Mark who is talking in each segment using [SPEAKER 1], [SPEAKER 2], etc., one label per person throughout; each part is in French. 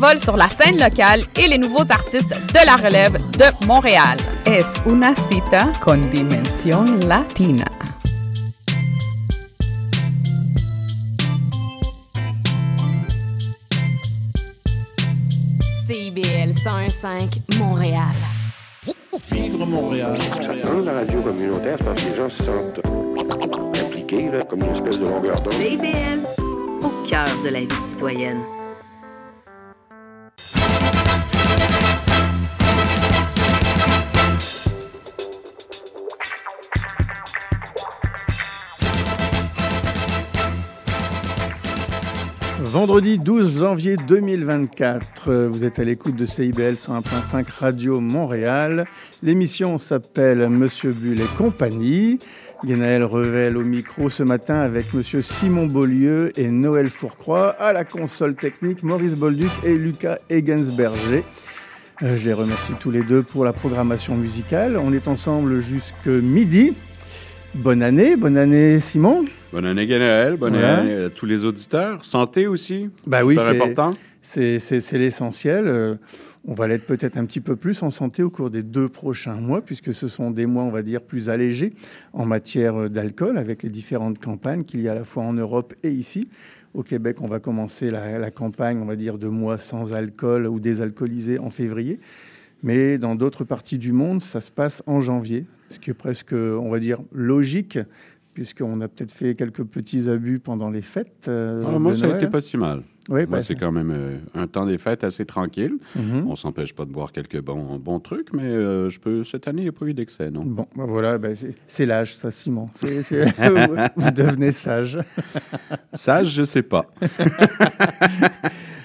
[SPEAKER 1] s'envole sur la scène locale et les nouveaux artistes de la relève de Montréal.
[SPEAKER 2] Es una cita con dimensión latina.
[SPEAKER 3] CIBL 101.5 Montréal.
[SPEAKER 4] Vivre Montréal.
[SPEAKER 5] Dans la radio communautaire, parce que les gens se sentent impliqués, là, comme une espèce de longueur d'onde.
[SPEAKER 6] CIBL, au cœur de la vie citoyenne.
[SPEAKER 4] Vendredi 12 janvier 2024, vous êtes à l'écoute de CIBL 101.5 Radio Montréal. L'émission s'appelle Monsieur Bull et compagnie. Guénaël Revel au micro ce matin avec Monsieur Simon Beaulieu et Noël Fourcroy à la console technique, Maurice Bolduc et Lucas Egensberger. Euh, Je les remercie tous les deux pour la programmation musicale. On est ensemble jusque midi. Bonne année, bonne année Simon.
[SPEAKER 7] Bonne année Guénaël, bonne
[SPEAKER 4] Ouais.
[SPEAKER 7] année à tous les auditeurs. Santé aussi,
[SPEAKER 4] Bah oui, c'est-
[SPEAKER 7] important.
[SPEAKER 4] C'est l'essentiel. Euh, On va l'être peut-être un petit peu plus en santé au cours des deux prochains mois, puisque ce sont des mois, on va dire, plus allégés en matière euh, d'alcool, avec les différentes campagnes qu'il y a à la fois en Europe et ici. Au Québec, on va commencer la, la campagne, on va dire, de mois sans alcool ou désalcoolisé en février. Mais dans d'autres parties du monde, ça se passe en janvier, ce qui est presque, on va dire, logique, puisqu'on a peut-être fait quelques petits abus pendant les fêtes. euh,
[SPEAKER 7] Ah, moi, ça a
[SPEAKER 4] Noël.
[SPEAKER 7] été pas si mal.
[SPEAKER 4] Oui,
[SPEAKER 7] Moi,
[SPEAKER 4] bah,
[SPEAKER 7] c'est quand même euh, un temps des fêtes assez tranquille.
[SPEAKER 4] Mhm.
[SPEAKER 7] On s'empêche pas de boire quelques bons, bons trucs, mais euh, je peux cette année, il n'y a pas eu d'excès, non?
[SPEAKER 4] Bon, ben voilà, ben c'est- l'âge, ça, Simon. Vous devenez sage.
[SPEAKER 7] Sage, je sais pas.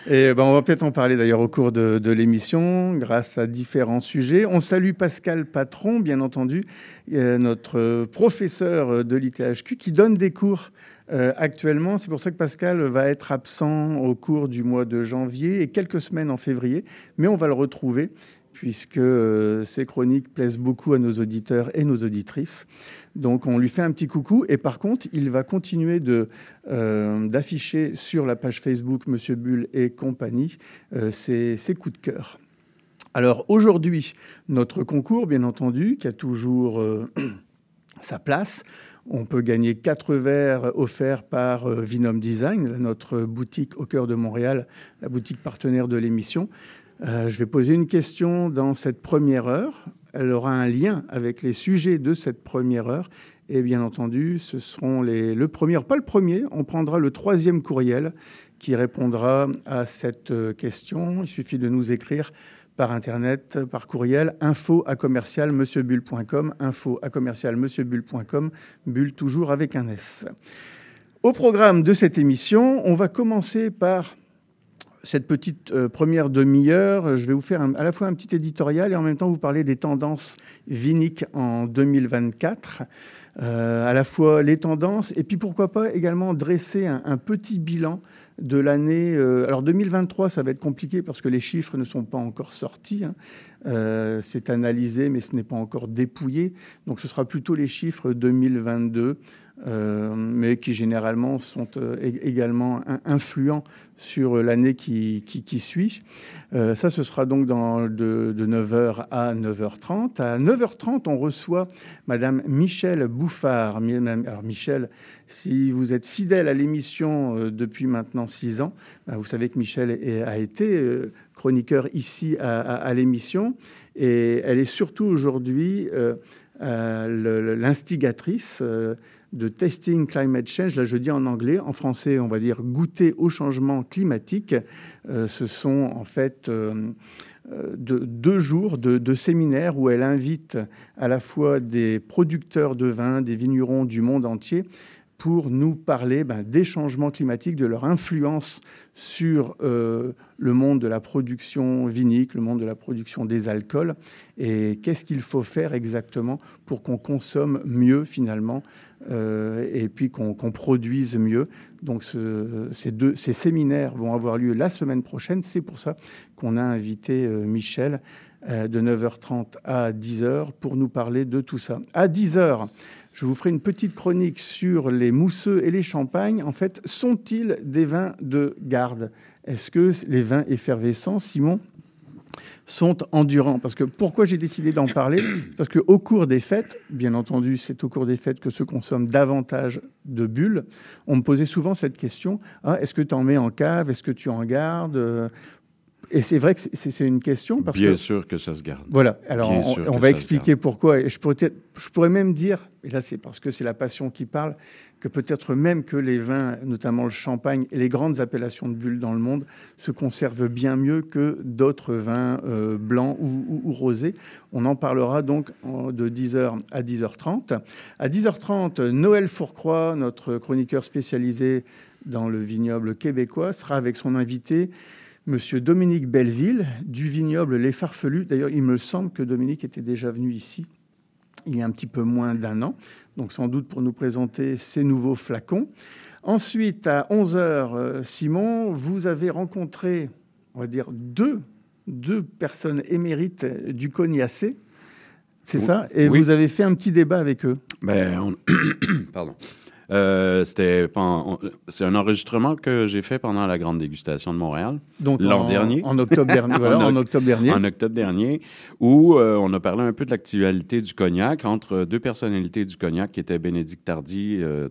[SPEAKER 4] Et ben, on va peut-être en parler d'ailleurs au cours de, l'émission, grâce à différents sujets. On salue Pascal Patron, bien entendu, euh, notre professeur de l'ITHQ, qui donne des cours euh, actuellement. C'est pour ça que Pascal va être absent au cours du mois de janvier et quelques semaines en février, mais on va le retrouver puisque euh, ces chroniques plaisent beaucoup à nos auditeurs et nos auditrices. Donc on lui fait un petit coucou et par contre il va continuer euh, d'afficher sur la page Facebook Monsieur Bull et compagnie euh, ses, coups de cœur. Alors aujourd'hui notre concours bien entendu qui a toujours euh, sa place. On peut gagner quatre verres offerts par Vinum Design, notre boutique au cœur de Montréal, la boutique partenaire de l'émission. Euh, je vais poser une question dans cette première heure. Elle aura un lien avec les sujets de cette première heure. Et bien entendu, ce seront les, le premier, pas le premier, on prendra le troisième courriel qui répondra à cette euh, question. Il suffit de nous écrire par internet, par courriel, info à commercial monsieurbull.com, info à commercial monsieurbull.com, bulle toujours avec un S. Au programme de cette émission, on va commencer par cette petite euh, première demi-heure, je vais vous faire à la fois un petit éditorial et en même temps vous parler des tendances viniques en 2024. Euh, à la fois les tendances et puis pourquoi pas également dresser un, petit bilan de l'année. euh, alors 2023, ça va être compliqué parce que les chiffres ne sont pas encore sortis. hein. Euh, c'est analysé, mais ce n'est pas encore dépouillé. Donc ce sera plutôt les chiffres 2022, euh, mais qui généralement sont euh, ég- également in- influents sur l'année qui, suit. Euh, ça, ce sera donc de, de 9h à 9h30. À 9h30, on reçoit Madame Michel Bouffard. Alors Michel, si vous êtes fidèle à l'émission euh, depuis maintenant six ans, ben, vous savez que Michel a été euh, chroniqueur ici à, l'émission et elle est surtout aujourd'hui euh, euh, l'instigatrice euh, de Testing Climate Change. Là, je dis en anglais. En français, on va dire goûter au changement climatique. Euh, ce sont en fait euh, euh, de, deux jours de, séminaires où elle invite à la fois des producteurs de vin, des vignerons du monde entier pour nous parler ben, des changements climatiques, de leur influence sur le monde de la production vinique, le monde de la production des alcools, et qu'est-ce qu'il faut faire exactement pour qu'on consomme mieux finalement, euh, et puis qu'on produise mieux. Donc ce- ces, deux, ces séminaires vont avoir lieu la semaine prochaine. C'est pour ça qu'on a invité euh, Michel euh, de 9h30 à 10h pour nous parler de tout ça. À 10h, je vous ferai une petite chronique sur les mousseux et les champagnes. En fait, sont-ils des vins de garde? Est-ce que les vins effervescents, Simon, sont endurants. Parce que pourquoi j'ai décidé d'en parler Parce qu'au cours des fêtes, bien entendu, c'est au cours des fêtes que se consomment davantage de bulles. On me posait souvent cette question ah, est-ce que tu en mets en cave? Est-ce que tu en gardes? Et c'est vrai que c'est une question parce
[SPEAKER 7] Bien
[SPEAKER 4] que...
[SPEAKER 7] sûr que ça se garde.
[SPEAKER 4] Voilà. Alors,
[SPEAKER 7] Bien
[SPEAKER 4] on, va expliquer pourquoi. Et je pourrais, je pourrais même dire, et là, c'est parce que c'est la passion qui parle, que peut-être même que les vins, notamment le champagne et les grandes appellations de bulles dans le monde, se conservent bien mieux que d'autres vins euh, blancs ou, ou- ou rosés. On en parlera donc de 10h à 10h30. À 10h30, Noël Fourcroy, notre chroniqueur spécialisé dans le vignoble québécois, sera avec son invité, Monsieur Dominique Belleville, du vignoble Les Farfelus. D'ailleurs, il me semble que Dominique était déjà venu ici il y a un petit peu moins d'un an, donc sans doute pour nous présenter ses nouveaux flacons. Ensuite, à 11h, Simon, vous avez rencontré, on va dire, deux, deux personnes émérites du Cognacé. C'est
[SPEAKER 7] Oui.
[SPEAKER 4] ça? Et
[SPEAKER 7] Oui.
[SPEAKER 4] vous avez fait un petit débat avec eux.
[SPEAKER 7] Ben, on- Pardon. Euh, c'était c'est un enregistrement que j'ai fait pendant la grande dégustation de Montréal
[SPEAKER 4] Donc
[SPEAKER 7] L'an dernier.
[SPEAKER 4] En octobre dernier. voilà,
[SPEAKER 7] En
[SPEAKER 4] en
[SPEAKER 7] oc-
[SPEAKER 4] octobre dernier.
[SPEAKER 7] en octobre dernier, où euh, on a parlé un peu de l'actualité du cognac entre deux personnalités du cognac qui étaient Bénédicte Tardy, euh,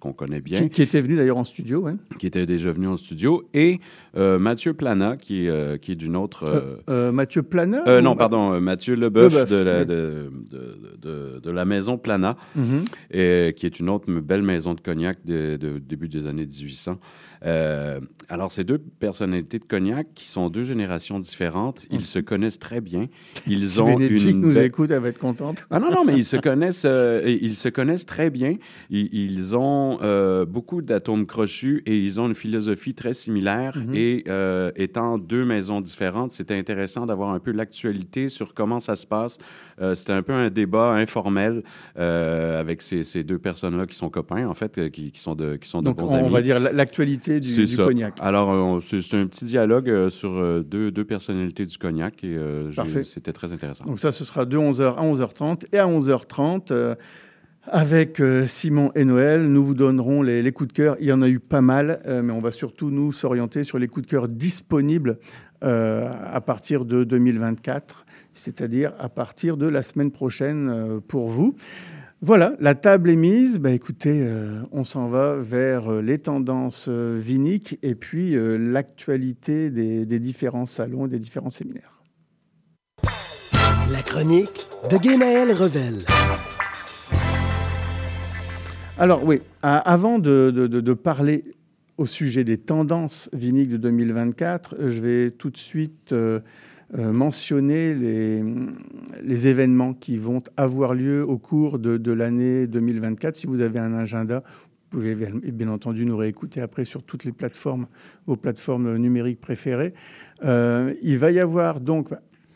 [SPEAKER 7] qu'on connaît bien,
[SPEAKER 4] Qui, qui était venu d'ailleurs en studio.
[SPEAKER 7] qui était déjà venu en studio, et Mathieu Plana, qui, qui est d'une autre...
[SPEAKER 4] Mathieu ou-
[SPEAKER 7] non, pardon, Mathieu Leboeuf,
[SPEAKER 4] Leboeuf,
[SPEAKER 7] de, la,
[SPEAKER 4] oui.
[SPEAKER 7] de, de, de- de la maison Plana,
[SPEAKER 4] Mhm.
[SPEAKER 7] et, qui est une autre belle maison de cognac de, de début des années 1800. Euh, alors, ces deux personnalités de cognac qui sont deux générations différentes, ils se connaissent très bien. Ils
[SPEAKER 4] Si
[SPEAKER 7] ont
[SPEAKER 4] Bénédicte
[SPEAKER 7] une
[SPEAKER 4] nous écoute, elle va être contente.
[SPEAKER 7] ah non, non, mais ils se connaissent, euh, ils se connaissent très bien. Ils, ils ont euh, beaucoup d'atomes crochus et ils ont une philosophie très similaire.
[SPEAKER 4] Mhm.
[SPEAKER 7] Et étant deux maisons différentes, c'était intéressant d'avoir un peu l'actualité sur comment ça se passe. C'était un peu un débat informel avec ces, ces deux personnes-là qui sont copains, en fait, qui, qui sont de, qui sont de
[SPEAKER 4] Donc,
[SPEAKER 7] bons
[SPEAKER 4] on,
[SPEAKER 7] amis.
[SPEAKER 4] va dire la- du,
[SPEAKER 7] C'est
[SPEAKER 4] du
[SPEAKER 7] ça.
[SPEAKER 4] cognac.
[SPEAKER 7] Alors, euh, c'est un petit dialogue euh, sur euh, deux, deux personnalités du cognac et c'était très intéressant.
[SPEAKER 4] Donc ça, ce sera de 11h à 11h30. Et à 11h30, euh, avec euh, Simon et Noël, nous vous donnerons les, les coups de cœur. Il y en a eu pas mal, euh, mais on va surtout nous s'orienter sur les coups de cœur disponibles euh, à partir de 2024, c'est-à-dire à partir de la semaine prochaine pour vous. Voilà, la table est mise. Bah, écoutez, euh, on s'en va vers euh, les tendances euh, viniques et puis euh, l'actualité des, des différents salons, des différents séminaires.
[SPEAKER 8] La chronique de Guénaël Revel.
[SPEAKER 4] Alors oui, à- avant de, de- de- de parler au sujet des tendances viniques de 2024, euh, je vais tout de suite euh, euh, mentionner les, événements qui vont avoir lieu au cours de, l'année 2024. Si vous avez un agenda, vous pouvez bien- entendu nous réécouter après sur toutes les plateformes, vos plateformes numériques préférées. Euh, il va y avoir donc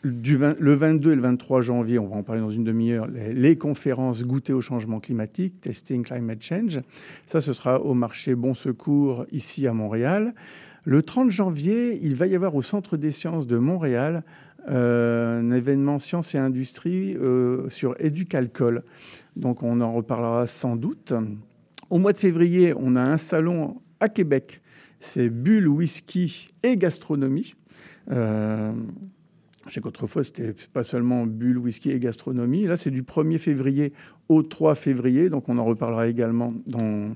[SPEAKER 4] du 20 le 22 et le 23 janvier, on va en parler dans une demi-heure, les, les conférences Goûter au changement climatique, Testing Climate Change. Ça, ce sera au marché Bon Secours ici à Montréal. Le 30 janvier, il va y avoir au Centre des sciences de Montréal euh, un événement Sciences et Industrie euh, sur Éducalcool. Donc on en reparlera sans doute. Au mois de février, on a un salon à Québec. C'est Bulle, Whisky et Gastronomie. Euh, je sais qu'autrefois, c'était pas seulement bulle, whisky et gastronomie. Là, c'est du 1er février au 3 février, donc on en reparlera également dans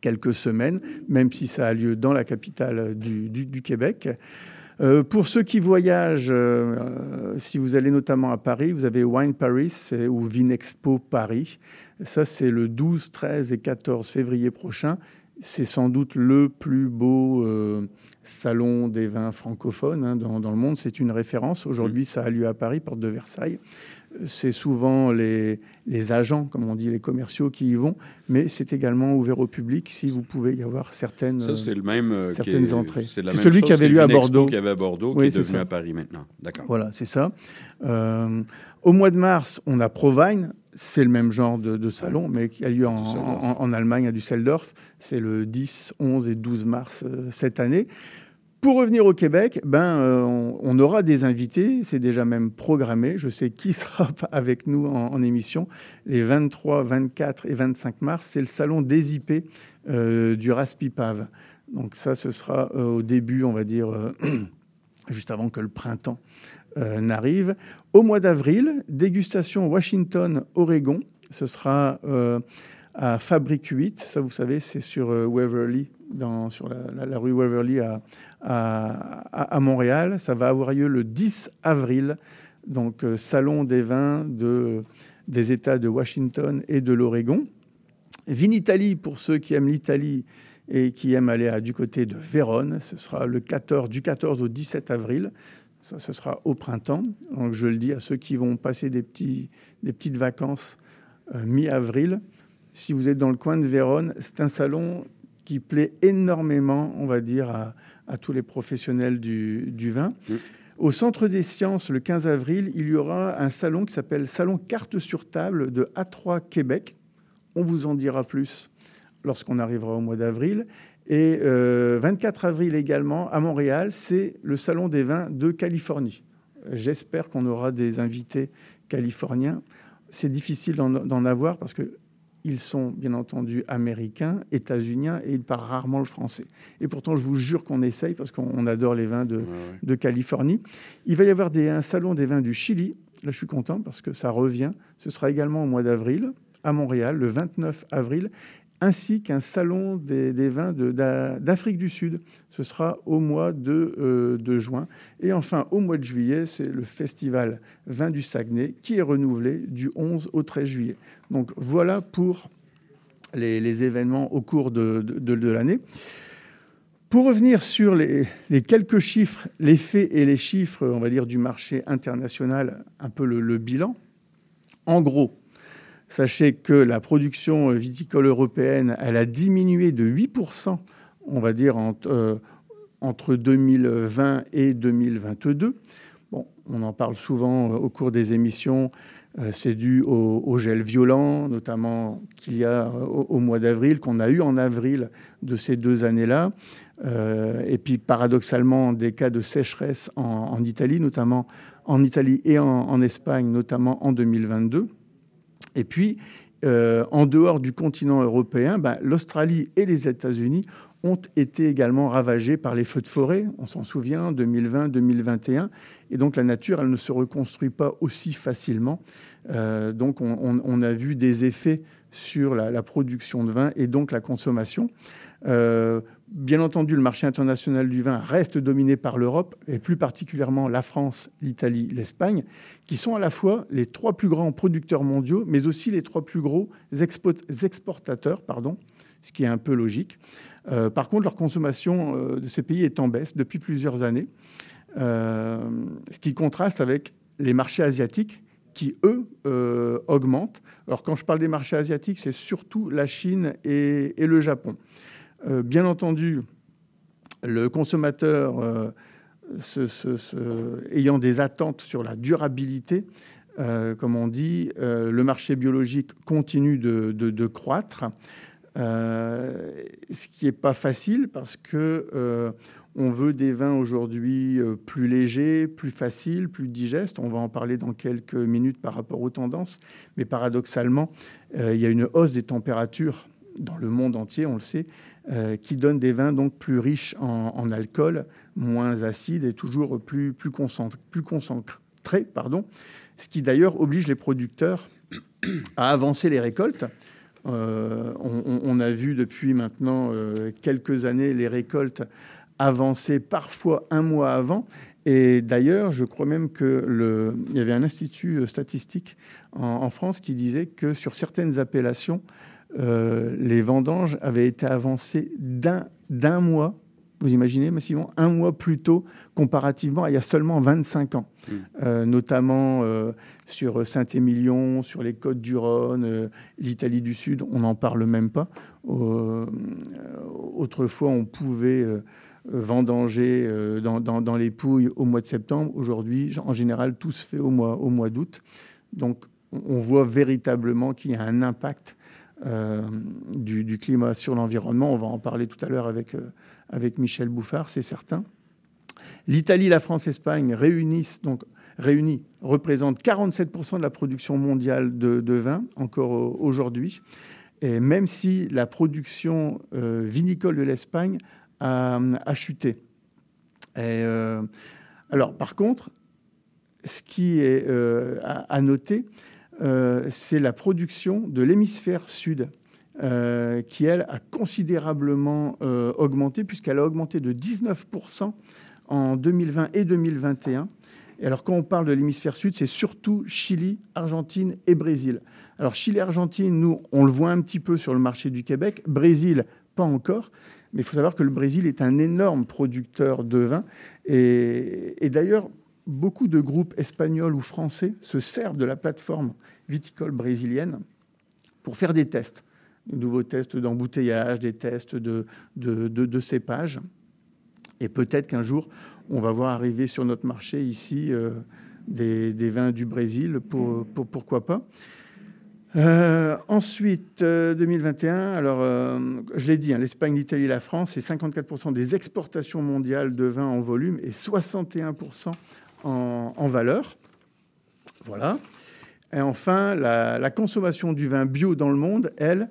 [SPEAKER 4] quelques semaines, même si ça a lieu dans la capitale du, du- du Québec. Euh, pour ceux qui voyagent, euh, si vous allez notamment à Paris, vous avez Wine Paris ou Vinexpo Paris. Ça, c'est le 12, 13 et 14 février prochain. C'est sans doute le plus beau euh, salon des vins francophones hein, dans, dans le monde. C'est une référence. Aujourd'hui, ça a lieu à Paris, porte de Versailles. C'est souvent les, les agents, comme on dit, les commerciaux qui y vont, mais c'est également ouvert au public si vous pouvez y avoir certaines.
[SPEAKER 7] Ça, c'est le même. euh,
[SPEAKER 4] certaines
[SPEAKER 7] est-
[SPEAKER 4] entrées.
[SPEAKER 7] C'est la
[SPEAKER 4] C'est
[SPEAKER 7] même
[SPEAKER 4] celui
[SPEAKER 7] chose
[SPEAKER 4] qui avait lieu à Bordeaux.
[SPEAKER 7] Qui avait à Bordeaux,
[SPEAKER 4] Oui,
[SPEAKER 7] qui est devenu
[SPEAKER 4] ça.
[SPEAKER 7] à Paris maintenant. D'accord.
[SPEAKER 4] Voilà, c'est ça. Euh, au mois de mars, on a Provine. C'est le même genre de, de salon, mais qui a lieu en- en Allemagne, à Düsseldorf. C'est le 10, 11 et 12 mars euh, cette année. Pour revenir au Québec, ben, euh, on, aura des invités, c'est déjà même programmé. Je sais qui sera avec nous en, émission. Les 23, 24 et 25 mars, c'est le salon des IP euh, du Raspipave. Donc ça, ce sera euh, au début, on va dire, euh, juste avant que le printemps n'arrive. Au mois d'avril, dégustation Washington, Oregon. Ce sera à Fabrique 8. Ça, vous savez, c'est sur Waverly, sur la, la- la rue Waverly à, à- Montréal. Ça va avoir lieu le 10 avril. Donc, euh, salon des vins de, des États de Washington et de l'Oregon. Vinitalie, pour ceux qui aiment l'Italie et qui aiment aller du côté de Vérone, ce sera le 14, du 14 au 17 avril. Ça, ce sera au printemps. Donc, je le dis à ceux qui vont passer des, petits, des petites vacances euh, mi-avril. Si vous êtes dans le coin de Vérone, c'est un salon qui plaît énormément, on va dire, à, à tous les professionnels du, du vin. Au Centre des Sciences, le 15 avril, il y aura un salon qui s'appelle Salon Carte sur table de A3 Québec. On vous en dira plus lorsqu'on arrivera au mois d'avril. Et euh, 24 avril également, à Montréal, c'est le Salon des vins de Californie. J'espère qu'on aura des invités californiens. C'est difficile d'en avoir parce que ils sont bien entendu américains, états-uniens et ils parlent rarement le français. Et pourtant, je vous jure qu'on essaye parce qu'on on adore les vins de,
[SPEAKER 7] Ouais, ouais.
[SPEAKER 4] de Californie. Il va y avoir des, un salon des vins du Chili. Là, je suis content parce que ça revient. Ce sera également au mois d'avril à Montréal, le 29 avril, ainsi qu'un salon des, vins d'Afrique du Sud. Ce sera au mois de, euh, de juin. Et enfin, au mois de juillet, c'est le festival Vin du Saguenay qui est renouvelé du 11 au 13 juillet. Donc voilà pour les, événements au cours de, l'année. Pour revenir sur les, les quelques chiffres, les faits et les chiffres, on va dire, du marché international, un peu le, le bilan. En gros, sachez que la production viticole européenne, a diminué de 8%, on va dire, entre, euh, entre 2020 et 2022. Bon, on en parle souvent euh, au cours des émissions. Euh, C'est dû au, gel violent, notamment qu'il y a euh, au, mois d'avril, qu'on a eu en avril de ces deux années-là. Euh, et puis, paradoxalement, des cas de sécheresse en, Italie, notamment en Italie et en Espagne, notamment en 2022. Et puis, euh, en dehors du continent européen, ben, l'Australie et les États-Unis ont été également ravagés par les feux de forêt. On s'en souvient, 2020, 2021. Et donc, la nature, elle ne se reconstruit pas aussi facilement. Euh, donc, on, a vu des effets sur la, la production de vin et donc la consommation. Euh, bien entendu, le marché international du vin reste dominé par l'Europe et plus particulièrement la France, l'Italie, l'Espagne, qui sont à la fois les trois plus grands producteurs mondiaux, mais aussi les trois plus gros expo- exportateurs, pardon, ce qui est un peu logique. Euh, par contre, leur consommation euh, de ces pays est en baisse depuis plusieurs années, euh, ce qui contraste avec les marchés asiatiques qui, eux, augmentent. Alors, quand je parle des marchés asiatiques, c'est surtout la Chine et le Japon. Euh, bien entendu, le consommateur euh, ayant des attentes sur la durabilité, euh, comme on dit, le marché biologique continue de, croître, ce qui n'est pas facile parce que on veut des vins aujourd'hui plus légers, plus faciles, plus digestes. On va en parler dans quelques minutes par rapport aux tendances, mais paradoxalement, il y a une hausse des températures dans le monde entier, on le sait, euh, qui donne des vins donc plus riches en, alcool, moins acides et toujours plus, plus, concentrés, plus concentrés, pardon, ce qui d'ailleurs oblige les producteurs à avancer les récoltes. Euh, on, a vu depuis maintenant euh, quelques années les récoltes avancer parfois un mois avant. Et d'ailleurs, je crois même que le, il y avait un institut statistique en France qui disait que sur certaines appellations, euh, les vendanges avaient été avancées d'un mois. Vous imaginez, Massivon, un mois plus tôt comparativement à il y a seulement 25 ans, Euh, notamment euh, sur Saint-Émilion, sur les côtes du Rhône, euh, l'Italie du Sud, on n'en parle même pas. Autrefois, on pouvait vendanger dans, dans- dans les Pouilles au mois de septembre. Aujourd'hui, en général, tout se fait au mois, au mois d'août. Donc, on on voit véritablement qu'il y a un impact euh, du, climat sur l'environnement. On va en parler tout à l'heure avec, euh, avec Michel Bouffard, c'est certain. L'Italie, la France, l'Espagne réunissent donc réunis représentent 47% de la production mondiale de, de vin encore au- aujourd'hui. Et même si la production euh, vinicole de l'Espagne a, chuté. Euh, alors, par contre, ce qui est euh, à, noter, euh, c'est la production de l'hémisphère sud, euh, qui, elle, a considérablement euh, augmenté, puisqu'elle a augmenté de 19% en 2020 et 2021. Et alors, quand on parle de l'hémisphère sud, c'est surtout Chili, Argentine et Brésil. Alors, Chili-Argentine, nous, on le voit un petit peu sur le marché du Québec. Brésil, pas encore. Mais il faut savoir que le Brésil est un énorme producteur de vin. Et d'ailleurs, beaucoup de groupes espagnols ou français se servent de la plateforme viticole brésilienne pour faire des tests. De nouveaux tests d'embouteillage, des tests de, de, de, de cépage. Et peut-être qu'un jour, on va voir arriver sur notre marché ici euh, des, des, vins du Brésil, pour, pour, pourquoi pas. Euh, ensuite, euh, 2021, alors euh, je l'ai dit, hein, l'Espagne, l'Italie, la France, c'est 54% des exportations mondiales de vin en volume et 61% en, en, valeur. Voilà. Et enfin, la, la, consommation du vin bio dans le monde, elle,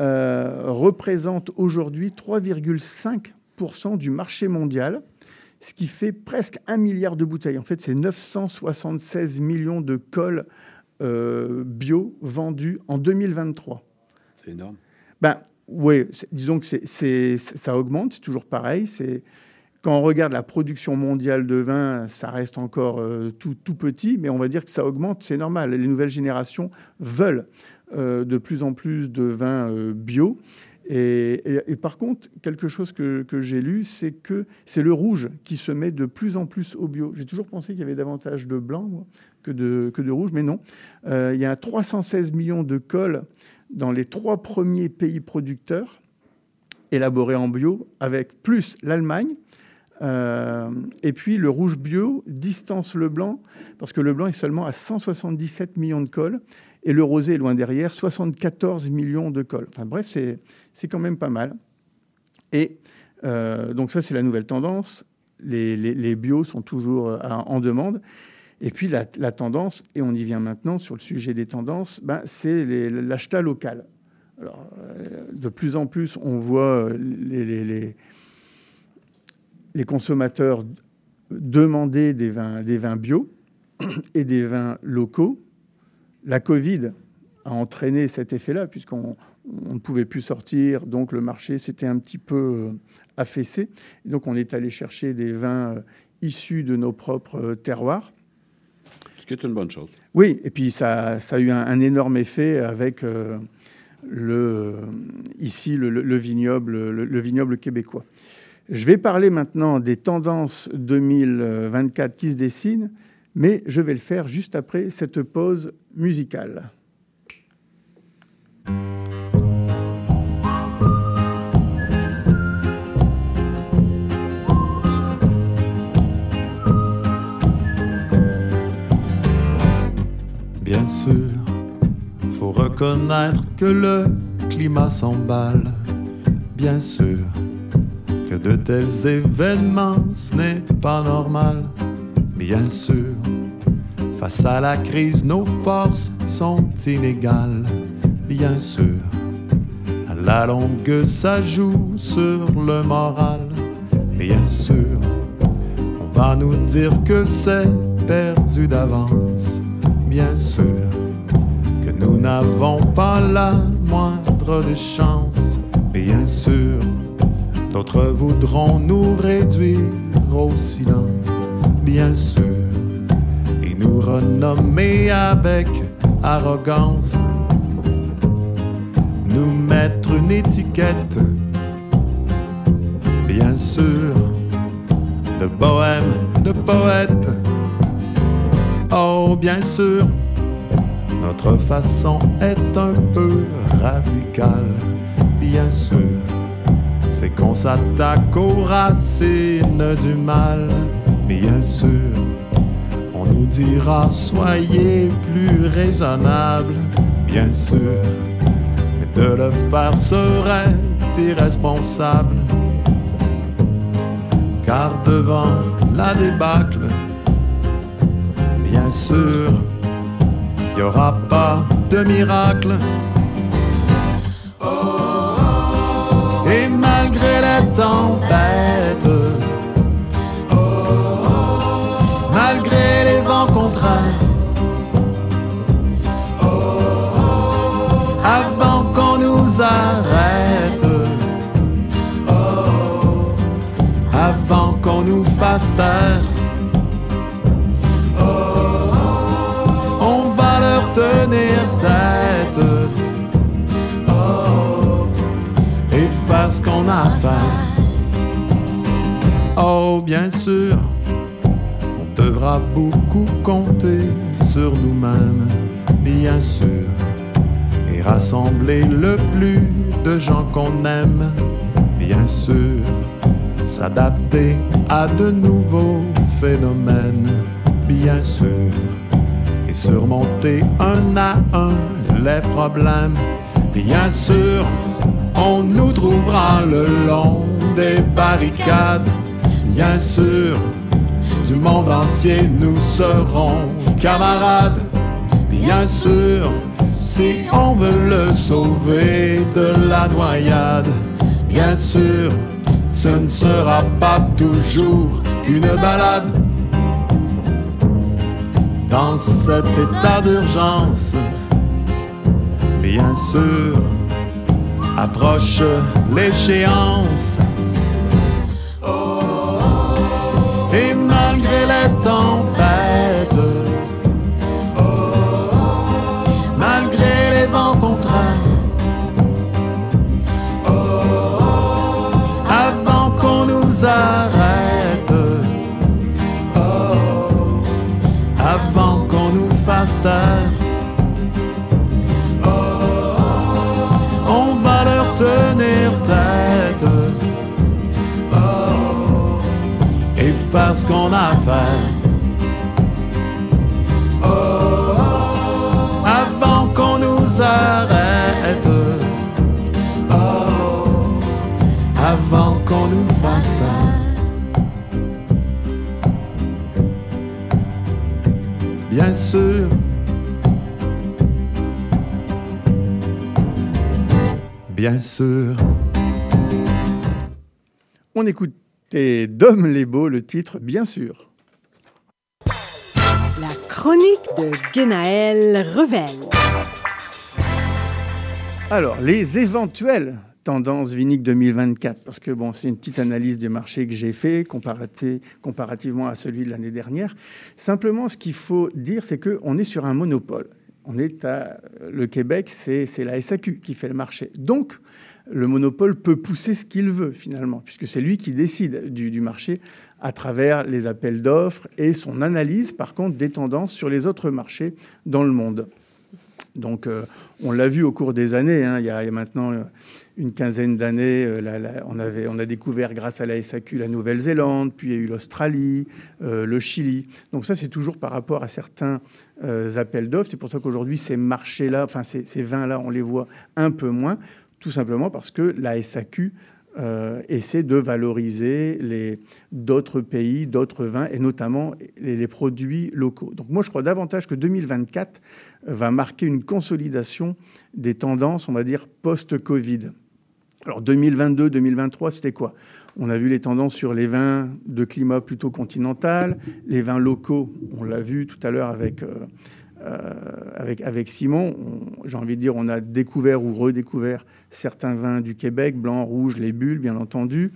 [SPEAKER 4] euh, représente aujourd'hui 3,5% du marché mondial, ce qui fait presque un milliard de bouteilles. En fait, c'est 976 millions de cols euh, bio vendus en 2023.
[SPEAKER 7] C'est énorme.
[SPEAKER 4] Ben, oui, disons que c'est, ça augmente, c'est toujours pareil. C'est, quand on regarde la production mondiale de vin, ça reste encore euh, tout, tout, petit, mais on va dire que ça augmente, c'est normal. Les nouvelles générations veulent euh, de plus en plus de vins euh, bio. Et, par contre, quelque chose que, que j'ai lu, c'est que c'est le rouge qui se met de plus en plus au bio. J'ai toujours pensé qu'il y avait davantage de blanc que, de, que de rouge, mais non. Il y a 316 millions de cols dans les trois premiers pays producteurs élaborés en bio, avec plus l'Allemagne. Euh, et puis le rouge bio distance le blanc, parce que le blanc est seulement à 177 millions de cols, et le rosé est loin derrière, 74 millions de cols. Enfin bref, c'est quand même pas mal. Et euh, donc ça, c'est la nouvelle tendance. Les, les, les, bios sont toujours euh, en demande. Et puis la, la, tendance, et on y vient maintenant sur le sujet des tendances, ben, c'est l'achat local. Alors, de plus en plus, on voit les, les, les consommateurs demander des vins, des vins bio et des vins locaux. La Covid a entraîné cet effet-là, puisqu'on on ne pouvait plus sortir, donc le marché s'était un petit peu affaissé. Et donc on est allé chercher des vins issus de nos propres terroirs.
[SPEAKER 7] Ce qui est une bonne chose.
[SPEAKER 4] Oui, et puis ça, ça a eu un, un énorme effet avec euh, le, ici le, le vignoble, le, le, vignoble québécois. Je vais parler maintenant des tendances 2024 qui se dessinent, mais je vais le faire juste après cette pause musicale.
[SPEAKER 9] Bien sûr, faut reconnaître que le climat s'emballe. Bien sûr, que de tels événements, ce n'est pas normal. Bien sûr, face à la crise, nos forces sont inégales. Bien sûr, à la longue, ça joue sur le moral. Bien sûr, on va nous dire que c'est perdu d'avance. Bien sûr, que nous n'avons pas la moindre des chances. Bien sûr, D'autres voudront nous réduire au silence, bien sûr, et nous renommer avec arrogance, nous mettre une étiquette, bien sûr, de bohème, de poète. Oh, bien sûr, notre façon est un peu radicale, bien sûr c'est qu'on s'attaque aux racines du mal. Bien sûr, on nous dira soyez plus raisonnable, bien sûr, mais de le faire serait irresponsable. Car devant la débâcle, bien sûr, il n'y aura pas de miracle. Malgré les tempêtes, malgré les vents contraires. Avant qu'on nous arrête, avant qu'on nous fasse taire. On va leur tenir qu'on a à faire. Oh, bien sûr, on devra beaucoup compter sur nous-mêmes, bien sûr, et rassembler le plus de gens qu'on aime, bien sûr, s'adapter à de nouveaux phénomènes, bien sûr, et surmonter un à un les problèmes, bien sûr, on nous trouvera le long des barricades, bien sûr, du monde entier nous serons camarades, bien sûr, si on veut le sauver de la noyade, bien sûr, ce ne sera pas toujours une balade. Dans cet état d'urgence, bien sûr, approche l'échéance. Et malgré les tempêtes, faire ce qu'on a à faire. Avant qu'on nous arrête, avant qu'on nous fasse taire. Bien sûr. Bien sûr.
[SPEAKER 4] On écoutait Dom Lebo, le titre, bien sûr.
[SPEAKER 10] La chronique de Guénaël Revel.
[SPEAKER 4] Alors, les éventuelles tendances viniques 2024, parce que bon, c'est une petite analyse du marché que j'ai fait comparativement à celui de l'année dernière. Simplement, ce qu'il faut dire, c'est qu'on est sur un monopole. On est à le Québec, c'est c'est la SAQ qui fait le marché. Donc, le monopole peut pousser ce qu'il veut finalement, puisque c'est lui qui décide du, marché à travers les appels d'offres et son analyse, par contre, des tendances sur les autres marchés dans le monde. Donc, euh, on l'a vu au cours des années. hein, il, y a, maintenant euh, une quinzaine d'années, euh, on, a découvert grâce à la SAQ la Nouvelle-Zélande, puis il y a eu l'Australie, le Chili. Donc ça, c'est toujours par rapport à certains appels d'offres. C'est pour ça qu'aujourd'hui, ces marchés-là, enfin ces, ces vins-là, on les voit un peu moins, tout simplement parce que la SAQ euh, essaie de valoriser d'autres pays, d'autres vins, et notamment les, produits locaux. Donc moi, je crois davantage que 2024 va marquer une consolidation des tendances, on va dire, post-Covid. Alors 2022-2023, c'était quoi? On a vu les tendances sur les vins de climat plutôt continental, les vins locaux, on l'a vu tout à l'heure avec, euh, avec, avec Simon. On- J'ai envie de dire, on a découvert ou redécouvert certains vins du Québec, blanc, rouge, les bulles, bien entendu.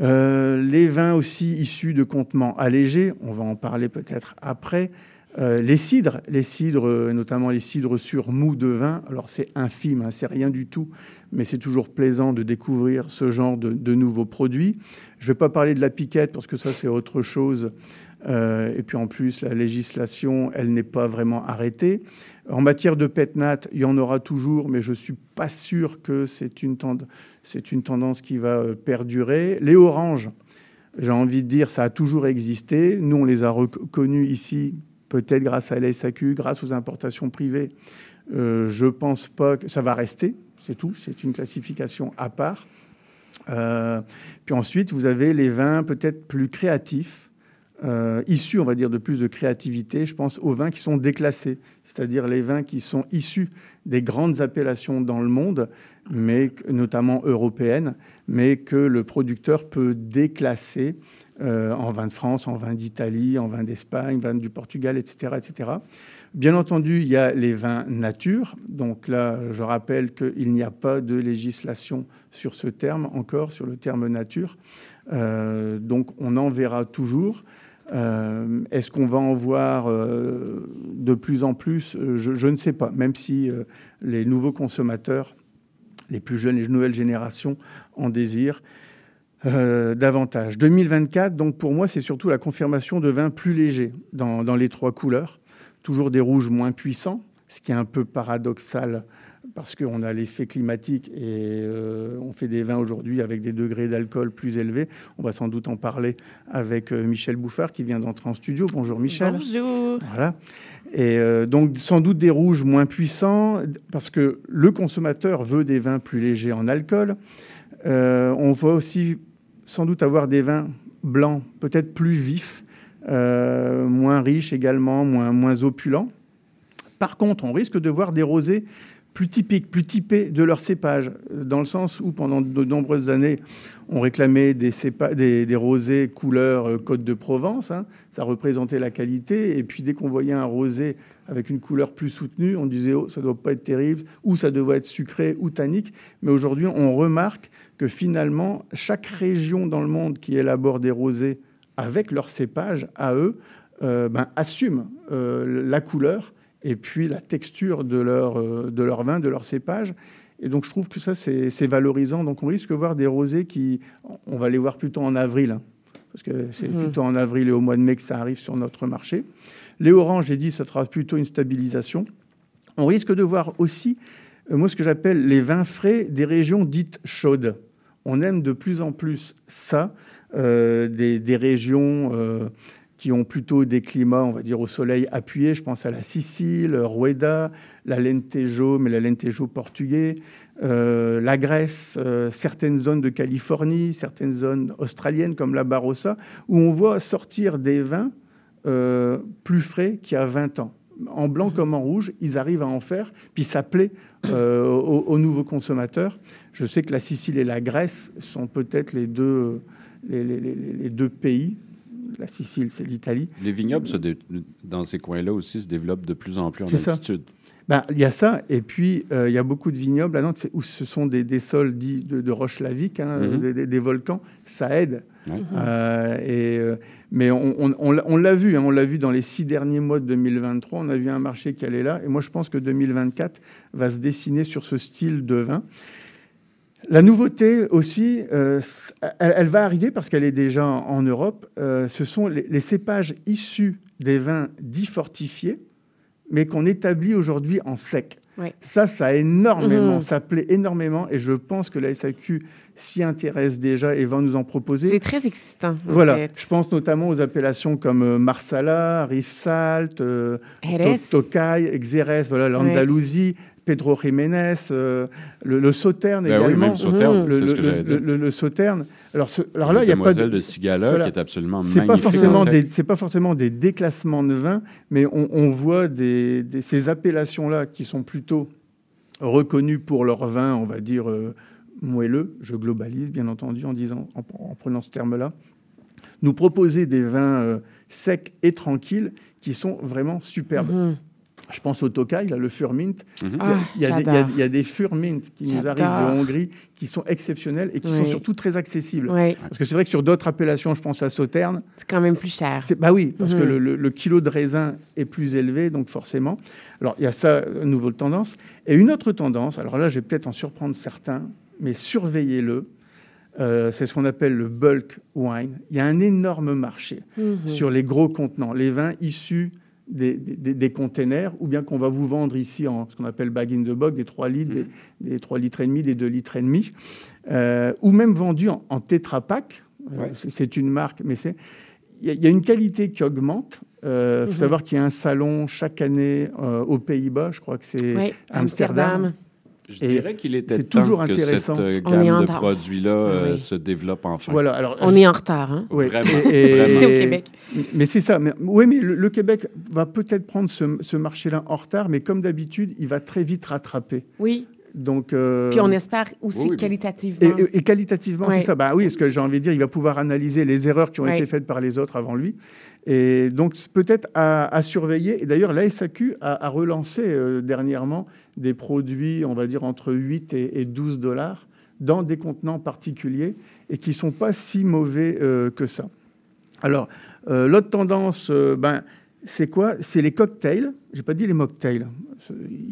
[SPEAKER 4] Euh, les vins aussi issus de contenants allégés, on va en parler peut-être après. Euh, les cidres, les cidres, euh, notamment les cidres sur mou de vin. Alors c'est infime, hein, c'est rien du tout, mais c'est toujours plaisant de découvrir ce genre de nouveaux produits. Je ne vais pas parler de la piquette parce que ça c'est autre chose. Euh, et puis en plus, la législation, elle n'est pas vraiment arrêtée. En matière de pétnat, il y en aura toujours, mais je suis pas sûr que c'est une, tendance qui va euh, perdurer. Les oranges, j'ai envie de dire, ça a toujours existé. Nous, on les a reconnus ici, peut-être grâce à la grâce aux importations privées. Euh, je pense pas que ça va rester, c'est tout. C'est une classification à part. Puis ensuite, vous avez les vins peut-être plus créatifs, euh, issus, on va dire, de plus de créativité. Je pense aux vins qui sont déclassés, c'est-à-dire les vins qui sont issus des grandes appellations dans le monde, mais notamment européenne, mais que le producteur peut déclasser euh, en vin de France, en vin d'Italie, en vin d'Espagne, vin du Portugal, etc., etc. Bien entendu, il y a les vins nature. Donc là, je rappelle qu'il n'y a pas de législation sur ce terme encore, sur le terme nature. Euh, donc on en verra toujours. Euh, Est-ce qu'on va en voir euh, de plus en plus? Je, je, ne sais pas, même si euh, les nouveaux consommateurs, les plus jeunes, les nouvelles générations en désirent. Euh, davantage. 2024, donc pour moi, c'est surtout la confirmation de vins plus légers dans, les trois couleurs. Toujours des rouges moins puissants, ce qui est un peu paradoxal parce qu'on a l'effet climatique et euh, on fait des vins aujourd'hui avec des degrés d'alcool plus élevés. On va sans doute en parler avec euh, Michel Bouffard qui vient d'entrer en studio. Bonjour Michel.
[SPEAKER 11] Bonjour.
[SPEAKER 4] Voilà. Et euh, donc sans doute des rouges moins puissants parce que le consommateur veut des vins plus légers en alcool. Euh, on va aussi sans doute avoir des vins blancs peut-être plus vifs, moins riches également, moins, moins opulents. Par contre, on risque de voir des rosés plus typiques, plus typés de leur cépage, dans le sens où pendant de nombreuses années, on réclamait des, rosés couleur euh, Côte de Provence, hein, ça représentait la qualité, et puis dès qu'on voyait un rosé avec une couleur plus soutenue, on disait oh, ça doit pas être terrible, ou ça doit être sucré ou tannique, mais aujourd'hui on remarque que finalement chaque région dans le monde qui élabore des rosés avec leur cépage à eux, euh, ben, assume euh, la couleur et puis la texture de leur, euh, de leur vin, de leur cépage. Et donc je trouve que ça, c'est valorisant. Donc on risque de voir des rosés qui, on va les voir plutôt en avril, hein, parce que c'est mmh. plutôt en avril et au mois de mai que ça arrive sur notre marché. Les oranges, j'ai dit, ça sera plutôt une stabilisation. On risque de voir aussi, euh, moi, ce que j'appelle les vins frais des régions dites chaudes. On aime de plus en plus ça, euh, des, des, régions... Euh, qui ont plutôt des climats, on va dire, au soleil appuyés. Je pense à la Sicile, Rueda, l'Alentejo, mais l'Alentejo portugais, euh, la Grèce, euh, certaines zones de Californie, certaines zones australiennes comme la Barossa, où on voit sortir des vins euh, plus frais qu'il y a 20 ans. En blanc comme en rouge, ils arrivent à en faire, puis ça plaît euh, aux, aux, nouveaux consommateurs. Je sais que la Sicile et la Grèce sont peut-être les deux, les deux pays la Sicile, c'est l'Italie.
[SPEAKER 7] Les vignobles, dans ces coins-là aussi, se développent de plus en plus en altitude.
[SPEAKER 4] Ben, il y a ça, et puis euh, il y a beaucoup de vignobles à Nantes où ce sont des, des sols dits de, de roches laviques, hein, mm -hmm. des, des, volcans, ça aide. Ouais. Euh, et, euh, mais on, on, on, on l'a vu, hein, on l'a vu dans les six derniers mois de 2023, on a vu un marché qui allait là, et moi je pense que 2024 va se dessiner sur ce style de vin. La nouveauté aussi, euh, elle, elle, va arriver parce qu'elle est déjà en, en Europe. Euh, ce sont les, les, cépages issus des vins dits fortifiés, mais qu'on établit aujourd'hui en sec.
[SPEAKER 11] Oui.
[SPEAKER 4] Ça, ça a énormément, mmh. ça plaît énormément, et je pense que la SAQ s'y intéresse déjà et va nous en proposer.
[SPEAKER 11] C'est très excitant.
[SPEAKER 4] Voilà, fait. je pense notamment aux appellations comme euh, Marsala, Riff Salt, euh, Tokai, Xérès, voilà, l'Andalousie, oui. Pedro Jiménez, euh, le, le, Sauterne
[SPEAKER 7] ben
[SPEAKER 4] également.
[SPEAKER 7] Oui, même Sauterne,
[SPEAKER 4] mmh. le,
[SPEAKER 7] ce que
[SPEAKER 4] le, le, le, Sauterne. Alors, ce, alors là, il y a pas de,
[SPEAKER 7] de Cigala voilà. qui est absolument
[SPEAKER 4] c'est
[SPEAKER 7] magnifique.
[SPEAKER 4] Pas forcément des, c'est pas forcément des déclassements de vin, mais on, on voit des, des, ces appellations-là qui sont plutôt reconnues pour leur vin, on va dire euh, moelleux. Je globalise, bien entendu, en disant, en, en prenant ce terme-là. Nous proposer des vins euh, secs et tranquilles qui sont vraiment superbes. Mmh. Je pense au Tokai, là, le Furmint. Mm -hmm.
[SPEAKER 11] ah,
[SPEAKER 4] il, y a, il, y a des, il, y a, des Furmint qui nous arrivent de Hongrie qui sont exceptionnels et qui oui. sont surtout très accessibles.
[SPEAKER 11] Oui.
[SPEAKER 4] Parce que c'est vrai que sur d'autres appellations, je pense à Sauterne.
[SPEAKER 11] C'est quand même plus cher.
[SPEAKER 4] Bah oui, parce mm -hmm. que le, le, le, kilo de raisin est plus élevé, donc forcément. Alors il y a ça, une nouvelle tendance. Et une autre tendance, alors là, je vais peut-être en surprendre certains, mais surveillez-le. Euh, c'est ce qu'on appelle le bulk wine. Il y a un énorme marché mm -hmm. sur les gros contenants, les vins issus des, des, des, containers, ou bien qu'on va vous vendre ici en ce qu'on appelle bag in the box, des 3 litres, mmh. des, des, 3 litres et demi, des 2 litres et demi, euh, ou même vendu en, en Tetra Pak. Euh. C'est une marque, mais c'est il y, y, a une qualité qui augmente. Il euh, faut mmh. savoir qu'il y a un salon chaque année euh, aux Pays-Bas, je crois que c'est. Amsterdam.
[SPEAKER 7] Je dirais qu'il était temps toujours que intéressant. cette gamme de produits-là euh, oui. se développe enfin.
[SPEAKER 4] Voilà, alors,
[SPEAKER 11] on je... est en retard. Hein?
[SPEAKER 4] Oui.
[SPEAKER 7] Vraiment.
[SPEAKER 11] C'est au Québec.
[SPEAKER 4] Mais c'est ça. Mais, oui, mais le, le Québec va peut-être prendre ce, ce marché-là en retard, mais comme d'habitude, il va très vite rattraper.
[SPEAKER 11] Oui.
[SPEAKER 4] Donc, euh,
[SPEAKER 11] Puis on espère aussi
[SPEAKER 7] oui, oui.
[SPEAKER 11] qualitativement.
[SPEAKER 4] et, et- et qualitativement,
[SPEAKER 11] Ouais.
[SPEAKER 4] c'est ça. Bah oui, parce que j'ai envie de dire, il va pouvoir analyser les erreurs qui ont
[SPEAKER 11] Ouais.
[SPEAKER 4] été faites par les autres avant lui. Et donc, peut-être à, à surveiller. Et d'ailleurs, la SAQ a, a relancé euh, dernièrement des produits, on va dire, entre 8 et, et 12 dollars dans des contenants particuliers et qui sont pas si mauvais euh, que ça. Alors, euh, l'autre tendance, ben, c'est quoi? C'est les cocktails. J'ai pas dit les mocktails.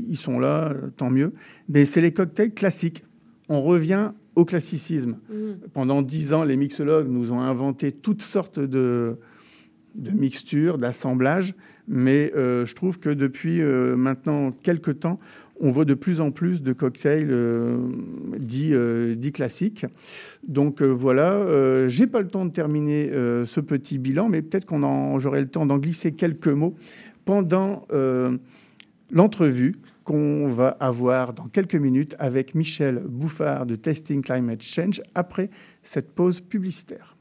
[SPEAKER 4] Ils sont là, tant mieux. Mais c'est les cocktails classiques. On revient au classicisme. Pendant dix ans, les mixologues nous ont inventé toutes sortes de, de mixtures, d'assemblages. Mais euh, je trouve que depuis euh, maintenant quelques temps, on voit de plus en plus de cocktails euh, dits, classiques. Donc voilà, j'ai pas le temps de terminer ce petit bilan, mais peut-être qu'on j'aurai le temps d'en glisser quelques mots pendant l'entrevue qu'on va avoir dans quelques minutes avec Michel Bouffard de Testing Climate Change après cette pause publicitaire.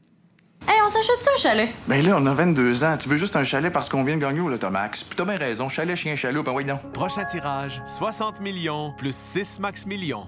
[SPEAKER 12] Hey, on s'achète ça un chalet?
[SPEAKER 13] Ben là, on a 22 ans. Tu veux juste un chalet parce qu'on vient de gagner au Lotomax. Puis t'as bien raison. Chalet, chien, chaloup, ben oui, non.
[SPEAKER 14] Prochain tirage, 60 millions plus 6 max millions.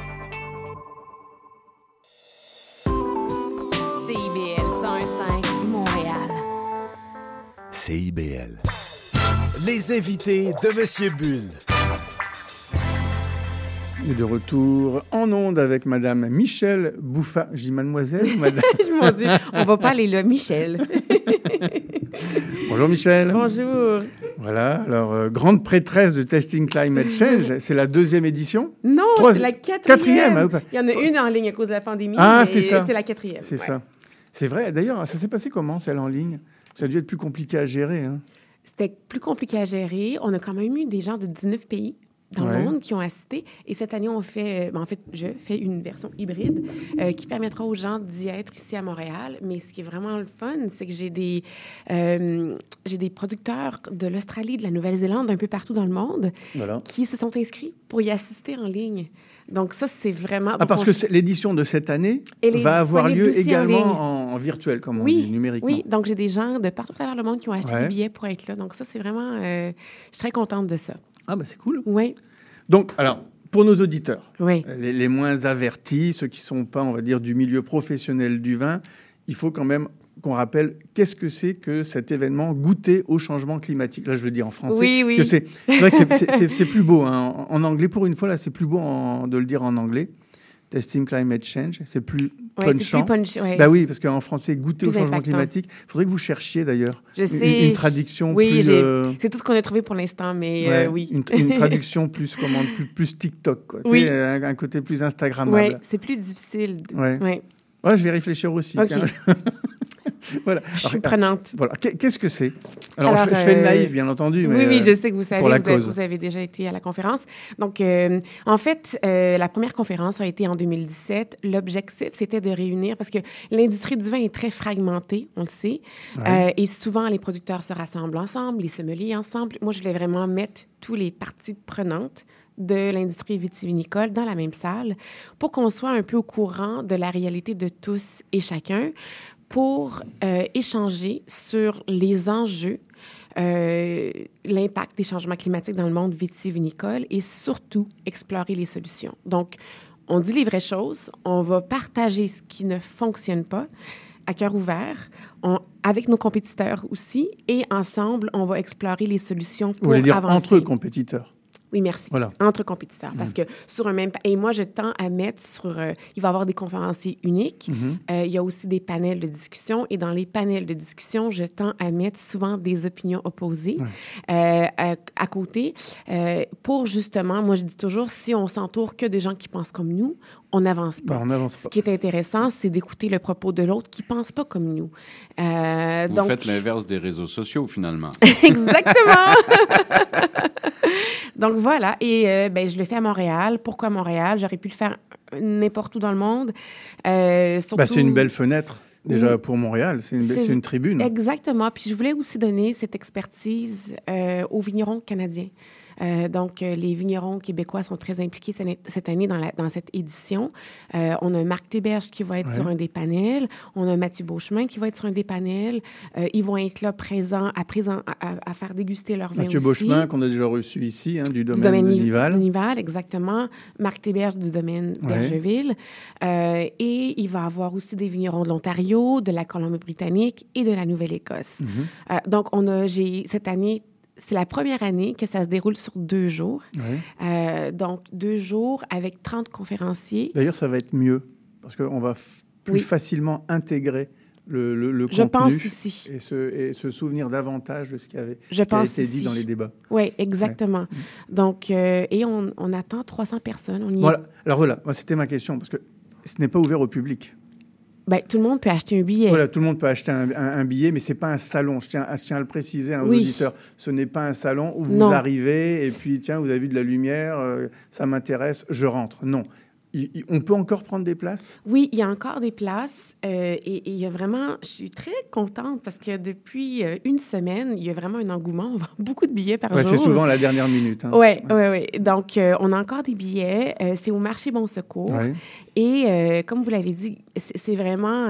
[SPEAKER 3] CIBL.
[SPEAKER 8] Les invités de Monsieur Bull.
[SPEAKER 4] Et de retour en onde avec Madame Michel Bouffard. Je dis mademoiselle ou madame?
[SPEAKER 11] Je m'en dis, on va pas aller là, Michel.
[SPEAKER 4] Bonjour Michel.
[SPEAKER 11] Bonjour.
[SPEAKER 4] Voilà, alors euh, grande prêtresse de Testing Climate Change, c'est la deuxième édition?
[SPEAKER 11] Non,
[SPEAKER 4] Trois-
[SPEAKER 11] c'est la quatrième.
[SPEAKER 4] Quatrième, ou pas?
[SPEAKER 11] Il y en a une en ligne à cause de la pandémie.
[SPEAKER 4] Ah, c'est ça.
[SPEAKER 11] C'est la quatrième.
[SPEAKER 4] C'est
[SPEAKER 11] ouais.
[SPEAKER 4] ça. C'est vrai. D'ailleurs, ça s'est passé comment, celle en ligne? Ça a dû être plus compliqué à gérer. Hein.
[SPEAKER 11] C'était plus compliqué à gérer. On a quand même eu des gens de 19 pays dans
[SPEAKER 4] Ouais.
[SPEAKER 11] le monde qui ont assisté. Et cette année, on fait, euh, ben, en fait, je fais une version hybride euh, qui permettra aux gens d'y être ici à Montréal. Mais ce qui est vraiment le fun, c'est que j'ai des, euh, j'ai des producteurs de l'Australie, de la Nouvelle-Zélande, un peu partout dans le monde,
[SPEAKER 4] Voilà.
[SPEAKER 11] qui se sont inscrits pour y assister en ligne. Donc ça, c'est vraiment...
[SPEAKER 4] Ah, parce
[SPEAKER 11] on
[SPEAKER 4] que l'édition de cette année va avoir lieu également en, en virtuel, comme on dit, numériquement.
[SPEAKER 11] Oui, donc j'ai des gens de partout à travers le monde qui ont acheté
[SPEAKER 4] Ouais.
[SPEAKER 11] des billets pour être là. Donc ça, c'est vraiment... euh, je suis très contente de ça.
[SPEAKER 4] Ah, bah c'est cool.
[SPEAKER 11] Oui.
[SPEAKER 4] Donc, alors, pour nos auditeurs,
[SPEAKER 11] Oui.
[SPEAKER 4] les, les moins avertis, ceux qui ne sont pas, on va dire, du milieu professionnel du vin, il faut quand même qu'on rappelle qu'est-ce que c'est que cet événement goûter au changement climatique? Là, je le dis en français.
[SPEAKER 11] Oui, oui.
[SPEAKER 4] C'est vrai que c'est- plus beau. hein. En, en anglais, pour une fois, là, c'est plus beau en- de le dire en anglais. Testing Climate Change, c'est plus
[SPEAKER 11] Ouais,
[SPEAKER 4] punchant.
[SPEAKER 11] plus punch- ouais.
[SPEAKER 4] Bah oui, parce qu'en français, goûter au changement
[SPEAKER 11] impactant.
[SPEAKER 4] climatique, il faudrait que vous cherchiez d'ailleurs une- traduction
[SPEAKER 11] Oui,
[SPEAKER 4] plus... euh,
[SPEAKER 11] c'est tout ce qu'on a trouvé pour l'instant, mais
[SPEAKER 4] Ouais,
[SPEAKER 11] euh, oui.
[SPEAKER 4] Une, une traduction plus, comment, plus, plus TikTok, quoi.
[SPEAKER 11] Oui.
[SPEAKER 4] un, un côté plus Instagrammable.
[SPEAKER 11] Oui, c'est plus difficile.
[SPEAKER 4] Ouais.
[SPEAKER 11] ouais.
[SPEAKER 4] Ouais, je vais réfléchir aussi.
[SPEAKER 11] Ok.
[SPEAKER 4] voilà.
[SPEAKER 11] Je suis prenante.
[SPEAKER 4] Voilà. Qu'est- Qu'est-ce que c'est? Alors,
[SPEAKER 11] Alors,
[SPEAKER 4] je, je fais le
[SPEAKER 11] euh,
[SPEAKER 4] naïf, bien entendu.
[SPEAKER 11] Oui,
[SPEAKER 4] mais,
[SPEAKER 11] oui,
[SPEAKER 4] euh,
[SPEAKER 11] je sais que vous savez, vous, avez, vous avez déjà été à la conférence. Donc, euh, en fait, euh, la première conférence a été en 2017. L'objectif, c'était de réunir, parce que l'industrie du vin est très fragmentée, on le sait,
[SPEAKER 15] Ouais.
[SPEAKER 11] Euh, et souvent, les producteurs se rassemblent ensemble, les sommeliers ensemble. Moi, je voulais vraiment mettre tous les parties prenantes de l'industrie vitivinicole dans la même salle pour qu'on soit un peu au courant de la réalité de tous et chacun pour euh, échanger sur les enjeux, euh, l'impact des changements climatiques dans le monde vitivinicole et surtout explorer les solutions. Donc, on dit les vraies choses, on va partager ce qui ne fonctionne pas à cœur ouvert, on- avec nos compétiteurs aussi, et ensemble, on va explorer les solutions
[SPEAKER 4] Vous
[SPEAKER 11] pour
[SPEAKER 4] voulez dire
[SPEAKER 11] avancer.
[SPEAKER 4] entre compétiteurs?
[SPEAKER 11] Oui, merci.
[SPEAKER 4] Voilà.
[SPEAKER 11] Entre compétiteurs. Parce que sur un même... Et moi, je tends à mettre sur... euh, il va y avoir des conférenciers uniques.
[SPEAKER 4] Mhm.
[SPEAKER 11] Euh, il y a aussi des panels de discussion. Et dans les panels de discussion, je tends à mettre souvent des opinions opposées euh, à, à côté pour justement, moi, je dis toujours, si on s'entoure que des gens qui pensent comme nous, on n'avance pas.
[SPEAKER 4] Ben, on
[SPEAKER 11] Ce
[SPEAKER 4] pas.
[SPEAKER 11] qui est intéressant, c'est d'écouter le propos de l'autre qui ne pense pas comme nous. Euh,
[SPEAKER 7] Vous
[SPEAKER 11] donc,
[SPEAKER 7] faites l'inverse des réseaux sociaux, finalement.
[SPEAKER 11] Exactement. Donc voilà, et euh, ben, je le fais à Montréal. Pourquoi Montréal? J'aurais pu le faire n'importe où dans le monde. Euh, surtout...
[SPEAKER 4] Bah, c'est une belle fenêtre, déjà,
[SPEAKER 11] Oui.
[SPEAKER 4] pour Montréal. C'est une, belle-
[SPEAKER 11] C'est-
[SPEAKER 4] c'est une tribune.
[SPEAKER 11] Exactement. Puis je voulais aussi donner cette expertise euh, aux vignerons canadiens. Euh, donc, euh, les vignerons québécois sont très impliqués cette année- dans, la- dans cette édition. Euh, on a Marc Théberge qui va être
[SPEAKER 4] Ouais.
[SPEAKER 11] sur un des panels. On a Mathieu Beauchemin qui va être sur un des panels. Euh, ils vont être là présents à, présent, à, à- à faire déguster leur vin
[SPEAKER 4] Mathieu
[SPEAKER 11] aussi.
[SPEAKER 4] Beauchemin, qu'on a déjà reçu ici, hein, du domaine,
[SPEAKER 11] Du domaine
[SPEAKER 4] de
[SPEAKER 11] Niv-
[SPEAKER 4] Nival.
[SPEAKER 11] exactement. Marc Théberge du domaine
[SPEAKER 4] Ouais.
[SPEAKER 11] d'Ergeville. Euh, et il va avoir aussi des vignerons de l'Ontario, de la Colombie-Britannique et de la Nouvelle-Écosse.
[SPEAKER 4] Mhm.
[SPEAKER 11] Donc, on a, j'ai, cette année, c'est la première année que ça se déroule sur deux jours. Euh, donc, deux jours avec 30 conférenciers.
[SPEAKER 4] D'ailleurs, ça va être mieux, parce qu'on va plus
[SPEAKER 11] Oui.
[SPEAKER 4] facilement intégrer le, le, le
[SPEAKER 11] Je
[SPEAKER 4] contenu
[SPEAKER 11] pense aussi.
[SPEAKER 4] Et se, et se souvenir davantage de ce qui avait
[SPEAKER 11] Je
[SPEAKER 4] ce qui a
[SPEAKER 11] pense
[SPEAKER 4] été dit
[SPEAKER 11] aussi.
[SPEAKER 4] dans les débats.
[SPEAKER 11] Oui, exactement. Donc, euh, et on, on attend 300 personnes. On y est-
[SPEAKER 4] Voilà. Alors voilà, c'était ma question, parce que ce n'est pas ouvert au public.
[SPEAKER 11] Ben, tout le monde peut acheter un billet.
[SPEAKER 4] Voilà, tout le monde peut acheter un, un- un billet, mais c'est pas un salon. Je tiens, à- je tiens à le préciser à nos
[SPEAKER 11] Oui.
[SPEAKER 4] auditeurs. Ce n'est pas un salon où vous arrivez et puis, tiens, vous avez vu de la lumière, euh, ça m'intéresse, je rentre. Non. On peut encore prendre des places?
[SPEAKER 11] Oui, il y a encore des places euh, et, et il y a vraiment, je suis très contente parce que depuis euh, une semaine, il y a vraiment un engouement. On vend beaucoup de billets par
[SPEAKER 4] Ouais,
[SPEAKER 11] jour.
[SPEAKER 4] C'est souvent la dernière minute. hein.
[SPEAKER 11] Oui, oui, oui. Donc, euh, on a encore des billets. Euh, c'est au marché Bon Secours.
[SPEAKER 4] Ouais.
[SPEAKER 11] Et comme vous l'avez dit, c'est vraiment.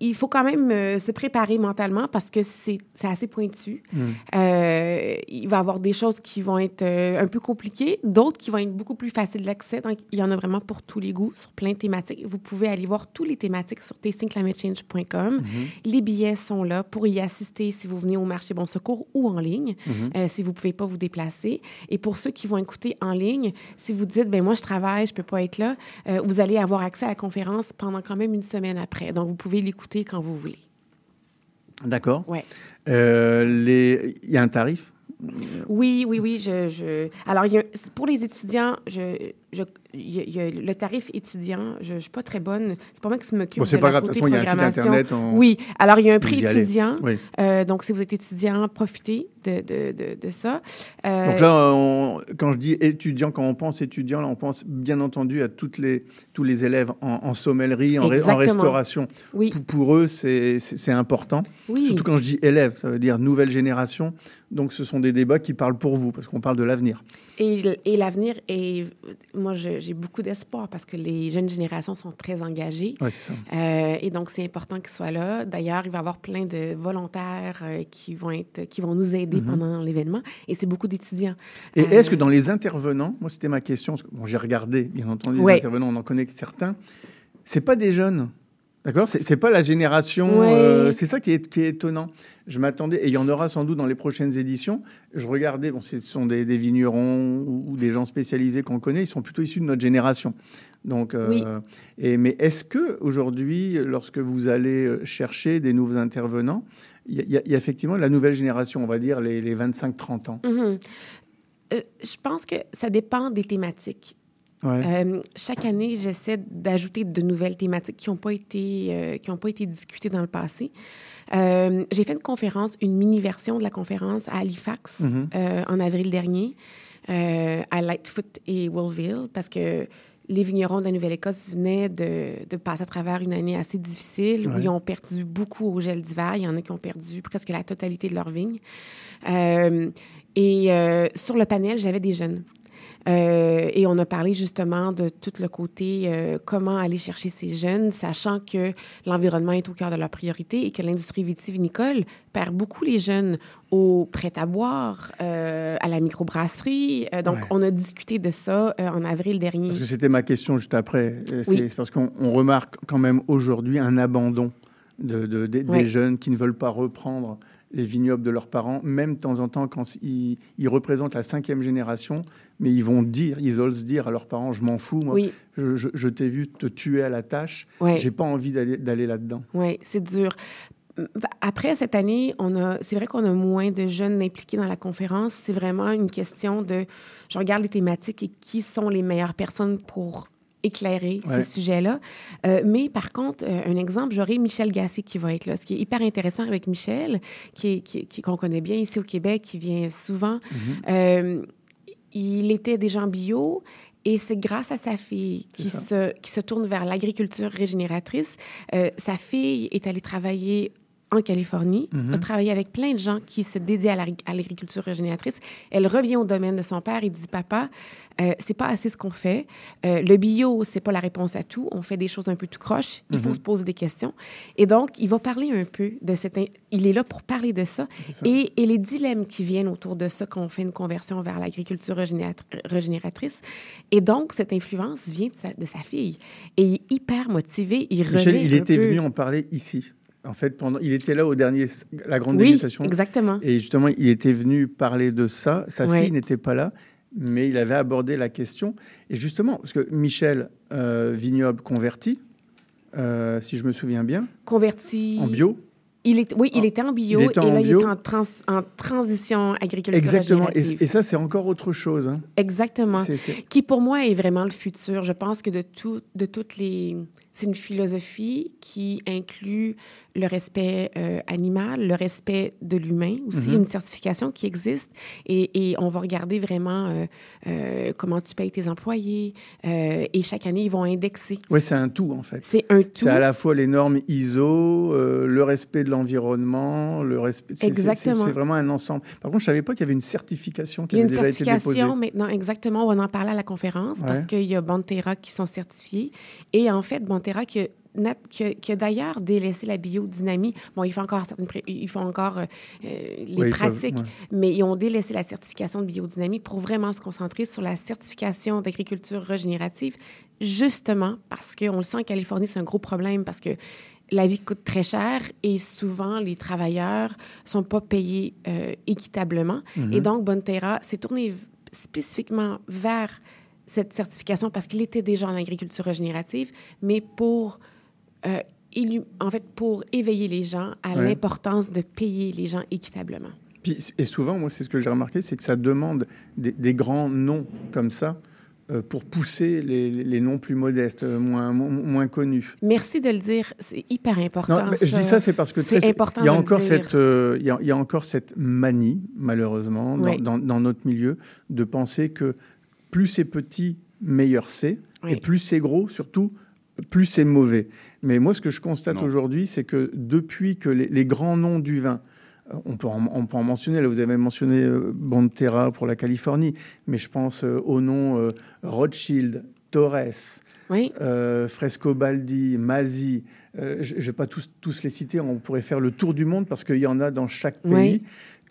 [SPEAKER 11] Il- faut quand même euh, se préparer mentalement parce que c'est assez pointu.
[SPEAKER 4] Mm.
[SPEAKER 11] Euh, il va y avoir des choses qui vont être euh, un peu compliquées, d'autres qui vont être beaucoup plus faciles d'accès. Donc, il y en a vraiment pour tous les goûts, sur plein de thématiques. Vous pouvez aller voir tous les thématiques sur tastingclimatechange.com. Les billets sont là pour y assister si vous venez au marché Bon Secours ou en ligne, euh, si vous ne pouvez pas vous déplacer. Et pour ceux qui vont écouter en ligne, si vous dites, ben moi, je travaille, je ne peux pas être là, vous allez avoir accès à la conférence pendant quand même une semaine après. Donc, vous pouvez l'écouter quand vous voulez.
[SPEAKER 4] D'accord.
[SPEAKER 11] Ouais.
[SPEAKER 4] Euh, les- Il y a un tarif?
[SPEAKER 11] Oui, oui, oui. Je, je... Alors, il y a- pour les étudiants, je, y a- il y a le tarif étudiant, je ne suis pas très bonne. C'est pas moi qui m'occupe
[SPEAKER 4] Bon, c'est
[SPEAKER 11] de
[SPEAKER 4] pas
[SPEAKER 11] la
[SPEAKER 4] grave, de
[SPEAKER 11] côté
[SPEAKER 4] toute façon, il y a un site. Internet, on-
[SPEAKER 11] Oui. Alors, il y a un prix étudiant.
[SPEAKER 4] Oui.
[SPEAKER 11] Euh, donc, si vous êtes étudiant, profitez de, de, de, de ça. Euh,
[SPEAKER 4] Donc là, on- quand je dis étudiant, quand on pense étudiant, là, on pense bien entendu à toutes les, tous les élèves en, en sommellerie, en, restauration.
[SPEAKER 11] Oui.
[SPEAKER 4] Pour, pour eux, c'est important.
[SPEAKER 11] Oui.
[SPEAKER 4] Surtout quand je dis élèves, ça veut dire nouvelle génération. Donc ce sont des débats qui parlent pour vous, parce qu'on parle de l'avenir.
[SPEAKER 11] Et, l'avenir est. Moi, j'ai beaucoup d'espoir parce que les jeunes générations sont très engagées.
[SPEAKER 4] Ouais, c'est ça.
[SPEAKER 11] Euh, et donc, c'est important qu'ils soient là. D'ailleurs, il va y avoir plein de volontaires euh, qui, vont être, qui vont nous aider
[SPEAKER 4] Mhm.
[SPEAKER 11] pendant l'événement. Et c'est beaucoup d'étudiants.
[SPEAKER 4] Et
[SPEAKER 11] Euh,
[SPEAKER 4] est-ce que dans les intervenants, moi c'était ma question, parce que, bon, j'ai regardé, bien entendu, les intervenants, on en connaît certains, c'est pas des jeunes? D'accord C'est pas la génération.
[SPEAKER 11] Ouais.
[SPEAKER 4] euh, c'est ça qui est, qui est étonnant. Je m'attendais, et il y en aura sans doute dans les prochaines éditions. Je regardais, bon, ce sont des, des vignerons ou, ou des gens spécialisés qu'on connaît, ils sont plutôt issus de notre génération. Donc, euh,
[SPEAKER 11] Oui.
[SPEAKER 4] et, mais est-ce que aujourd'hui, lorsque vous allez euh, chercher des nouveaux intervenants, il y, a- y y effectivement la nouvelle génération, on va dire les, les 25-30 ans?
[SPEAKER 11] Euh, je pense que ça dépend des thématiques.
[SPEAKER 4] Ouais.
[SPEAKER 11] Euh, chaque année, j'essaie d'ajouter de nouvelles thématiques qui n'ont pas été euh, qui ont pas été discutées dans le passé. Euh, J'ai fait une conférence, une mini version de la conférence à Halifax
[SPEAKER 15] Mhm.
[SPEAKER 11] en avril dernier, à Lightfoot et Willville, parce que les vignerons de la Nouvelle-Écosse venaient de, de passer à travers une année assez difficile où ils ont perdu beaucoup au gel d'hiver. Il y en a qui ont perdu presque la totalité de leurs vignes. Euh, et euh, sur le panel, j'avais des jeunes. Euh, et on a parlé justement de tout le côté euh, comment aller chercher ces jeunes, sachant que l'environnement est au cœur de leur priorité et que l'industrie vitivinicole perd beaucoup les jeunes au prêt-à-boire, euh, à la microbrasserie. Donc,
[SPEAKER 4] Ouais.
[SPEAKER 11] on a discuté de ça en avril dernier.
[SPEAKER 4] Parce que c'était ma question juste après. C'est
[SPEAKER 11] Oui.
[SPEAKER 4] parce qu'on on remarque quand même aujourd'hui un abandon de, de- des jeunes qui ne veulent pas reprendre les vignobles de leurs parents, même de temps en temps quand ils, ils représentent la cinquième génération, mais ils vont dire, ils osent dire à leurs parents, je m'en fous, moi,
[SPEAKER 11] Oui.
[SPEAKER 4] je, je- je t'ai vu te tuer à la tâche,
[SPEAKER 11] Ouais.
[SPEAKER 4] j'ai pas envie d'aller là-dedans.
[SPEAKER 11] Oui, c'est dur. Après cette année, on a, c'est vrai qu'on a moins de jeunes impliqués dans la conférence. C'est vraiment une question de, je regarde les thématiques et qui sont les meilleures personnes pour éclairer
[SPEAKER 15] Ouais.
[SPEAKER 11] ces sujets-là. Euh, mais par contre, euh, un exemple, j'aurai Michel Gassé qui va être là. Ce qui est hyper intéressant avec Michel, qui qui- qui- qu'on connaît bien ici au Québec, qui vient souvent. Euh, il était déjà en bio et c'est grâce à sa fille qui se, qui se tourne vers l'agriculture régénératrice. Sa fille est allée travailler en Californie,
[SPEAKER 15] Mhm.
[SPEAKER 11] a travaillé avec plein de gens qui se dédient à l'agri- à l'agriculture régénératrice. Elle revient au domaine de son père et dit Papa, euh, c'est pas assez ce qu'on fait. Euh, le bio, c'est pas la réponse à tout. On fait des choses un peu tout croche. Il faut
[SPEAKER 15] Mhm.
[SPEAKER 11] se poser des questions. Et donc, il va parler un peu de cette. in- Il est là pour parler de ça.
[SPEAKER 15] ça.
[SPEAKER 11] Et, et les dilemmes qui viennent autour de ça quand on fait une conversion vers l'agriculture régénérat- régénératrice. Et donc, cette influence vient de sa, de sa fille. Et il est hyper motivé. Il
[SPEAKER 4] Michel, il était
[SPEAKER 11] peu-
[SPEAKER 4] venu en parler ici. En fait, pendant, il était là au dernier, la grande
[SPEAKER 11] Oui,
[SPEAKER 4] dégustation.
[SPEAKER 11] exactement.
[SPEAKER 4] Et justement, il était venu parler de ça. Sa
[SPEAKER 11] Ouais.
[SPEAKER 4] fille n'était pas là, mais il avait abordé la question. Et justement, parce que Michel, euh, vignoble converti, euh, si je me souviens bien,
[SPEAKER 11] Converti.
[SPEAKER 4] en bio.
[SPEAKER 11] Il est, oui, il était en bio
[SPEAKER 4] Il était
[SPEAKER 11] et
[SPEAKER 4] en
[SPEAKER 11] là, il est en, trans, en transition agriculture
[SPEAKER 4] Exactement. Et, et ça, c'est encore autre chose. hein.
[SPEAKER 11] Exactement. Qui, pour moi, est vraiment le futur. Je pense que de, tout, de toutes les... C'est une philosophie qui inclut le respect euh, animal, le respect de l'humain aussi,
[SPEAKER 4] Mhm.
[SPEAKER 11] une certification qui existe. Et, et on va regarder vraiment euh, euh, comment tu payes tes employés. et chaque année, ils vont indexer.
[SPEAKER 4] Oui, c'est un tout, en fait.
[SPEAKER 11] C'est un tout.
[SPEAKER 4] C'est à la fois les normes ISO, le respect de l'environnement, le respect.
[SPEAKER 11] Exactement.
[SPEAKER 4] C'est vraiment un ensemble. Par contre, je savais pas qu'il y avait une certification qui avait
[SPEAKER 11] une
[SPEAKER 4] déjà été déposée.
[SPEAKER 11] certification maintenant, exactement. On va en parler à la conférence parce qu'il y a Bonterra qui sont certifiés. Et en fait, Bonterra qui a, nat- qui a- qui a d'ailleurs délaissé la biodynamie. Bon, ils font encore certaines, pré- ils font encore euh, euh, les
[SPEAKER 4] peuvent,
[SPEAKER 11] pratiques,
[SPEAKER 4] ouais.
[SPEAKER 11] mais ils ont délaissé la certification de biodynamie pour vraiment se concentrer sur la certification d'agriculture régénérative, justement parce qu'on le sent en Californie, c'est un gros problème parce que la vie coûte très cher et souvent les travailleurs sont pas payés euh, équitablement. Et donc, Bonterra s'est tourné spécifiquement vers cette certification parce qu'il était déjà en agriculture régénérative, mais pour, euh, en fait, pour éveiller les gens à
[SPEAKER 4] Ouais.
[SPEAKER 11] l'importance de payer les gens équitablement.
[SPEAKER 4] Puis- et souvent, moi, c'est ce que j'ai remarqué, c'est que ça demande des, des grands noms comme ça euh, pour pousser les, noms plus modestes, euh, moins, mo- moins connus.
[SPEAKER 11] Merci de le dire, c'est hyper important.
[SPEAKER 4] Non, je dis ça, c'est parce que très-
[SPEAKER 11] important
[SPEAKER 4] il y a encore cette, euh, il y a- il y a encore cette manie, malheureusement, dans,
[SPEAKER 11] Oui.
[SPEAKER 4] dans- dans notre milieu, de penser que plus c'est petit, meilleur c'est,
[SPEAKER 11] Oui.
[SPEAKER 4] et plus c'est gros, surtout, plus c'est mauvais. Mais moi, ce que je constate
[SPEAKER 7] Non.
[SPEAKER 4] aujourd'hui, c'est que depuis que les, les grands noms du vin euh, on peut, en, on peut en mentionner, là, vous avez mentionné euh, Bonterra pour la Californie, mais je pense euh, aux noms euh, Rothschild, Torres,
[SPEAKER 11] Oui.
[SPEAKER 4] euh, Frescobaldi, Mazzi. euh, je ne vais pas tous, tous les citer, on pourrait faire le tour du monde parce qu'il y en a dans chaque pays.
[SPEAKER 11] Oui.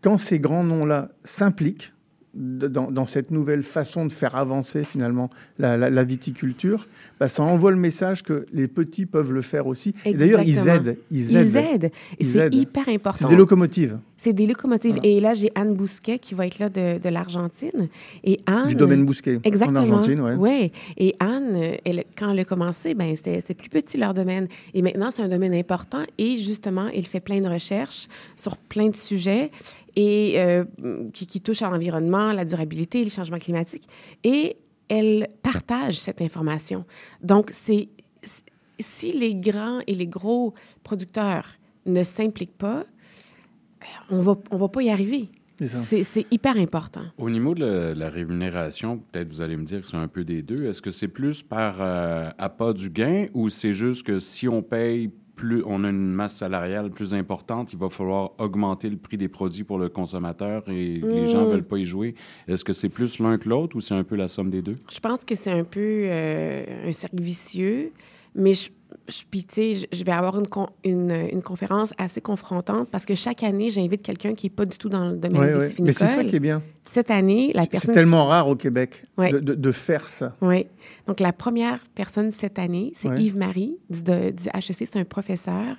[SPEAKER 4] Quand ces grands noms-là s'impliquent dans, dans cette nouvelle façon de faire avancer finalement la, la- la viticulture, bah, ça envoie le message que les petits peuvent le faire aussi. Et d'ailleurs, ils aident. Ils
[SPEAKER 11] Ils
[SPEAKER 4] aident.
[SPEAKER 11] Et
[SPEAKER 4] Ils
[SPEAKER 11] c'est
[SPEAKER 4] aident.
[SPEAKER 11] hyper important.
[SPEAKER 4] C'est des locomotives.
[SPEAKER 11] C'est des locomotives. Et là, j'ai Anne Bousquet qui va être là de, de l'Argentine. Et Anne...
[SPEAKER 4] Du domaine Bousquet, en
[SPEAKER 11] Exactement.
[SPEAKER 4] Argentine, ouais.
[SPEAKER 11] Ouais. Et Anne, elle, quand elle a commencé, ben, c'était c'était plus petit leur domaine. Et maintenant, c'est un domaine important. Et justement, elle fait plein de recherches sur plein de sujets et, euh, qui, qui touchent à l'environnement, la durabilité, les changements climatiques. Et elle partage cette information. Donc, c'est si les grands et les gros producteurs ne s'impliquent pas, on va, on va pas y arriver.
[SPEAKER 4] C'est ça.
[SPEAKER 11] C'est c'est hyper important.
[SPEAKER 7] Au niveau de la, la rémunération, peut-être vous allez me dire que c'est un peu des deux. Est-ce que c'est plus par euh, appât du gain ou c'est juste que si on paye plus, on a une masse salariale plus importante, il va falloir augmenter le prix des produits pour le consommateur et les gens
[SPEAKER 11] Mm.
[SPEAKER 7] veulent pas y jouer. Est-ce que c'est plus l'un que l'autre ou c'est un peu la somme des deux?
[SPEAKER 11] Je pense que c'est un peu euh, un cercle vicieux, mais je- puis, tu sais, je- vais avoir une, con- une, une conférence assez confrontante parce que chaque année, j'invite quelqu'un qui n'est pas du tout dans le domaine
[SPEAKER 4] Ouais, ouais. Mais c'est ça qui est bien.
[SPEAKER 11] Cette année, la
[SPEAKER 4] C'est
[SPEAKER 11] personne...
[SPEAKER 4] tellement rare au Québec
[SPEAKER 11] Ouais.
[SPEAKER 4] de, de- de faire ça.
[SPEAKER 11] Oui. Donc, la première personne cette année, c'est. Yves-Marie du, de- du HEC. C'est un professeur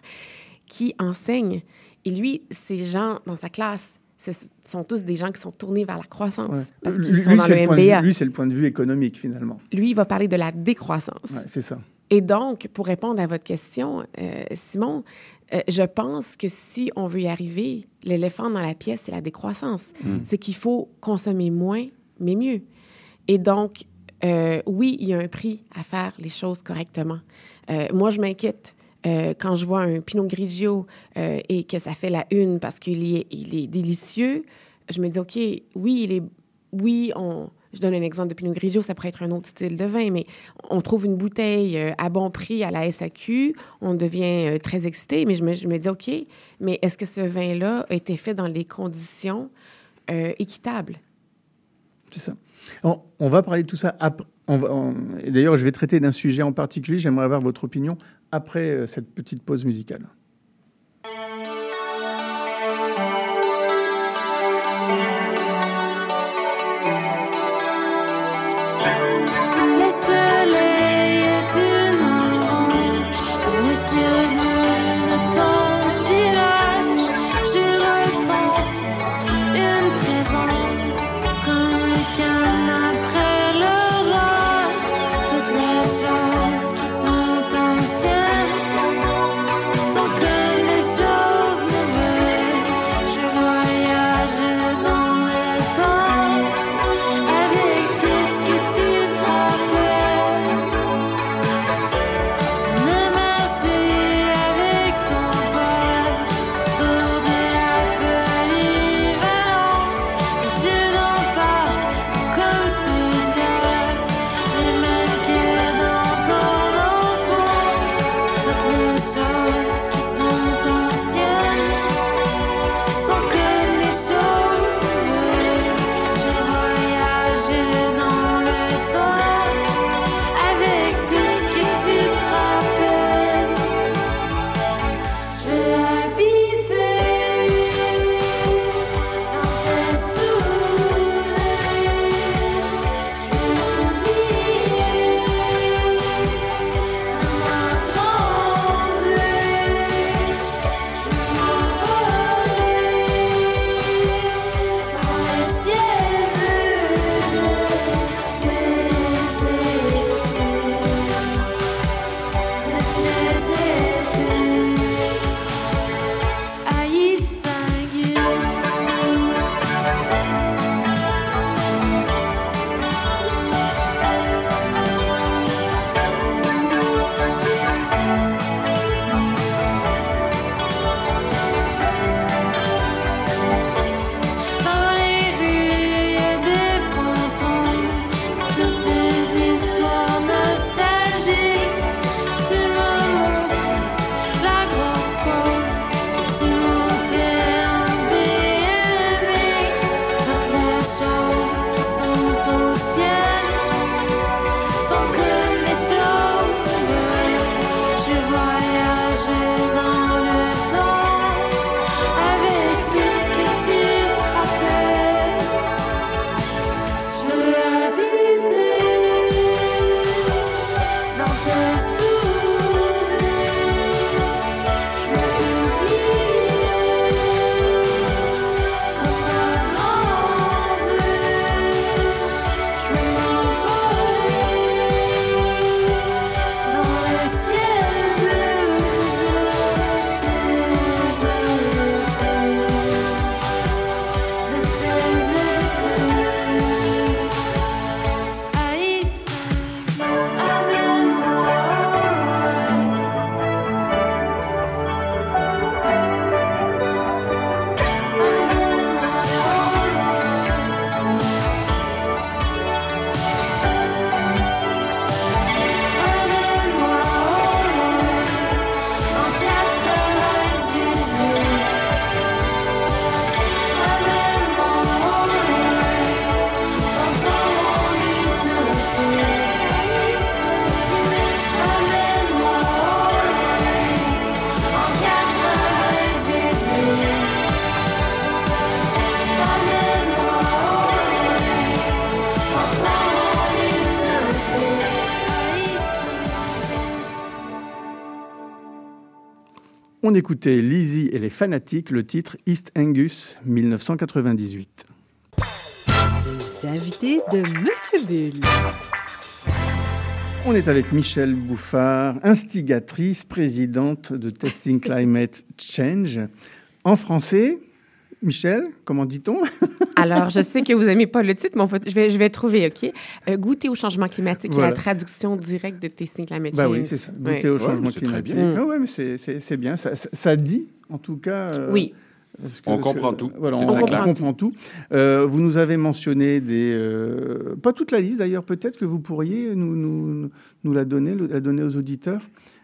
[SPEAKER 11] qui enseigne. Et lui, ces gens dans sa classe, ce sont tous des gens qui sont tournés vers la croissance
[SPEAKER 4] Ouais.
[SPEAKER 11] parce qu'ils sont dans
[SPEAKER 4] c'est
[SPEAKER 11] le
[SPEAKER 4] le de vue-
[SPEAKER 11] MBA.
[SPEAKER 4] Lui, c'est le point de vue économique, finalement.
[SPEAKER 11] Lui, il va parler de la décroissance.
[SPEAKER 4] Ouais, c'est ça.
[SPEAKER 11] Et donc, pour répondre à votre question, euh, Simon, euh, je pense que si on veut y arriver, l'éléphant dans la pièce, c'est la décroissance.
[SPEAKER 15] Mm.
[SPEAKER 11] C'est qu'il faut consommer moins, mais mieux. Et donc, euh, oui, il y a un prix à faire les choses correctement. Moi, je m'inquiète quand je vois un Pinot Grigio et que ça fait la une parce qu'il est, il est délicieux. Je me dis, OK, oui, il est, oui, on, je donne un exemple de Pinot Grigio, ça pourrait être un autre style de vin, mais on trouve une bouteille euh, à bon prix à la SAQ, on devient euh, très excité, mais je me, dis, OK, mais est-ce que ce vin-là a été fait dans les conditions euh, équitables?
[SPEAKER 4] C'est ça. On, va parler de tout ça après. D'ailleurs, je vais traiter d'un sujet en particulier. J'aimerais avoir votre opinion après cette petite pause musicale. On écoutait Lizzie et les fanatiques, le titre East Angus 1998.
[SPEAKER 10] Les invités de Monsieur Bull.
[SPEAKER 4] On est avec Michel Bouffard, instigatrice, présidente de Testing Climate Change. En français, Michel, comment dit-on?
[SPEAKER 11] Alors, je sais que vous n'aimez pas le titre, mais on va- je, vais, je vais trouver, OK? Euh, goûter au changement climatique,
[SPEAKER 4] Voilà.
[SPEAKER 11] la traduction directe de Tasting Climate
[SPEAKER 4] Bah
[SPEAKER 11] Change.
[SPEAKER 4] oui, c'est ça.
[SPEAKER 11] Ouais.
[SPEAKER 4] Goûter au
[SPEAKER 7] Ouais,
[SPEAKER 4] changement
[SPEAKER 7] mais c'est très
[SPEAKER 4] climatique.
[SPEAKER 7] bien.
[SPEAKER 4] Ah ouais, mais c'est- c'est c'est bien. Ça, ça- ça dit, en tout cas. euh,
[SPEAKER 11] Oui.
[SPEAKER 7] On comprend tout.
[SPEAKER 4] Voilà, on, comprend tout. Euh, vous nous avez mentionné des. euh, pas toute la liste d'ailleurs, peut-être que vous pourriez nous, nous, nous la donner, la donner aux auditeurs.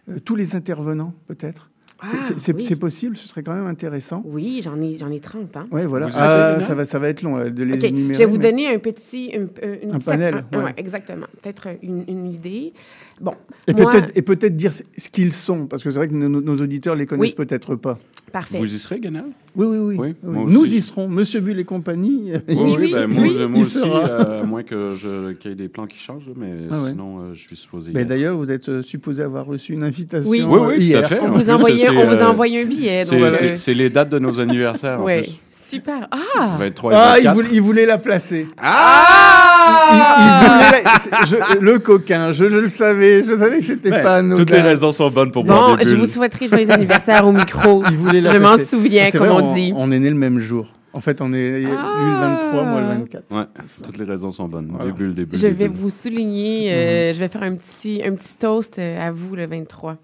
[SPEAKER 4] Euh, tous les intervenants, peut-être. C'est-
[SPEAKER 11] Ah,
[SPEAKER 4] c'est-
[SPEAKER 11] oui.
[SPEAKER 4] possible, ce serait quand même intéressant.
[SPEAKER 11] Oui, j'en ai, j'en ai 30. Hein?
[SPEAKER 4] Ouais, voilà. Ah, ça, va, ça va être long là, de les
[SPEAKER 11] OK,
[SPEAKER 4] énumérer.
[SPEAKER 11] je vais vous
[SPEAKER 4] mais-
[SPEAKER 11] donner un petit... Une, euh, une
[SPEAKER 4] Un
[SPEAKER 11] petite-
[SPEAKER 4] panel,
[SPEAKER 11] un-
[SPEAKER 4] ouais.
[SPEAKER 11] ouais, exactement. Peut-être une, une idée. Bon,
[SPEAKER 4] Et
[SPEAKER 11] moi-
[SPEAKER 4] peut-être et peut-être dire ce qu'ils sont, parce que c'est vrai que nos, nos auditeurs les connaissent
[SPEAKER 11] Oui.
[SPEAKER 4] peut-être pas.
[SPEAKER 11] Parfait.
[SPEAKER 7] Vous y serez, Ganal?
[SPEAKER 4] Oui, oui, oui.
[SPEAKER 7] Oui,
[SPEAKER 4] Oui. Nous y serons. Monsieur Bull et compagnie.
[SPEAKER 7] Oui, oui, ben, moi,
[SPEAKER 4] oui,
[SPEAKER 7] moi
[SPEAKER 4] il
[SPEAKER 7] aussi,
[SPEAKER 4] sera.
[SPEAKER 7] euh, à moins qu'il y ait des plans qui changent, mais
[SPEAKER 4] Ah ouais.
[SPEAKER 7] sinon, euh, je suis supposé.
[SPEAKER 4] Mais
[SPEAKER 7] être.
[SPEAKER 4] d'ailleurs, vous êtes euh, supposé avoir reçu une invitation
[SPEAKER 11] Oui.
[SPEAKER 7] Oui, oui,
[SPEAKER 4] euh,
[SPEAKER 7] tout à fait.
[SPEAKER 11] On vous,
[SPEAKER 7] c'est,
[SPEAKER 11] on vous
[SPEAKER 7] euh,
[SPEAKER 11] a envoyé un billet.
[SPEAKER 7] C'est
[SPEAKER 11] euh,
[SPEAKER 7] c'est les dates de nos anniversaires, en
[SPEAKER 11] ouais.
[SPEAKER 7] plus.
[SPEAKER 11] Super. Ah!
[SPEAKER 7] 23 et
[SPEAKER 4] Ah, il
[SPEAKER 7] 24.
[SPEAKER 4] voulait, il voulait la placer.
[SPEAKER 7] Ah!
[SPEAKER 4] Il, il voulait la- je- le coquin, je, je le savais, je savais que c'était
[SPEAKER 7] Ben,
[SPEAKER 4] pas anodin.
[SPEAKER 7] Toutes les raisons sont bonnes pour boire
[SPEAKER 11] Bon, je vous souhaiterais joyeux anniversaire au micro.
[SPEAKER 4] Il voulait la
[SPEAKER 11] Je m'en souviens, comme
[SPEAKER 4] vrai,
[SPEAKER 11] on dit.
[SPEAKER 4] On est né le même jour. En fait, on est lui le 23, moi le 24.
[SPEAKER 7] Ouais, toutes les raisons sont bonnes.
[SPEAKER 4] Voilà.
[SPEAKER 7] Bulles, des bulles.
[SPEAKER 11] Je vais vous souligner, euh, je vais faire un petit, un petit toast euh, à vous le 23.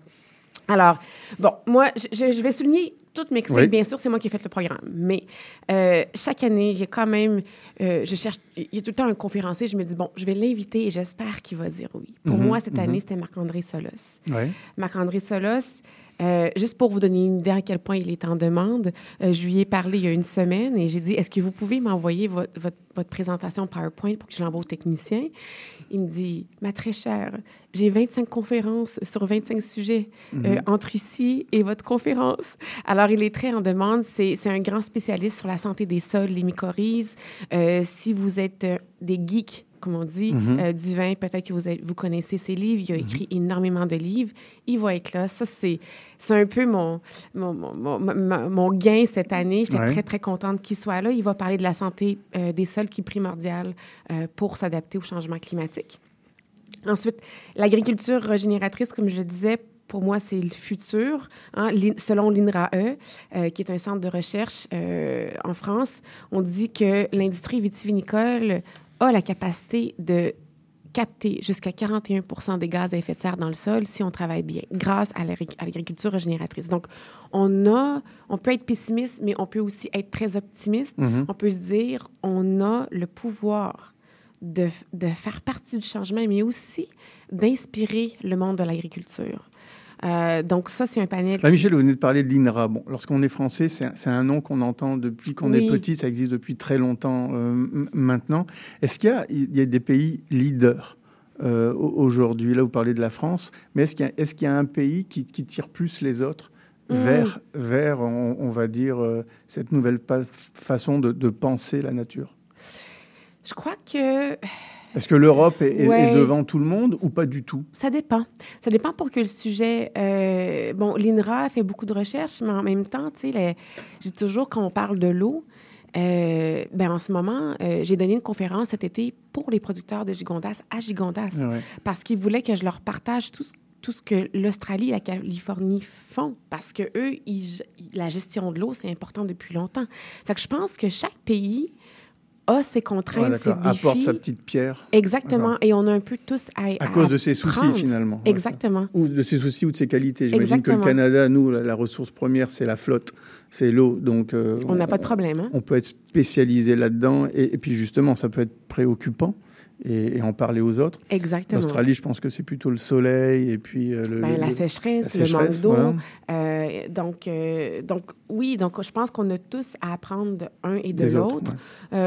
[SPEAKER 11] Alors, bon, moi, je, vais souligner toutes mes critiques.
[SPEAKER 4] Oui.
[SPEAKER 11] Bien sûr, c'est moi qui ai fait le programme. Mais euh, chaque année, il y a quand même, euh, je cherche, il y a tout le temps un conférencier. Je me dis, bon, je vais l'inviter et j'espère qu'il va dire oui. Pour
[SPEAKER 4] Mhm,
[SPEAKER 11] moi, cette
[SPEAKER 4] mhm.
[SPEAKER 11] année, c'était Marc-André Solos.
[SPEAKER 4] Ouais.
[SPEAKER 11] Marc-André Solos, euh, juste pour vous donner une idée à quel point il est en demande, je lui ai parlé il y a une semaine et j'ai dit Est-ce que vous pouvez m'envoyer votre, votre, votre présentation PowerPoint pour que je l'envoie au technicien? Il me dit Ma très chère, j'ai 25 conférences sur 25 sujets euh,
[SPEAKER 16] Mhm.
[SPEAKER 11] entre ici et votre conférence. Alors, il est très en demande. C'est c'est un grand spécialiste sur la santé des sols, les mycorhizes. Euh, si vous êtes euh, des geeks, comme on dit,
[SPEAKER 16] Mhm.
[SPEAKER 11] euh, du vin, peut-être que vous, avez- vous connaissez ses livres. Il a écrit énormément de livres. Il va être là. Ça, c'est c'est un peu mon, mon, mon, mon- ma- mon gain cette année. J'étais
[SPEAKER 16] Ouais.
[SPEAKER 11] très, très contente qu'il soit là. Il va parler de la santé euh, des sols qui est primordiale euh, pour s'adapter au changement climatique. Ensuite, l'agriculture régénératrice, comme je le disais, pour moi, c'est le futur. hein. Selon l'INRAE, euh, qui est un centre de recherche euh, en France, on dit que l'industrie vitivinicole a la capacité de capter jusqu'à 41% des gaz à effet de serre dans le sol si on travaille bien, grâce à l'agri- à l'agriculture régénératrice. Donc, on a, on peut être pessimiste, mais on peut aussi être très optimiste.
[SPEAKER 16] Mhm.
[SPEAKER 11] On peut se dire, on a le pouvoir de, de faire partie du changement, mais aussi d'inspirer le monde de l'agriculture. Euh, donc, ça, c'est un panel.
[SPEAKER 4] Là,
[SPEAKER 11] qui-
[SPEAKER 4] Michel, vous venez de parler de l'INRA. Bon, lorsqu'on est français, c'est un, nom qu'on entend depuis qu'on
[SPEAKER 11] Oui.
[SPEAKER 4] est petit. Ça existe depuis très longtemps euh, maintenant. Est-ce qu'il y a, il y a des pays leaders euh, au- aujourd'hui? Là, vous parlez de la France, mais est-ce qu'il y, a- y un pays qui, qui tire plus les autres
[SPEAKER 11] Mm.
[SPEAKER 4] vers, vers on, on va dire, cette nouvelle façon de, de penser la nature?
[SPEAKER 11] Je crois que
[SPEAKER 4] Est-ce que l'Europe est, est-
[SPEAKER 11] Ouais.
[SPEAKER 4] est devant tout le monde ou pas du tout?
[SPEAKER 11] Ça dépend. Ça dépend pour que le sujet. euh, bon, l'INRA fait beaucoup de recherches, mais en même temps, tu sais, j'ai toujours, quand on parle de l'eau, euh, ben en ce moment, euh, j'ai donné une conférence cet été pour les producteurs de Gigondas à Gigondas
[SPEAKER 4] Ah ouais.
[SPEAKER 11] parce qu'ils voulaient que je leur partage tout ce, tout ce que l'Australie et la Californie font parce que eux, ils- la gestion de l'eau, c'est important depuis longtemps. Fait que je pense que chaque pays a ses contraintes,
[SPEAKER 4] Ouais,
[SPEAKER 11] ses défis.
[SPEAKER 4] Apporte sa petite pierre.
[SPEAKER 11] Exactement. Et on a un peu tous à
[SPEAKER 4] À cause de ses soucis, finalement.
[SPEAKER 11] Exactement.
[SPEAKER 4] Ou de ses soucis ou de ses qualités. J'imagine que le. Canada, nous, la, la ressource première, c'est la flotte, c'est l'eau. Donc, euh,
[SPEAKER 11] On n'a pas de problème. Hein?
[SPEAKER 4] On peut être spécialisé là-dedans. Et, et puis, justement, ça peut être préoccupant et, et en parler aux autres.
[SPEAKER 11] Exactement.
[SPEAKER 4] L'Australie, je pense que c'est plutôt le soleil et puis euh, le,
[SPEAKER 11] Ben,
[SPEAKER 4] le-
[SPEAKER 11] la sécheresse,
[SPEAKER 4] la
[SPEAKER 11] le manque d'eau.
[SPEAKER 4] voilà.
[SPEAKER 11] Euh, donc, euh, donc, oui, donc je pense qu'on a tous à apprendre un et de l'autre.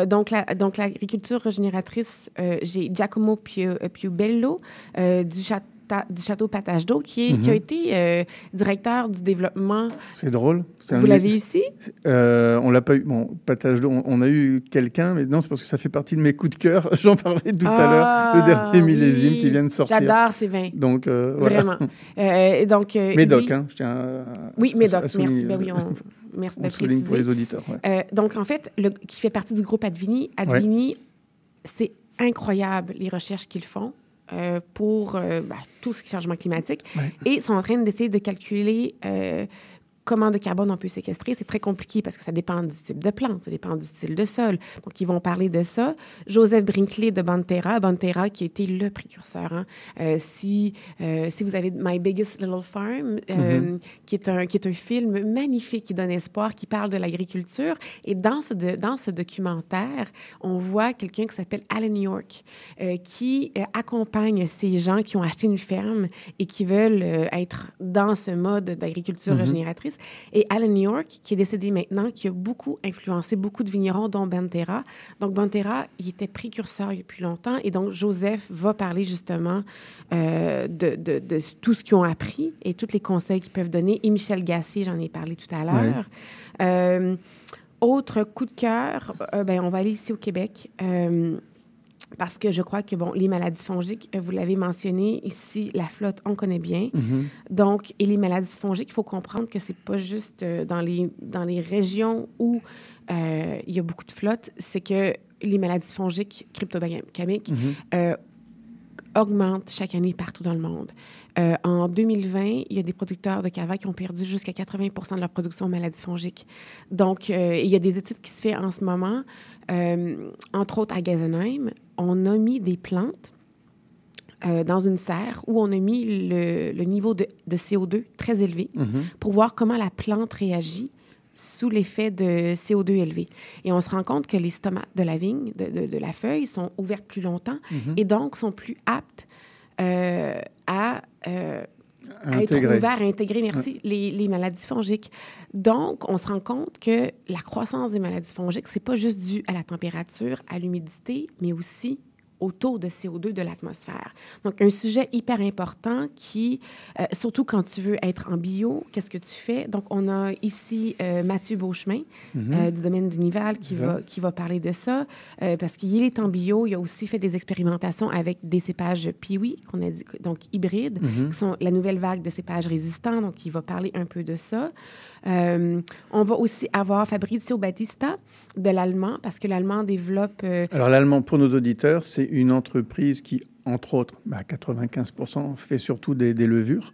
[SPEAKER 11] Donc, la, donc, l'agriculture régénératrice, j'ai Giacomo Piu- Piubello du, chat- Du château Patage d'eau, qui, est- qui a
[SPEAKER 4] Mhm.
[SPEAKER 11] été euh, directeur du développement.
[SPEAKER 4] C'est drôle.
[SPEAKER 11] Vous l'avez eu ici?
[SPEAKER 4] Euh, On l'a pas eu. Bon, Patage d'eau, on, on a eu quelqu'un, mais non, c'est parce que ça fait partie de mes coups de cœur. J'en parlais tout à l'heure, le dernier
[SPEAKER 11] Ah,
[SPEAKER 4] millésime
[SPEAKER 11] oui.
[SPEAKER 4] qui vient de sortir.
[SPEAKER 11] J'adore ces vins.
[SPEAKER 4] Donc, euh, voilà.
[SPEAKER 11] Vraiment. Euh, donc, euh,
[SPEAKER 4] Médoc,
[SPEAKER 11] lui-
[SPEAKER 4] hein, je tiens à,
[SPEAKER 11] Oui, Médoc,
[SPEAKER 4] à
[SPEAKER 11] merci. Ben oui, on, merci
[SPEAKER 4] on souligne pour les auditeurs. ouais.
[SPEAKER 11] Donc, en fait, le, qui fait partie du groupe Advini, Advini, c'est incroyable les recherches qu'ils font euh, pour euh, ben, tout ce qui est changement climatique
[SPEAKER 4] Ouais.
[SPEAKER 11] et sont en train d'essayer de calculer euh, comment de carbone on peut séquestrer. C'est très compliqué parce que ça dépend du type de plante, ça dépend du style de sol. Donc, ils vont parler de ça. Joseph Brinkley de Banterra, Banterra qui a été le précurseur. hein. Euh, si, euh, si vous avez My Biggest Little Farm, euh,
[SPEAKER 16] Mhm.
[SPEAKER 11] qui, est un, qui est un film magnifique qui donne espoir, qui parle de l'agriculture. Et dans ce, de- dans ce documentaire, on voit quelqu'un qui s'appelle Alan York, qui accompagne ces gens qui ont acheté une ferme et qui veulent être dans ce mode d'agriculture
[SPEAKER 16] Mhm.
[SPEAKER 11] régénératrice. Et Alan York, qui est décédé maintenant, qui a beaucoup influencé beaucoup de vignerons, dont Banterra. Donc, Banterra, il était précurseur plus longtemps. Et donc, Joseph va parler justement euh, de, de- de tout ce qu'ils ont appris et tous les conseils qu'ils peuvent donner. Et Michel Gassier, j'en ai parlé tout à l'heure. Euh, autre coup de cœur, euh, ben, on va aller ici au Québec. Parce que je crois que, bon, les maladies fongiques, euh, vous l'avez mentionné, ici, la flotte, on connaît bien.
[SPEAKER 16] Mhm.
[SPEAKER 11] Donc, et les maladies fongiques, il faut comprendre que c'est pas juste euh, dans, les, dans les régions où euh, il y a beaucoup de flotte, c'est que les maladies fongiques cryptogamiques euh, augmentent chaque année partout dans le monde. Euh, en 2020, il y a des producteurs de cava qui ont perdu jusqu'à 80% de leur production de maladies fongiques. Donc, euh, il y a des études qui se font en ce moment, euh, entre autres à Geisenheim. On a mis des plantes dans une serre où on a mis le, le niveau de, de CO2 très élevé
[SPEAKER 16] Mhm.
[SPEAKER 11] pour voir comment la plante réagit sous l'effet de CO2 élevé. Et on se rend compte que les stomates de la vigne, de, de- de la feuille, sont ouvertes plus longtemps
[SPEAKER 16] Mhm.
[SPEAKER 11] et donc sont plus aptes euh, à, euh, à être ouverts, à intégrer, merci, les, les maladies fongiques. Donc, on se rend compte que la croissance des maladies fongiques, c'est pas juste dû à la température, à l'humidité, mais aussi au taux de CO2 de l'atmosphère. Donc, un sujet hyper important qui, euh, surtout quand tu veux être en bio, qu'est-ce que tu fais? Donc, on a ici euh, Mathieu Beauchemin
[SPEAKER 16] Mhm.
[SPEAKER 11] euh, du domaine du Nival qui
[SPEAKER 16] Ça.
[SPEAKER 11] va, qui va parler de ça parce qu'il est en bio. Il a aussi fait des expérimentations avec des cépages Piwi, qu'on a dit, donc hybrides,
[SPEAKER 16] Mhm.
[SPEAKER 11] qui sont la nouvelle vague de cépages résistants. Donc, il va parler un peu de ça. Euh, on va aussi avoir Fabrizio Battista de l'allemand parce que l'allemand développe euh,
[SPEAKER 4] Alors l'allemand, pour nos auditeurs, c'est une entreprise qui, entre autres, bah, 95% fait surtout des, des levures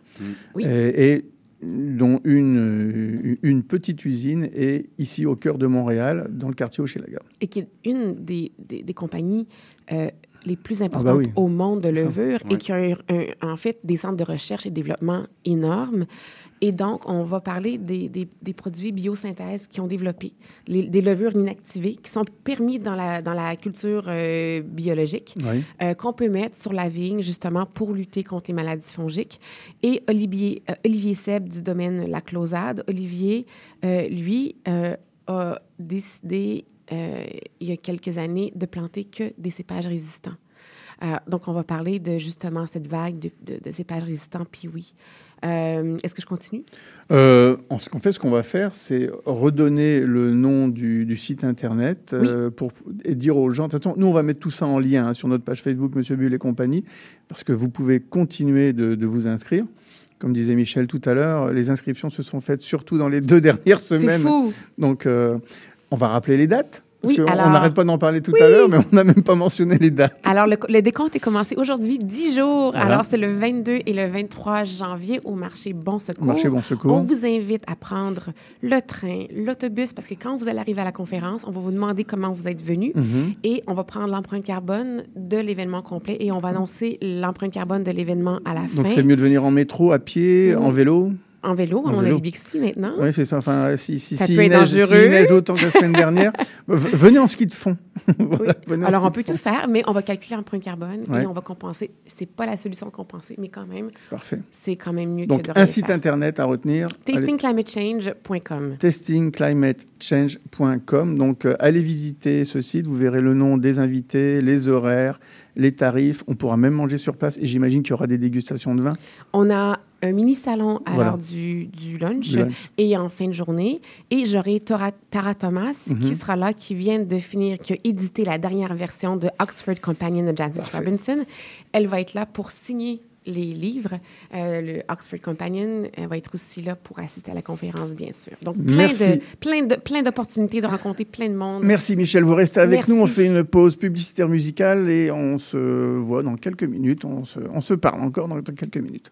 [SPEAKER 11] Oui.
[SPEAKER 4] et, et dont une, euh, une petite usine est ici au cœur de Montréal, dans le quartier Hochelaga.
[SPEAKER 11] et qui est une des, des, des compagnies euh, les plus
[SPEAKER 4] bah
[SPEAKER 11] importantes
[SPEAKER 4] oui.
[SPEAKER 11] au monde de
[SPEAKER 4] Ça.
[SPEAKER 11] levure
[SPEAKER 4] Ouais.
[SPEAKER 11] et qui un- un- en fait des centres de recherche et de développement énormes. Et donc, on va parler des, des, des produits biosynthèse qui ont développé, les- des levures inactivées qui sont permis dans la, dans la culture euh, biologique,
[SPEAKER 4] Oui.
[SPEAKER 11] euh, qu'on peut mettre sur la vigne justement pour lutter contre les maladies fongiques. Et Olivier, euh, Olivier Seb du domaine La Closade, Olivier, euh, lui, euh, a décidé euh, il y a quelques années de planter que des cépages résistants. Euh, donc, on va parler de justement cette vague de, de- de cépages résistants, puis oui. Euh, Est-ce que je continue?
[SPEAKER 4] Euh, en fait, ce qu'on va faire, c'est redonner le nom du, du site internet euh, pour et dire aux gens. Nous, on va mettre tout ça en lien hein, sur notre page Facebook, Monsieur Bull et compagnie, parce que vous pouvez continuer de, de vous inscrire. Comme disait Michel tout à l'heure, les inscriptions se sont faites surtout dans les deux dernières semaines.
[SPEAKER 11] fou.
[SPEAKER 4] Donc, on va rappeler les dates. Parce
[SPEAKER 11] Oui, alors-
[SPEAKER 4] On n'arrête pas d'en parler tout
[SPEAKER 11] Oui.
[SPEAKER 4] à l'heure, mais on n'a même pas mentionné les dates.
[SPEAKER 11] Alors, le, le décompte est commencé aujourd'hui, 10 jours.
[SPEAKER 4] Voilà.
[SPEAKER 11] Alors, c'est le 22 et le 23 janvier au marché Bon Secours.
[SPEAKER 4] Marché Bon Secours.
[SPEAKER 11] On vous invite à prendre le train, l'autobus, parce que quand vous allez arriver à la conférence, on va vous demander comment vous êtes venu
[SPEAKER 4] Mhm.
[SPEAKER 11] et on va prendre l'empreinte carbone de l'événement complet et on va annoncer l'empreinte carbone de l'événement à la fin.
[SPEAKER 4] Donc, c'est mieux de venir en métro, à pied, en vélo?
[SPEAKER 11] En vélo.
[SPEAKER 4] En
[SPEAKER 11] on
[SPEAKER 4] vélo.
[SPEAKER 11] a les Bixi maintenant.
[SPEAKER 4] Oui, c'est ça. Enfin, si, si,
[SPEAKER 11] Ça
[SPEAKER 4] si
[SPEAKER 11] peut
[SPEAKER 4] il
[SPEAKER 11] être
[SPEAKER 4] neige,
[SPEAKER 11] dangereux.
[SPEAKER 4] s'il neige autant que la semaine dernière, venez en ski de fond. Voilà, en
[SPEAKER 11] Alors, on peut tout faire, mais on va calculer l'empreinte carbone
[SPEAKER 4] Ouais.
[SPEAKER 11] et on va compenser. C'est pas la solution de compenser, mais quand même,
[SPEAKER 4] Parfait.
[SPEAKER 11] c'est quand même mieux
[SPEAKER 4] Donc,
[SPEAKER 11] que de
[SPEAKER 4] un site
[SPEAKER 11] faire.
[SPEAKER 4] internet à retenir. Allez.
[SPEAKER 11] Tastingclimatechange.com.
[SPEAKER 4] testingclimatechange.com. Donc, euh, allez visiter ce site. Vous verrez le nom des invités, les horaires, les tarifs. On pourra même manger sur place. Et j'imagine qu'il y aura des dégustations de vin.
[SPEAKER 11] On a un mini salon à
[SPEAKER 4] Voilà.
[SPEAKER 11] l'heure du, du lunch, et en fin de journée. Et j'aurai Tara Thomas
[SPEAKER 4] Mhm.
[SPEAKER 11] qui sera là, qui vient de finir, qui a édité la dernière version de Oxford Companion de
[SPEAKER 4] Parfait.
[SPEAKER 11] Robinson. Elle va être là pour signer les livres. Euh, le Oxford Companion elle va être aussi là pour assister à la conférence, bien sûr. Donc, plein
[SPEAKER 4] Merci.
[SPEAKER 11] de plein de plein d'opportunités de rencontrer plein de monde.
[SPEAKER 4] Merci Michel, vous restez avec
[SPEAKER 11] Merci.
[SPEAKER 4] nous. On fait une pause publicitaire musicale et on se voit dans quelques minutes. On se, on se parle encore dans quelques minutes.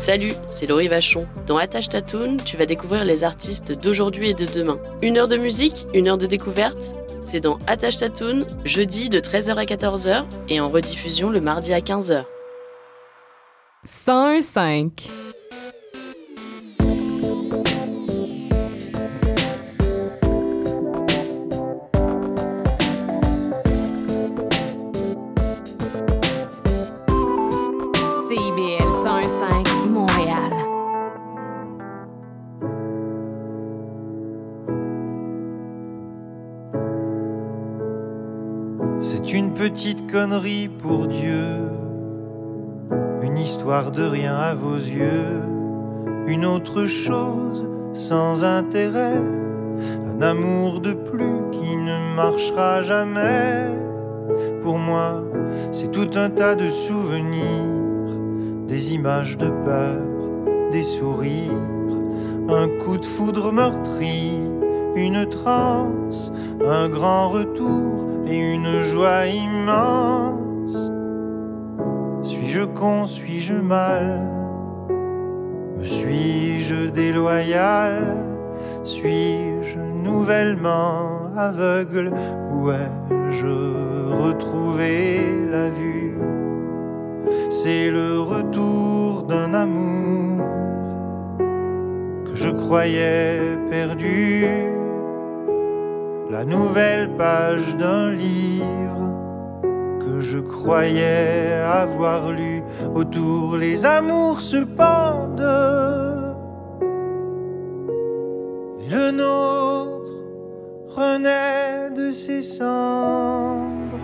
[SPEAKER 17] Salut, c'est Laurie Vachon. Dans Attache Tatoon, tu vas découvrir les artistes d'aujourd'hui et de demain. Une heure de musique, une heure de découverte? C'est dans Attache Tatoon, jeudi de 13h à 14h et en rediffusion le mardi à 15h.
[SPEAKER 3] 101.5.
[SPEAKER 18] connerie pour Dieu, une histoire de rien à vos yeux, une autre chose sans intérêt, un amour de plus qui ne marchera jamais. Pour moi, c'est tout un tas de souvenirs, des images de peur, des sourires, un coup de foudre meurtri, une transe, un grand retour et une joie immense. Suis-je con, suis-je mal? Me suis-je déloyal? Suis-je nouvellement aveugle? Ou ai-je retrouvé la vue? C'est le retour d'un amour que je croyais perdu la nouvelle page d'un livre que je croyais avoir lu. Autour les amours se pendent. Et le nôtre renaît de ses cendres.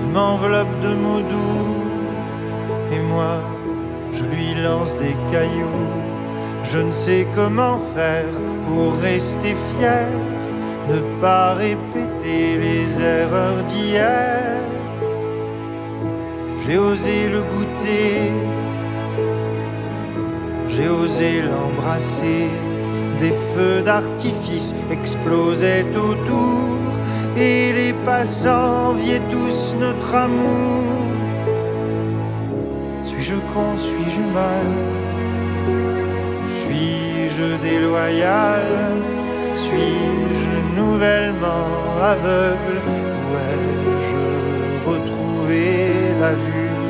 [SPEAKER 18] Il m'enveloppe de mots doux et moi je lui lance des cailloux. Je ne sais comment faire pour rester fier, ne pas répéter les erreurs d'hier. J'ai osé le goûter, j'ai osé l'embrasser. Des feux d'artifice explosaient autour et les passants viaient tous notre amour. Suis-je con, suis-je mal? Suis-je déloyal? Suis-je nouvellement aveugle? Ou ai-je retrouvé la vue?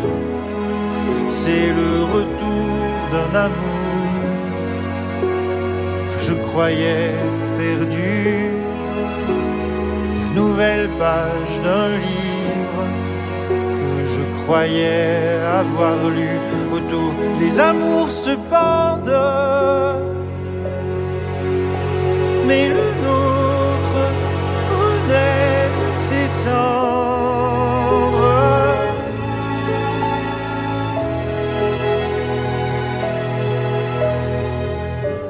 [SPEAKER 18] C'est le retour d'un amour que je croyais perdu. Nouvelle page d'un livre croyais avoir lu autour. Les amours se pendent mais le nôtre renaît de ses cendres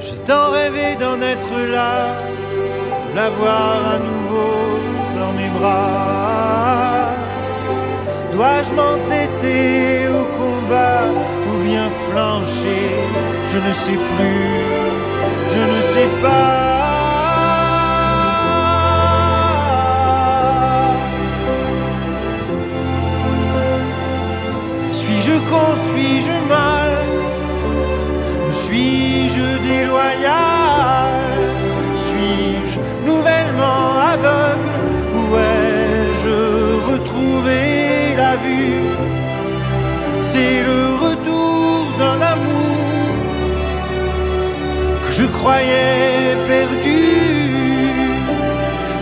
[SPEAKER 18] j'ai tant rêvé d'en être là de l'avoir à nouveau dans mes bras Dois-je m'entêter au combat ou bien flancher, je ne sais plus, je ne sais pas. Suis-je con, suis-je mal? Suis-je déloyal? Suis-je nouvellement aveugle? C'est le retour d'un amour que je croyais perdu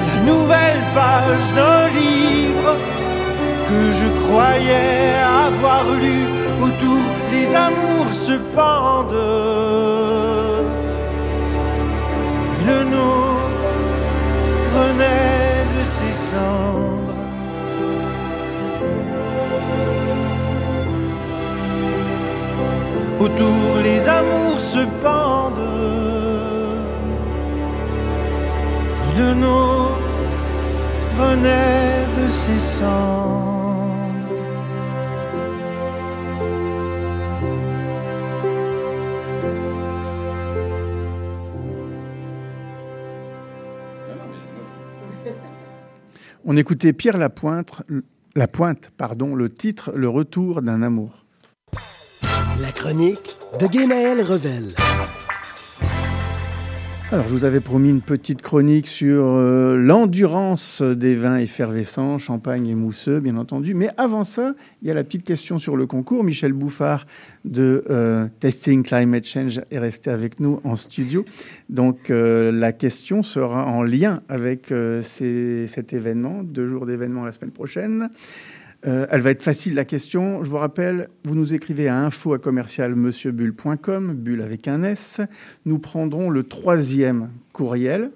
[SPEAKER 18] La nouvelle page d'un livre que je croyais avoir lu autour les amours se pendent. Le nôtre renaît de ses cendres. Autour les amours se pendent. Le nôtre renaît de ses cendres.
[SPEAKER 4] On écoutait Pierre Lapointe, la pointe, pardon, le titre Le retour d'un amour.
[SPEAKER 8] La chronique de Guénaël Revel.
[SPEAKER 4] Alors, je vous avais promis une petite chronique sur euh, l'endurance des vins effervescents, champagne et mousseux, bien entendu. Mais avant ça, il y a la petite question sur le concours. Michel Bouffard de euh, Testing Climate Change est resté avec nous en studio. Donc, euh, la question sera en lien avec cet événement, deux jours d'événement la semaine prochaine. Euh, elle va être facile la question. Je vous rappelle, vous nous écrivez à info à commercial monsieurbulle.com, bulle avec un S. Nous prendrons le troisième courriel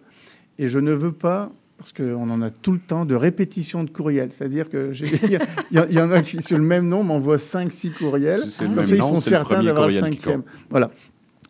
[SPEAKER 4] et je ne veux pas, parce qu'on en a tout le temps, de répétition de courriel. C'est-à-dire que j'ai- il y, en a qui, sur le même nom, m'envoient 5-6 courriels.
[SPEAKER 7] Si c'est le même
[SPEAKER 4] ils sont certains d'avoir le cinquième. Voilà.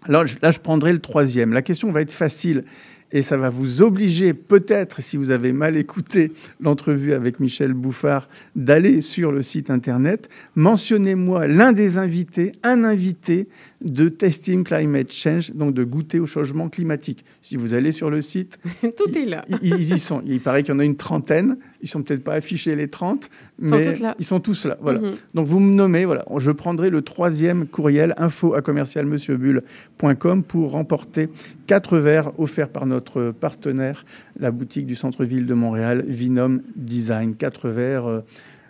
[SPEAKER 4] Alors là, je prendrai le troisième. La question va être facile et ça va vous obliger, peut-être, si vous avez mal écouté l'entrevue avec Michel Bouffard, d'aller sur le site internet. Mentionnez-moi l'un des invités, un invité de Testing Climate Change, donc de goûter au changement climatique. Si vous allez sur le site,
[SPEAKER 11] Tout est là.
[SPEAKER 4] ils, ils y sont. Il paraît qu'il y en a une trentaine. Ils sont peut-être pas affichés les 30,
[SPEAKER 11] Ils sont
[SPEAKER 4] mais
[SPEAKER 11] là.
[SPEAKER 4] ils sont tous là. Voilà.
[SPEAKER 11] Mhm.
[SPEAKER 4] Donc vous me nommez, voilà. Je prendrai le troisième courriel info à commercialmonsieurbule.com pour remporter quatre verres offerts par notre partenaire, la boutique du centre-ville de Montréal, Vinom Design. Quatre verres. euh,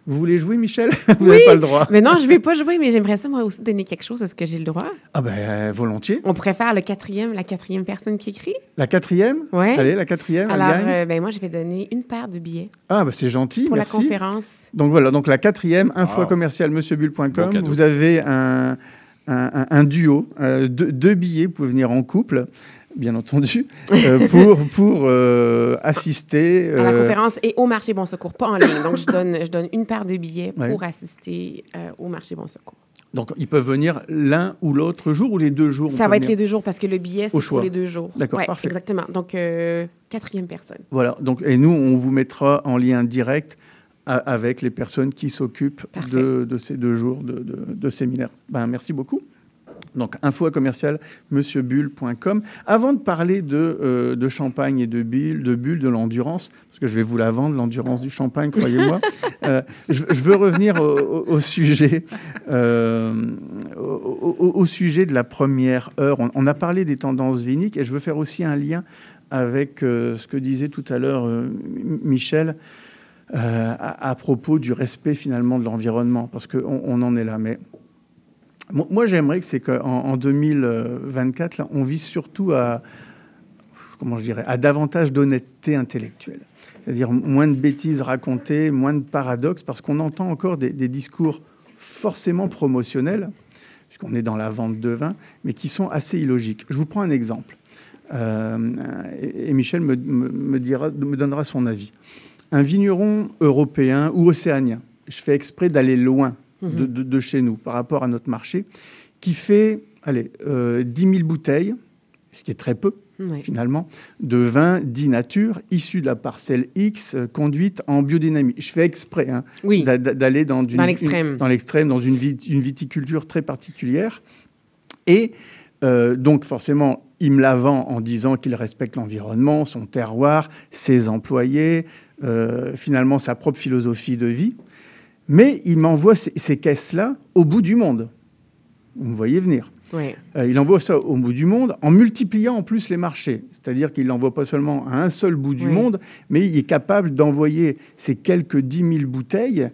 [SPEAKER 4] Vous voulez jouer, Michel? Vous n'avez
[SPEAKER 11] Oui,
[SPEAKER 4] pas le droit.
[SPEAKER 11] Mais non, je vais pas jouer, mais j'aimerais ça, moi aussi, donner quelque chose. Est-ce que j'ai le droit?
[SPEAKER 4] Ah ben, euh, volontiers.
[SPEAKER 11] On pourrait faire le quatrième, la quatrième personne qui écrit?
[SPEAKER 4] La quatrième?
[SPEAKER 11] Ouais.
[SPEAKER 4] Allez, la quatrième, elle
[SPEAKER 11] Alors,
[SPEAKER 4] gagne.
[SPEAKER 11] euh, ben, moi, je vais donner une paire de billets
[SPEAKER 4] Ah, bah c'est gentil,
[SPEAKER 11] pour
[SPEAKER 4] merci.
[SPEAKER 11] la conférence.
[SPEAKER 4] Donc voilà, donc la quatrième, info
[SPEAKER 7] Wow.
[SPEAKER 4] commercial
[SPEAKER 7] Bon
[SPEAKER 4] monsieurbulle.com. vous avez un, un, un- un duo, euh, deux, deux billets, vous pouvez venir en couple, bien entendu, euh, pour, pour euh, assister.
[SPEAKER 11] À la
[SPEAKER 4] euh,
[SPEAKER 11] conférence et au marché Bon Secours, pas en ligne. Donc, je donne, je donne une paire de billets
[SPEAKER 4] Ouais.
[SPEAKER 11] pour assister euh, au marché Bon Secours.
[SPEAKER 4] donc ils peuvent venir l'un ou l'autre jour ou les deux jours on
[SPEAKER 11] Ça va être les deux jours parce que le billet, c'est pour les deux jours.
[SPEAKER 4] D'accord,
[SPEAKER 11] Ouais,
[SPEAKER 4] parfait.
[SPEAKER 11] Exactement. Donc, euh, quatrième personne.
[SPEAKER 4] Voilà, donc, et nous, on vous mettra en lien direct avec les personnes qui s'occupent de, de ces deux jours de, de- de séminaire. Ben, merci beaucoup. Donc, info à commercial monsieurbulle.com. Avant de parler de, euh, de champagne et de bulles, de bulles, de l'endurance, parce que je vais vous la vendre, l'endurance du champagne, croyez-moi, euh, je, je veux revenir au, sujet, euh, au, au- au sujet de la première heure. On, on a parlé des tendances viniques et je veux faire aussi un lien avec ce que disait tout à l'heure Michel à, à propos du respect finalement de l'environnement, parce qu'on on en est là. Mais moi, j'aimerais que c'est qu'en en 2024, là, on vise surtout à, comment je dirais, à davantage d'honnêteté intellectuelle. C'est-à-dire moins de bêtises racontées, moins de paradoxes, parce qu'on entend encore des, discours forcément promotionnels, puisqu'on est dans la vente de vin, mais qui sont assez illogiques. Je vous prends un exemple. Euh, et, Michel me donnera son avis. Un vigneron européen ou océanien, je fais exprès d'aller loin de, de- de chez nous par rapport à notre marché, qui fait allez, euh, 10 000 bouteilles, ce qui est très peu finalement, de vin dit nature, issu de la parcelle X, conduite en biodynamie. Je fais exprès hein,
[SPEAKER 11] Oui.
[SPEAKER 4] d'aller dans,
[SPEAKER 11] Dans l'extrême.
[SPEAKER 4] dans l'extrême, dans une, vit- une viticulture très particulière. Et euh, donc, forcément, il me la vend en disant qu'il respecte l'environnement, son terroir, ses employés, euh, finalement sa propre philosophie de vie. Mais il m'envoie ces, ces caisses-là au bout du monde. Vous me voyez venir. Euh, il envoie ça au bout du monde en multipliant en plus les marchés. C'est-à-dire qu'il l'envoie pas seulement à un seul bout du
[SPEAKER 11] Oui.
[SPEAKER 4] monde, mais il est capable d'envoyer ces quelques 10 000 bouteilles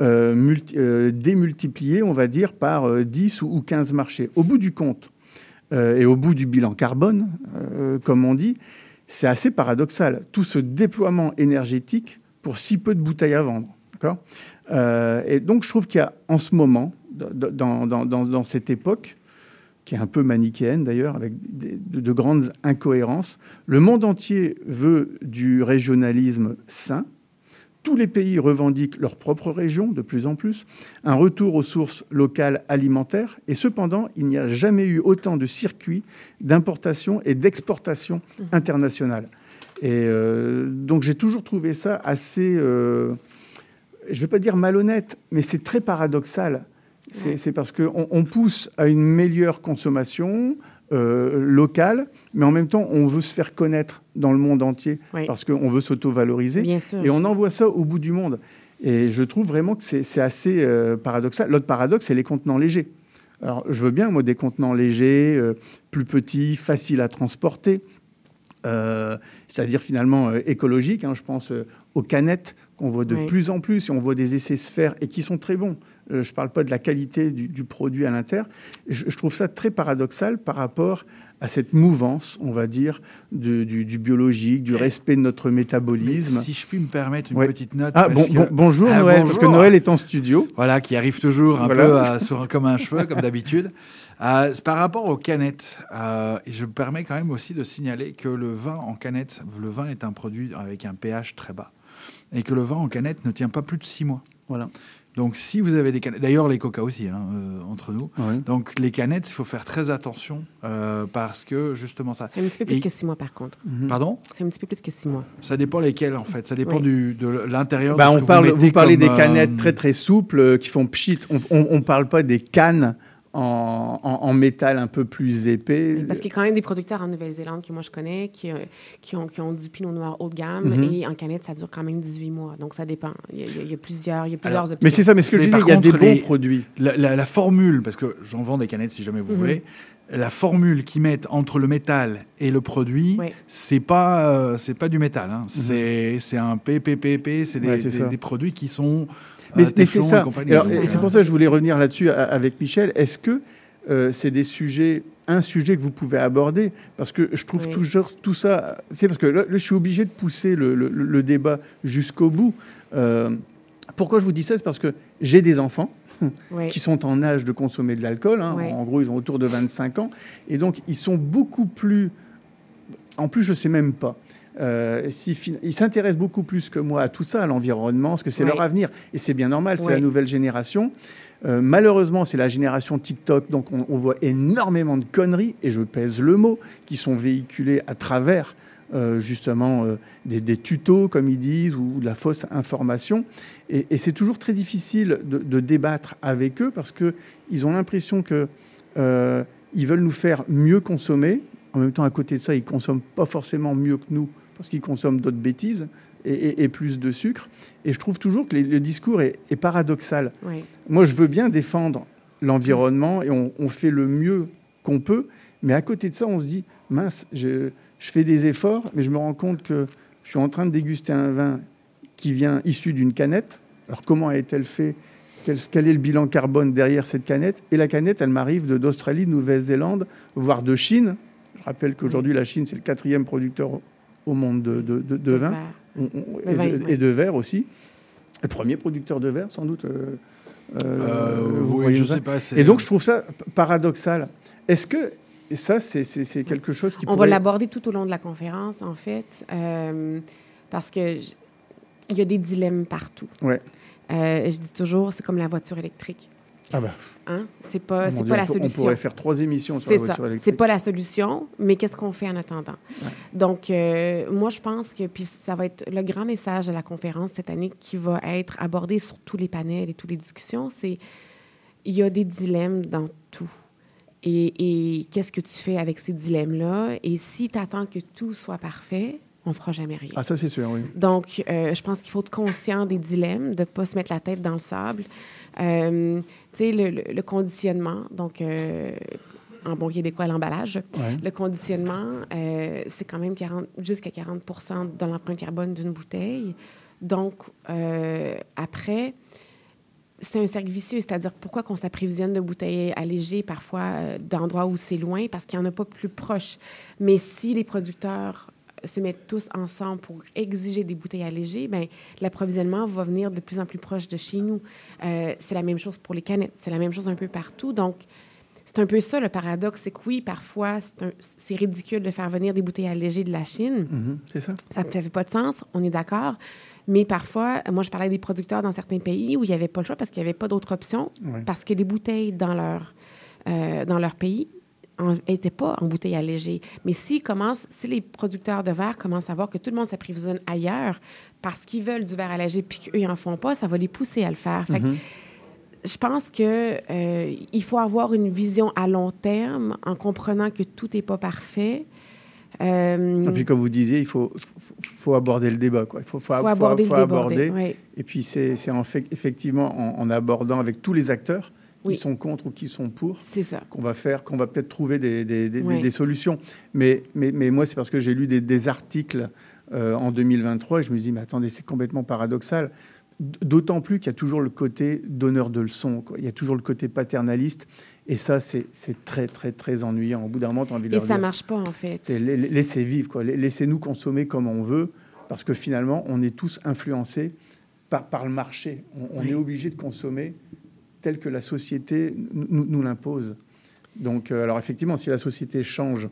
[SPEAKER 4] euh, multi- euh, démultipliées, on va dire, par euh, 10 ou ou 15 marchés. Au bout du compte et au bout du bilan carbone, comme on dit, c'est assez paradoxal. Tout ce déploiement énergétique pour si peu de bouteilles à vendre. Euh, et donc, je trouve qu'il y a en ce moment, dans, dans- dans- dans cette époque, qui est un peu manichéenne d'ailleurs, avec des- de, de grandes incohérences. Le monde entier veut du régionalisme sain. Tous les pays revendiquent leur propre région de plus en plus, un retour aux sources locales alimentaires, et cependant, il n'y a jamais eu autant de circuits d'importation et d'exportation internationale. Et euh, donc j'ai toujours trouvé ça assez, euh, je ne vais pas dire malhonnête, mais c'est très paradoxal. C'est parce qu'on on pousse à une meilleure consommation euh, locale, mais en même temps, on veut se faire connaître dans le monde entier
[SPEAKER 11] Oui.
[SPEAKER 4] parce qu'on veut s'auto-valoriser. Et on envoie ça au bout du monde. Et je trouve vraiment que c'est assez euh, paradoxal. L'autre paradoxe, c'est les contenants légers. Alors, je veux bien, moi, des contenants légers, euh, plus petits, faciles à transporter, c'est-à-dire finalement écologiques. hein. je pense aux canettes qu'on voit de
[SPEAKER 11] Oui.
[SPEAKER 4] plus en plus, et on voit des essais se faire et qui sont très bons. Euh, je ne parle pas de la qualité du, du produit à l'intérieur. Je, je trouve ça très paradoxal par rapport à cette mouvance, on va dire, de- du, du biologique, du respect de notre métabolisme.
[SPEAKER 2] Si je puis me permettre une
[SPEAKER 4] Ouais.
[SPEAKER 2] petite note.
[SPEAKER 4] Ah,
[SPEAKER 2] parce
[SPEAKER 4] bon-
[SPEAKER 2] que-
[SPEAKER 4] bon- bonjour
[SPEAKER 2] Ah,
[SPEAKER 4] Noël, parce que
[SPEAKER 2] bonjour.
[SPEAKER 4] Noël est en studio.
[SPEAKER 2] Voilà, qui arrive toujours un
[SPEAKER 4] Voilà.
[SPEAKER 2] peu à- sur- comme un cheveu, comme d'habitude. Euh, par rapport aux canettes. Euh, et je me permets quand même aussi de signaler que le vin en canette, le vin est un produit avec un pH très bas. Et que le vin en canette ne tient pas plus de 6 mois.
[SPEAKER 4] Voilà.
[SPEAKER 2] Donc si vous avez des canettes, d'ailleurs les coca aussi, hein, euh, entre nous. Donc les canettes, il faut faire très attention euh, parce que justement ça.
[SPEAKER 11] C'est un petit peu plus
[SPEAKER 2] Et-
[SPEAKER 11] que six mois, par contre.
[SPEAKER 2] Pardon?
[SPEAKER 11] C'est un petit peu plus que six mois.
[SPEAKER 2] Ça dépend lesquels en fait. Ça dépend
[SPEAKER 11] Oui.
[SPEAKER 2] du, de l'intérieur.
[SPEAKER 4] Bah,
[SPEAKER 2] de ce
[SPEAKER 4] on
[SPEAKER 2] que
[SPEAKER 4] parle,
[SPEAKER 2] vous,
[SPEAKER 4] parlez des
[SPEAKER 2] euh,
[SPEAKER 4] canettes très très souples euh, qui font pchit. On ne parle pas des cannes en, en- en métal un peu plus épais.
[SPEAKER 11] Parce qu'il y a quand même des producteurs en Nouvelle-Zélande que moi je connais qui, euh, qui, ont, qui ont du pinot noir haut de gamme
[SPEAKER 4] Mhm.
[SPEAKER 11] et en canette ça dure quand même 18 mois. Donc ça dépend. Il y a, il y a- il y a plusieurs, il y a plusieurs
[SPEAKER 2] Alors,
[SPEAKER 11] options.
[SPEAKER 4] Mais c'est ça, mais ce que je
[SPEAKER 2] Mais par
[SPEAKER 4] il y a des bons
[SPEAKER 2] les-
[SPEAKER 4] produits.
[SPEAKER 2] La, la- la formule, parce que j'en vends des canettes si jamais vous
[SPEAKER 11] Mhm.
[SPEAKER 2] voulez, la formule qu'ils mettent entre le métal et le produit, c'est pas euh, c'est pas du métal. hein. C'est c'est un PPPP, c'est des,
[SPEAKER 4] Mhm. Ouais, c'est
[SPEAKER 2] des-
[SPEAKER 4] ça.
[SPEAKER 2] des produits qui sont.
[SPEAKER 4] Mais,
[SPEAKER 2] euh,
[SPEAKER 4] mais c'est
[SPEAKER 2] et
[SPEAKER 4] ça. Alors,
[SPEAKER 2] Donc,
[SPEAKER 4] et c'est
[SPEAKER 2] euh,
[SPEAKER 4] pour ça que je voulais revenir là-dessus a- avec Michel. Est-ce que euh, c'est des sujets, un sujet que vous pouvez aborder? Parce que je trouve
[SPEAKER 11] Oui.
[SPEAKER 4] toujours tout ça. C'est parce que là, je suis obligé de pousser le, le- le débat jusqu'au bout. Euh, pourquoi je vous dis ça? C'est parce que j'ai des enfants.
[SPEAKER 11] Oui.
[SPEAKER 4] qui sont en âge de consommer de l'alcool. hein. En gros, ils ont autour de 25 ans. Et donc, ils sont beaucoup plus... En plus, je ne sais même pas. Euh, si ils s'intéressent beaucoup plus que moi à tout ça, à l'environnement, parce que c'est leur avenir. Et c'est bien normal, c'est la nouvelle génération. Euh, malheureusement, c'est la génération TikTok, donc on, on voit énormément de conneries, et je pèse le mot, qui sont véhiculées à travers euh, justement euh, des, des tutos, comme ils disent, ou de la fausse information. Et, et c'est toujours très difficile de, de débattre avec eux parce qu'ils ont l'impression que euh, veulent nous faire mieux consommer. En même temps, à côté de ça, ils consomment pas forcément mieux que nous parce qu'ils consomment d'autres bêtises et, et- et plus de sucre. Et je trouve toujours que les- le discours est, est paradoxal.
[SPEAKER 11] Oui.
[SPEAKER 4] Moi, je veux bien défendre l'environnement et on, on fait le mieux qu'on peut, mais à côté de ça, on se dit mince, je, je fais des efforts, mais je me rends compte que je suis en train de déguster un vin qui vient issu d'une canette. Alors, comment est-elle faite quel, quel est le bilan carbone derrière cette canette? Et la canette, elle m'arrive d'Australie, de Nouvelle-Zélande, voire de Chine. Je rappelle qu'aujourd'hui, la Chine, c'est le quatrième producteur au- monde de, de- de- vin. On- on- et,
[SPEAKER 11] vin,
[SPEAKER 4] de,
[SPEAKER 11] ouais.
[SPEAKER 4] et de verre aussi. Le premier producteur de verre, sans doute. euh, euh,
[SPEAKER 2] Euh,
[SPEAKER 4] vous
[SPEAKER 2] oui, je sais pas,
[SPEAKER 4] Et donc, je trouve ça paradoxal. Est-ce que et ça, c'est- quelque chose qui
[SPEAKER 11] On va l'aborder tout au long de la conférence, en fait, euh, parce que j- il y a des dilemmes partout.
[SPEAKER 4] Ouais.
[SPEAKER 11] Euh, je dis toujours, c'est comme la voiture électrique.
[SPEAKER 4] Ah bah.
[SPEAKER 11] Hein? C'est pas, c'est pas la
[SPEAKER 4] peut- on
[SPEAKER 11] solution.
[SPEAKER 4] pourrait faire trois émissions sur
[SPEAKER 11] C'est
[SPEAKER 4] la
[SPEAKER 11] ça.
[SPEAKER 4] voiture électrique.
[SPEAKER 11] C'est pas la solution, mais qu'est-ce qu'on fait en attendant? Donc, euh, moi, je pense que puis ça va être le grand message de la conférence cette année qui va être abordé sur tous les panels et toutes les discussions, c'est il y a des dilemmes dans tout. Et, et qu'est-ce que tu fais avec ces dilemmes-là? Et si tu attends que tout soit parfait, on fera jamais rien.
[SPEAKER 4] Ah, ça, c'est sûr, oui.
[SPEAKER 11] Donc, euh, je pense qu'il faut être conscient des dilemmes, de ne pas se mettre la tête dans le sable. Euh, tu sais, le, le- le conditionnement, donc, euh, en bon québécois, l'emballage.
[SPEAKER 15] Ouais.
[SPEAKER 11] Le conditionnement, euh, c'est quand même 40 jusqu'à 40 de l'empreinte carbone d'une bouteille. Donc, après, c'est un cercle vicieux, c'est-à-dire pourquoi qu'on s'apprévisionne de bouteilles allégées parfois d'endroits où c'est loin, parce qu'il n'y en a pas plus proche. Mais si les producteurs se mettent tous ensemble pour exiger des bouteilles allégées, ben l'approvisionnement va venir de plus en plus proche de chez nous. Euh, c'est la même chose pour les canettes, c'est la même chose un peu partout. Donc, c'est un peu ça le paradoxe, c'est que oui, parfois, c'est ridicule de faire venir des bouteilles allégées de la Chine.
[SPEAKER 4] Mhm, c'est ça.
[SPEAKER 11] Ça ne fait pas de sens, on est d'accord. Mais parfois, moi, je parlais des producteurs dans certains pays où il n'y avait pas le choix parce qu'il n'y avait pas d'autre option, parce que les bouteilles dans leur, euh, dans leur pays n'étaient pas en bouteilles allégées. Mais s'ils commencent, si les producteurs de verre commencent à voir que tout le monde s'approvisionne ailleurs parce qu'ils veulent du verre allégé puis qu'eux, n'en font pas, ça va les pousser à le faire. Fait que
[SPEAKER 4] Mhm.
[SPEAKER 11] je pense que euh, il faut avoir une vision à long terme en comprenant que tout n'est pas parfait. Euh,
[SPEAKER 4] Et puis, comme vous disiez, il faut, faut, faut aborder le débat. Quoi. Il faut, faut,
[SPEAKER 11] Faut aborder oui.
[SPEAKER 4] Et puis, c'est c'est en fait, effectivement en, en abordant avec tous les acteurs qui
[SPEAKER 11] Oui.
[SPEAKER 4] sont contre ou qui sont pour
[SPEAKER 11] ça.
[SPEAKER 4] qu'on va faire, qu'on va peut-être trouver des, des, des-
[SPEAKER 11] Ouais.
[SPEAKER 4] des solutions. Mais, mais, mais moi, c'est parce que j'ai lu des, articles euh, en 2023 et je me dis, mais attendez, c'est complètement paradoxal. D'autant plus qu'il y a toujours le côté donneur de leçons. quoi. Il y a toujours le côté paternaliste. Et ça, c'est c'est très, très, très ennuyant. Au bout d'un moment, tu as envie de
[SPEAKER 11] Et ça
[SPEAKER 4] dire,
[SPEAKER 11] marche pas, en fait.
[SPEAKER 4] c'est la- la- laissez vivre, quoi. La- Laissez-nous consommer comme on veut, parce que finalement, on est tous influencés par, par le marché. On, on
[SPEAKER 11] Oui.
[SPEAKER 4] est obligé de consommer tel que la société nous, l'impose. Donc, euh, alors effectivement, si la société change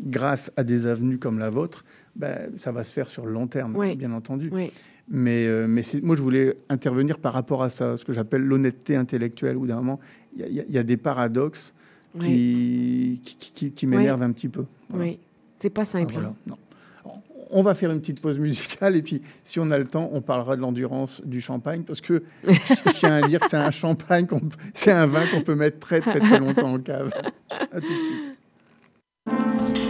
[SPEAKER 4] grâce à des avenues comme la vôtre, ben, ça va se faire sur le long terme,
[SPEAKER 11] Oui.
[SPEAKER 4] bien entendu.
[SPEAKER 11] Oui.
[SPEAKER 4] Mais, euh, mais moi, je voulais intervenir par rapport à ça, ce que j'appelle l'honnêteté intellectuelle, où d'un moment, il y a- y, y des paradoxes qui, qui, qui- qui m'énervent un petit peu. Voilà.
[SPEAKER 11] Oui. C'est pas simple.
[SPEAKER 4] Ah, voilà.
[SPEAKER 11] hein.
[SPEAKER 4] Non. On va faire une petite pause musicale et puis, si on a le temps, on parlera de l'endurance du champagne parce que je, tiens à dire que c'est un champagne, c'est un vin qu'on peut mettre très très très longtemps en cave. À tout de suite.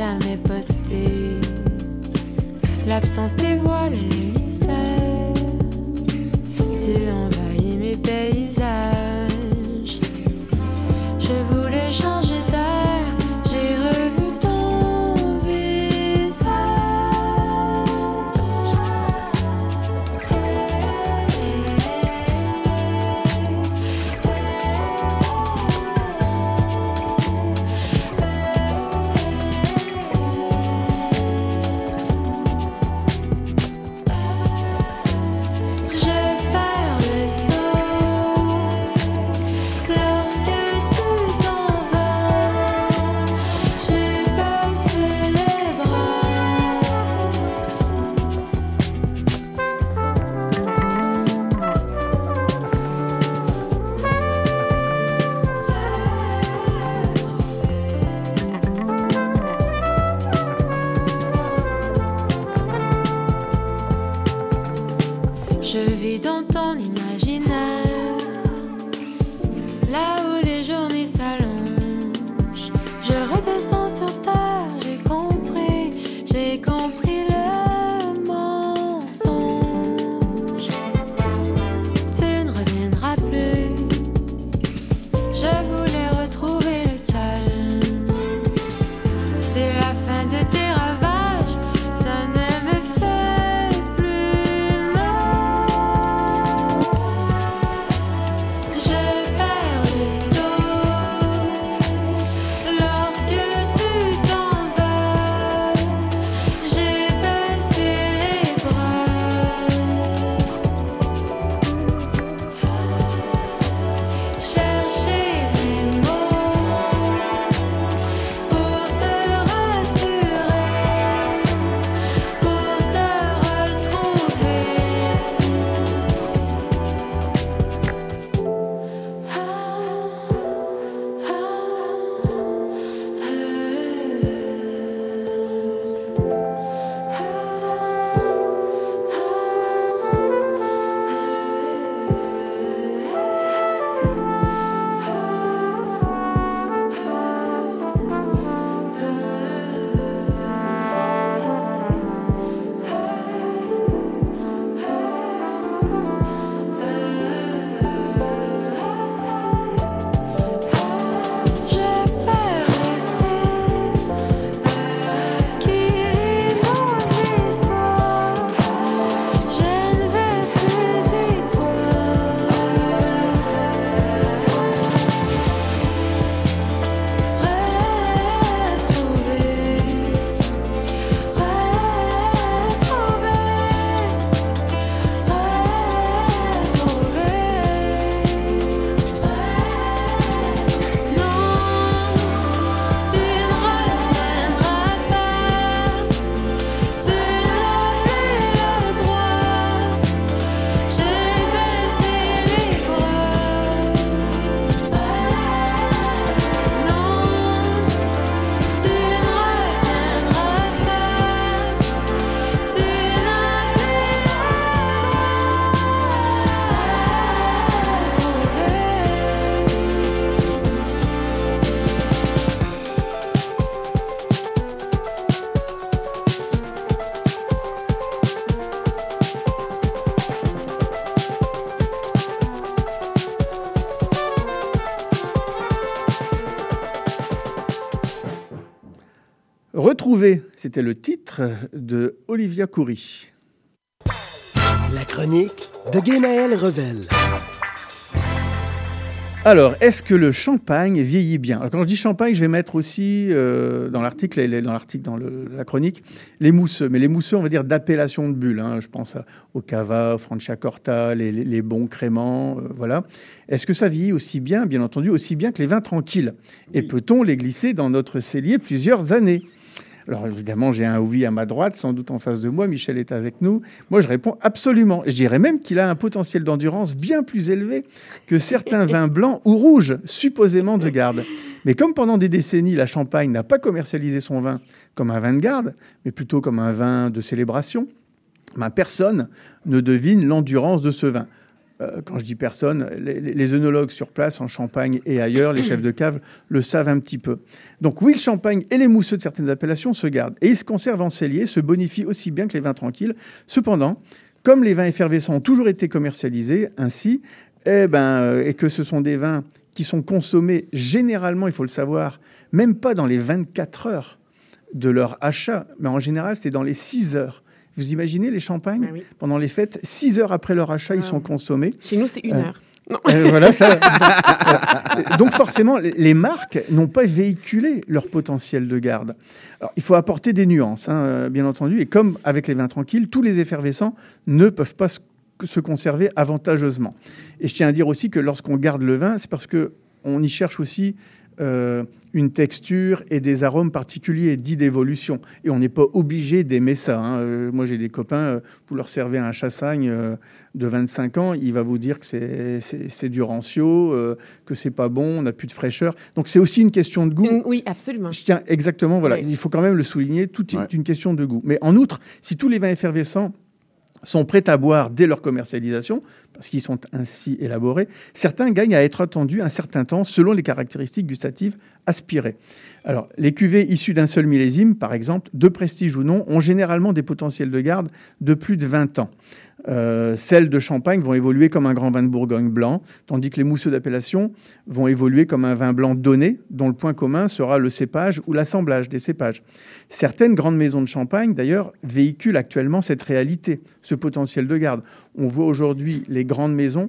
[SPEAKER 15] Jamais postées L'absence dévoile les mystères. Tu envahis mes paysages Retrouver,
[SPEAKER 4] c'était le titre de Olivia Coury.
[SPEAKER 8] La chronique de Guénaël Revel.
[SPEAKER 4] Alors, est-ce que le champagne vieillit bien? Alors, Quand je dis champagne, je vais mettre aussi euh, dans l'article, dans l'article, dans le- la chronique, les mousseux. Mais les mousseux, on va dire d'appellation de bulle. hein. Je pense au cava, au Franciacorta, les, les- les bons créments, euh, voilà. Est-ce que ça vieillit aussi bien, bien entendu, aussi bien que les vins tranquilles? Et peut-on les glisser dans notre cellier plusieurs années? Alors évidemment, j'ai un oui à ma droite, sans doute en face de moi. Michel est avec nous. Moi, je réponds absolument. Et je dirais même qu'il a un potentiel d'endurance bien plus élevé que certains vins blancs ou rouges, supposément de garde. Mais comme pendant des décennies, la Champagne n'a pas commercialisé son vin comme un vin de garde, mais plutôt comme un vin de célébration, ben, personne ne devine l'endurance de ce vin. Euh, quand je dis personne, les, les- œnologues sur place, en Champagne et ailleurs, les chefs de cave, le savent un petit peu. Donc oui, le champagne et les mousseux de certaines appellations se gardent. Et ils se conservent en cellier, se bonifient aussi bien que les vins tranquilles. Cependant, comme les vins effervescents ont toujours été commercialisés ainsi, eh ben, euh, et que ce sont des vins qui sont consommés généralement, il faut le savoir, même pas dans les 24 heures de leur achat, mais en général, c'est dans les 6 heures. Vous imaginez les champagnes pendant les fêtes, 6 heures après leur achat, ils sont consommés.
[SPEAKER 11] Chez nous, c'est une
[SPEAKER 4] Euh,
[SPEAKER 11] heure. Non.
[SPEAKER 4] euh, voilà, ça- Euh, Donc forcément, les- marques n'ont pas véhiculé leur potentiel de garde. Alors, il faut apporter des nuances, hein, bien entendu. Et comme avec les vins tranquilles, tous les effervescents ne peuvent pas se, se conserver avantageusement. Et je tiens à dire aussi que lorsqu'on garde le vin, c'est parce que on y cherche aussi euh, une texture et des arômes particuliers dits d'évolution. Et on n'est pas obligé d'aimer ça. hein. Euh, moi, j'ai des copains, euh, vous leur servez un chassagne euh, de 25 ans, il va vous dire que c'est- du rancio, euh, que c'est pas bon, on n'a plus de fraîcheur. Donc c'est aussi une question de goût.
[SPEAKER 11] Oui, absolument.
[SPEAKER 4] Je tiens exactement, voilà,
[SPEAKER 11] Oui.
[SPEAKER 4] il faut quand même le souligner, tout est une question de goût. Mais en outre, si tous les vins effervescents sont prêts à boire dès leur commercialisation, parce qu'ils sont ainsi élaborés, certains gagnent à être attendus un certain temps selon les caractéristiques gustatives aspirées. Alors, les cuvées issues d'un seul millésime, par exemple, de prestige ou non, ont généralement des potentiels de garde de plus de 20 ans. Euh, celles de Champagne vont évoluer comme un grand vin de Bourgogne blanc, tandis que les mousseux d'appellation vont évoluer comme un vin blanc donné, dont le point commun sera le cépage ou l'assemblage des cépages. Certaines grandes maisons de Champagne, d'ailleurs, véhiculent actuellement cette réalité, ce potentiel de garde. On voit aujourd'hui les grandes maisons,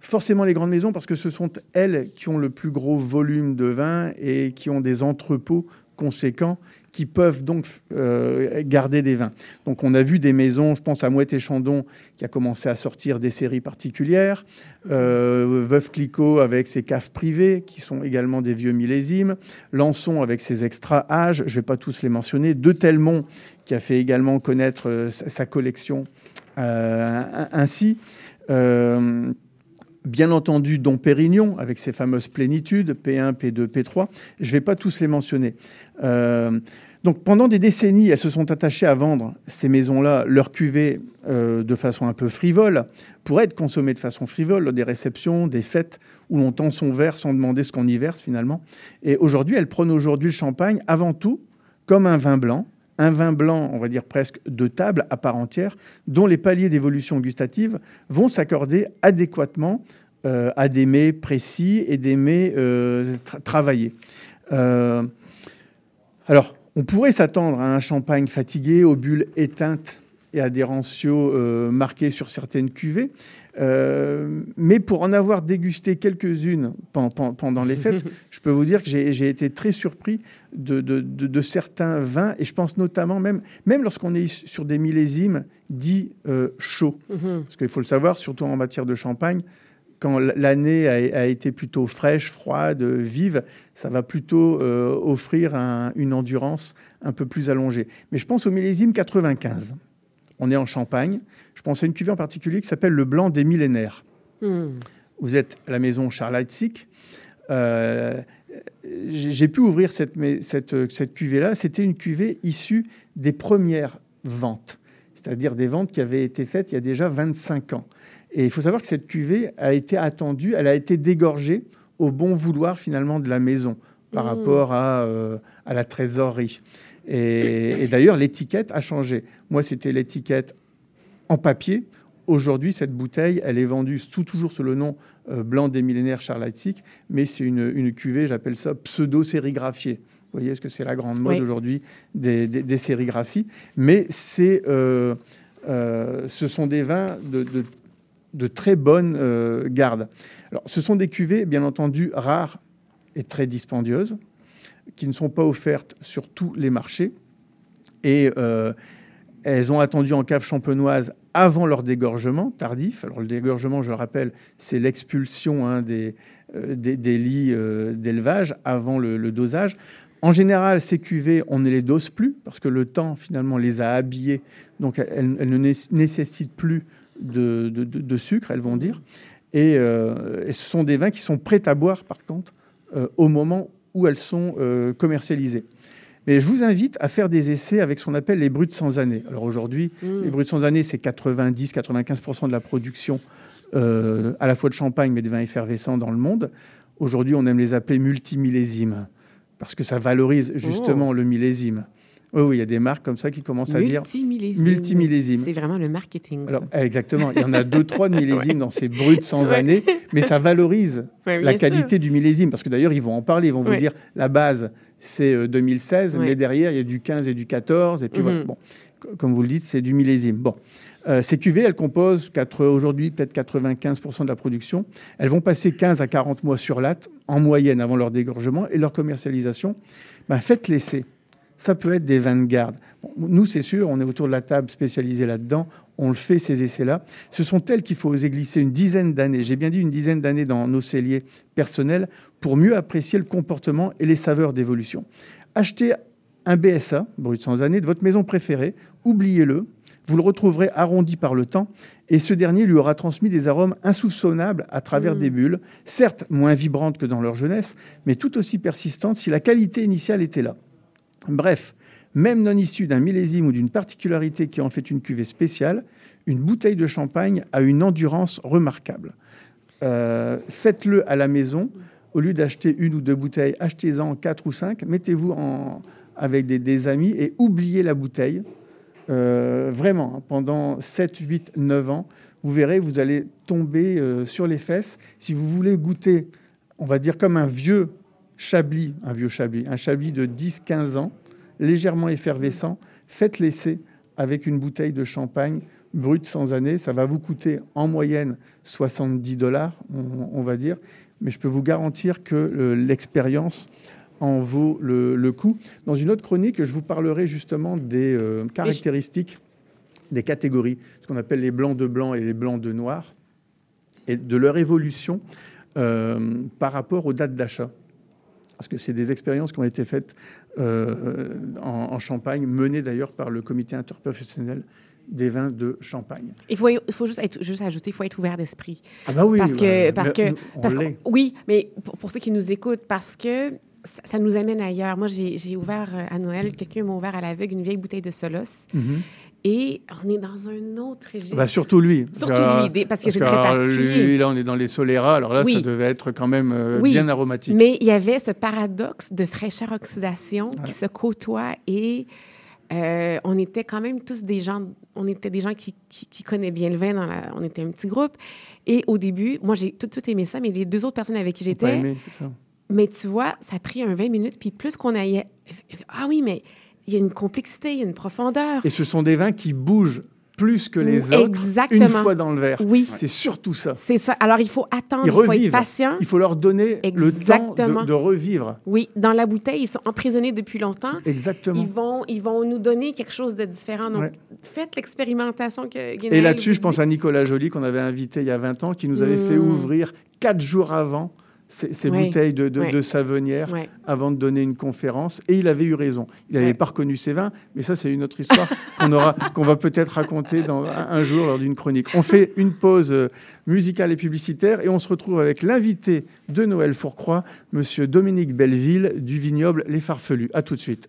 [SPEAKER 4] forcément les grandes maisons, parce que ce sont elles qui ont le plus gros volume de vin et qui ont des entrepôts conséquents qui peuvent donc euh, garder des vins. Donc on a vu des maisons, je pense à Mouette et Chandon, qui a commencé à sortir des séries particulières, euh, Veuve Clicquot avec ses caves privées, qui sont également des vieux millésimes, Lançon avec ses extra âges, je ne vais pas tous les mentionner, De Telmont, qui a fait également connaître euh, sa, collection euh, ainsi. Bien entendu, Dom Pérignon, avec ses fameuses plénitudes, P1, P2, P3. Je ne vais pas tous les mentionner. Euh, donc, pendant des décennies, elles se sont attachées à vendre, ces maisons-là, leur cuvée euh, de façon un peu frivole, pour être consommée de façon frivole, lors des réceptions, des fêtes, où l'on tend son verre sans demander ce qu'on y verse, finalement. Et aujourd'hui, elles prennent aujourd'hui le champagne, avant tout, comme un vin blanc, un vin blanc, on va dire presque de table à part entière, dont les paliers d'évolution gustative vont s'accorder adéquatement euh, à des mets précis et des mets euh, tra- travaillés. Euh, alors, on pourrait s'attendre à un champagne fatigué, aux bulles éteintes et à des marqués sur certaines cuvées. Euh, mais pour en avoir dégusté quelques-unes pen- pen- pendant les fêtes, je peux vous dire que j'ai été très surpris de, de- de- de certains vins, et je pense notamment même, même lorsqu'on est sur des millésimes dits euh, chauds.
[SPEAKER 11] Mhm.
[SPEAKER 4] Parce qu'il faut le savoir, surtout en matière de champagne, quand l'année a, a été plutôt fraîche, froide, vive, ça va plutôt euh, offrir un- une endurance un peu plus allongée. Mais je pense au millésime 95. On est en Champagne. Je pense à une cuvée en particulier qui s'appelle le blanc des millénaires.
[SPEAKER 11] Hmm.
[SPEAKER 4] Vous êtes à la maison Charles Heitzig. Euh, j'ai pu ouvrir cette, mais- cette, cette cuvée-là. C'était une cuvée issue des premières ventes, c'est-à-dire des ventes qui avaient été faites il y a déjà 25 ans. Et il faut savoir que cette cuvée a été attendue, elle a été dégorgée au bon vouloir finalement de la maison par
[SPEAKER 11] Mmh.
[SPEAKER 4] rapport à, euh, à la trésorerie. Et, et d'ailleurs, l'étiquette a changé. Moi, c'était l'étiquette en papier. Aujourd'hui, cette bouteille, elle est vendue sous, toujours sous le nom euh, blanc des millénaires Charles mais c'est une, une cuvée, j'appelle ça pseudo-sérigraphiée. Vous voyez, est-ce que c'est la grande mode
[SPEAKER 11] Oui.
[SPEAKER 4] aujourd'hui des, des- des sérigraphies? Mais c'est, euh, euh, ce sont des vins de, de- de très bonne garde. Alors, ce sont des cuvées, bien entendu, rares et très dispendieuses, qui ne sont pas offertes sur tous les marchés. Et euh, elles ont attendu en cave champenoise avant leur dégorgement tardif. Alors le dégorgement, je le rappelle, c'est l'expulsion hein, des, euh, des, des lits euh, d'élevage avant le, dosage. En général, ces cuvées, on ne les dose plus parce que le temps finalement les a habillées, donc elles, ne né- nécessitent plus de, de- sucre, elles vont dire. Et, et ce sont des vins qui sont prêts à boire, par contre, au moment où elles sont euh, commercialisées. Mais je vous invite à faire des essais avec ce qu'on appelle les bruts sans année. Alors aujourd'hui,
[SPEAKER 11] Mm.
[SPEAKER 4] les bruts sans année, c'est 90-95% de la production euh, à la fois de champagne, mais de vins effervescents dans le monde. Aujourd'hui, on aime les appeler multimillésimes parce que ça valorise justement
[SPEAKER 11] Oh.
[SPEAKER 4] le millésime. Oui, oui, il y a des marques comme ça qui commencent à dire
[SPEAKER 11] Multimillésime. C'est vraiment le marketing.
[SPEAKER 4] Alors, exactement. Il y en a deux, trois de millésimes
[SPEAKER 11] Ouais.
[SPEAKER 4] dans ces bruts sans
[SPEAKER 11] Ouais.
[SPEAKER 4] années, mais ça valorise
[SPEAKER 11] Ouais,
[SPEAKER 4] la
[SPEAKER 11] sûr.
[SPEAKER 4] qualité du millésime. Parce que d'ailleurs, ils vont en parler. Ils vont vous dire la base, c'est euh, 2016,
[SPEAKER 11] Ouais.
[SPEAKER 4] mais derrière, il y a du 15 et du 14. Et puis voilà.
[SPEAKER 11] Mhm.
[SPEAKER 4] Bon, comme vous le dites, c'est du millésime. Bon. Euh, ces cuvées, elles composent quatre- aujourd'hui peut-être 95% de la production. Elles vont passer 15 à 40 mois sur latte, en moyenne, avant leur dégorgement et leur commercialisation. Ben, faites l'essai. Ça peut être des vins de garde. Bon, nous, c'est sûr, on est autour de la table spécialisée là-dedans. On le fait, ces essais-là. Ce sont tels qu'il faut oser glisser une dizaine d'années. J'ai bien dit une dizaine d'années dans nos celliers personnels pour mieux apprécier le comportement et les saveurs d'évolution. Achetez un BSA, brut sans année, de votre maison préférée. Oubliez-le. Vous le retrouverez arrondi par le temps et ce dernier lui aura transmis des arômes insoupçonnables à travers
[SPEAKER 11] Mm.
[SPEAKER 4] des bulles, certes moins vibrantes que dans leur jeunesse, mais tout aussi persistantes si la qualité initiale était là. Bref, même non issu d'un millésime ou d'une particularité qui en fait une cuvée spéciale, une bouteille de champagne a une endurance remarquable. Euh, Faites-le à la maison. Au lieu d'acheter une ou deux bouteilles, achetez-en quatre ou cinq. Mettez-vous avec des, des amis et oubliez la bouteille. Euh, vraiment, hein, pendant 7, 8, 9 ans, vous verrez, vous allez tomber euh, sur les fesses. Si vous voulez goûter, on va dire comme un vieux chablis, un vieux chablis, un chablis de 10, 15 ans, légèrement effervescent, faites l'essai avec une bouteille de champagne brute sans année. Ça va vous coûter en moyenne 70 dollars, on, va dire. Mais je peux vous garantir que euh, l'expérience en vaut le, le coup. Dans une autre chronique, je vous parlerai justement des euh, caractéristiques, des catégories, ce qu'on appelle les blancs de blanc et les blancs de noir, et de leur évolution euh, par rapport aux dates d'achat. Parce que c'est des expériences qui ont été faites euh, en, en Champagne, menées d'ailleurs par le comité interprofessionnel des vins de Champagne.
[SPEAKER 11] Il faut, juste, être, juste ajouter, il faut être ouvert d'esprit.
[SPEAKER 4] Ah bah oui,
[SPEAKER 11] Parce que,
[SPEAKER 4] bah,
[SPEAKER 11] parce que, parce oui, mais pour, pour ceux qui nous écoutent, parce que ça, ça nous amène ailleurs. Moi, j'ai ouvert euh, à Noël, quelqu'un m'a ouvert à l'aveugle une vieille bouteille de Solos.
[SPEAKER 4] Mhm.
[SPEAKER 11] Et on est dans un autre régime.
[SPEAKER 4] Bah, surtout lui.
[SPEAKER 11] Surtout
[SPEAKER 4] Parce
[SPEAKER 11] lui, parce que c'est très
[SPEAKER 4] alors,
[SPEAKER 11] particulier.
[SPEAKER 4] Lui, là, on est dans les Solera. Alors là,
[SPEAKER 11] Oui.
[SPEAKER 4] ça devait être quand même euh,
[SPEAKER 11] Oui,
[SPEAKER 4] bien aromatique.
[SPEAKER 11] Mais il y avait ce paradoxe de fraîcheur-oxydation qui se côtoie et euh, on était quand même tous des gens, on était des gens qui, qui, qui connaissent bien le vin. Dans la, on était un petit groupe. Et au début, moi, j'ai tout de suite aimé ça, mais les deux autres personnes avec qui j'étais, mais tu vois, ça a pris un 20 minutes, puis plus qu'on aillait... Ah oui, mais il y a une complexité, il y a une profondeur.
[SPEAKER 4] Et ce sont des vins qui bougent plus que les autres
[SPEAKER 11] Exactement.
[SPEAKER 4] une fois dans le verre.
[SPEAKER 11] Oui.
[SPEAKER 4] C'est surtout ça.
[SPEAKER 11] C'est ça. Alors, il faut attendre, il faut être patient.
[SPEAKER 4] Il faut leur donner le temps de, de revivre.
[SPEAKER 11] Oui, dans la bouteille, ils sont emprisonnés depuis longtemps.
[SPEAKER 4] Exactement.
[SPEAKER 11] Ils vont, ils vont nous donner quelque chose de différent. Donc,
[SPEAKER 4] Ouais.
[SPEAKER 11] faites l'expérimentation que
[SPEAKER 4] Et là-dessus, je pense à Nicolas Joly, qu'on avait invité il y a 20 ans, qui nous avait fait
[SPEAKER 11] Mm.
[SPEAKER 4] ouvrir quatre jours avant ces, ces
[SPEAKER 11] Ouais.
[SPEAKER 4] bouteilles de, de,
[SPEAKER 11] Ouais.
[SPEAKER 4] de savonnière
[SPEAKER 11] Ouais.
[SPEAKER 4] avant de donner une conférence. Et il avait eu raison. Il n'avait pas reconnu ses vins, mais ça, c'est une autre histoire qu'on aura, qu'on va peut-être raconter dans, un, un jour lors d'une chronique. On fait une pause euh, musicale et publicitaire et on se retrouve avec l'invité de Noël Fourcroy, Monsieur Dominique Belleville du vignoble Les Farfelus. À tout de suite.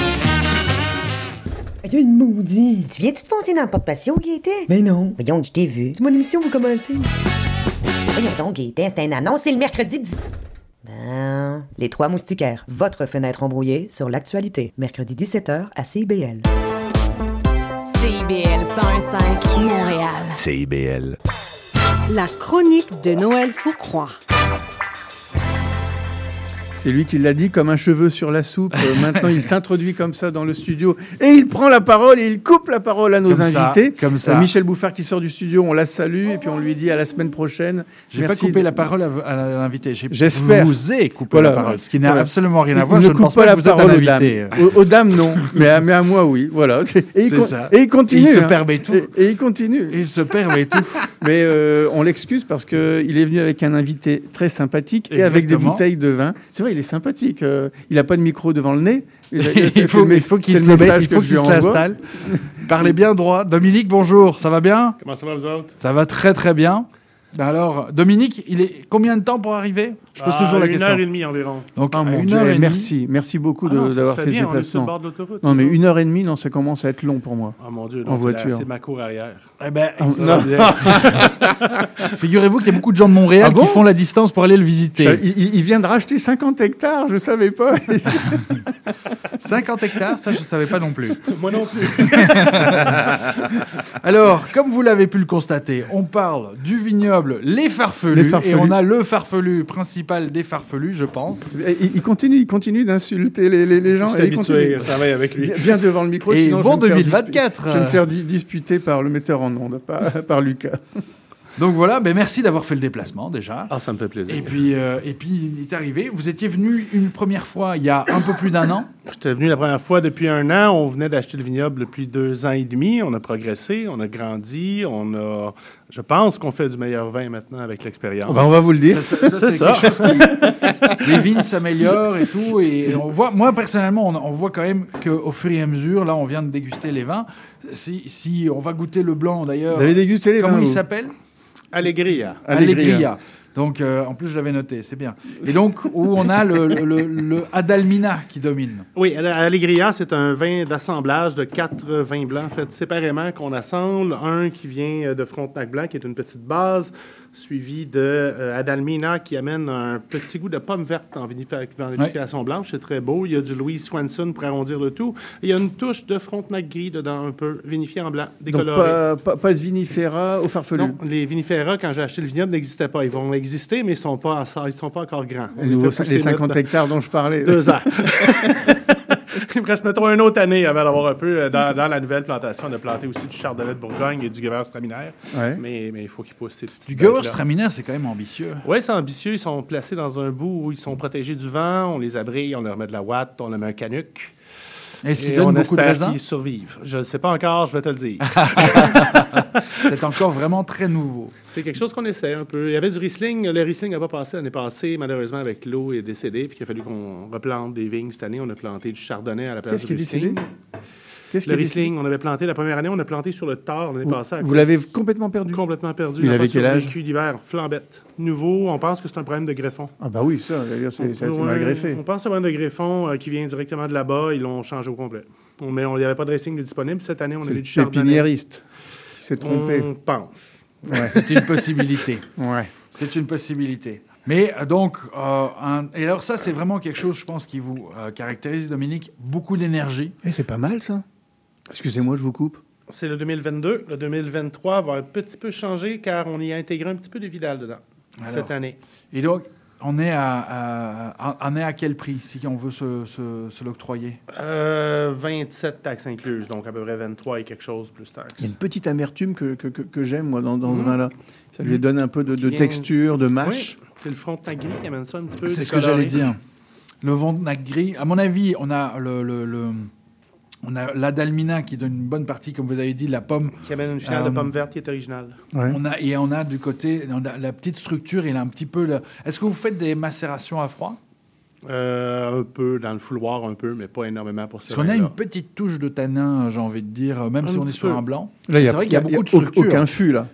[SPEAKER 19] Il y a une maudite. Tu viens-tu te foncer dans le porte-patio, Gaëtan? Mais non. Voyons, je t'ai vu. C'est mon émission, vous commencez. Voyons donc, Gaëtan, c'est un annonce, c'est le mercredi 10... Ben, les trois moustiquaires, votre fenêtre embrouillée sur l'actualité. Mercredi 17h à CIBL.
[SPEAKER 3] CIBL 101.5 Montréal.
[SPEAKER 20] CIBL.
[SPEAKER 10] La chronique de Noël Foucroy.
[SPEAKER 4] C'est lui qui l'a dit comme un cheveu sur la soupe. Euh, maintenant, il s'introduit comme ça dans le studio et il prend la parole et il coupe la parole à nos
[SPEAKER 2] Comme ça,
[SPEAKER 4] invités.
[SPEAKER 2] comme ça.
[SPEAKER 4] Euh, Michel Bouffard qui sort du studio, on la salue et puis on lui dit à la semaine prochaine.
[SPEAKER 2] J'ai pas coupé
[SPEAKER 4] de-
[SPEAKER 2] la parole à, l'invité.
[SPEAKER 4] J'espère.
[SPEAKER 2] Je vous ai coupé
[SPEAKER 4] Voilà.
[SPEAKER 2] la parole, ce qui n'a
[SPEAKER 4] Voilà.
[SPEAKER 2] absolument rien à voir. Je ne
[SPEAKER 4] coupe
[SPEAKER 2] pense
[SPEAKER 4] pas
[SPEAKER 2] pas
[SPEAKER 4] la
[SPEAKER 2] êtes un
[SPEAKER 4] parole aux dames. Aux, aux dames, non. mais, à, mais à moi, oui. Voilà. Et il, con-
[SPEAKER 2] ça.
[SPEAKER 4] et il continue.
[SPEAKER 2] Et il se
[SPEAKER 4] hein.
[SPEAKER 2] permet tout.
[SPEAKER 4] Et, et il continue.
[SPEAKER 2] Il se permet tout.
[SPEAKER 4] Mais euh, on l'excuse parce qu'il est venu avec un invité très sympathique et avec des bouteilles de vin. C'est vrai, il est sympathique. euh, il n'a pas de micro devant le nez.
[SPEAKER 2] Il faut,
[SPEAKER 4] le-
[SPEAKER 2] il faut qu'il
[SPEAKER 4] c'est
[SPEAKER 2] se
[SPEAKER 4] le
[SPEAKER 2] mette,
[SPEAKER 4] message
[SPEAKER 2] il
[SPEAKER 4] que
[SPEAKER 2] faut qu'il l'installe. Parlez bien droit. Dominique, bonjour. Ça va bien?
[SPEAKER 21] Comment ça va, vous autres?
[SPEAKER 2] Ça va très très bien. Alors, Dominique, il est combien de temps pour arriver? Je pose
[SPEAKER 21] Ah,
[SPEAKER 2] toujours la
[SPEAKER 21] une
[SPEAKER 2] question.
[SPEAKER 21] heure et demie environ.
[SPEAKER 2] Donc,
[SPEAKER 4] Ah,
[SPEAKER 2] une
[SPEAKER 4] Dieu,
[SPEAKER 2] heure et demie.
[SPEAKER 4] merci, merci beaucoup
[SPEAKER 21] Ah
[SPEAKER 4] d'avoir fait ce
[SPEAKER 21] bien, on est sur le
[SPEAKER 4] déplacement.
[SPEAKER 21] bord de l'autoroute,
[SPEAKER 4] Non, mais une heure et demie, non, ça commence à être long pour moi.
[SPEAKER 21] Ah mon Dieu,
[SPEAKER 4] en
[SPEAKER 21] non,
[SPEAKER 4] voiture.
[SPEAKER 21] c'est ma cour arrière.
[SPEAKER 2] Eh ben,
[SPEAKER 4] Ah.
[SPEAKER 2] Figurez-vous qu'il y a beaucoup de gens de Montréal
[SPEAKER 4] Ah bon?
[SPEAKER 2] qui font la distance pour aller le visiter.
[SPEAKER 4] Ça, il, vient de racheter 50 hectares, je savais pas.
[SPEAKER 2] 50 hectares, ça je ne savais pas non plus.
[SPEAKER 21] Moi non plus.
[SPEAKER 2] Alors, comme vous l'avez pu le constater, on parle du vignoble Les Farfelus,
[SPEAKER 4] Les Farfelus.
[SPEAKER 2] et on a le farfelu principal des farfelus, je pense.
[SPEAKER 4] il, il continue, il continue d'insulter les, les- les gens.
[SPEAKER 21] Je suis
[SPEAKER 4] et il continue.
[SPEAKER 21] travaille avec lui.
[SPEAKER 4] Bien, bien devant le micro,
[SPEAKER 2] Et
[SPEAKER 4] sinon
[SPEAKER 2] bon
[SPEAKER 4] je vais me faire
[SPEAKER 2] 2024.
[SPEAKER 4] dispu- Je vais me faire di- disputer par le metteur en ondes, par, par Lucas.
[SPEAKER 2] Donc voilà, ben merci d'avoir fait le déplacement déjà.
[SPEAKER 21] Ah, ça me fait plaisir.
[SPEAKER 2] Et puis, euh, et puis il est arrivé. Vous étiez venu une première fois il y a un peu plus d'un an.
[SPEAKER 21] J'étais venu la première fois depuis un an. On venait d'acheter le vignoble depuis deux ans et demi. On a progressé, on a grandi, on a. Je pense qu'on fait du meilleur vin maintenant avec l'expérience.
[SPEAKER 4] Ben, on va vous le dire.
[SPEAKER 2] Ça, ça- ça, c'est quelque chose qui. Les vignes s'améliorent et tout. Et on voit, moi, personnellement, on, on voit quand même qu'au fur et à mesure, là, on vient de déguster les vins. Si, si on va goûter le blanc d'ailleurs.
[SPEAKER 4] Vous avez dégusté les
[SPEAKER 2] Comment
[SPEAKER 4] vins,
[SPEAKER 2] il s'appelle?
[SPEAKER 21] Allegria.
[SPEAKER 2] Allegria. Donc, euh, en plus, je l'avais noté, c'est bien. Et donc, où on a le, le- le- le Adalmina qui domine.
[SPEAKER 21] Oui, Allegria, c'est un vin d'assemblage de quatre vins blancs faits séparément qu'on assemble. Un qui vient de Frontenac Blanc, qui est une petite base, suivi de euh, Adalmina, qui amène un petit goût de pomme verte en vinifi- en vinification blanche. C'est très beau. Il y a du Louis Swanson pour arrondir le tout. Et il y a une touche de Frontenac gris dedans, un peu vinifié en blanc,
[SPEAKER 4] Donc,
[SPEAKER 21] décoloré.
[SPEAKER 4] pas, pas, pas de vinifera au farfelu?
[SPEAKER 21] Non, les vinifera, quand j'ai acheté le vignoble, n'existaient pas. Ils vont exister, mais ils ne sont, pas ils sont pas encore grands. On
[SPEAKER 4] Les,
[SPEAKER 21] les
[SPEAKER 4] nouveaux-
[SPEAKER 21] fait
[SPEAKER 4] les
[SPEAKER 21] pousser
[SPEAKER 4] 50
[SPEAKER 21] notre-
[SPEAKER 4] hectares dont je parlais.
[SPEAKER 21] deux ans. Il me reste, mettons, une autre année avant d'avoir un peu, euh, dans, dans la nouvelle plantation, de planter aussi du chardonnay de Bourgogne et du Gewürztraminer.
[SPEAKER 4] Ouais.
[SPEAKER 21] Mais, mais il faut qu'ils poussent ces petits
[SPEAKER 2] Du. Gewürztraminer, c'est quand même ambitieux.
[SPEAKER 21] Oui, c'est ambitieux. Ils sont placés dans un bout où ils sont protégés du vent. On les abrille, on leur met de la ouate, on leur met un canuc.
[SPEAKER 2] Est-ce donnent
[SPEAKER 21] on
[SPEAKER 2] beaucoup de
[SPEAKER 21] espère
[SPEAKER 2] raisins?
[SPEAKER 21] qu'ils survivent. Je ne sais pas encore, je vais te le dire.
[SPEAKER 2] C'est encore vraiment très nouveau.
[SPEAKER 21] C'est quelque chose qu'on essaie un peu. Il y avait du Riesling. Le Riesling n'a pas passé l'année passée. Malheureusement, avec l'eau est décédé. Puis il a fallu qu'on replante des vignes cette année. On a planté du Chardonnay à la place
[SPEAKER 4] Qu'est-ce
[SPEAKER 21] du
[SPEAKER 4] qui est
[SPEAKER 21] Riesling.
[SPEAKER 4] décédé? Qu'est-ce
[SPEAKER 21] Le
[SPEAKER 4] qui est décidé
[SPEAKER 21] Riesling, on avait planté la première année, on a planté sur le tard l'année passée. à
[SPEAKER 4] vous l'avez complètement perdu?
[SPEAKER 21] Complètement perdu.
[SPEAKER 4] Il avait quel âge?
[SPEAKER 21] d'hiver, flambette. Nouveau, on pense que c'est un problème de greffon.
[SPEAKER 4] Ah bah oui, ça, d'ailleurs, c'est- ça a été mal greffé.
[SPEAKER 21] On pense que c'est un problème de greffon euh, qui vient directement de là-bas. Ils l'ont changé au complet. On, mais on- il n'y avait pas de de disponible. Cette année, on
[SPEAKER 4] C'est
[SPEAKER 21] avait du chardonnay.
[SPEAKER 4] pépiniériste qui s'est trompé.
[SPEAKER 21] On pense.
[SPEAKER 4] Ouais.
[SPEAKER 2] C'est une possibilité.
[SPEAKER 4] Ouais.
[SPEAKER 2] C'est une possibilité. Mais euh, donc, euh, un- et alors ça, c'est vraiment quelque chose, je pense, qui vous euh, caractérise, Dominique, beaucoup d'énergie.
[SPEAKER 4] Et c'est pas mal, ça. Excusez-moi, je vous coupe.
[SPEAKER 21] C'est le 2022. Le 2023 va un petit peu changer car on y a intégré un petit peu de Vidal dedans
[SPEAKER 2] Alors.
[SPEAKER 21] cette année.
[SPEAKER 2] Et donc, on est à, à- on est à quel prix si on veut se, se- se l'octroyer?
[SPEAKER 21] Euh, 27 taxes incluses, donc à peu près 23 et quelque chose plus taxes.
[SPEAKER 4] Il y a une petite amertume que, que, que- que j'aime, moi, dans, dans ce
[SPEAKER 21] Mhm.
[SPEAKER 4] vin-là. Ça lui donne un peu de, de texture, de mâche.
[SPEAKER 21] Oui, c'est le frontenac gris qui amène ça un petit peu.
[SPEAKER 2] C'est ce que j'allais dire. Le Ventenac gris, à mon avis, on a le, le- le- on a l'Adalmina qui donne une bonne partie, comme vous avez dit, la pomme.
[SPEAKER 21] Qui amène une finale
[SPEAKER 2] Euh,
[SPEAKER 21] de pomme verte qui est originale.
[SPEAKER 2] On a, et on a du côté, on a la petite structure, il a un petit peu. le- Est-ce que vous faites des macérations à froid?
[SPEAKER 21] Euh, un peu dans le fouloir, un peu, mais pas énormément pour
[SPEAKER 2] Parce
[SPEAKER 21] ce
[SPEAKER 2] qu'on a une petite touche de tanin, j'ai envie de dire, même
[SPEAKER 21] Un
[SPEAKER 2] si on est sur un blanc.
[SPEAKER 4] Là, il y a-
[SPEAKER 2] c'est vrai qu'il y a
[SPEAKER 4] il y a-
[SPEAKER 2] beaucoup de
[SPEAKER 4] y a
[SPEAKER 2] structure.
[SPEAKER 4] aucun fût, là.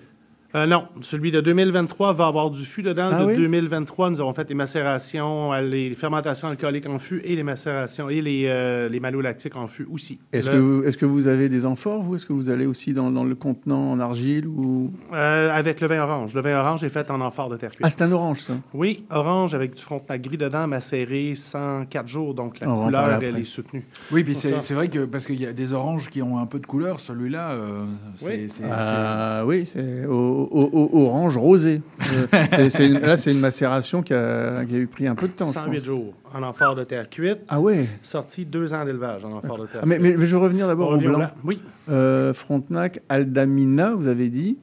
[SPEAKER 21] Euh, non, celui de 2023 va avoir du fût dedans.
[SPEAKER 4] Ah
[SPEAKER 21] de
[SPEAKER 4] oui?
[SPEAKER 21] 2023, nous avons fait les macérations, euh, les fermentations alcooliques en fût et les macérations et les, euh, les malolactiques en fût aussi.
[SPEAKER 4] Est-ce
[SPEAKER 21] Le-
[SPEAKER 4] que, vous- est-ce que vous avez des amphores, vous? Est-ce que vous allez aussi dans, dans le contenant en argile ou...
[SPEAKER 21] Euh, avec le vin orange. Le vin orange est fait en amphore de terre cuite.
[SPEAKER 4] Ah, c'est un orange, ça?
[SPEAKER 21] Oui, orange avec du frontenac gris dedans, macéré 104 jours, donc la
[SPEAKER 4] On
[SPEAKER 21] couleur, elle est soutenue.
[SPEAKER 2] Oui, puis c'est vrai que parce qu'il y a des oranges qui ont un peu de couleur, celui-là, euh, c'est
[SPEAKER 21] Oui.
[SPEAKER 2] c'est-
[SPEAKER 4] Ah oui, c'est au- orange rosé. Euh, c'est- c'est une- là, c'est une macération qui a, qui a eu pris un peu de temps, je
[SPEAKER 21] 108
[SPEAKER 4] pense.
[SPEAKER 21] jours en amphore de terre cuite.
[SPEAKER 4] Ah ouais
[SPEAKER 21] Sorti deux ans d'élevage en amphore de terre
[SPEAKER 4] Ah, mais, je veux revenir d'abord au blanc.
[SPEAKER 21] Oui.
[SPEAKER 4] Euh, Frontenac, Aldamina, vous avez dit.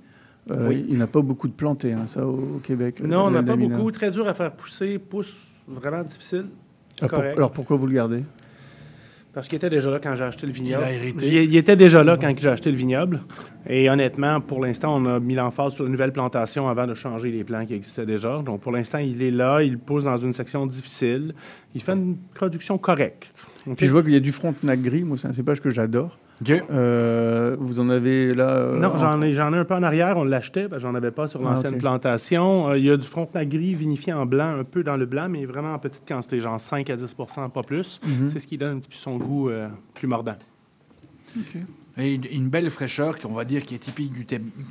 [SPEAKER 4] Euh,
[SPEAKER 21] Oui.
[SPEAKER 4] Il n'a pas beaucoup de plantés, hein, ça, au, Québec.
[SPEAKER 21] Non, on n'a pas beaucoup. Très dur à faire pousser. Pousse vraiment difficile.
[SPEAKER 4] Alors, pour-
[SPEAKER 21] Correct.
[SPEAKER 4] alors pourquoi vous le gardez?
[SPEAKER 21] Parce qu'il était déjà là quand j'ai acheté le vignoble.
[SPEAKER 2] Il a hérité.
[SPEAKER 21] Il, il était déjà là quand j'ai acheté le vignoble. Et honnêtement, pour l'instant, on a mis l'emphase sur la nouvelle plantation avant de changer les plants qui existaient déjà. Donc, pour l'instant, il est là. Il pousse dans une section difficile. Il fait une production correcte. OK?
[SPEAKER 4] Puis je vois qu'il y a du Frontenac gris, moi, c'est un cépage que j'adore. Euh, vous en avez là euh,
[SPEAKER 21] Non,
[SPEAKER 4] en-
[SPEAKER 21] j'en ai, j'en ai un peu en arrière. On l'achetait, que j'en avais pas sur
[SPEAKER 4] Ah,
[SPEAKER 21] l'ancienne
[SPEAKER 4] ok.
[SPEAKER 21] plantation. Euh, il y a du frontenac gris vinifié en blanc, un peu dans le blanc, mais vraiment en petite quantité, genre 5 à 10 pas plus.
[SPEAKER 2] Mhm.
[SPEAKER 21] C'est ce qui donne un petit peu son goût euh, plus mordant.
[SPEAKER 2] Et une, belle fraîcheur, qu'on va dire, qui est typique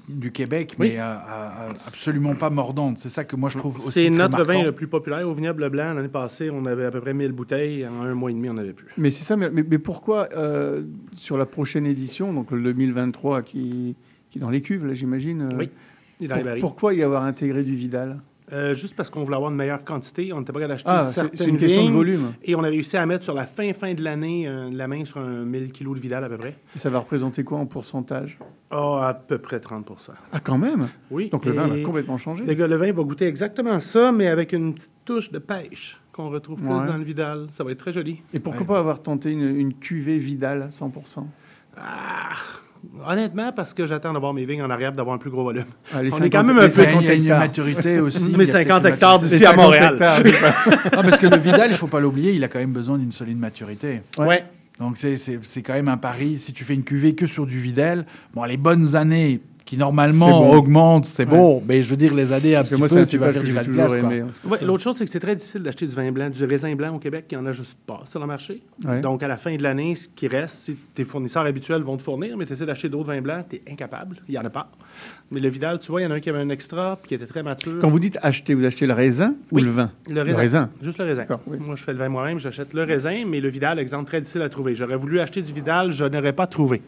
[SPEAKER 2] du, Québec,
[SPEAKER 21] Oui.
[SPEAKER 2] mais euh, euh, absolument pas mordante. C'est ça que moi je trouve aussi
[SPEAKER 21] C'est notre
[SPEAKER 2] marquant.
[SPEAKER 21] vin le plus populaire au vignoble blanc. L'année passée, on avait à peu près 1000 bouteilles. En un mois et demi, on n'avait plus.
[SPEAKER 4] Mais c'est ça, mais, mais- pourquoi euh, sur la prochaine édition, donc le 2023 qui, qui est dans les cuves, là j'imagine,
[SPEAKER 21] Oui, il
[SPEAKER 4] pourquoi y avoir intégré du Vidal?
[SPEAKER 21] Euh, juste parce qu'on voulait avoir une meilleure quantité. On n'était pas capable d'acheter
[SPEAKER 4] Ah,
[SPEAKER 21] certaines
[SPEAKER 4] c'est une question de volume.
[SPEAKER 21] Et on a réussi à mettre sur la fin, fin de l'année euh, la main sur un 1000 kg de Vidal à peu près.
[SPEAKER 4] Et ça va représenter quoi en pourcentage?
[SPEAKER 21] Oh, à peu près 30%
[SPEAKER 4] Ah, quand même?
[SPEAKER 21] Oui.
[SPEAKER 4] Donc le vin va complètement changer.
[SPEAKER 21] Les gars, le vin va goûter exactement ça, mais avec une petite touche de pêche qu'on retrouve plus
[SPEAKER 4] Ouais.
[SPEAKER 21] dans le Vidal. Ça va être très joli.
[SPEAKER 4] Et pourquoi pas avoir tenté une, une cuvée Vidal 100%
[SPEAKER 21] Honnêtement, parce que j'attends d'avoir mes vignes en arrière d'avoir un plus gros volume.
[SPEAKER 4] Ah,
[SPEAKER 21] on
[SPEAKER 4] 50
[SPEAKER 21] est quand même un peu
[SPEAKER 4] 50
[SPEAKER 21] excité.
[SPEAKER 2] Il y a une maturité aussi.
[SPEAKER 21] Mais
[SPEAKER 2] Il y a
[SPEAKER 21] 50
[SPEAKER 2] peut-être une
[SPEAKER 21] hectares d'ici à Montréal.
[SPEAKER 2] Ah, parce que le Vidal, il faut pas l'oublier, il a quand même besoin d'une solide maturité.
[SPEAKER 21] Ouais.
[SPEAKER 2] Donc c'est- c'est c'est quand même un pari. Si tu fais une cuvée que sur du Vidal, bon, les bonnes années qui normalement
[SPEAKER 4] bon.
[SPEAKER 2] augmentent, c'est
[SPEAKER 4] Ouais.
[SPEAKER 2] bon. Mais je veux dire, les années un petit
[SPEAKER 4] moi, c'est
[SPEAKER 2] peu,
[SPEAKER 4] un
[SPEAKER 2] tu vas faire du vin de glace.
[SPEAKER 21] Ouais, L'autre chose, c'est que c'est très difficile d'acheter du vin blanc, du raisin blanc au Québec, il n'y en a juste pas sur le marché.
[SPEAKER 4] Ouais.
[SPEAKER 21] Donc, à la fin de l'année, ce qui reste, si tes fournisseurs habituels vont te fournir, mais tu essaies d'acheter d'autres vins blancs, tu es incapable. Il n'y en a pas. Mais le Vidal, tu vois, il y en a un qui avait un extra, puis qui était très mature.
[SPEAKER 4] Quand vous dites acheter, vous achetez le raisin
[SPEAKER 21] Oui,
[SPEAKER 4] ou le vin?
[SPEAKER 21] Le raisin. Juste le raisin.
[SPEAKER 4] Oui.
[SPEAKER 21] Moi, je fais le vin moi-même, j'achète le raisin, mais le Vidal, exemple très difficile à trouver. J'aurais voulu acheter du Vidal, je n'aurais pas trouvé.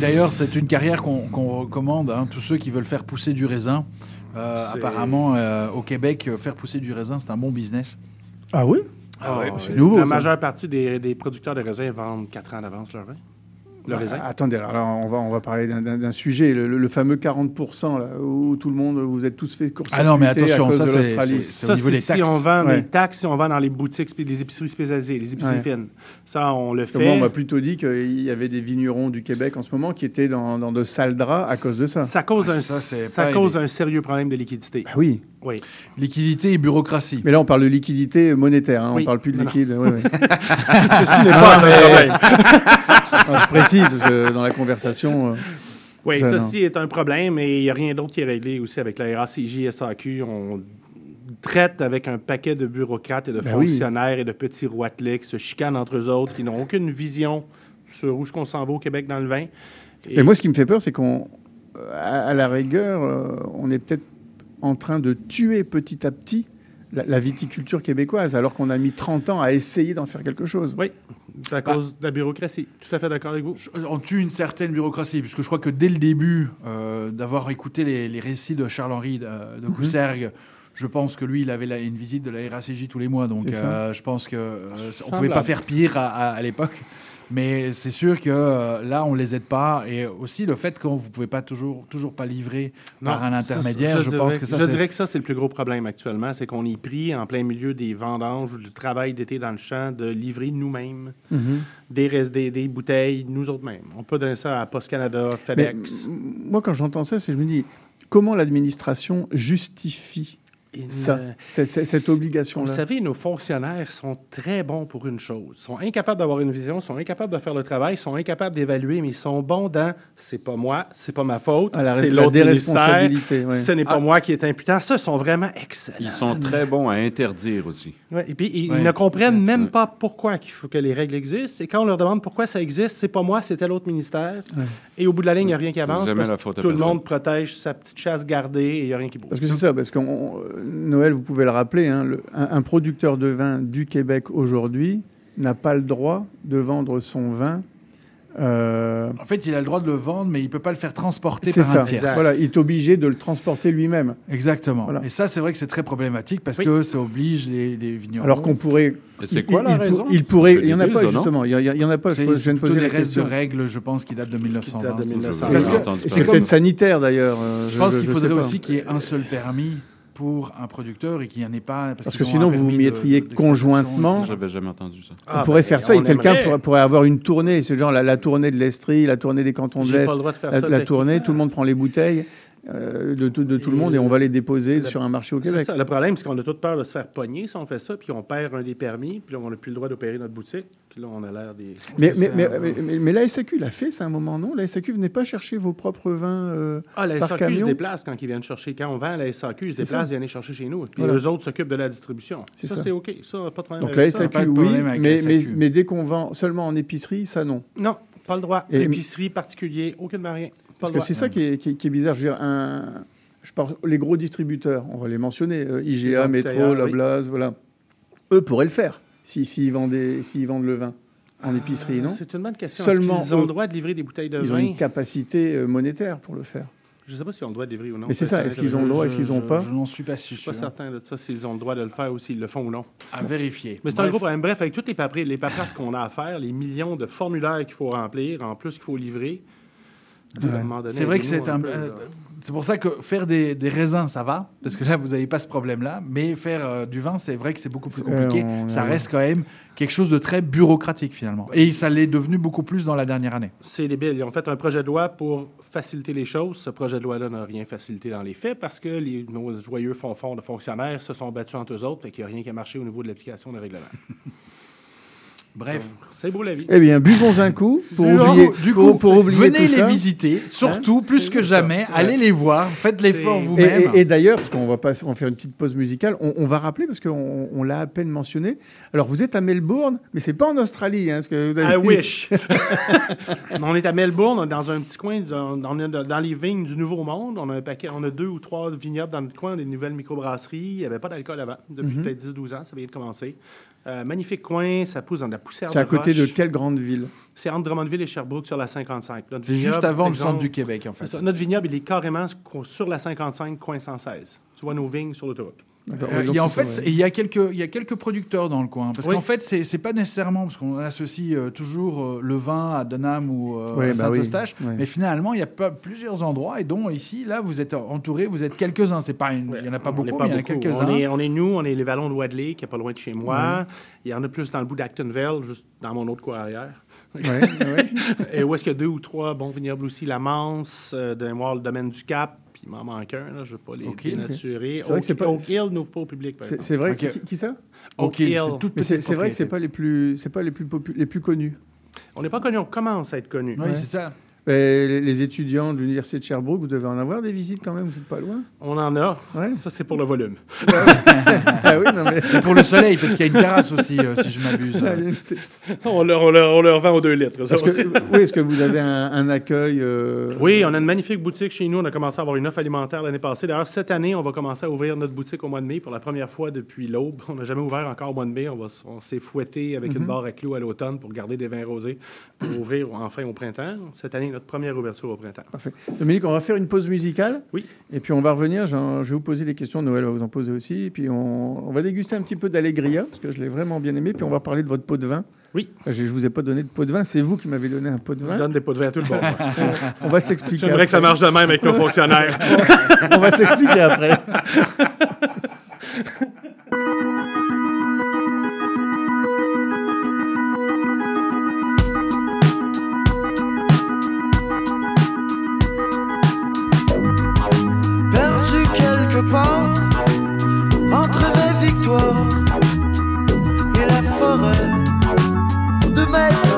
[SPEAKER 2] D'ailleurs, c'est une carrière qu'on recommande à tous ceux qui veulent faire pousser du raisin. Euh, apparemment, euh, au Québec, euh, faire pousser du raisin, c'est un bon business.
[SPEAKER 4] Ah oui?
[SPEAKER 2] Ah ouais,
[SPEAKER 4] c'est nouveau.
[SPEAKER 21] La
[SPEAKER 4] ça.
[SPEAKER 21] majeure partie des, des producteurs de raisins vendent 4 ans d'avance leur vin. Le
[SPEAKER 4] Ah,
[SPEAKER 21] raisin.
[SPEAKER 4] Attendez, alors là, on va, on va parler d'un- sujet, le, fameux 40%, là, où tout le monde, vous êtes tous fait course
[SPEAKER 2] Ah non, mais attention, ça, c'est- au niveau des
[SPEAKER 21] si
[SPEAKER 2] taxes.
[SPEAKER 21] on vend
[SPEAKER 4] Ouais.
[SPEAKER 21] les taxes, si on vend dans les boutiques, les épiceries spécialisées, les épiceries
[SPEAKER 4] Ouais.
[SPEAKER 21] fines. Ça, on le
[SPEAKER 4] que Moi,
[SPEAKER 21] fait.
[SPEAKER 4] on m'a plutôt dit qu'il y avait des vignerons du Québec en ce moment qui étaient dans, dans de sales draps à cause de ça.
[SPEAKER 21] Ça cause,
[SPEAKER 2] Ah,
[SPEAKER 21] un,
[SPEAKER 2] ça,
[SPEAKER 21] cause un sérieux problème de liquidité.
[SPEAKER 4] Bah oui.
[SPEAKER 21] Oui.
[SPEAKER 2] Liquidité et bureaucratie.
[SPEAKER 4] Mais là, on parle de liquidité monétaire, hein, on
[SPEAKER 21] Oui.
[SPEAKER 4] parle plus de
[SPEAKER 21] Non, non.
[SPEAKER 4] liquide. oui, oui.
[SPEAKER 21] Ceci n'est pas un problème.
[SPEAKER 4] Non, je précise, parce que dans la conversation... euh,
[SPEAKER 21] Oui,
[SPEAKER 4] ça,
[SPEAKER 21] ceci est un problème et il n'y a rien d'autre qui est réglé aussi avec la RACJ, SAQ. On traite avec un paquet de bureaucrates et de
[SPEAKER 4] Ben oui.
[SPEAKER 21] fonctionnaires et de petits roitelets qui se chicanent entre eux autres, qui n'ont aucune vision sur où est-ce qu'on s'en va au Québec dans le vin. Et-
[SPEAKER 4] Mais moi, ce qui me fait peur, c'est qu'on, à, à la rigueur, euh, on est peut-être en train de tuer petit à petit la, la viticulture québécoise, alors qu'on a mis 30 ans à essayer d'en faire quelque chose.
[SPEAKER 21] Oui, c'est à cause de la bureaucratie. Tout à fait d'accord avec vous.
[SPEAKER 2] On tue une certaine bureaucratie, puisque je crois que dès le début, euh, d'avoir écouté les, les récits de Charles-Henri de, de
[SPEAKER 4] Mhm.
[SPEAKER 2] Coussergues, je pense que lui, il avait la- une visite de la RACJ tous les mois. Donc, euh, je pense qu'on ne
[SPEAKER 21] Semblable.
[SPEAKER 2] pouvait pas faire pire à, à- à l'époque. Mais c'est sûr que euh, là, on les aide pas. Et aussi le fait que vous pouvez pas toujours, toujours pas livrer par un
[SPEAKER 21] ça,
[SPEAKER 2] intermédiaire, je,
[SPEAKER 21] dirais-
[SPEAKER 2] pense que ça,
[SPEAKER 21] Je
[SPEAKER 2] c'est-
[SPEAKER 21] dirais que ça, c'est le plus gros problème actuellement. C'est qu'on est pris en plein milieu des vendanges, du travail d'été dans le champ, de livrer nous-mêmes
[SPEAKER 4] Mhm.
[SPEAKER 21] des, res- des, des bouteilles, nous autres mêmes. On peut donner ça à Post Canada,
[SPEAKER 4] Mais,
[SPEAKER 21] FedEx.
[SPEAKER 4] moi, quand j'entends ça, c'est je me dis, comment l'administration justifie Ça, c'est- c'est- cette
[SPEAKER 21] Vous
[SPEAKER 4] obligation-là
[SPEAKER 21] savez, nos fonctionnaires sont très bons pour une chose. Ils sont incapables d'avoir une vision, ils sont incapables de faire le travail, ils sont incapables d'évaluer, mais ils sont bons dans c'est pas moi, c'est pas ma faute,
[SPEAKER 4] la-
[SPEAKER 21] c'est
[SPEAKER 4] la
[SPEAKER 21] l'autre ministère, ce n'est pas
[SPEAKER 7] Ah.
[SPEAKER 21] moi qui est imputant. Ça, ils sont vraiment excellents.
[SPEAKER 7] Ils sont très bons à interdire aussi.
[SPEAKER 21] Ouais, et puis, ils,
[SPEAKER 7] Ouais.
[SPEAKER 21] ils ne comprennent même pas pourquoi il faut que les règles existent. Et quand on leur demande pourquoi ça existe, c'est pas moi, c'est tel autre ministère. Et au bout de la ligne, il n'y a rien qui avance parce
[SPEAKER 7] la
[SPEAKER 21] que
[SPEAKER 7] faute à
[SPEAKER 21] tout le monde protège sa petite chasse gardée et il n'y a rien qui bouge.
[SPEAKER 4] Parce que c'est ça, parce que Noël, vous pouvez le rappeler, hein, le- un, un producteur de vin du Québec aujourd'hui n'a pas le droit de vendre son vin. euh,
[SPEAKER 2] En fait, il a le droit de le vendre, mais il peut pas le faire transporter
[SPEAKER 4] c'est
[SPEAKER 2] par un
[SPEAKER 4] ça.
[SPEAKER 2] tiers.
[SPEAKER 4] Voilà, il est obligé de le transporter lui-même.
[SPEAKER 2] Exactement.
[SPEAKER 4] Voilà.
[SPEAKER 2] Et ça, c'est vrai que c'est très problématique parce que ça oblige les, les vignerons.
[SPEAKER 4] Alors qu'on pourrait.
[SPEAKER 7] C'est
[SPEAKER 4] il-
[SPEAKER 7] quoi la
[SPEAKER 4] il, pour-
[SPEAKER 7] raison
[SPEAKER 4] Il pourrait. Il n'y en a pas, justement. Il y, a- il y en a pas. Je,
[SPEAKER 2] C'est plutôt
[SPEAKER 4] poser
[SPEAKER 2] des restes de règles, je pense, qui datent de 1920.
[SPEAKER 21] de 1920.
[SPEAKER 2] Parce
[SPEAKER 7] J'ai
[SPEAKER 2] que
[SPEAKER 7] entendu
[SPEAKER 4] Et
[SPEAKER 7] ça.
[SPEAKER 4] c'est peut-être sanitaire d'ailleurs. euh,
[SPEAKER 2] Je pense qu'il faudrait aussi qu'il y ait un seul permis pour un producteur et qu'il n'y en ait pas. Parce,
[SPEAKER 4] Parce que sinon, vous vous
[SPEAKER 2] de-
[SPEAKER 4] mettriez
[SPEAKER 2] d'exploitation,
[SPEAKER 4] conjointement.
[SPEAKER 7] J'avais jamais entendu ça.
[SPEAKER 21] Ah,
[SPEAKER 4] on pourrait
[SPEAKER 21] ben,
[SPEAKER 4] faire ça et quelqu'un pourrait, pourrait avoir une tournée, c'est genre la, la tournée de l'Estrie, la tournée des cantons de l'Est,
[SPEAKER 21] pas le droit de faire
[SPEAKER 4] la,
[SPEAKER 21] ça
[SPEAKER 4] la tournée, tout le monde prend les bouteilles euh, de, tout- de tout le monde et on va les déposer sur un marché au
[SPEAKER 21] C'est
[SPEAKER 4] Québec.
[SPEAKER 21] ça. Le problème, c'est qu'on a toute peur de se faire pogner si on fait ça, puis on perd un des permis, puis là, on n'a plus le droit d'opérer notre boutique, puis là, on a l'air des.
[SPEAKER 4] Mais, mais, mais, mais, mais- mais la SAQ l'a fait, c'est un moment, non? La SAQ venait pas chercher vos propres vins euh,
[SPEAKER 21] Ah, la
[SPEAKER 4] par
[SPEAKER 21] SAQ se
[SPEAKER 4] camion?
[SPEAKER 21] déplace quand ils viennent chercher. Quand on vend la SAQ, ils se déplacent, ils viennent chercher chez nous. Puis
[SPEAKER 4] Voilà.
[SPEAKER 21] eux autres s'occupent de la distribution.
[SPEAKER 4] C'est
[SPEAKER 21] Ça,
[SPEAKER 4] ça.
[SPEAKER 21] c'est OK. Ça, pas de problème
[SPEAKER 4] Donc la
[SPEAKER 21] avec ça.
[SPEAKER 4] SAQ, oui, mais,
[SPEAKER 2] la
[SPEAKER 4] mais,
[SPEAKER 2] SAQ.
[SPEAKER 4] mais dès qu'on vend seulement en épicerie, ça non.
[SPEAKER 21] Non, pas le droit.
[SPEAKER 4] Et-
[SPEAKER 21] Épicerie, particulier, aucune rien. Pas
[SPEAKER 4] Parce
[SPEAKER 21] le
[SPEAKER 4] que
[SPEAKER 21] droit.
[SPEAKER 4] c'est ça qui est, qui est- qui est bizarre. Je veux dire, un, je parle, les gros distributeurs, on va les mentionner, euh,
[SPEAKER 21] Les
[SPEAKER 4] IGA, Métro, La
[SPEAKER 21] oui.
[SPEAKER 4] Blase, voilà. Eux pourraient le faire s'ils si, s'ils vendent le vin en épicerie, non?
[SPEAKER 21] Ah, C'est une bonne question.
[SPEAKER 4] Seulement
[SPEAKER 21] Est-ce qu'ils ont
[SPEAKER 4] eux.
[SPEAKER 21] le droit de livrer des bouteilles de
[SPEAKER 4] Ils ont
[SPEAKER 21] vin?
[SPEAKER 4] une capacité euh, monétaire pour le faire.
[SPEAKER 21] Je ne sais pas s'ils ont le droit de livrer ou non.
[SPEAKER 4] Mais c'est ça, est-ce qu'ils ont le droit, est-ce qu'ils ont
[SPEAKER 21] Je-
[SPEAKER 4] pas?
[SPEAKER 2] Je n'en suis pas
[SPEAKER 21] Je
[SPEAKER 2] sûr.
[SPEAKER 21] suis pas certain de ça, s'ils ont le droit de le faire ou s'ils le font ou non.
[SPEAKER 2] À vérifier.
[SPEAKER 21] Mais c'est un
[SPEAKER 2] Bref.
[SPEAKER 21] gros problème. Bref, avec toutes les, papri- les paperasses qu'on a à faire, les millions de formulaires qu'il faut remplir, en plus qu'il faut livrer. Un
[SPEAKER 2] C'est vrai que c'est un.
[SPEAKER 21] peu,
[SPEAKER 2] euh, c'est pour ça que faire des, des raisins, ça va, parce que là, vous n'avez pas ce problème-là. Mais faire euh, du vin, c'est vrai que c'est beaucoup plus compliqué.
[SPEAKER 4] on-
[SPEAKER 2] ça reste quand même quelque chose de très bureaucratique, finalement. Et ça l'est devenu beaucoup plus dans la dernière année.
[SPEAKER 21] C'est débile. Ils ont fait un projet de loi pour faciliter les choses. Ce projet de loi-là n'a rien facilité dans les faits parce que les, nos joyeux fonds de fonctionnaires se sont battus entre eux autres. Fait qu'il n'y a rien qui a marché au niveau de l'application des règlements.
[SPEAKER 2] Bref.
[SPEAKER 21] C'est beau la vie.
[SPEAKER 4] Eh bien, buvons un coup pour
[SPEAKER 2] Du
[SPEAKER 4] oublier,
[SPEAKER 2] du
[SPEAKER 4] pour,
[SPEAKER 2] coup,
[SPEAKER 4] pour oublier
[SPEAKER 2] venez
[SPEAKER 4] tout
[SPEAKER 2] les
[SPEAKER 4] ça.
[SPEAKER 2] visiter, surtout plus
[SPEAKER 21] C'est
[SPEAKER 2] que jamais.
[SPEAKER 21] Ouais.
[SPEAKER 2] Allez les voir, faites l'effort
[SPEAKER 4] Et,
[SPEAKER 2] vous-même.
[SPEAKER 4] et- et d'ailleurs, parce qu'on va pas on va faire une petite pause musicale, on, on va rappeler parce qu'on on l'a à peine mentionné. Alors, vous êtes à Melbourne, mais c'est pas en Australie, hein, ce que vous avez
[SPEAKER 21] I
[SPEAKER 4] dit.
[SPEAKER 21] wish. On est à Melbourne, dans un petit coin, dans les vignes du Nouveau Monde. On a un paquet, on a deux ou trois vignobles dans le coin, des nouvelles microbrasseries. Il n'y avait pas d'alcool avant, depuis
[SPEAKER 4] Mhm.
[SPEAKER 21] peut-être 10-12 ans, ça vient de commencer. Euh, magnifique coin, ça pousse dans de la poussière
[SPEAKER 4] C'est à côté de quelle grande ville?
[SPEAKER 21] C'est entre Drummondville et Sherbrooke sur la 55. Notre
[SPEAKER 2] C'est juste avant le centre du Québec, en fait.
[SPEAKER 21] ça. Notre vignoble, il est carrément sur la 55, coin 116. Tu vois nos vignes sur l'autoroute.
[SPEAKER 2] Euh, il y a, en fait, il y a quelques, il y a quelques producteurs dans le coin. Parce
[SPEAKER 21] Oui.
[SPEAKER 2] qu'en fait, c'est c'est pas nécessairement parce qu'on associe euh, toujours euh, le vin à Denham ou euh,
[SPEAKER 4] Oui,
[SPEAKER 2] à
[SPEAKER 4] bah
[SPEAKER 2] Saint-Eustache,
[SPEAKER 4] oui,
[SPEAKER 2] mais finalement, il y a pas plusieurs endroits et dont ici, là, vous êtes entouré, vous êtes quelques-uns. C'est pas, une- il y en a pas
[SPEAKER 21] On
[SPEAKER 2] beaucoup, mais il y en a
[SPEAKER 21] beaucoup.
[SPEAKER 2] quelques-uns.
[SPEAKER 21] On est, on est nous, on est les vallons de Wadley, qui est pas loin de chez moi. Il y en a plus dans le bout d'Actonville, juste dans mon autre coin arrière. Et où est-ce qu'il y a deux ou trois bons vignobles aussi, la Manse, euh, d'un mois, le domaine du Cap, il m'en manque un, là, je ne veux pas les
[SPEAKER 2] Ok.
[SPEAKER 21] dénaturer.
[SPEAKER 4] C'est vrai
[SPEAKER 21] Oak-
[SPEAKER 4] pas-
[SPEAKER 21] Oak Hill n'ouvre pas au public, par
[SPEAKER 4] C'est
[SPEAKER 21] exemple.
[SPEAKER 4] c'est vrai qui, qui ça?
[SPEAKER 21] Oak Hill.
[SPEAKER 2] c'est
[SPEAKER 4] vrai que c'est
[SPEAKER 2] propriété.
[SPEAKER 4] pas les plus, c'est pas les plus les plus connus.
[SPEAKER 21] On n'est pas connu, on commence à être connu.
[SPEAKER 2] Oui, c'est ça.
[SPEAKER 4] Les, étudiants de l'Université de Sherbrooke, vous devez en avoir des visites quand même, vous n'êtes pas loin
[SPEAKER 21] On en a. Ça, c'est pour le volume.
[SPEAKER 4] Ah oui, non, mais...
[SPEAKER 2] Et pour le soleil, parce qu'il y a une terrasse aussi, euh, si je m'abuse.
[SPEAKER 21] on, leur, on, leur, on leur vend aux deux litres. ça.
[SPEAKER 4] Est-ce que, oui, est-ce que vous avez un, un accueil euh,
[SPEAKER 21] Oui, on a une magnifique boutique chez nous. On a commencé à avoir une offre alimentaire l'année passée. D'ailleurs, cette année, on va commencer à ouvrir notre boutique au mois de mai pour la première fois depuis l'aube. On n'a jamais ouvert encore au mois de mai. On, va s- on s'est fouetté avec une
[SPEAKER 4] Mhm.
[SPEAKER 21] barre à clous à l'automne pour garder des vins rosés pour ouvrir enfin au printemps. Cette année, notre première ouverture au printemps.
[SPEAKER 4] Parfait. Dominique, on va faire une pause musicale.
[SPEAKER 21] Oui.
[SPEAKER 4] Et puis on va revenir. Je vais vous poser des questions. Noël va vous en poser aussi. Et puis on, on va déguster un petit peu d'Allegria, parce que je l'ai vraiment bien aimé. Puis on va parler de votre pot de vin.
[SPEAKER 21] Oui.
[SPEAKER 4] Je ne vous ai pas donné de pot de vin. C'est vous qui m'avez donné un pot de vin.
[SPEAKER 21] Je donne des pots de vin à tout le monde.
[SPEAKER 4] On va s'expliquer.
[SPEAKER 21] J'aimerais que ça marche de même avec nos fonctionnaires.
[SPEAKER 4] on va s'expliquer après.
[SPEAKER 22] de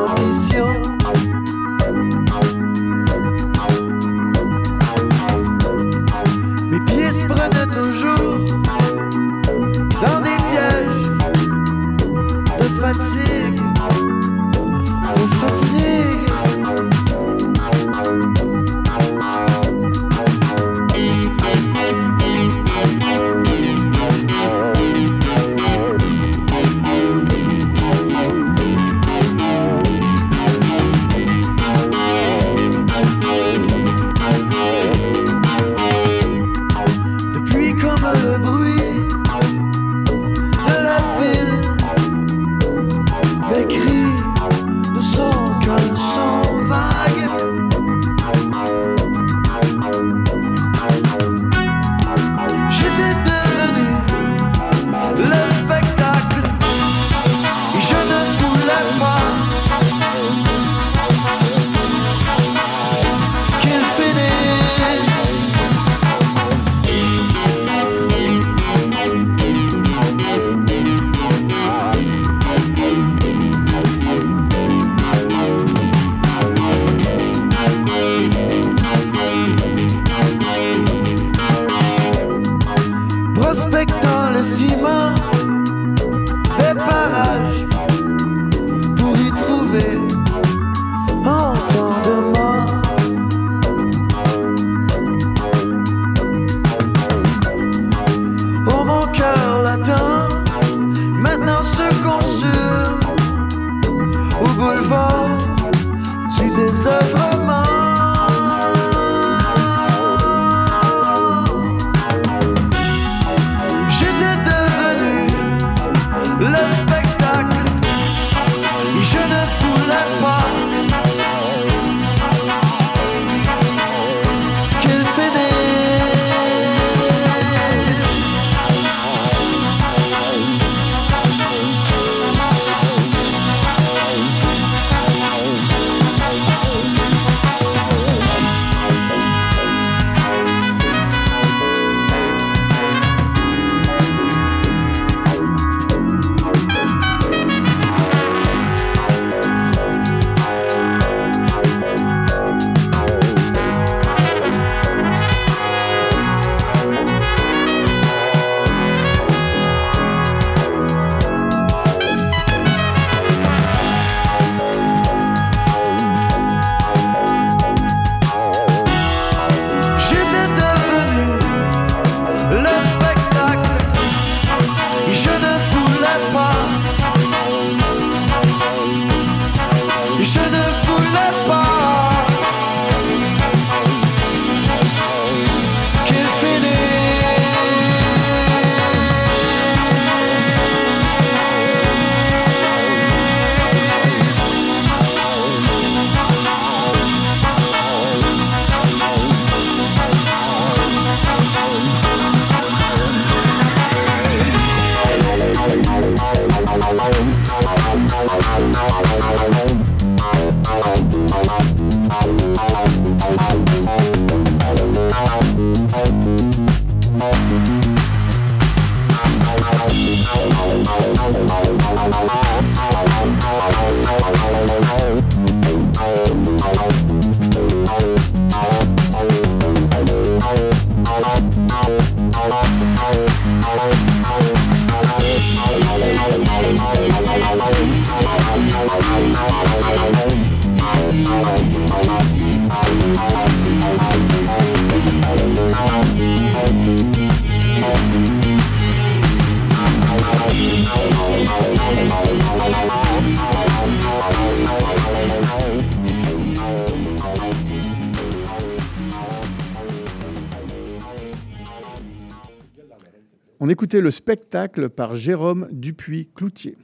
[SPEAKER 4] On écoutait le spectacle par Jérôme Dupuis-Cloutier.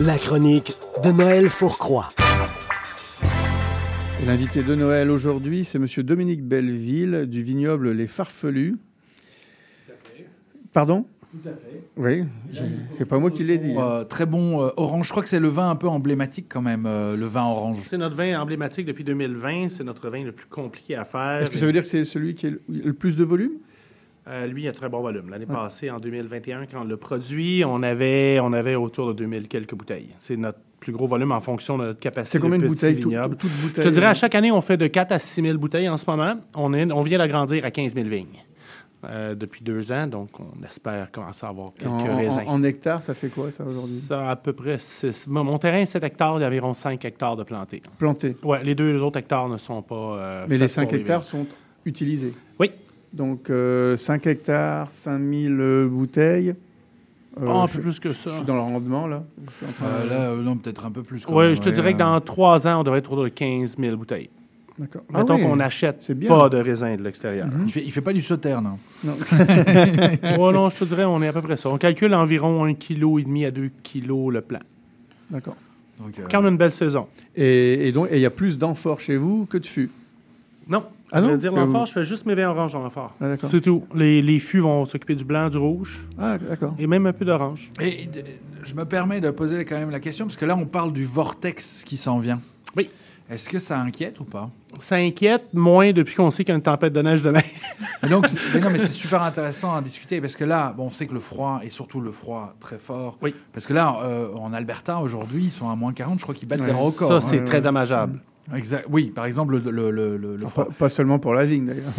[SPEAKER 8] La chronique de Noël Fourcroy.
[SPEAKER 4] L'invité de Noël aujourd'hui, c'est Monsieur Dominique Belleville du vignoble Les Farfelus. Pardon?
[SPEAKER 2] Tout à fait.
[SPEAKER 4] Oui, c'est pas moi qui l'ai dit.
[SPEAKER 2] Euh, très bon euh, orange. Je crois que c'est le vin un peu emblématique quand même, euh, le vin orange.
[SPEAKER 21] C'est notre vin emblématique depuis 2020. C'est notre vin le plus compliqué à faire.
[SPEAKER 4] Est-ce que ça veut dire que c'est celui qui a le plus de volume?
[SPEAKER 21] Euh, lui, il a très bon volume. L'année passée, en 2021, quand on l'a produit, on avait, on avait autour de 2000 quelques bouteilles. C'est notre plus gros volume en fonction de notre capacité.
[SPEAKER 4] C'est combien de
[SPEAKER 21] petit
[SPEAKER 4] bouteilles, tout-
[SPEAKER 21] vignoble.
[SPEAKER 4] tout- toutes
[SPEAKER 21] Je te dirais, à chaque année, on fait de 4 à 6 000 bouteilles en ce moment. On, est, on vient d'agrandir à 15 000 vignes euh, depuis deux ans, donc on espère commencer à avoir quelques
[SPEAKER 4] en,
[SPEAKER 21] raisins.
[SPEAKER 4] en- en hectares, ça fait quoi ça aujourd'hui?
[SPEAKER 21] Ça, à peu près 6. Mon mon terrain, 7 hectares, il y a environ 5 hectares de plantés.
[SPEAKER 4] Plantés.
[SPEAKER 21] Oui, les deux autres hectares ne sont pas. euh,
[SPEAKER 4] Mais les
[SPEAKER 21] faits
[SPEAKER 4] 5
[SPEAKER 21] pour
[SPEAKER 4] hectares sont utilisés?
[SPEAKER 21] Oui.
[SPEAKER 4] Donc euh, 5 hectares, 5000 euh, bouteilles. Euh,
[SPEAKER 21] Ah, un
[SPEAKER 4] je-
[SPEAKER 21] peu plus que ça.
[SPEAKER 4] Je suis dans le rendement là. Je suis en train
[SPEAKER 2] Euh,
[SPEAKER 4] de-
[SPEAKER 2] là, euh, non, peut-être un peu plus.
[SPEAKER 21] Oui, je te
[SPEAKER 2] ouais,
[SPEAKER 21] dirais que
[SPEAKER 2] euh,
[SPEAKER 21] dans trois ans, on devrait être autour de 15 000 bouteilles.
[SPEAKER 4] D'accord.
[SPEAKER 21] Mettons
[SPEAKER 4] Ah oui,
[SPEAKER 21] qu'on n'achète pas de raisin de l'extérieur.
[SPEAKER 2] Il fait, il fait pas du sauterne. hein.
[SPEAKER 4] Non.
[SPEAKER 21] Ouais, non, je te dirais, on est à peu près ça. On calcule environ 1,5 kg à 2 kg le plan.
[SPEAKER 4] D'accord.
[SPEAKER 2] Donc, euh,
[SPEAKER 21] Quand on a une belle saison.
[SPEAKER 4] Et, et donc, et il y a plus d'amphores chez vous que de fûts?
[SPEAKER 21] Non.
[SPEAKER 4] Ah non?
[SPEAKER 21] vrai dire
[SPEAKER 4] Que
[SPEAKER 21] l'amphore,
[SPEAKER 4] vous-
[SPEAKER 21] je fais juste mes vins orange dans l'amphore.
[SPEAKER 4] Ah.
[SPEAKER 21] C'est tout. Les, les fûts vont s'occuper du blanc, du rouge.
[SPEAKER 4] Ah, d'accord.
[SPEAKER 21] Et même un peu d'orange.
[SPEAKER 2] Et je me permets de poser quand même la question, parce que là, on parle du vortex qui s'en vient.
[SPEAKER 21] Oui.
[SPEAKER 2] Est-ce que ça inquiète ou pas?
[SPEAKER 21] Ça inquiète moins depuis qu'on sait qu'il y a une tempête de neige demain.
[SPEAKER 2] Mais donc, mais non, mais c'est super intéressant à discuter parce que là, bon, on sait que le froid et surtout le froid très fort.
[SPEAKER 21] Oui.
[SPEAKER 2] Parce que là, euh, en Alberta aujourd'hui, ils sont à moins 40. Je crois qu'ils battent des records.
[SPEAKER 21] Ça,
[SPEAKER 2] hein.
[SPEAKER 21] c'est très dommageable.
[SPEAKER 2] Exact. Oui, par exemple, le, le, le,
[SPEAKER 4] pas seulement pour la vigne d'ailleurs.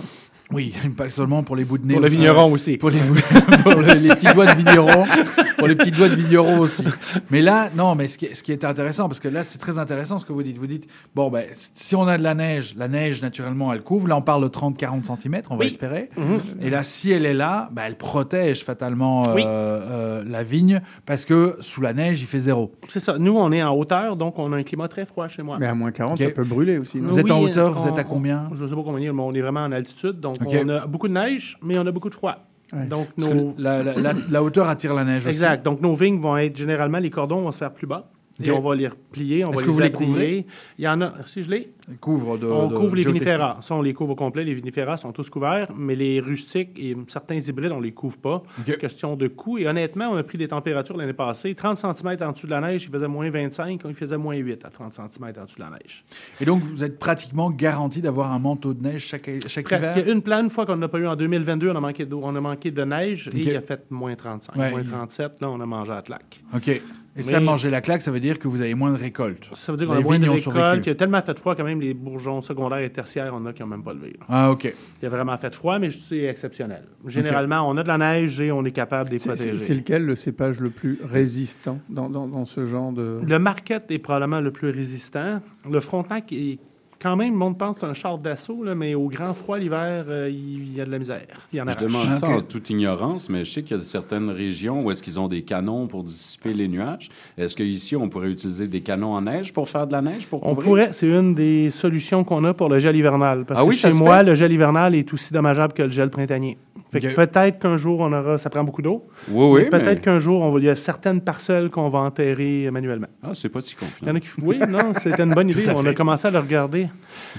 [SPEAKER 2] Oui, pas seulement pour les bouts de nez.
[SPEAKER 21] Pour le
[SPEAKER 2] aussi.
[SPEAKER 21] vigneron aussi.
[SPEAKER 2] Pour les, pour les petits doigts de vigneron. Pour les petits doigts de vigneron aussi. Mais là, non, mais ce qui, est- ce qui est intéressant, parce que là, c'est très intéressant ce que vous dites. Vous dites, bon, ben, si on a de la neige, la neige, naturellement, elle couvre. Là, on parle de 30-40 cm, on va
[SPEAKER 21] Oui.
[SPEAKER 2] espérer.
[SPEAKER 21] Mhm.
[SPEAKER 2] Et là, si elle est là, ben, elle protège fatalement euh,
[SPEAKER 21] Oui.
[SPEAKER 2] euh, la vigne, parce que sous la neige, il fait zéro.
[SPEAKER 21] C'est ça. Nous, on est en hauteur, donc on a un climat très froid chez moi.
[SPEAKER 4] Mais à moins 40,
[SPEAKER 2] Ok.
[SPEAKER 4] ça peut brûler aussi. non?
[SPEAKER 2] Vous êtes en hauteur, vous
[SPEAKER 21] on-
[SPEAKER 2] êtes à combien?
[SPEAKER 21] Je ne sais pas combien, mais on est vraiment en altitude. Donc,
[SPEAKER 2] Ok.
[SPEAKER 21] on a beaucoup de neige, mais on a beaucoup de froid.
[SPEAKER 4] Ouais.
[SPEAKER 21] Donc, nos...
[SPEAKER 2] la, la- hauteur attire la neige aussi.
[SPEAKER 21] Exact. Donc, nos vignes vont être généralement, les cordons vont se faire plus bas. Et on va les replier, on
[SPEAKER 2] Est-ce
[SPEAKER 21] va
[SPEAKER 2] que
[SPEAKER 21] les
[SPEAKER 2] vous les?
[SPEAKER 21] Il y en a, si je l'ai,
[SPEAKER 2] couvre de.
[SPEAKER 21] on
[SPEAKER 2] de
[SPEAKER 21] couvre les vinifera. Ça, on les couvre au complet. Les vinifera sont tous couverts, mais les rustiques et certains hybrides, on les couvre pas.
[SPEAKER 2] Ok.
[SPEAKER 21] Question de coût. Et honnêtement, on a pris des températures l'année passée. 30 cm en dessous de la neige, il faisait moins 25. Il faisait moins 8 à 30 cm en dessous de la neige.
[SPEAKER 2] Et donc, vous êtes pratiquement garanti d'avoir un manteau de neige chaque, chaque
[SPEAKER 21] Presque.
[SPEAKER 2] hiver?
[SPEAKER 21] une plane, une fois qu'on n'a pas eu en 2022, on a manqué on a manqué de neige et il a fait moins 35,
[SPEAKER 2] Ouais.
[SPEAKER 21] moins 37. Là, on a mangé à claque.
[SPEAKER 2] OK. Et ça,
[SPEAKER 21] Mais-
[SPEAKER 2] manger la claque, ça veut dire que vous avez moins de récolte.
[SPEAKER 21] Ça veut dire qu'on a moins de
[SPEAKER 2] vignes ont
[SPEAKER 21] récolte.
[SPEAKER 2] survécu.
[SPEAKER 21] Il y a tellement fait froid quand même, les bourgeons secondaires et tertiaires, on a qui n'ont même pas levé. là.
[SPEAKER 2] Ah, OK.
[SPEAKER 21] Il y a vraiment fait froid, mais c'est exceptionnel. Généralement, on a de la neige et on est capable de les protéger.
[SPEAKER 4] c'est lequel le cépage le plus résistant dans, dans- dans ce genre de.
[SPEAKER 21] Le market est probablement le plus résistant. Le Frontenac est quand même, le monde pense que c'est un char d'assaut, mais au grand froid l'hiver, euh, il y a de la misère. Il y en a
[SPEAKER 7] Je demande ça en toute ignorance, mais je sais qu'il y a certaines régions où est-ce qu'ils ont des canons pour dissiper les nuages. Est-ce qu'ici, on pourrait utiliser des canons en neige pour faire de la neige? Pour
[SPEAKER 21] On pourrait, c'est une des solutions qu'on a pour le gel hivernal. Parce
[SPEAKER 7] Ah
[SPEAKER 21] que
[SPEAKER 7] oui,
[SPEAKER 21] chez moi,
[SPEAKER 7] fait?
[SPEAKER 21] le gel hivernal est aussi dommageable que le gel printanier. Fait que
[SPEAKER 2] Ok.
[SPEAKER 21] peut-être qu'un jour, on aura. Ça prend beaucoup d'eau.
[SPEAKER 7] Oui, oui,
[SPEAKER 21] Peut-être
[SPEAKER 7] mais-
[SPEAKER 21] qu'un jour, on va, il y a certaines parcelles qu'on va enterrer manuellement.
[SPEAKER 7] Ah, c'est pas si
[SPEAKER 21] Il y
[SPEAKER 7] confiant.
[SPEAKER 21] en a qui. Oui, non, c'était une bonne idée. On a commencé à le regarder.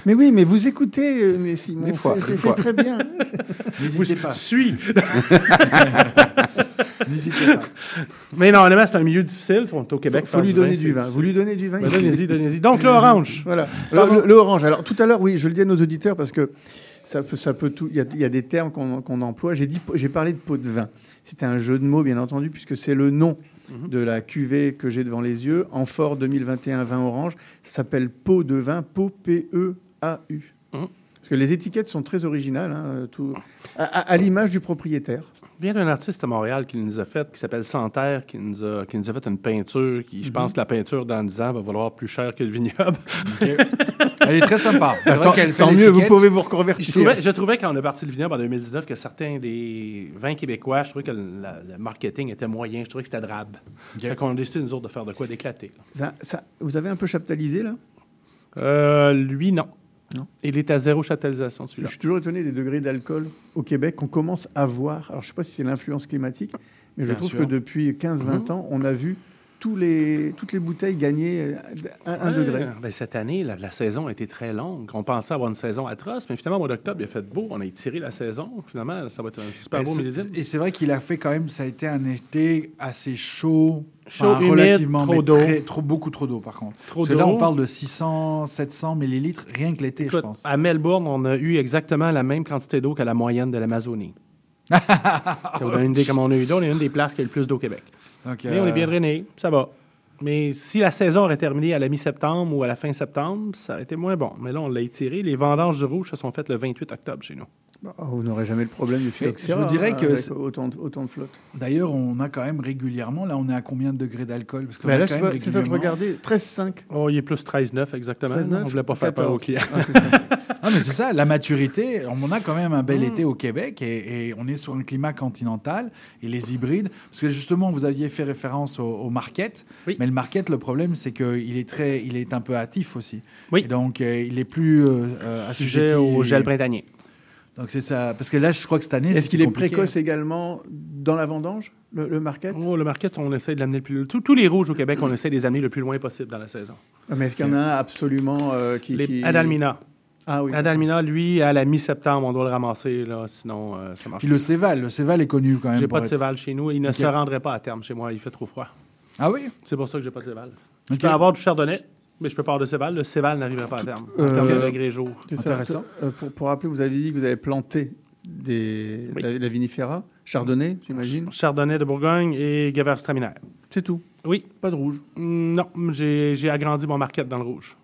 [SPEAKER 4] Mais oui, mais vous écoutez, euh, mais Simon,
[SPEAKER 7] Des fois,
[SPEAKER 4] c'est-
[SPEAKER 7] des
[SPEAKER 4] c'est
[SPEAKER 7] fois.
[SPEAKER 4] très bien.
[SPEAKER 2] N'hésitez pas.
[SPEAKER 21] Suis.
[SPEAKER 2] N'hésitez pas.
[SPEAKER 21] Mais non, honnêtement, c'est un milieu difficile. On est au Québec.
[SPEAKER 4] faut
[SPEAKER 21] faire
[SPEAKER 4] lui donner du vin. Vous lui donnez du vin.
[SPEAKER 21] Ben, donnez-y, donnez-y. Donc, l'orange.
[SPEAKER 4] Voilà.
[SPEAKER 21] Pardon.
[SPEAKER 4] Le, le- le orange. Alors tout à l'heure, oui, je le dis à nos auditeurs parce que ça peut, ça peut tout. Il y a, il y a des termes qu'on qu'on emploie. J'ai dit, j'ai parlé de pot de vin. C'était un jeu de mots, bien entendu, puisque c'est le nom
[SPEAKER 21] Mhm.
[SPEAKER 4] de la cuvée que j'ai devant les yeux. Amphore 2021 vin orange. Ça s'appelle pot de vin. Pot P E A U.
[SPEAKER 21] Mhm.
[SPEAKER 4] Parce que les étiquettes sont très originales, hein, tout, à, à- à l'image du propriétaire.
[SPEAKER 21] vient d'un artiste à Montréal qui nous a fait, qui s'appelle Santerre, qui nous a, qui nous a fait une peinture qui, je pense que la peinture dans 10 ans va valoir plus cher que le vignoble.
[SPEAKER 2] Elle est très sympa. C'est vrai
[SPEAKER 4] Tant-
[SPEAKER 2] qu'elle fait
[SPEAKER 4] tant mieux, vous pouvez vous
[SPEAKER 21] Je
[SPEAKER 4] reconvertir.
[SPEAKER 21] trouvais, je trouvais quand on a parti le vignoble en 2019 que certains des vins québécois, je trouvais que le, la- le marketing était moyen. Je trouvais que c'était drabe. Fait qu'on a décidé, nous autres, de faire de quoi d'éclater.
[SPEAKER 4] Ça- ça- vous avez un peu chaptalisé, là?
[SPEAKER 21] Euh, lui, non. Il est à zéro châtalisation,
[SPEAKER 4] Je
[SPEAKER 21] celui-là.
[SPEAKER 4] suis toujours étonné des degrés d'alcool au Québec qu'on commence à voir. Alors, je ne sais pas si c'est l'influence climatique, mais je
[SPEAKER 21] Bien
[SPEAKER 4] trouve
[SPEAKER 21] sûr.
[SPEAKER 4] que depuis 15-20
[SPEAKER 21] Mhm.
[SPEAKER 4] ans, on a vu tous les, toutes les bouteilles gagner euh, un, un
[SPEAKER 21] Ouais,
[SPEAKER 4] degré.
[SPEAKER 21] ben, cette année, la, la saison a été très longue. On pensait avoir une saison atroce, mais finalement, au mois d'octobre, il a fait beau. On a étiré la saison. Finalement, ça va être un super
[SPEAKER 2] Et
[SPEAKER 21] beau millésime.
[SPEAKER 2] Et c'est vrai qu'il a fait quand même, ça a été un été assez chaud.
[SPEAKER 21] Chaud,
[SPEAKER 2] enfin,
[SPEAKER 21] humide,
[SPEAKER 2] relativement,
[SPEAKER 21] trop d'eau.
[SPEAKER 2] trop, beaucoup trop d'eau par contre.
[SPEAKER 21] Trop
[SPEAKER 2] Parce que là, on parle de 600, 700 millilitres rien que l'été, je pense.
[SPEAKER 21] À Melbourne, on a eu exactement la même quantité d'eau que la moyenne de l'Amazonie. ça vous donne une idée comment on a eu d'eau. On est une des places qui a le plus d'eau au Québec.
[SPEAKER 2] Donc,
[SPEAKER 21] Mais on est bien drainé, ça va. Mais si la saison aurait terminé à la mi-septembre ou à la fin septembre, ça aurait été moins bon. Mais là, on l'a étiré. Les vendanges du rouge se sont faites le 28 octobre chez nous.
[SPEAKER 4] Bah, vous n'aurez jamais le problème du phylloxéra.
[SPEAKER 2] je vous dirais
[SPEAKER 4] hein,
[SPEAKER 2] que
[SPEAKER 4] avec
[SPEAKER 2] c'est-
[SPEAKER 4] autant de, autant de flotte.
[SPEAKER 2] D'ailleurs, on a quand même régulièrement, là, on est à combien de degrés d'alcool? Parce qu'on
[SPEAKER 4] Ben c'est ça que je regardais. 13,5.
[SPEAKER 21] Oh, il est plus 13,9 exactement.
[SPEAKER 4] 13,9,
[SPEAKER 21] on ne voulait pas faire peur
[SPEAKER 4] 14.
[SPEAKER 21] aux clients.
[SPEAKER 4] Ah.
[SPEAKER 2] Ah, mais c'est ça, la maturité. On a quand même un bel été au Québec et, et on est sur un climat continental et les hybrides. Parce que justement, vous aviez fait référence au, au market. Mais le market, le problème, c'est qu'il est, très, il est un peu hâtif aussi.
[SPEAKER 21] Oui.
[SPEAKER 2] Et donc, euh, il est plus euh, euh,
[SPEAKER 21] Sujet
[SPEAKER 2] assujetti-
[SPEAKER 21] au gel printanier.
[SPEAKER 2] Donc, c'est ça. Parce que là, je crois que cette année.
[SPEAKER 4] Est-ce qu'il est précoce également dans la vendange, le, le market?
[SPEAKER 21] Oh, le market, on essaie de l'amener le plus. Tous, tous les rouges au Québec, on essaie de les amener le plus loin possible dans la saison.
[SPEAKER 4] Ah, Mais est-ce qu'il y en a un absolument euh, qui,
[SPEAKER 21] Les
[SPEAKER 4] qui-
[SPEAKER 21] Adalmina.
[SPEAKER 4] Ah oui.
[SPEAKER 21] Adalmina, lui, à la mi-septembre, on doit le ramasser, là, sinon euh, ça marche
[SPEAKER 2] Puis le Céval. Le Céval est connu quand même.
[SPEAKER 21] J'ai pas de
[SPEAKER 2] être-
[SPEAKER 21] Céval chez nous. Il ne se rendrait pas à terme chez moi. Il fait trop froid.
[SPEAKER 2] Ah oui?
[SPEAKER 21] C'est pour ça que j'ai pas de Céval.
[SPEAKER 2] Ok.
[SPEAKER 21] Je peux avoir du Chardonnay, mais je peux pas avoir de Céval. Le Céval n'arriverait pas à terme. En
[SPEAKER 4] Euh,
[SPEAKER 21] termes de degrés jour.
[SPEAKER 4] C'est ça. Euh, pour, pour rappeler, vous avez dit que vous avez planté des, la, la vinifera, chardonnay, j'imagine.
[SPEAKER 21] Chardonnay de Bourgogne et Gewürztraminer.
[SPEAKER 4] C'est tout?
[SPEAKER 21] Oui.
[SPEAKER 4] Pas de rouge?
[SPEAKER 21] Mm, Non, j'ai agrandi mon market dans le rouge.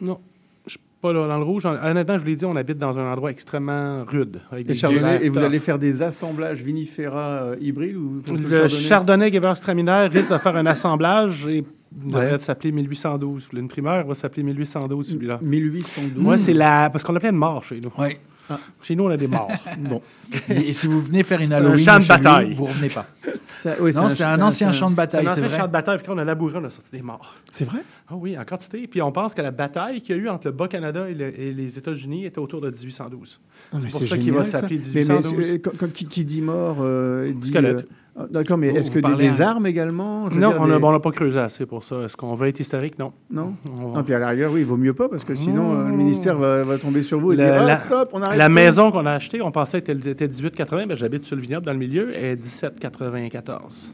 [SPEAKER 21] Non, je suis pas là dans le rouge. Honnêtement, je vous l'ai dit, on habite dans un endroit extrêmement rude. Avec
[SPEAKER 4] Et,
[SPEAKER 21] des
[SPEAKER 4] chardonnay, et vous allez faire des assemblages vinifera euh, hybrides ou
[SPEAKER 21] Le Chardonnay? Gewürztraminer risque de faire un assemblage et il devrait
[SPEAKER 4] Ouais.
[SPEAKER 21] s'appeler 1812. L'imprimeur va s'appeler 1812, celui-là.
[SPEAKER 4] 1812.
[SPEAKER 21] Moi, c'est la. Parce qu'on a plein de morts chez nous.
[SPEAKER 2] Oui.
[SPEAKER 21] Chez nous, on a des morts.
[SPEAKER 4] bon.
[SPEAKER 2] Et, et si vous venez faire une
[SPEAKER 21] C'est un
[SPEAKER 2] Halloween
[SPEAKER 21] champ de
[SPEAKER 2] chez lui,
[SPEAKER 21] bataille.
[SPEAKER 2] vous revenez pas.
[SPEAKER 4] Oui,
[SPEAKER 2] non, c'est un, ancien champ de bataille,
[SPEAKER 21] C'est un
[SPEAKER 2] c'est
[SPEAKER 21] ancien
[SPEAKER 2] vrai.
[SPEAKER 21] champ de bataille. Puis quand on a labouré, on a sorti des morts.
[SPEAKER 4] C'est vrai?
[SPEAKER 21] Ah oui, en quantité. Puis on pense que la bataille qu'il y a eu entre le Bas-Canada et, le- et les États-Unis était autour de 1812.
[SPEAKER 4] Ah, mais
[SPEAKER 21] c'est pour
[SPEAKER 4] c'est
[SPEAKER 21] ça qu'il va s'appeler
[SPEAKER 4] Mais- mais
[SPEAKER 21] 1812.
[SPEAKER 4] est-ce que- quand- quand- qui, qui dit mort euh, dit.
[SPEAKER 21] Squelette.
[SPEAKER 4] euh, ah, D'accord, mais est-ce que des, armes également? Je
[SPEAKER 21] non,
[SPEAKER 4] dire,
[SPEAKER 21] on n'a
[SPEAKER 4] des-
[SPEAKER 21] pas creusé assez pour ça. Est-ce qu'on veut être historique? Non.
[SPEAKER 4] Non?
[SPEAKER 21] On-
[SPEAKER 4] Ah, puis à l'arrière, oui, il vaut mieux pas parce que sinon euh, le ministère va, va tomber sur vous et
[SPEAKER 21] Le-
[SPEAKER 4] dire ah,
[SPEAKER 21] la,
[SPEAKER 4] stop, on arrête.
[SPEAKER 21] la
[SPEAKER 4] tout.
[SPEAKER 21] maison qu'on a achetée, on pensait qu'elle était 18,80. Ben, J'habite sur le vignoble dans le milieu. Elle est 17,94.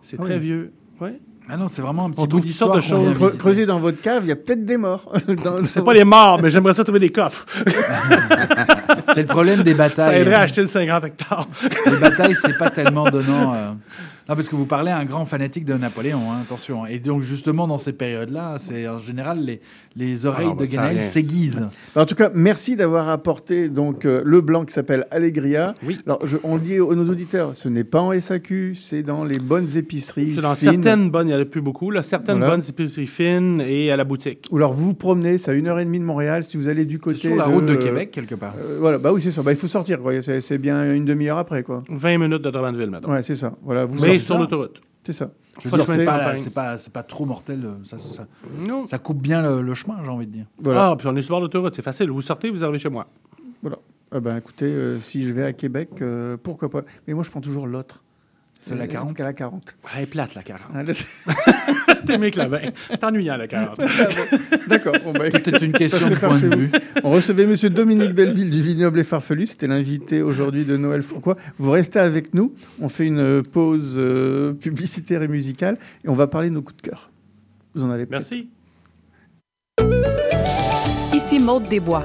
[SPEAKER 21] C'est
[SPEAKER 4] Ah
[SPEAKER 21] très vieux. Oui.
[SPEAKER 2] Ah non, c'est vraiment un petit
[SPEAKER 21] On
[SPEAKER 2] bout
[SPEAKER 21] de
[SPEAKER 2] d'histoire vient
[SPEAKER 21] choses.
[SPEAKER 4] Creusez dans votre cave, il y a peut-être des morts. Dans-
[SPEAKER 21] C'est pas les morts, mais j'aimerais ça trouver des coffres.
[SPEAKER 2] C'est le problème des batailles.
[SPEAKER 21] ça aiderait à acheter le 50 hectares.
[SPEAKER 2] Les batailles, c'est pas tellement donnant. euh. Non, parce que vous parlez à un grand fanatique de Napoléon, hein, attention. Et donc, justement, dans ces périodes-là, c'est en général les, les oreilles
[SPEAKER 21] Ah
[SPEAKER 2] de
[SPEAKER 21] bah, ça
[SPEAKER 2] Guénel
[SPEAKER 21] rien.
[SPEAKER 2] s'aiguisent.
[SPEAKER 4] En tout cas, merci d'avoir apporté donc euh, le blanc qui s'appelle Allegria.
[SPEAKER 21] Oui.
[SPEAKER 4] Alors, je- on le dit aux nos auditeurs, ce n'est pas en SAQ, c'est dans les bonnes épiceries
[SPEAKER 21] C'est dans
[SPEAKER 4] fines.
[SPEAKER 21] certaines bonnes, il n'y en a plus beaucoup. Là, certaines
[SPEAKER 4] Voilà.
[SPEAKER 21] bonnes épiceries fines et à la boutique.
[SPEAKER 4] Ou alors vous vous promenez, c'est à une heure et demie de Montréal. Si vous allez du côté
[SPEAKER 2] sur la route de
[SPEAKER 4] euh,
[SPEAKER 2] Québec, quelque part.
[SPEAKER 4] euh, voilà, bah oui, c'est ça. Bah, il faut sortir, quoi. C'est c'est bien une demi-heure après, quoi.
[SPEAKER 21] 20 minutes de Drummondville, maintenant.
[SPEAKER 4] Ouais, c'est ça. Voilà, vous
[SPEAKER 21] Mais sur l'autoroute.
[SPEAKER 4] C'est ça.
[SPEAKER 2] Je veux dire, c'est pas, pas, pas trop mortel. euh, Ça, ça, ça,
[SPEAKER 21] Non.
[SPEAKER 2] ça coupe bien le, le chemin, j'ai envie de dire.
[SPEAKER 4] Voilà.
[SPEAKER 21] Ah, puis on est sur l'autoroute, c'est facile. Vous sortez, vous arrivez chez moi.
[SPEAKER 4] Voilà. Ah ben, écoutez, euh, si je vais à Québec, euh, pourquoi pas. Mais moi, je prends toujours l'autre.
[SPEAKER 2] C'est la
[SPEAKER 4] Euh,
[SPEAKER 2] 40?
[SPEAKER 4] qu'à la 40.
[SPEAKER 21] Elle est plate, la 40.
[SPEAKER 4] Ah, là,
[SPEAKER 21] T'es mieux que la 20. C'est ennuyant, la 40.
[SPEAKER 4] D'accord. Bon, bah,
[SPEAKER 2] Peut-être une question de point vue.
[SPEAKER 4] On recevait Monsieur Dominique Belleville du Vignoble et Farfelu. C'était l'invité aujourd'hui de Noël Fourquois. Vous restez avec nous. On fait une pause euh, publicitaire et musicale et on va parler de nos coups de cœur. Vous en avez.
[SPEAKER 21] Merci.
[SPEAKER 23] Ici Maude Desbois.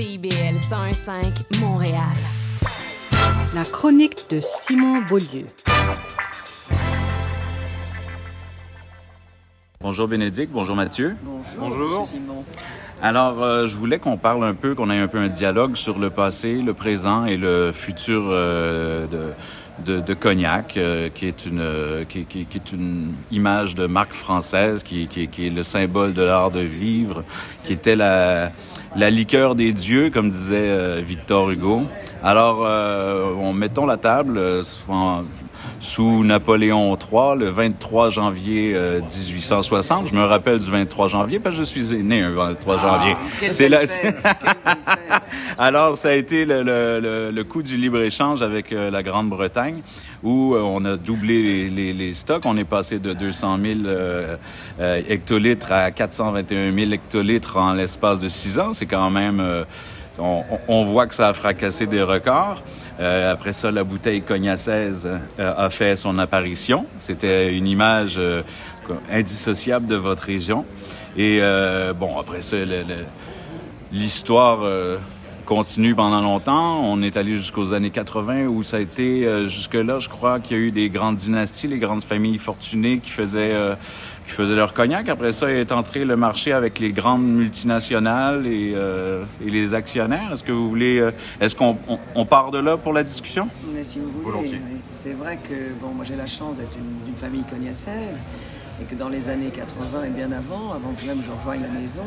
[SPEAKER 3] CIBL 101.5 Montréal.
[SPEAKER 10] La chronique de Simon Beaulieu.
[SPEAKER 7] Bonjour Bénédicte, bonjour Mathieu.
[SPEAKER 24] Bonjour, Monsieur Simon.
[SPEAKER 7] Alors, euh, je voulais qu'on parle un peu, qu'on ait un peu un dialogue sur le passé, le présent et le futur euh, de, de, de Cognac, euh, qui est une euh, qui, qui- qui est une image de marque française, qui, qui, qui est le symbole de l'art de vivre, qui était la la liqueur des dieux, comme disait euh, Victor Hugo. Alors, euh, on mettons la table euh, sous Napoléon III, le 23 janvier euh, 1860. Je me rappelle du 23 janvier parce que je suis né un 23 janvier.
[SPEAKER 24] quelle
[SPEAKER 7] C'est la- Alors, ça a été le, le, le, le coût du libre-échange avec euh, la Grande-Bretagne, où euh, on a doublé les, les, les stocks. On est passé de 200 000 euh, euh, hectolitres à 421 000 hectolitres en l'espace de six ans. C'est quand même... euh, on voit que ça a fracassé des records. Euh, après ça, la bouteille cognacaise euh, a fait son apparition. C'était une image euh, indissociable de votre région. Et euh, bon, après ça, l'histoire euh, continue pendant longtemps. On est allé jusqu'aux années 80 où ça a été euh, jusque-là, je crois qu'il y a eu des grandes dynasties, les grandes familles fortunées qui faisaient qui faisaient leur cognac. Après ça, est entré le marché avec les grandes multinationales et, euh, et les actionnaires. Est-ce que vous voulez, euh, est-ce qu'on on, on part de là pour la discussion?
[SPEAKER 24] Mais si vous voulez, c'est vrai que bon, moi j'ai la chance d'être une- d'une famille cognacaise et que dans les années 80 et bien avant, avant que même je rejoigne la maison,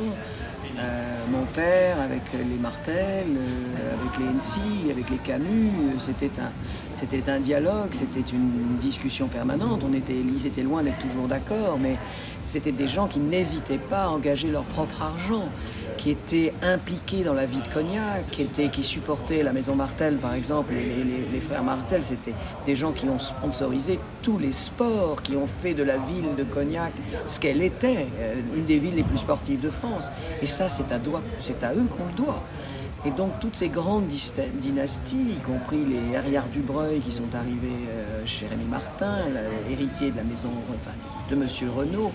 [SPEAKER 24] euh, mon père avec les Martel, euh, avec les NC, avec les Camus, euh, c'était un, c'était un dialogue, c'était une discussion permanente. On était, ils étaient loin d'être toujours d'accord, mais c'était des gens qui n'hésitaient pas à engager leur propre argent, qui étaient impliqués dans la vie de Cognac, qui, étaient, qui supportaient la maison Martel, par exemple, les, les- frères Martel, c'était des gens qui ont sponsorisé tous les sports, qui ont fait de la ville de Cognac ce qu'elle était, euh, une des villes les plus sportives de France. Et ça, c'est à eux qu'on le doit. Et donc toutes ces grandes dynasties, y compris les Herriard Dubreuil qui sont arrivés euh, chez Rémy Martin, héritier de la maison de Monsieur Renault,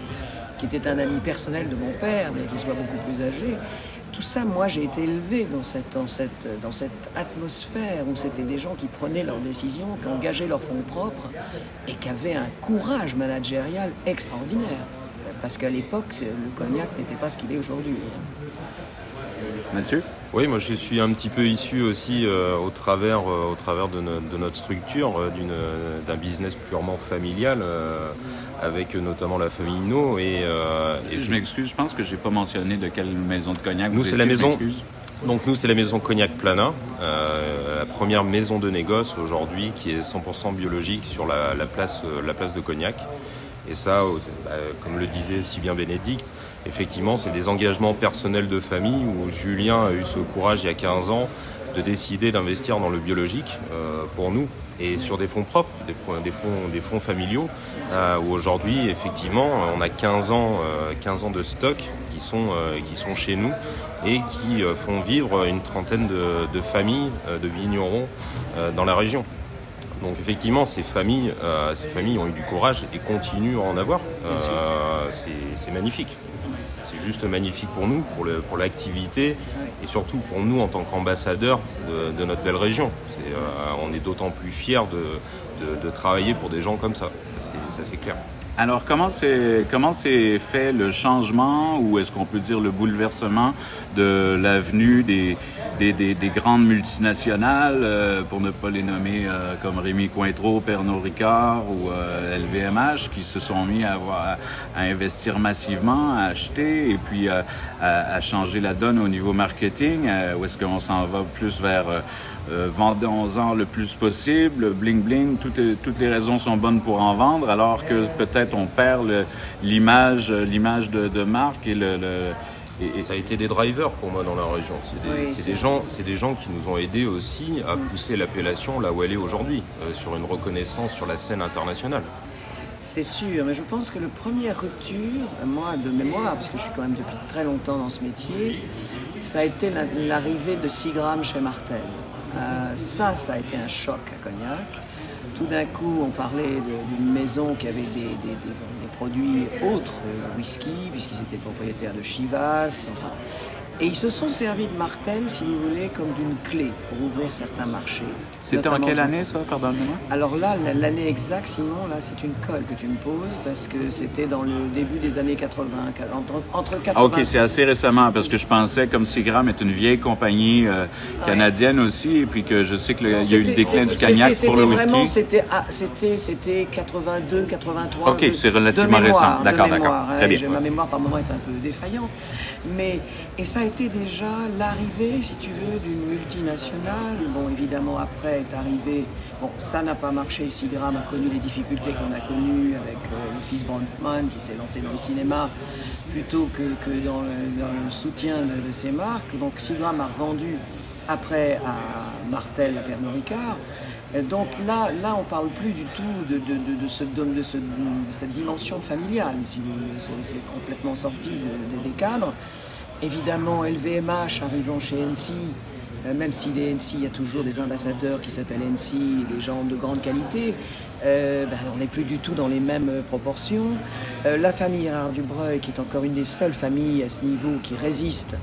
[SPEAKER 24] qui était un ami personnel de mon père, mais qui soit beaucoup plus âgé. Tout ça, moi, j'ai été élevé dans cette, dans cette, atmosphère où c'était des gens qui prenaient leurs décisions, qui engageaient leurs fonds propres et qui avaient un courage managérial extraordinaire. Parce qu'à l'époque, le cognac n'était pas ce qu'il est aujourd'hui.
[SPEAKER 7] Mathieu?
[SPEAKER 25] Oui, moi je suis un petit peu issu aussi euh, au travers, euh, au travers de, no- de notre structure, euh, d'une, euh, d'un business purement familial, euh, avec notamment la famille No. Et, euh, et
[SPEAKER 7] Je m'excuse, je pense que j'ai pas mentionné de quelle maison de cognac
[SPEAKER 25] Nous, c'est la maison. Donc nous, c'est la maison Cognac Plana, euh, la première maison de négoce aujourd'hui qui est 100% biologique sur la, la place, la place de Cognac. Et ça, bah, comme le disait si bien Bénédicte, effectivement, c'est des engagements personnels de famille où Julien a eu ce courage il y a 15 ans de décider d'investir dans le biologique euh, pour nous et sur des fonds propres, des, fonds- des fonds, des fonds familiaux, euh, où aujourd'hui, effectivement, on a 15 ans, euh, 15 ans de stock qui sont, qui sont chez nous et qui font vivre une trentaine de, de familles de vignerons dans la région. Donc effectivement, ces familles, ces familles ont eu du courage et continuent à en avoir. C'est magnifique. Juste magnifique pour nous, pour le- pour l'activité et surtout pour nous en tant qu'ambassadeurs de, de notre belle région. C'est, euh, on est d'autant plus fiers de, de- de travailler pour des gens comme ça. Ça, c'est- Ça c'est clair.
[SPEAKER 7] Alors, comment s'est comment s'est fait le changement, ou est-ce qu'on peut dire le bouleversement de l'avenue des, des, des, des grandes multinationales, euh, pour ne pas les nommer euh, comme Rémi Cointreau, Pernod Ricard ou euh, LVMH, qui se sont mis à, avoir- investir massivement, à acheter et puis à, à- changer la donne au niveau marketing, euh, où est-ce qu'on s'en va plus vers... euh, euh, vendons-en le plus possible, bling bling, tout est- toutes les raisons sont bonnes pour en vendre, alors que peut-être on perd le- l'image, l'image de, de marque et le, le- et- et-
[SPEAKER 25] Ça a été des drivers pour moi dans la région. C'est des,
[SPEAKER 7] Oui,
[SPEAKER 25] gens, c'est des gens qui nous ont aidés aussi à pousser l'appellation là où elle est aujourd'hui, euh, sur une reconnaissance sur la scène internationale.
[SPEAKER 24] C'est sûr, mais je pense que la première rupture, moi de mémoire, parce que je suis quand même depuis très longtemps dans ce métier, ça a été la- l'arrivée de 6 grammes chez Martel. Euh, ça, ça a été un choc à Cognac. Tout d'un coup, on parlait d'une maison qui avait des, produits autres, euh, whisky, puisqu'ils étaient propriétaires de Chivas. Et ils se sont servis de Martel, si vous voulez, comme d'une clé pour ouvrir certains marchés.
[SPEAKER 7] C'était en quelle année, ça, pardonnez-moi
[SPEAKER 24] Alors là, la- l'année exacte, Simon, là, c'est une colle que tu me poses parce que c'était dans le début des années 80, entre, entre 80
[SPEAKER 7] Ah, ok, c'est assez récemment, parce que je pensais, comme Seagram est une vieille compagnie euh, canadienne aussi, et puis que je sais qu'il y a eu le déclin du cognac pour le
[SPEAKER 24] vraiment,
[SPEAKER 7] whisky.
[SPEAKER 24] c'était, ah, c'était, c'était 82, 83.
[SPEAKER 7] Ok, c'est relativement
[SPEAKER 24] mémoire,
[SPEAKER 7] récent. D'accord, d'accord. Très bien.
[SPEAKER 24] Ma mémoire par moment est un peu défaillante. Mais, et ça a été déjà l'arrivée, si tu veux, d'une multinationale. Bon, évidemment, après est arrivé. Bon, ça n'a pas marché. Seagram a connu les difficultés qu'on a connues avec euh, le fils Bronfman qui s'est lancé dans le cinéma plutôt que, que dans, le, soutien de, ses marques. Donc, Seagram a revendu après à Martel, à Pernod Ricard. Euh, Donc là, là, on parle plus du tout de, de, de, de ce, de, de ce- de cette dimension familiale, si vous voulez. C'est, complètement sorti de- de- des cadres. Évidemment, LVMH arrivant chez NC, euh, même si les NC, il y a toujours des ambassadeurs qui s'appellent NC, des gens de grande qualité, euh, ben, on n'est plus du tout dans les mêmes proportions. Euh, la famille Gérard Dubreuil, qui est encore une des seules familles à ce niveau qui résiste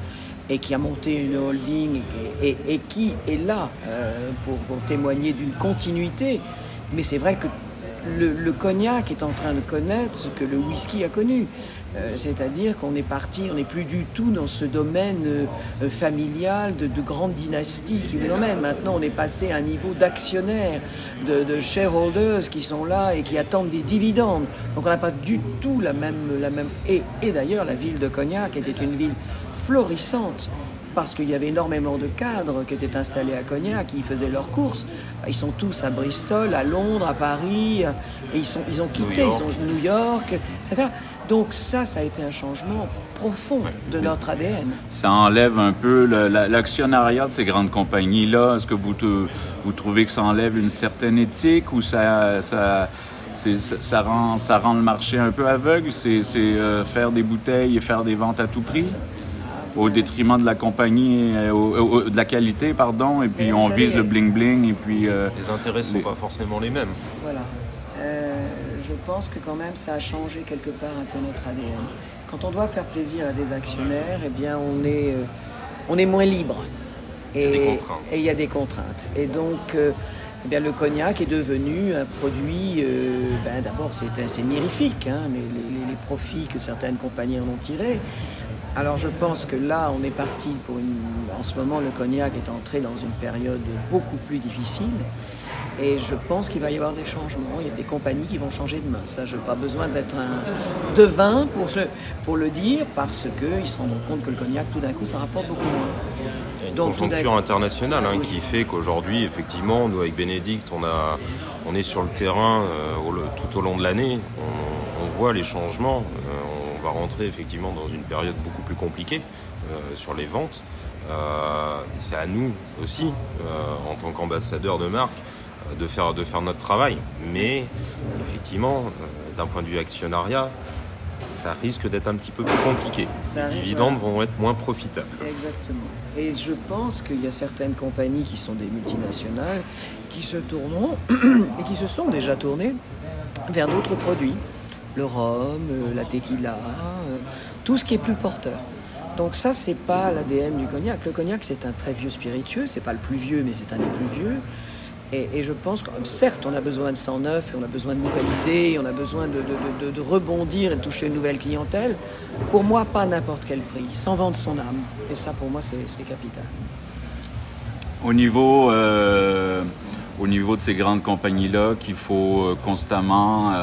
[SPEAKER 24] et qui a monté une holding et, qui est là pour, témoigner d'une continuité. Mais c'est vrai que le cognac est en train de connaître ce que le whisky a connu. Euh, C'est-à-dire qu'on est parti, on n'est plus du tout dans ce domaine euh, familial de, de grande dynastie qui emmène. Maintenant, on est passé à un niveau d'actionnaires, de, de shareholders qui sont là et qui attendent des dividendes. Donc on n'a pas du tout la même... La même... Et d'ailleurs, la ville de Cognac était une ville florissante parce qu'il y avait énormément de cadres qui étaient installés à Cognac, qui faisaient leurs courses. Ils sont tous à Bristol, à Londres, à Paris, et ils, sont, ils ont quitté,
[SPEAKER 7] New
[SPEAKER 24] ils sont New York, etc. Donc ça, ça a été un changement profond de notre ADN.
[SPEAKER 7] Ça enlève un peu l'actionnariat de ces grandes compagnies-là. Est-ce que vous, te- vous trouvez que ça enlève une certaine éthique ou ça, ça, c'est- ça, ça rend, ça rend le marché un peu aveugle? C'est c'est, euh, faire des bouteilles et faire des ventes à tout prix? Au détriment de la compagnie, euh, au- au- de la qualité, pardon, et puis on vise le bling-bling, et puis... euh,
[SPEAKER 25] Les intérêts ne sont
[SPEAKER 7] les-
[SPEAKER 25] pas forcément les mêmes.
[SPEAKER 24] Voilà. Euh, je pense que quand même ça a changé quelque part un peu notre ADN. Quand on doit faire plaisir à des actionnaires, eh bien on est, euh, on est moins libre. Et
[SPEAKER 25] Il y a des contraintes.
[SPEAKER 24] Et donc, euh, eh bien, le cognac est devenu un produit, euh, ben, d'abord c'est c'est mirifique, hein, mais les, les- les profits que certaines compagnies en ont tirés. Alors je pense que là, on est parti pour une... En ce moment, le cognac est entré dans une période beaucoup plus difficile. Et je pense qu'il va y avoir des changements. Il y a des compagnies qui vont changer de main. Ça, je n'ai pas besoin d'être un devin pour le, pour le dire, parce qu'ils se rendront compte que le cognac, tout d'un coup, ça rapporte beaucoup moins.
[SPEAKER 25] Il y a une
[SPEAKER 24] Donc,
[SPEAKER 25] conjoncture internationale hein, qui fait qu'aujourd'hui, effectivement, nous avec Bénédicte, on, a, on est sur le terrain euh, tout au long de l'année. On, on voit les changements. Euh, va rentrer effectivement dans une période beaucoup plus compliquée euh, sur les ventes. Euh, c'est à nous aussi, euh, en tant qu'ambassadeurs de marque, de faire, de faire notre travail. Mais effectivement, d'un point de vue actionnariat, ça risque d'être un petit peu plus compliqué.
[SPEAKER 24] Ça
[SPEAKER 25] Les dividendes
[SPEAKER 24] voilà.
[SPEAKER 25] vont être moins profitables.
[SPEAKER 24] Exactement. Et je pense qu'il y a certaines compagnies qui sont des multinationales qui se tourneront et qui se sont déjà tournées vers d'autres produits. Le rhum, euh, la tequila, euh, tout ce qui est plus porteur. Donc ça, c'est pas l'ADN du cognac. Le cognac, c'est un très vieux spiritueux. C'est pas le plus vieux, mais c'est un des plus vieux. Et, et je pense que, certes, on a besoin de sang neuf, et on a besoin de nouvelles idées, on a besoin de, rebondir et de toucher une nouvelle clientèle. Pour moi, pas n'importe quel prix, sans vendre son âme. Et ça, pour moi, c'est capital.
[SPEAKER 7] Au niveau, euh, au niveau de ces grandes compagnies-là, qu'il faut constamment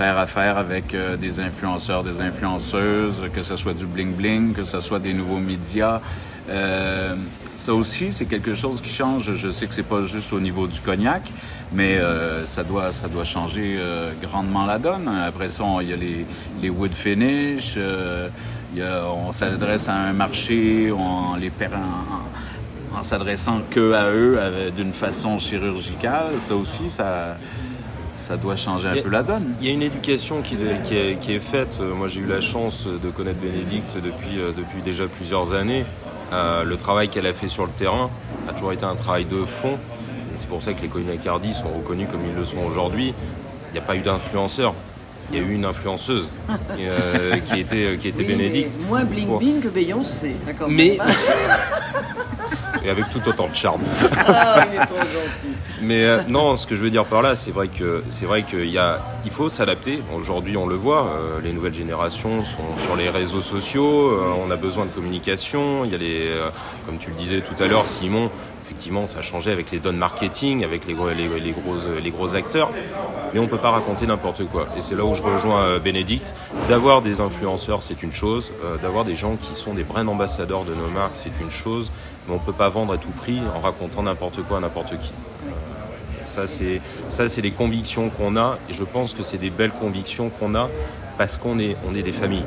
[SPEAKER 7] faire affaire avec euh, des influenceurs, des influenceuses, que ce soit du bling-bling, que ce soit des nouveaux médias. Euh, ça aussi, c'est quelque chose qui change. Je sais que c'est pas juste au niveau du cognac, mais euh, ça, doit, ça doit changer grandement la donne. Après ça, il y a les, les wood finish, on s'adresse à un marché, on les per- en- s'adressant que à eux d'une façon chirurgicale. Ça aussi, ça, ça doit changer un
[SPEAKER 25] Il y a-
[SPEAKER 7] peu la donne.
[SPEAKER 25] Il y a une éducation qui, qui est, qui est faite. Euh, Moi, j'ai eu la chance de connaître Bénédicte depuis, euh, depuis déjà plusieurs années. Euh, le travail qu'elle a fait sur le terrain a toujours été un travail de fond. Et c'est pour ça que les cognacardies sont reconnus comme ils le sont aujourd'hui. Il n'y a pas eu d'influenceurs. il y a eu une influenceuse euh, qui était, qui était
[SPEAKER 24] Oui, mais
[SPEAKER 25] Bénédicte.
[SPEAKER 24] Moins bling
[SPEAKER 25] Pour-
[SPEAKER 24] bling que Beyoncé.
[SPEAKER 25] Mais-. Et avec tout autant de charme.
[SPEAKER 24] Ah, il est trop gentil.
[SPEAKER 25] Mais euh, non, ce que je veux dire par là, c'est vrai que c'est vrai qu'il y a, il faut s'adapter. Aujourd'hui, on le voit, euh, les nouvelles générations sont sur les réseaux sociaux. euh, on a besoin de communication. Il y a les, comme tu le disais tout à l'heure, Simon. Effectivement, ça a changé avec les donnes marketing, avec les, gros- les, les gros, les gros acteurs. Mais on peut pas raconter n'importe quoi. Et c'est là où je rejoins Bénédicte. D'avoir des influenceurs, c'est une chose. D'avoir des gens qui sont des brand ambassadeurs de nos marques, c'est une chose. Mais on peut pas vendre à tout prix en racontant n'importe quoi à n'importe qui. Ça, c'est ça, c'est les convictions qu'on a, et je pense que c'est des belles convictions qu'on a parce qu'on est, on est des familles.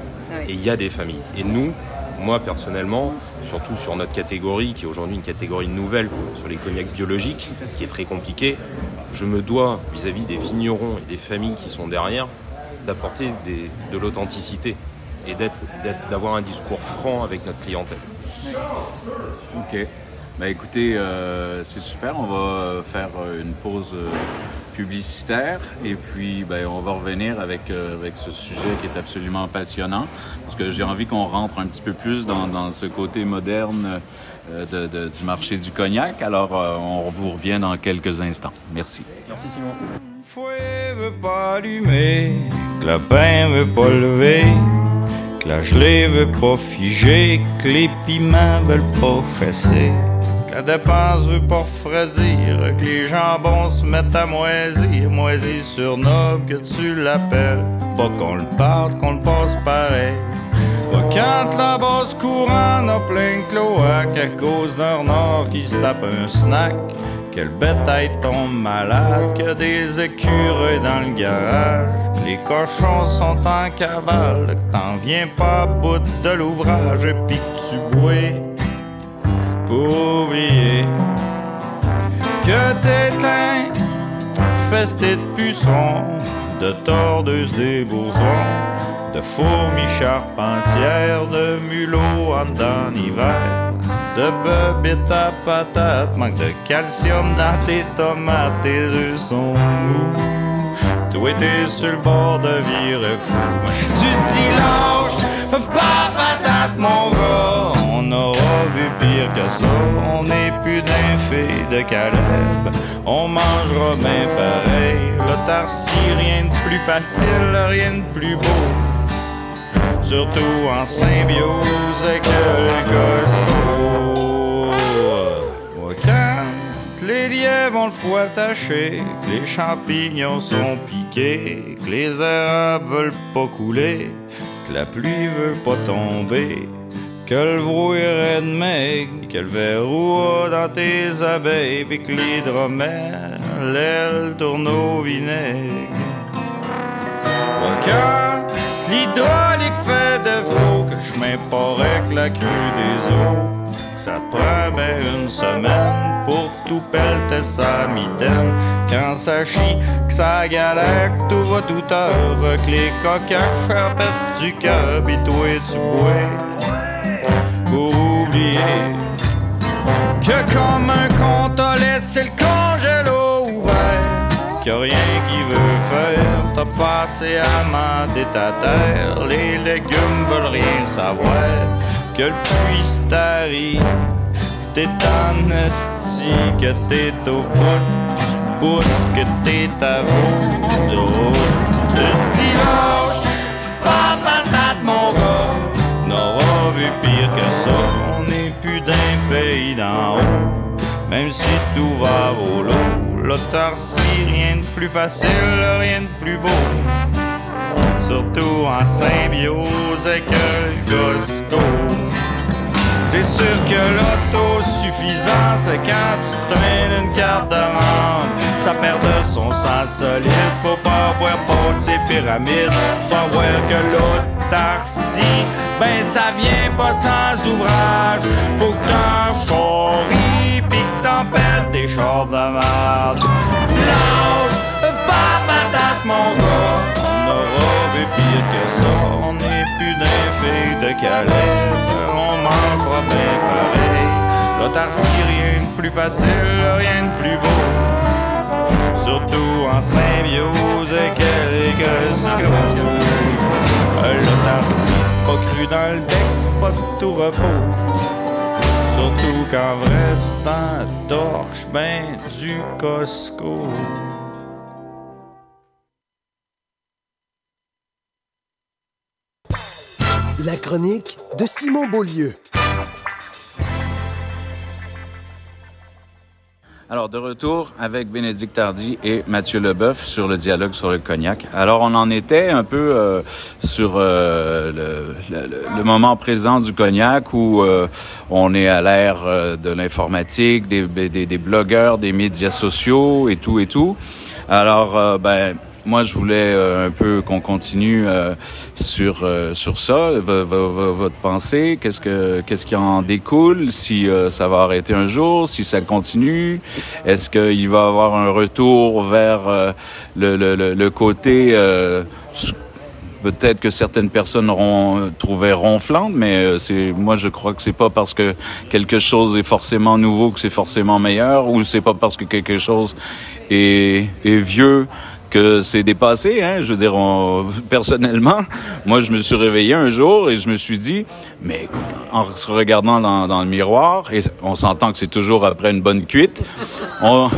[SPEAKER 25] Et il y a des familles. Et nous, moi personnellement, surtout sur notre catégorie, qui est aujourd'hui une catégorie nouvelle sur les cognacs biologiques, qui est très compliquée, je me dois vis-à-vis des vignerons et des familles qui sont derrière d'apporter des- de l'authenticité et d'être, d'être- d'avoir un discours franc avec notre clientèle.
[SPEAKER 26] OK. Ben écoutez, euh, c'est super. On va faire euh, une pause euh, publicitaire et puis ben, on va revenir avec, avec ce sujet qui est absolument passionnant parce que j'ai envie qu'on rentre un petit peu plus dans, ce côté moderne de- du marché du cognac. Alors, on vous revient dans quelques instants. Merci.
[SPEAKER 25] Merci Simon.
[SPEAKER 18] veut pas allumer, veut pas lever, que la gelée veut pas figer, que les piments veulent pas chasser, que la dépense veut pas refroidir, que les jambons se mettent à moisir, moisir sur noble que tu l'appelles, pas qu'on le parle, qu'on le passe pareil. Pas Quand la basse courante a plein de cloaques à cause d'un renard qui se tape un snack, que le bétail tombe malade, que des écureuils dans le garage, les cochons sont en cavale, t'en viens pas bout de l'ouvrage. Et puis tu bois pour oublier que t'éteins festé de pucerons, de tordeuses des bourgeons, de fourmis charpentières, de mulots en dedans de bebites à patates, manque de calcium dans tes tomates, tes œufs sont mous. Toi t'es sur le bord de virer fou. Tu te dis pas patate mon gars. On aura vu pire que ça. On n'est plus d'un de Caleb. On mangera bien pareil. L'autarcie, rien de plus facile, rien de plus beau. Surtout en symbiose avec le Costco. Lièvres ont le foie attaché, que les champignons sont piqués, que les érables veulent pas couler, que la pluie veut pas tomber, que le brouillard de maigre, que le verrou dans tes abeilles, pis que l'hydromel, l'aile tourne au vinaigre. Quand l'hydraulique fait défaut, que je m'importe la crue des eaux, ça te prend ben une semaine pour tout pelleter sa mitaine. Quand ça chie, que ça galère, tout va tout heure, que les coquins pètent du cœur, pis toi tu bois pour oublier que comme un con t'as laissé le congélo ouvert que rien qui veut faire t'as passé à mander ta terre les légumes veulent rien savoir que le puits que t'es en esti que t'es au bout que t'es à vous de route pas patate mon gars n'aura vu pire que ça. On n'est plus d'un pays d'en haut, même si tout va à volo. L'autarcie, rien de plus facile, rien de plus beau. Surtout en symbiose avec le Costco. C'est sûr que l'autosuffisance, quand tu traînes une carte de membre. Ça perd de son sens solide. Faut pas boire pour ces pyramides. Faut voir que l'autarcie, ben ça vient pas sans ouvrage. Faut que t'en choris, pis que t'en des chars de merde. Pas patate mon gars. Pire que ça. On n'est plus d'un fille de Calais. On mangera bien pareil. L'autarcie, rien de plus facile, rien de plus beau. Surtout en symbiose avec quelques Pas cru dans le c'est pas de tout repos. Surtout qu'en vrai, tu t'en torches ben du Costco.
[SPEAKER 8] La chronique de Simon Beaulieu.
[SPEAKER 7] Alors, de retour avec Bénédicte Tardy et Mathieu Leboeuf sur le dialogue sur le cognac. Alors, on en était un peu euh, sur euh, le, moment présent du cognac où euh, on est à l'ère de l'informatique, des, des, blogueurs, des médias sociaux et tout et tout. Alors, ben, moi, je voulais euh, un peu qu'on continue euh, sur euh, sur ça, votre pensée, qu'est-ce que qu'est-ce qui en découle, si ça va arrêter un jour, si ça continue, est-ce qu'il va avoir un retour vers le, le, le, côté Peut-être que certaines personnes auront trouvé ronflante, mais c'est moi je crois que c'est pas parce que quelque chose est forcément nouveau que c'est forcément meilleur, ou c'est pas parce que quelque chose est, est vieux que c'est dépassé. Hein? Je veux dire, on- personnellement, moi je me suis réveillé un jour et je me suis dit, mais en se regardant dans, dans le miroir, et on s'entend que c'est toujours après une bonne cuite, on,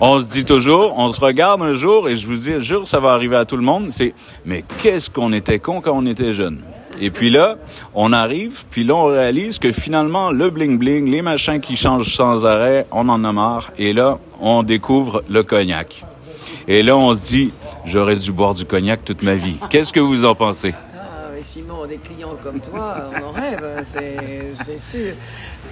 [SPEAKER 7] on se dit toujours, on se regarde un jour et je vous dis, jure, ça va arriver à tout le monde, c'est, mais qu'est-ce qu'on était con quand on était jeune. Et puis là, on arrive, puis là, on réalise que finalement, le bling-bling, les machins qui changent sans arrêt, on en a marre. Et là, on découvre le cognac. Et là, on se dit, j'aurais dû boire du cognac toute ma vie. Qu'est-ce que vous en pensez?
[SPEAKER 24] Ah, mais Simon, des clients comme toi, on en rêve, hein, c'est c'est sûr.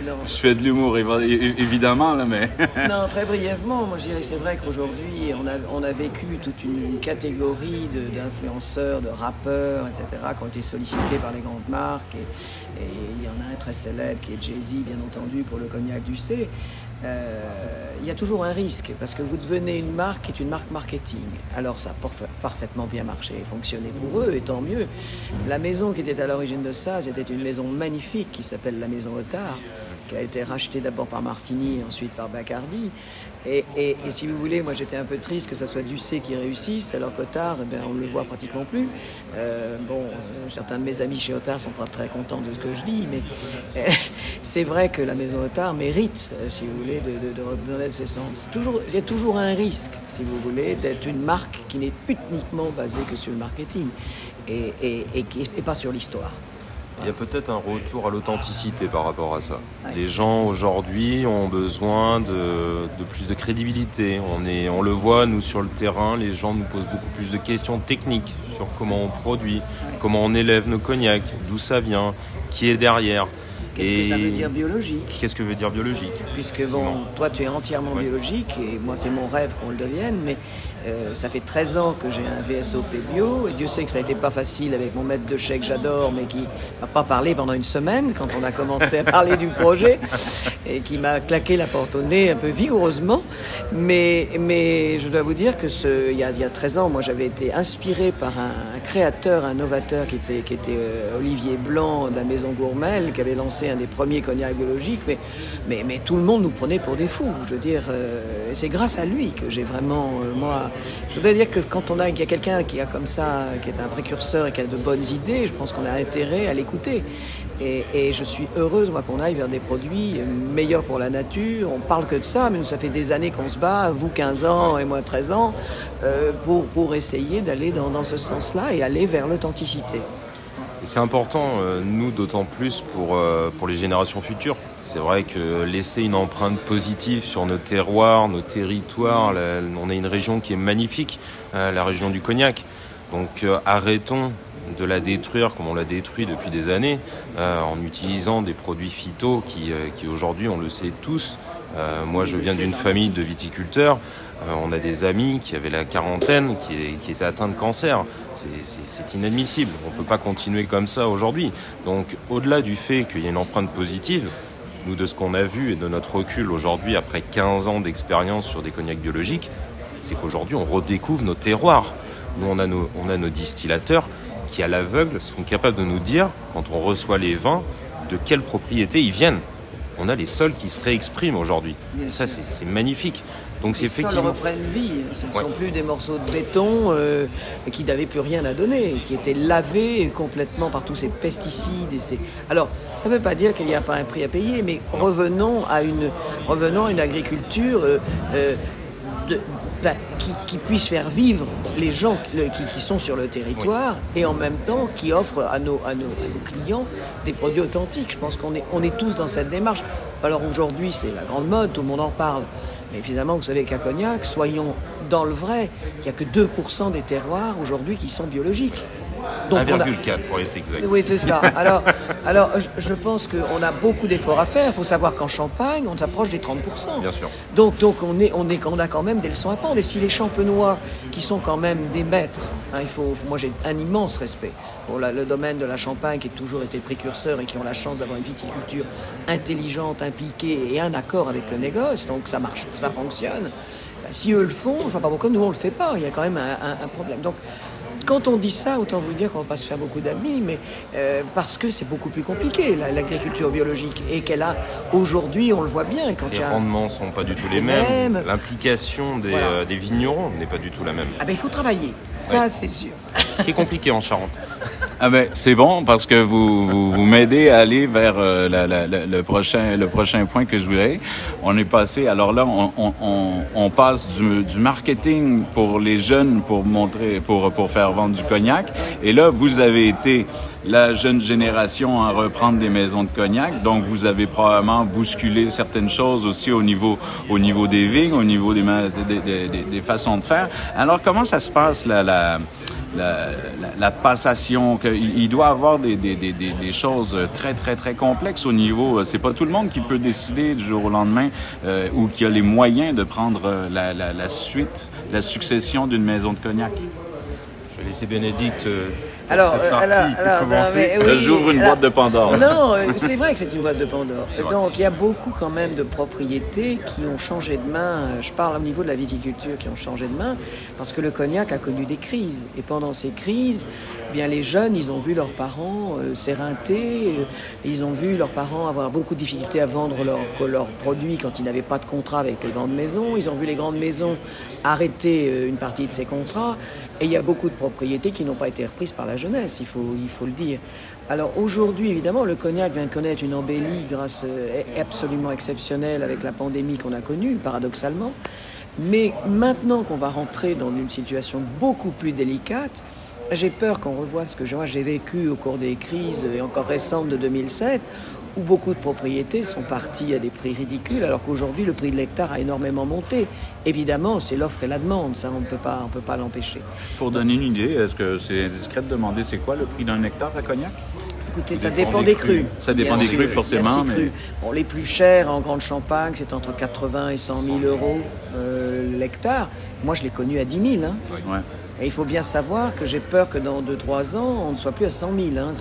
[SPEAKER 24] Non.
[SPEAKER 7] Je fais de l'humour, évidemment, là, mais...
[SPEAKER 24] Non, très brièvement, moi je dirais que c'est vrai qu'aujourd'hui, on a, on a vécu toute une, une catégorie de- d'influenceurs, de, rappeurs, etc., qui ont été sollicités par les grandes marques. Et, et il y en a un très célèbre qui est Jay-Z, bien entendu, pour le cognac du C. Euh, il y a toujours un risque, parce que vous devenez une marque qui est une marque marketing. Alors ça a parfa- parfaitement bien marché et fonctionné pour eux, et tant mieux. La maison qui était à l'origine de ça, c'était une maison magnifique qui s'appelle la Maison Otard, qui a été rachetée d'abord par Martini ensuite par Bacardi. Et, si vous voulez, moi j'étais un peu triste que ça soit Ducé qui réussisse, alors qu'Otard, eh ben, on ne le voit pratiquement plus. Euh, bon, euh, certains de mes amis chez Otard sont pas très contents de ce que je dis, mais c'est vrai que la maison Otard mérite, euh, si vous voulez, de, de, de ses Toujours, il y a toujours un risque, si vous voulez, d'être une marque qui n'est uniquement basée que sur le marketing et, et pas sur l'histoire.
[SPEAKER 25] Il y a peut-être un retour à l'authenticité par rapport à ça. Les gens aujourd'hui ont besoin de, de plus de crédibilité. On, est, on le voit, nous, sur le terrain, les gens nous posent beaucoup plus de questions techniques sur comment on produit, comment on élève nos cognacs, d'où ça vient, qui est derrière.
[SPEAKER 24] Qu'est-ce que ça veut dire biologique?
[SPEAKER 25] Qu'est-ce que veut dire biologique?
[SPEAKER 24] Puisque bon, toi tu es entièrement biologique et moi c'est mon rêve qu'on le devienne, mais euh, ça fait 13 ans que j'ai un VSOP bio et Dieu sait que ça a été pas facile avec mon maître de chèque que j'adore, mais qui m'a pas parlé pendant une semaine quand on a commencé à parler du projet et qui m'a claqué la porte au nez un peu vigoureusement. Mais, mais je dois vous dire que ce, il, y a, il y a 13 ans, moi j'avais été inspiré par un, un créateur, un novateur qui était, qui était euh, Olivier Blanc de la maison Gourmel, qui avait lancé un des premiers cognacs biologiques, mais, mais, mais tout le monde nous prenait pour des fous. Je veux dire, euh, c'est grâce à lui que j'ai vraiment, moi, je dois dire que quand on a, y a quelqu'un qui a comme ça, qui est un précurseur et qui a de bonnes idées, je pense qu'on a intérêt à l'écouter. Et, je suis heureuse, moi, qu'on aille vers des produits meilleurs pour la nature. On parle que de ça, mais nous, ça fait des années qu'on se bat, vous 15 ans et moi 13 ans, euh, pour, essayer d'aller dans, ce sens-là et aller vers l'authenticité.
[SPEAKER 25] C'est important, euh, nous, d'autant plus pour, euh, pour les générations futures. C'est vrai que laisser une empreinte positive sur nos terroirs, nos territoires, on a une région qui est magnifique, euh, la région du Cognac. Donc euh, arrêtons de la détruire comme on l'a détruit depuis des années, euh, en utilisant des produits phyto qui, aujourd'hui, on le sait tous, moi je viens d'une famille de viticulteurs, on a des amis qui avaient la quarantaine, qui, qui étaient atteints de cancer. C'est inadmissible, on ne peut pas continuer comme ça aujourd'hui. Donc au-delà du fait qu'il y ait une empreinte positive, nous de ce qu'on a vu et de notre recul aujourd'hui après 15 ans d'expérience sur des cognacs biologiques, c'est qu'aujourd'hui on redécouvre nos terroirs. Nous on a nos, on a nos distillateurs qui à l'aveugle sont capables de nous dire, quand on reçoit les vins, de quelle propriété ils viennent. On a les sols qui se réexpriment aujourd'hui. Et ça, c'est magnifique. Donc c'est
[SPEAKER 24] Les sols
[SPEAKER 25] effectivement.
[SPEAKER 24] reprennent vie. Ce ne
[SPEAKER 25] Ouais.
[SPEAKER 24] sont plus des morceaux de béton euh, qui n'avaient plus rien à donner, qui étaient lavés complètement par tous ces pesticides. Et ces... Alors, ça ne veut pas dire qu'il n'y a pas un prix à payer, mais revenons à une, revenons à une agriculture euh, euh, de- ben, qui, qui puisse faire vivre les gens le- qui, qui sont sur le territoire et en même temps qui offre à nos, à nos, à nos clients des produits authentiques. Je pense qu'on est, on est tous dans cette démarche. Alors aujourd'hui, c'est la grande mode, tout le monde en parle. Mais évidemment, vous savez qu'à Cognac, soyons dans le vrai, il n'y a que 2% des terroirs aujourd'hui qui sont biologiques. Donc on a-
[SPEAKER 25] 1,4 pour être exact.
[SPEAKER 24] oui, c'est ça. Alors, alors je- je pense qu'on a beaucoup d'efforts à faire. Il faut savoir qu'en Champagne, on s'approche des 30%.
[SPEAKER 25] Bien sûr.
[SPEAKER 24] Donc, donc on, est, on, est, on a quand même des leçons à prendre. Et si les champenois, qui sont quand même des maîtres, hein, il faut, moi j'ai un immense respect pour le domaine de la Champagne qui a toujours été précurseur et qui ont la chance d'avoir une viticulture intelligente, impliquée et un accord avec le négoce, donc ça marche, ça fonctionne. Si eux le font, je vois pas pourquoi nous on le fait pas. Il y a quand même un, un- un problème. Donc quand on dit ça, autant vous dire qu'on va pas se faire beaucoup d'amis, mais euh, parce que c'est beaucoup plus compliqué la- l'agriculture biologique et qu'elle a aujourd'hui, on le voit bien quand
[SPEAKER 25] Les
[SPEAKER 24] y a
[SPEAKER 25] rendements sont pas du tout les
[SPEAKER 24] Les
[SPEAKER 25] mêmes.
[SPEAKER 24] mêmes.
[SPEAKER 25] L'implication des,
[SPEAKER 24] Voilà.
[SPEAKER 25] euh, des vignerons n'est pas du tout la même.
[SPEAKER 24] Ah ben il faut travailler, ça
[SPEAKER 25] Ouais.
[SPEAKER 24] c'est sûr.
[SPEAKER 25] Ce qui est compliqué en Charente.
[SPEAKER 7] Ah ben, c'est bon parce que vous, vous, vous m'aidez à aller vers euh, la- la- la- le, prochain, le prochain point que je voulais. On est passé, alors là, on, on, on, on passe du, du marketing pour les jeunes pour montrer, pour, pour faire du cognac. Et là, vous avez été la jeune génération à reprendre des maisons de cognac. Donc, vous avez probablement bousculé certaines choses aussi au niveau, au niveau des vignes, au niveau des, façons de faire. Alors, comment ça se passe, la, la, la, passation, il, doit avoir des, des, choses très, très, très complexes au niveau. euh, C'est pas tout le monde qui peut décider du jour au lendemain euh, ou qui a les moyens de prendre euh, la, la suite, la succession d'une maison de cognac.
[SPEAKER 25] Laisser Bénédicte euh,
[SPEAKER 24] Alors,
[SPEAKER 25] cette
[SPEAKER 24] euh,
[SPEAKER 25] partie
[SPEAKER 24] alors, alors, oui,
[SPEAKER 7] J'ouvre une
[SPEAKER 24] alors-
[SPEAKER 7] boîte de Pandore.
[SPEAKER 24] Non, euh, c'est vrai que c'est une boîte de Pandore. Donc il y a beaucoup quand même de propriétés qui ont changé de main. Je parle au niveau de la viticulture qui ont changé de main parce que le cognac a connu des crises. Et pendant ces crises, bien les jeunes, ils ont vu leurs parents euh, s'éreinter, euh, ils ont vu leurs parents avoir beaucoup de difficultés à vendre leurs leurs produits quand ils n'avaient pas de contrat avec les grandes maisons. Ils ont vu les grandes maisons arrêter euh, une partie de ces contrats. Et il y a beaucoup de propriétés qui n'ont pas été reprises par la jeunesse, il faut, il faut le dire. Alors aujourd'hui, évidemment, le cognac vient de connaître une embellie grâce euh, absolument exceptionnelle avec la pandémie qu'on a connue, paradoxalement. Mais maintenant qu'on va rentrer dans une situation beaucoup plus délicate, j'ai peur qu'on revoie ce que j'ai vécu au cours des crises et encore récentes de 2007, où beaucoup de propriétés sont parties à des prix ridicules, alors qu'aujourd'hui le prix de l'hectare a énormément monté. Évidemment, c'est l'offre et la demande, ça on ne peut pas, on peut pas l'empêcher.
[SPEAKER 7] Pour donner une idée, est-ce que c'est indiscret de demander c'est quoi le prix d'un hectare à cognac?
[SPEAKER 24] Écoutez,
[SPEAKER 7] Ça dépend
[SPEAKER 24] dépend
[SPEAKER 7] des
[SPEAKER 24] des
[SPEAKER 7] crus.
[SPEAKER 24] crus.
[SPEAKER 7] Ça dépend
[SPEAKER 24] Bien
[SPEAKER 7] des
[SPEAKER 24] sûr.
[SPEAKER 7] crus, forcément, mais-
[SPEAKER 24] crus. Bon, les plus chers en Grande Champagne, c'est entre 80 et 100 000 euros euh, l'hectare. Moi, je l'ai connu à 10 000. hein.
[SPEAKER 7] Ouais.
[SPEAKER 24] Et il faut bien savoir que j'ai peur que dans 2-3 ans, on ne soit plus à 100 000. hein.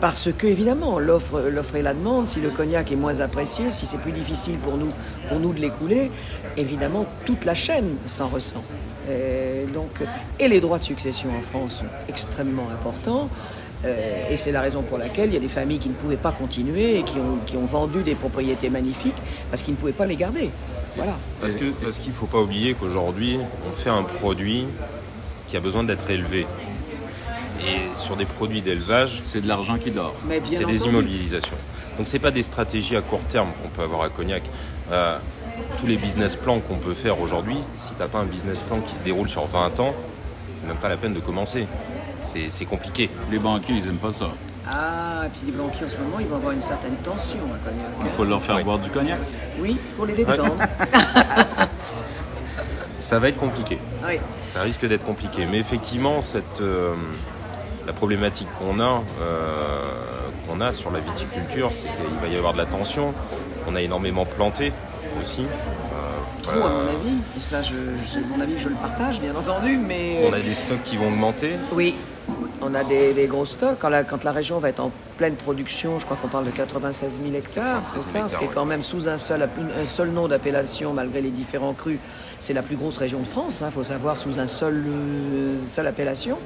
[SPEAKER 24] Parce que, évidemment, l'offre et la demande, si le cognac est moins apprécié, si c'est plus difficile pour nous, pour nous de l'écouler, évidemment, toute la chaîne s'en ressent. Et, donc, et les droits de succession en France sont extrêmement importants. Euh, et c'est la raison pour laquelle il y a des familles qui ne pouvaient pas continuer et qui ont, qui ont vendu des propriétés magnifiques parce qu'ils ne pouvaient pas les garder. Voilà.
[SPEAKER 25] Parce qu'il ne faut pas oublier qu'aujourd'hui, on fait un produit qui a besoin d'être élevé. Et sur des produits d'élevage,
[SPEAKER 7] c'est de l'argent qui dort.
[SPEAKER 25] C'est des immobilisations. Donc c'est pas des stratégies à court terme qu'on peut avoir à Cognac. Euh, tous les business plans qu'on peut faire aujourd'hui, si t'as pas un business plan qui se déroule sur 20 ans, c'est même pas la peine de commencer. C'est c'est compliqué.
[SPEAKER 7] Les banquiers, ils aiment pas ça.
[SPEAKER 24] Ah, et puis les banquiers en ce moment, ils vont avoir une certaine tension à Cognac.
[SPEAKER 7] Il faut leur faire boire du cognac.
[SPEAKER 24] Oui, pour les détendre.
[SPEAKER 25] Ça va être compliqué.
[SPEAKER 24] Oui.
[SPEAKER 25] Ça risque d'être compliqué. Mais effectivement, cette, euh, la problématique qu'on a, euh, qu'on a sur la viticulture, c'est qu'il va y avoir de la tension. On a énormément planté aussi. Euh,
[SPEAKER 24] Trop, à mon avis. Et ça, je, je- mon avis, je le partage, bien entendu, mais...
[SPEAKER 25] On a des stocks qui vont augmenter.
[SPEAKER 24] Oui, on a des, des gros stocks. Quand la, quand la région va être en pleine production, je crois qu'on parle de 96 000 hectares, c'est
[SPEAKER 25] 96 000
[SPEAKER 24] ça, ce qui est quand même sous un seul, une- un seul nom d'appellation, malgré les différents crus. C'est la plus grosse région de France, il faut savoir, sous un seul, euh, seule appellation.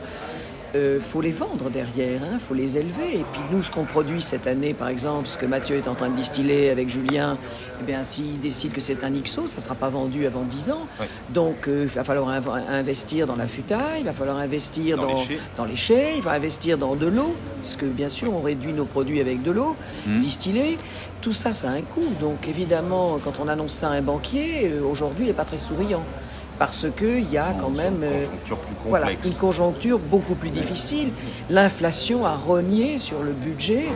[SPEAKER 24] Euh, faut les vendre derrière, il faut les élever. Et puis nous, ce qu'on produit cette année, par exemple, ce que Mathieu est en train de distiller avec Julien, eh bien, s'il décide que c'est un XO, ça ne sera pas vendu avant 10 ans. Donc euh, il va falloir inv- investir dans la futaille, il va falloir investir
[SPEAKER 25] Dans
[SPEAKER 24] dans,
[SPEAKER 25] les chais.
[SPEAKER 24] il va investir dans de l'eau, parce que bien sûr, on réduit nos produits avec de l'eau
[SPEAKER 25] Hmm.
[SPEAKER 24] distillée. Tout ça, ça a un coût. Donc évidemment, quand on annonce ça à un banquier, euh, aujourd'hui, il n'est pas très souriant. Parce qu'il y a quand même euh,
[SPEAKER 25] conjoncture plus
[SPEAKER 24] voilà, une conjoncture beaucoup plus difficile. L'inflation a renié sur le budget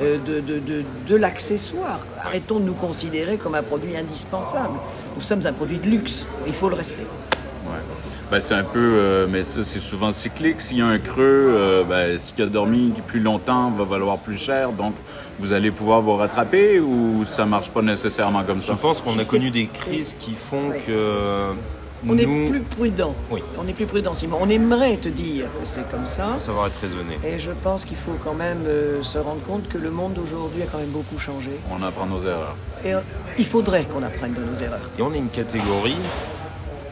[SPEAKER 24] euh, de, de, de, de l'accessoire. Arrêtons de nous considérer comme un produit indispensable. Nous sommes un produit de luxe. Il faut le rester.
[SPEAKER 7] Ouais. Ben, c'est un peu, euh, mais ça, c'est souvent cyclique. S'il y a un creux, euh, ben, ce qui a dormi plus longtemps va valoir plus cher. Donc, vous allez pouvoir vous rattraper ou ça marche pas nécessairement comme ça?
[SPEAKER 25] Je pense qu'on a connu des crises qui font que
[SPEAKER 24] On est plus prudent.
[SPEAKER 25] Oui.
[SPEAKER 24] On est plus prudent, Simon. On aimerait te dire que c'est comme ça.
[SPEAKER 25] savoir être raisonné.
[SPEAKER 24] Et je pense qu'il faut quand même euh, se rendre compte que le monde d'aujourd'hui a quand même beaucoup changé.
[SPEAKER 7] On apprend nos erreurs.
[SPEAKER 24] Et euh, il faudrait qu'on apprenne de nos erreurs.
[SPEAKER 25] Et on est une catégorie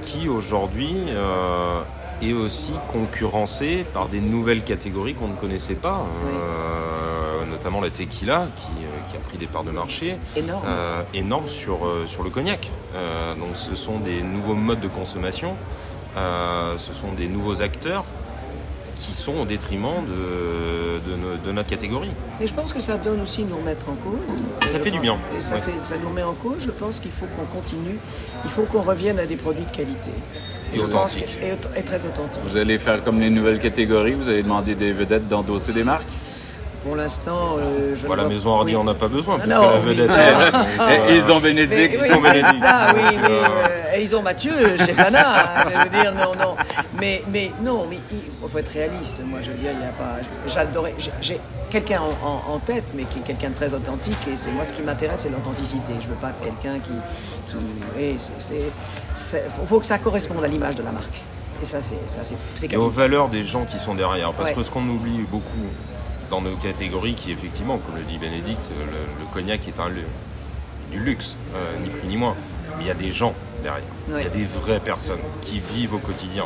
[SPEAKER 25] qui aujourd'hui euh, est aussi concurrencée par des nouvelles catégories qu'on ne connaissait pas, euh, notamment la tequila qui, euh, qui a pris des parts de marché
[SPEAKER 24] Énorme.
[SPEAKER 25] euh, énormes sur, euh, sur le cognac. Euh, donc ce sont des nouveaux modes de consommation, euh, ce sont des nouveaux acteurs qui sont au détriment de, de no- de notre catégorie.
[SPEAKER 24] Et je pense que ça donne aussi nous remettre en cause.
[SPEAKER 25] Et ça fait du bien.
[SPEAKER 24] Et ça,
[SPEAKER 25] Ouais.
[SPEAKER 24] fait, ça nous remet en cause. Je pense qu'il faut qu'on continue. Il faut qu'on revienne à des produits de qualité.
[SPEAKER 7] Et
[SPEAKER 24] Je pense
[SPEAKER 7] authentiques.
[SPEAKER 24] que- Et, et très authentiques.
[SPEAKER 7] Vous allez faire comme les nouvelles catégories, vous allez demander des vedettes d'endosser des marques?
[SPEAKER 24] Pour l'instant, euh, je ne
[SPEAKER 25] la maison Hardy
[SPEAKER 24] oui.
[SPEAKER 25] en a pas besoin,
[SPEAKER 24] Ah non,
[SPEAKER 25] la
[SPEAKER 24] oui.
[SPEAKER 25] vedette est-.
[SPEAKER 7] Et ils ont Bénédicte.
[SPEAKER 24] Mais-
[SPEAKER 7] Ils
[SPEAKER 24] oui, c'est
[SPEAKER 7] Bénédicte.
[SPEAKER 24] ça, oui, mais,
[SPEAKER 25] Euh,
[SPEAKER 24] et ils ont Mathieu chez Pana, hein, je veux dire, non, non. Mais, mais non, mais il faut être réaliste. Moi, je veux dire, il n'y a pas. J'adorais. j'ai- quelqu'un en, en- en tête, mais qui est quelqu'un de très authentique. Et c'est moi, ce qui m'intéresse, c'est l'authenticité. Je veux pas quelqu'un qui. qui oui, c'est- c'est- faut, que ça corresponde à l'image de la marque. Et ça, c'est
[SPEAKER 25] et aux valeurs des gens qui sont derrière. Parce
[SPEAKER 24] Ouais.
[SPEAKER 25] que ce qu'on oublie beaucoup dans nos catégories, qui effectivement, comme le dit Bénédicte, le, le cognac est un du luxe, euh, ni plus ni moins. Mais il y a des gens derrière. Il y a des vraies personnes qui vivent au quotidien.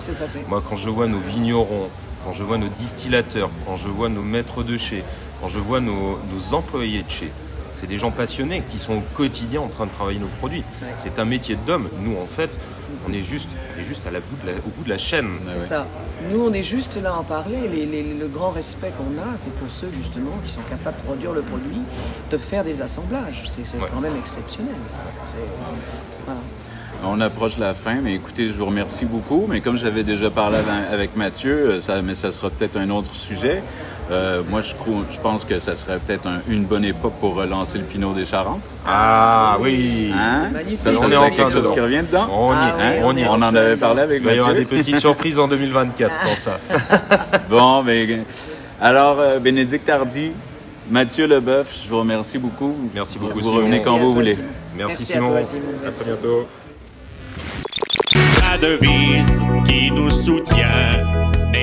[SPEAKER 25] Moi, quand je vois nos vignerons, quand je vois nos distillateurs, quand je vois nos maîtres de chez, quand je vois nos, nos employés de chez, c'est des gens passionnés qui sont au quotidien en train de travailler nos produits.
[SPEAKER 24] Ouais.
[SPEAKER 25] C'est un métier d'homme. Nous, en fait, on est juste, on est juste à la bout de la- au bout de la chaîne.
[SPEAKER 24] C'est ça. Nous, on est juste là à en parler. Les- les- le grand respect qu'on a, c'est pour ceux justement qui sont capables de produire le produit, de faire des assemblages. C'est quand même exceptionnel. Ça. C'est- voilà.
[SPEAKER 7] On approche la fin, mais écoutez, je vous remercie beaucoup. Mais comme j'avais déjà parlé avec- Mathieu, euh, ça, mais ça sera peut-être un autre sujet. Euh, moi, je, crois, je pense que ça serait peut-être un- une bonne époque pour relancer le Pinot des Charentes.
[SPEAKER 25] Ah oui,
[SPEAKER 7] Hein?
[SPEAKER 25] C'est magnifique.
[SPEAKER 7] Ça, ça
[SPEAKER 25] On est en
[SPEAKER 7] quelque chose
[SPEAKER 25] dedans.
[SPEAKER 7] qui revient dedans.
[SPEAKER 25] On y est,
[SPEAKER 7] Hein?
[SPEAKER 25] on y est.
[SPEAKER 7] On en avait parlé avec
[SPEAKER 25] Il va y
[SPEAKER 7] Mathieu.
[SPEAKER 25] aura des petites surprises en 2024 pour ça.
[SPEAKER 7] bon, mais alors, euh, Bénédicte Hardy, Mathieu Leboeuf, je vous remercie beaucoup.
[SPEAKER 25] Merci beaucoup,
[SPEAKER 7] Vous
[SPEAKER 25] Simon.
[SPEAKER 7] revenez quand
[SPEAKER 25] Merci à
[SPEAKER 7] vous voulez.
[SPEAKER 25] Simon. Merci, Merci à Simon. toi, Simon. À très bientôt.
[SPEAKER 27] La devise qui nous soutient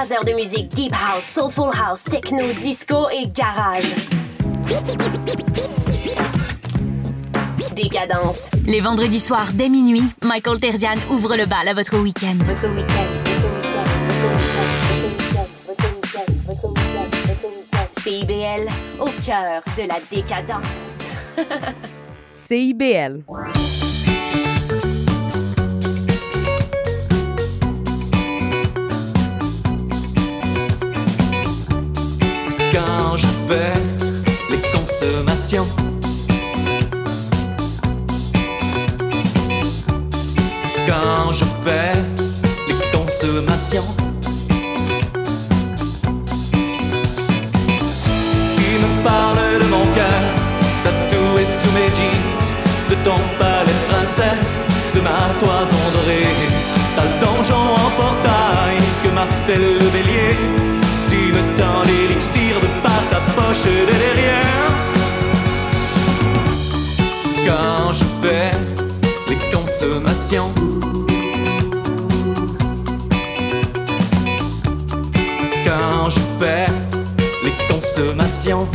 [SPEAKER 28] Trois heures de musique deep house, soulful house, techno, disco et garage. Décadence. Les vendredis soirs dès minuit, Michael Terzian ouvre le bal à votre week-end. Votre CIBL au cœur de la décadence.
[SPEAKER 3] CIBL.
[SPEAKER 29] Les consommations. Quand je paie les consommations. Tu me parles de mon cœur, tatoué sous mes jeans, de ton palais princesse, de ma toison dorée. T'as le donjon en portail que Martin tel le bélier. De derrière. Quand je paie les consommations. Quand je paie les consommations.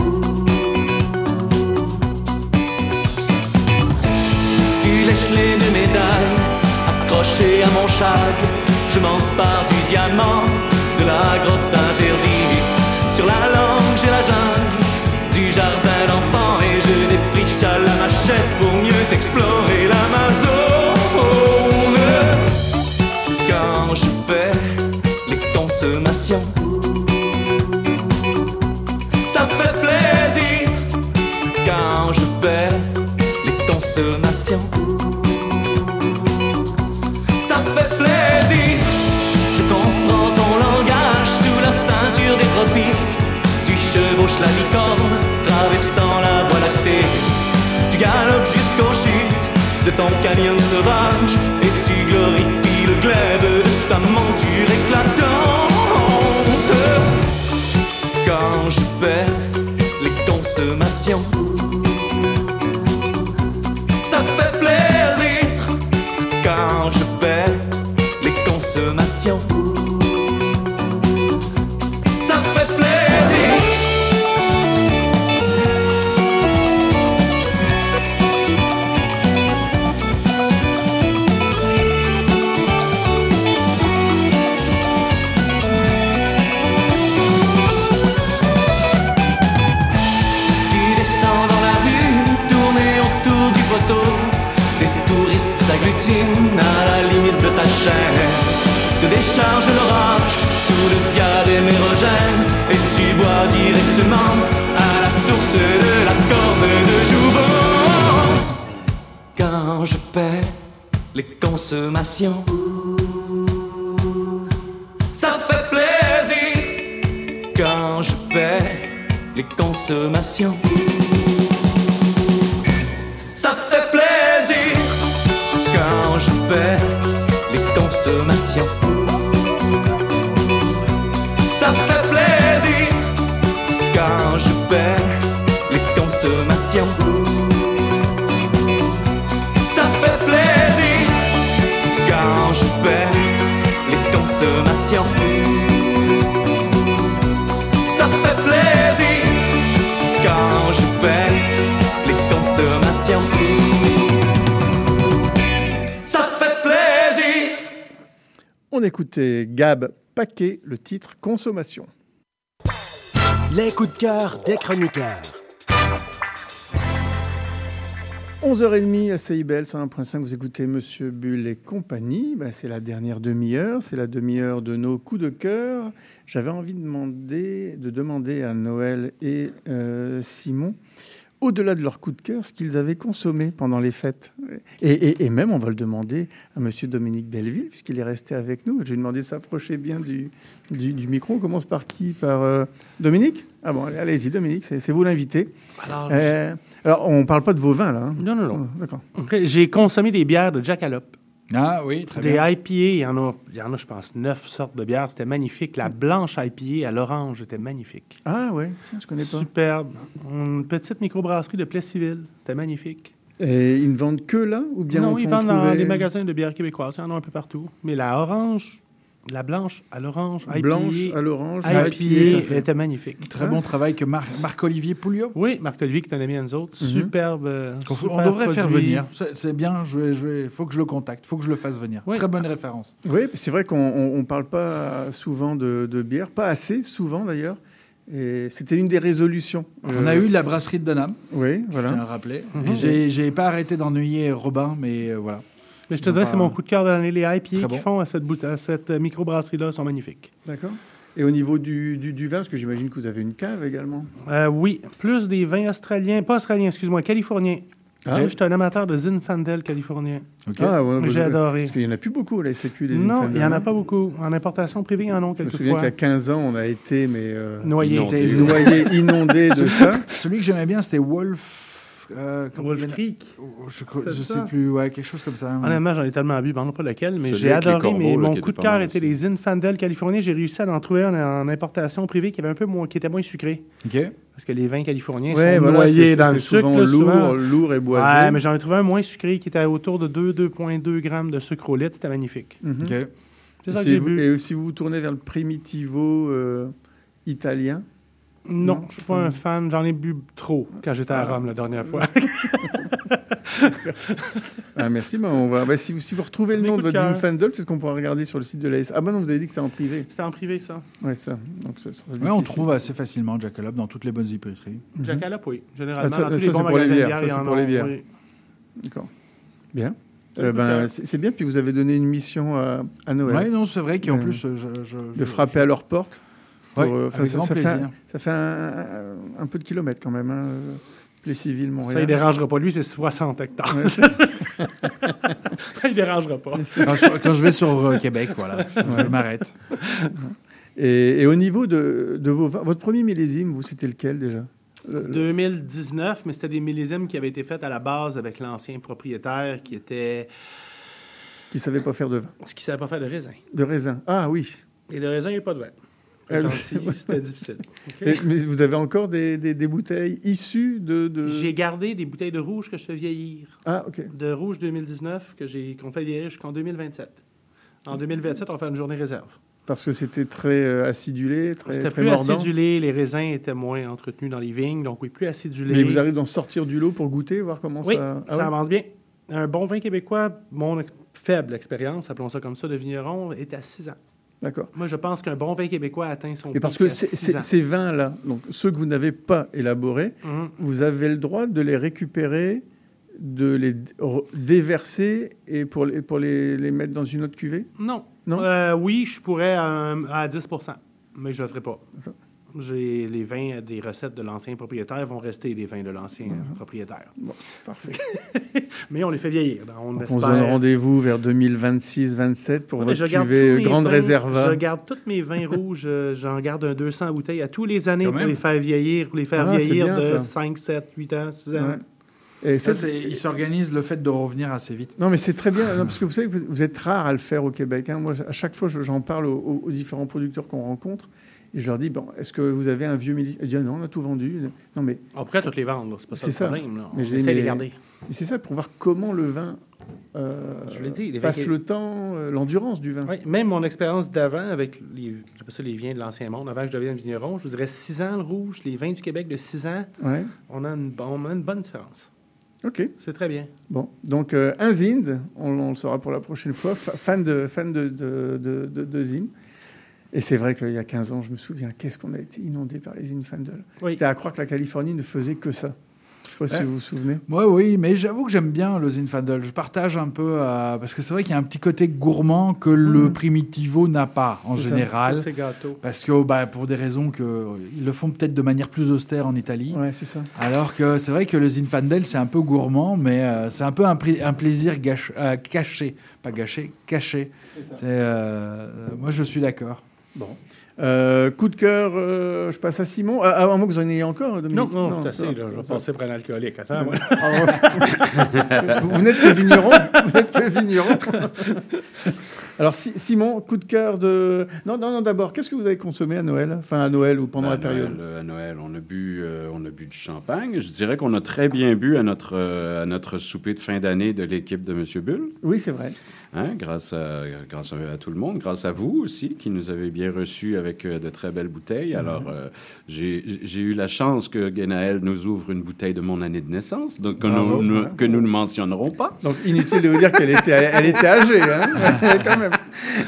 [SPEAKER 29] Tu lèches les deux médailles accrochées à mon chag. Je m'empare du diamant de la grotte interdite. La jungle du jardin d'enfants et je défriche à la machette pour mieux t'explorer l'Amazone. Quand je paie les consommations, ça fait plaisir. Quand je paie les consommations, La licorne, traversant la voie lactée. Tu galopes jusqu'aux chutes de ton canyon sauvage et tu glorifies le glaive de ta monture éclatante. Quand je paie les consommations, consommations,
[SPEAKER 4] On écoutait Gab Paquet, le titre Consommation.
[SPEAKER 8] Les coups de cœur des chroniqueurs.
[SPEAKER 4] 11h30 à CIBL 101.5, vous écoutez Monsieur Bull et compagnie. Ben, c'est la dernière demi-heure, c'est la demi-heure de nos coups de cœur. J'avais envie de demander, de demander à Noël et euh, Simon, au-delà de leur coup de cœur, ce qu'ils avaient consommé pendant les fêtes. Et, et- et même, on va le demander à Monsieur Dominique Belleville, puisqu'il est resté avec nous. Je vais demander de s'approcher bien du, du, du micro. On commence par qui? Par euh, Dominique? Ah bon, allez- allez-y, Dominique, c'est vous l'invité.
[SPEAKER 21] Alors,
[SPEAKER 4] Euh, alors, on ne parle pas de vos vins, là. hein
[SPEAKER 21] Non, non, non.
[SPEAKER 4] D'accord.
[SPEAKER 21] J'ai consommé des bières de Jackalope.
[SPEAKER 2] Ah oui, très
[SPEAKER 21] des
[SPEAKER 2] bien.
[SPEAKER 21] IPA, il y, en a, il y en a, je pense, neuf sortes de bières. C'était magnifique. La blanche IPA à l'orange était magnifique.
[SPEAKER 4] Ah ouais, tiens, je connais pas.
[SPEAKER 21] Superbe. Une petite microbrasserie de Plessisville. C'était magnifique.
[SPEAKER 4] Et ils ne vendent que là ou bien
[SPEAKER 21] non,
[SPEAKER 4] on
[SPEAKER 21] ils vendent
[SPEAKER 4] en
[SPEAKER 21] dans les magasins de bières québécoises. Il y en a un peu partout. Mais la orange, la blanche à l'orange, IPA,
[SPEAKER 4] Blanche à l'orange, à fait.
[SPEAKER 21] était magnifique.
[SPEAKER 2] Très bon travail que Mar- Marc-Olivier Pouliot.
[SPEAKER 21] Oui, Marc-Olivier qui est un ami à nous autres.
[SPEAKER 2] Mhm.
[SPEAKER 21] Superbe.
[SPEAKER 2] On
[SPEAKER 21] super
[SPEAKER 2] devrait faire venir. C'est bien, il je vais, je vais- faut que je le contacte, faut que je le fasse venir. Très bonne référence.
[SPEAKER 4] Oui, c'est vrai qu'on ne parle pas souvent de, de bière, pas assez souvent d'ailleurs. Et c'était une des résolutions.
[SPEAKER 2] On
[SPEAKER 4] Euh,
[SPEAKER 2] a eu la brasserie de Denham.
[SPEAKER 4] Oui,
[SPEAKER 2] Je
[SPEAKER 4] voilà.
[SPEAKER 2] tiens à rappeler. Et j'ai- J'ai pas arrêté d'ennuyer Robin, mais euh, voilà.
[SPEAKER 21] Mais je te dirais, c'est mon coup de cœur de l'année. Les IPA qu'ils
[SPEAKER 2] bon.
[SPEAKER 21] font à cette, à cette euh, microbrasserie-là sont magnifiques.
[SPEAKER 4] D'accord. Et au niveau du, du, du vin, parce que j'imagine que vous avez une cave également.
[SPEAKER 21] Euh, oui, plus des vins australiens, pas australiens, excuse-moi, californiens.
[SPEAKER 4] Ah.
[SPEAKER 21] Je suis un amateur de Zinfandel californien.
[SPEAKER 4] Ah, ouais,
[SPEAKER 21] J'ai adoré.
[SPEAKER 4] Parce qu'il n'y en a plus beaucoup à la SAQ des
[SPEAKER 21] Non, il n'y en a pas beaucoup. En importation privée, il y en a
[SPEAKER 4] Je me souviens qu'à 15 ans, on a été mais, euh,
[SPEAKER 21] Noyé.
[SPEAKER 4] inondé, noyé, inondé de ça.
[SPEAKER 2] Celui que j'aimais bien, c'était Wolf euh,
[SPEAKER 21] Wolf Creek.
[SPEAKER 2] Je, je
[SPEAKER 21] ça?
[SPEAKER 2] sais plus, ouais, quelque chose comme ça.
[SPEAKER 21] Honnêtement, j'en ai tellement bu, je ne pas lequel, mais j'ai adoré. mais
[SPEAKER 7] corbeaux, là,
[SPEAKER 21] mon coup de cœur était les Zinfandel californiens. J'ai réussi à en trouver un en importation privée qui avait un peu moins, qui était moins sucré.
[SPEAKER 2] OK.
[SPEAKER 21] Parce que les vins californiens
[SPEAKER 4] Ouais,
[SPEAKER 21] sont
[SPEAKER 4] voilà,
[SPEAKER 21] noyés dans le sucre.
[SPEAKER 4] souvent
[SPEAKER 21] là,
[SPEAKER 4] lourd,
[SPEAKER 21] souvent.
[SPEAKER 4] lourd et boisé.
[SPEAKER 21] Ouais, mais j'en ai trouvé un moins sucré qui était autour de 2, 2,2 grammes de sucre au litre. C'était magnifique.
[SPEAKER 2] OK.
[SPEAKER 21] C'est ça
[SPEAKER 4] Et
[SPEAKER 21] que j'ai bu.
[SPEAKER 4] Et si vous vous tournez vers le primitivo euh, italien
[SPEAKER 21] Non,
[SPEAKER 4] Non,
[SPEAKER 21] je suis pas un fan. J'en ai bu trop quand j'étais à
[SPEAKER 4] Ah.
[SPEAKER 21] Rome la dernière fois.
[SPEAKER 4] Ah, merci, mais on va. bah, si, vous, si vous retrouvez le nom de votre
[SPEAKER 21] cœur.
[SPEAKER 4] Zinfandel, peut-être qu'on pourra regarder sur le site de l'AS. Ah, bah non, vous avez dit que c'était en privé.
[SPEAKER 21] C'était en privé, ça.
[SPEAKER 4] Ouais, ça. Donc, ça
[SPEAKER 2] Ouais, on trouve assez facilement Jackalope dans toutes les bonnes épiceries.
[SPEAKER 21] Jackalope, oui. Généralement,
[SPEAKER 4] Ah, ça-
[SPEAKER 21] dans tous
[SPEAKER 4] ça,
[SPEAKER 21] les bons
[SPEAKER 4] pour les bières,
[SPEAKER 21] bière,
[SPEAKER 4] ça, pour les bières.
[SPEAKER 21] oui.
[SPEAKER 4] D'accord. Bien.
[SPEAKER 21] C'est
[SPEAKER 4] Euh,
[SPEAKER 21] le
[SPEAKER 4] ben,
[SPEAKER 21] cœur.
[SPEAKER 4] c'est bien, puis vous avez donné une mission à, à Noël.
[SPEAKER 2] Ouais, non, c'est vrai qu'en
[SPEAKER 4] Euh,
[SPEAKER 2] plus, euh, je, je-
[SPEAKER 4] de
[SPEAKER 2] je-
[SPEAKER 4] frapper à leur porte. Pour,
[SPEAKER 2] Ouais,
[SPEAKER 4] euh,
[SPEAKER 2] avec
[SPEAKER 4] ça,
[SPEAKER 2] grand
[SPEAKER 4] ça fait,
[SPEAKER 2] plaisir.
[SPEAKER 4] un- ça fait un, un- un peu de kilomètres quand même, hein, euh, Plessisville, Montréal.
[SPEAKER 21] Ça, il dérangera pas. Lui, c'est 60 hectares.
[SPEAKER 4] Ouais,
[SPEAKER 21] ça, il dérangera pas.
[SPEAKER 2] Quand je, quand je vais sur euh, Québec, voilà, je m'arrête.
[SPEAKER 4] Et, et au niveau de, de vos vins, votre premier millésime, vous, c'était lequel déjà? Le- le-
[SPEAKER 21] 2019, mais c'était des millésimes qui avaient été faits à la base avec l'ancien propriétaire qui était.
[SPEAKER 4] Qui ne savait pas faire de vin.
[SPEAKER 21] qui ne savait pas faire de raisin.
[SPEAKER 4] De raisin. Ah oui.
[SPEAKER 21] Et de raisin, il n'y a pas de vin. C'était difficile.
[SPEAKER 4] Mais vous avez encore des, des- des bouteilles issues de. de-
[SPEAKER 21] J'ai gardé des bouteilles de rouge que je fais vieillir.
[SPEAKER 4] Ah, OK.
[SPEAKER 21] De rouge 2019 que j'ai qu'on fait vieillir jusqu'en 2027. En 2027, on va faire une journée réserve.
[SPEAKER 4] Parce que c'était très euh, acidulé, très,
[SPEAKER 21] C'était
[SPEAKER 4] très
[SPEAKER 21] plus
[SPEAKER 4] mordant.
[SPEAKER 21] acidulé, les raisins étaient moins entretenus dans les vignes, donc oui, plus acidulé.
[SPEAKER 4] Mais vous arrivez d'en sortir du lot pour goûter, voir comment
[SPEAKER 21] Oui,
[SPEAKER 4] ça. Ah
[SPEAKER 21] ça avance bien. Un bon vin québécois, mon faible expérience, appelons ça comme ça, de vigneron, est à 6 ans.
[SPEAKER 4] D'accord.
[SPEAKER 21] Moi, je pense qu'un bon vin québécois atteint son
[SPEAKER 4] Et parce que ces- vins-là, donc ceux que vous n'avez pas élaborés,
[SPEAKER 21] Mhm.
[SPEAKER 4] vous avez le droit de les récupérer, de les déverser et pour les, pour les, les mettre dans une autre cuvée?
[SPEAKER 21] Non.
[SPEAKER 4] Non?
[SPEAKER 21] Euh, oui, je pourrais à, à 10 mais je ne le ferai pas.
[SPEAKER 4] Ça.
[SPEAKER 21] J'ai les vins des recettes de l'ancien propriétaire vont rester des vins de l'ancien propriétaire.
[SPEAKER 4] Bon, parfait.
[SPEAKER 21] Mais on les fait vieillir. On,
[SPEAKER 4] Donc, on se donne rendez-vous vers 2026-27 pour
[SPEAKER 21] Ouais,
[SPEAKER 4] votre
[SPEAKER 21] je garde
[SPEAKER 4] cuvée
[SPEAKER 21] tous
[SPEAKER 4] euh,
[SPEAKER 21] mes
[SPEAKER 4] Grande
[SPEAKER 21] vins-
[SPEAKER 4] Réserva.
[SPEAKER 21] Je garde tous mes vins rouges. euh, J'en garde un 200 bouteilles à tous les années
[SPEAKER 2] Quand
[SPEAKER 21] pour
[SPEAKER 2] même.
[SPEAKER 21] les faire vieillir, pour les faire
[SPEAKER 4] Ah,
[SPEAKER 21] vieillir
[SPEAKER 4] bien,
[SPEAKER 21] de
[SPEAKER 4] ça.
[SPEAKER 21] 5, 7, 8 ans, 6 ans.
[SPEAKER 4] Ouais. Et
[SPEAKER 2] Ça,
[SPEAKER 4] ça,
[SPEAKER 2] ils s'organisent le fait de revenir assez vite.
[SPEAKER 4] Non, mais c'est très bien, non, parce que vous savez, que vous, vous êtes rare à le faire au Québec. hein. Moi, à chaque fois, je- j'en parle aux, aux- aux différents producteurs qu'on rencontre, et je leur dis, bon, est-ce que vous avez un vieux millésime Ils disent, non, on a tout vendu. Non, mais
[SPEAKER 21] On pourrait toutes les vendre, c'est pas ça le
[SPEAKER 4] ça.
[SPEAKER 21] problème. là. On
[SPEAKER 4] Mais j'ai-
[SPEAKER 21] essaie de les garder.
[SPEAKER 4] mais c'est ça, pour voir comment le vin euh,
[SPEAKER 21] Je l'ai dit, les vins
[SPEAKER 4] passe le temps, euh, l'endurance du vin.
[SPEAKER 21] Oui, même mon expérience d'avant avec les, ça, les vins de l'ancien monde, avant que je devienne vigneron, je vous dirais 6 ans le rouge, les vins du Québec de 6 ans,
[SPEAKER 4] Ouais.
[SPEAKER 21] on a une, on a une bonne différence.
[SPEAKER 4] Ok.
[SPEAKER 21] C'est très bien.
[SPEAKER 4] Bon, donc euh, un Zind, on, on le saura pour la prochaine fois, fa- fan de, fan de, de- de Zind. Et c'est vrai qu'il y a 15 ans, je me souviens, qu'est-ce qu'on a été inondé par les Zinfandel.
[SPEAKER 21] Oui.
[SPEAKER 4] C'était à croire que la Californie ne faisait que ça. Je ne sais pas si vous vous souvenez.
[SPEAKER 2] Moi, oui, mais j'avoue que j'aime bien le Zinfandel. Je partage un peu, euh, parce que c'est vrai qu'il y a un petit côté gourmand que le Primitivo n'a pas en
[SPEAKER 21] ça,
[SPEAKER 2] général.
[SPEAKER 21] c'est gâteau.
[SPEAKER 2] Parce que bah, pour des raisons que ils le font peut-être de manière plus austère en Italie.
[SPEAKER 4] Ouais, c'est ça.
[SPEAKER 2] Alors que c'est vrai que le Zinfandel, c'est un peu gourmand, mais euh, c'est un peu un, plaisir gâche- euh, caché. Pas gâché, caché. C'est, euh, moi, je suis d'accord.
[SPEAKER 4] Bon. Euh, coup de cœur, euh, je passe à Simon. Ah, à moins que vous en ayez encore, Dominique
[SPEAKER 21] Non, non, c'est assez. là, je passer pour un alcoolique. Attends, moi.
[SPEAKER 4] vous, vous n'êtes que vigneron. Vous n'êtes que vigneron. Alors, Si- Simon, coup de cœur de. Non, non, non. D'abord, qu'est-ce que vous avez consommé à Noël? Enfin, à Noël ou pendant
[SPEAKER 7] Ben,
[SPEAKER 4] la période?
[SPEAKER 7] Noël, euh, à Noël, on a bu, euh, on a bu du champagne. Je dirais qu'on a très bien bu à notre, euh, à notre souper de fin d'année de l'équipe de Monsieur Bull.
[SPEAKER 4] Oui, c'est vrai.
[SPEAKER 7] Hein, grâce, à, grâce à, tout le monde, grâce à vous aussi, qui nous avez bien reçus avec euh, de très belles bouteilles. Alors, euh, j'ai j'ai eu la chance que Guénaël nous ouvre une bouteille de mon année de naissance, donc que,
[SPEAKER 4] Bravo.
[SPEAKER 7] nous, nous- que nous ne mentionnerons pas.
[SPEAKER 4] Donc, inutile de vous dire qu'elle était, elle était âgée, hein quand même.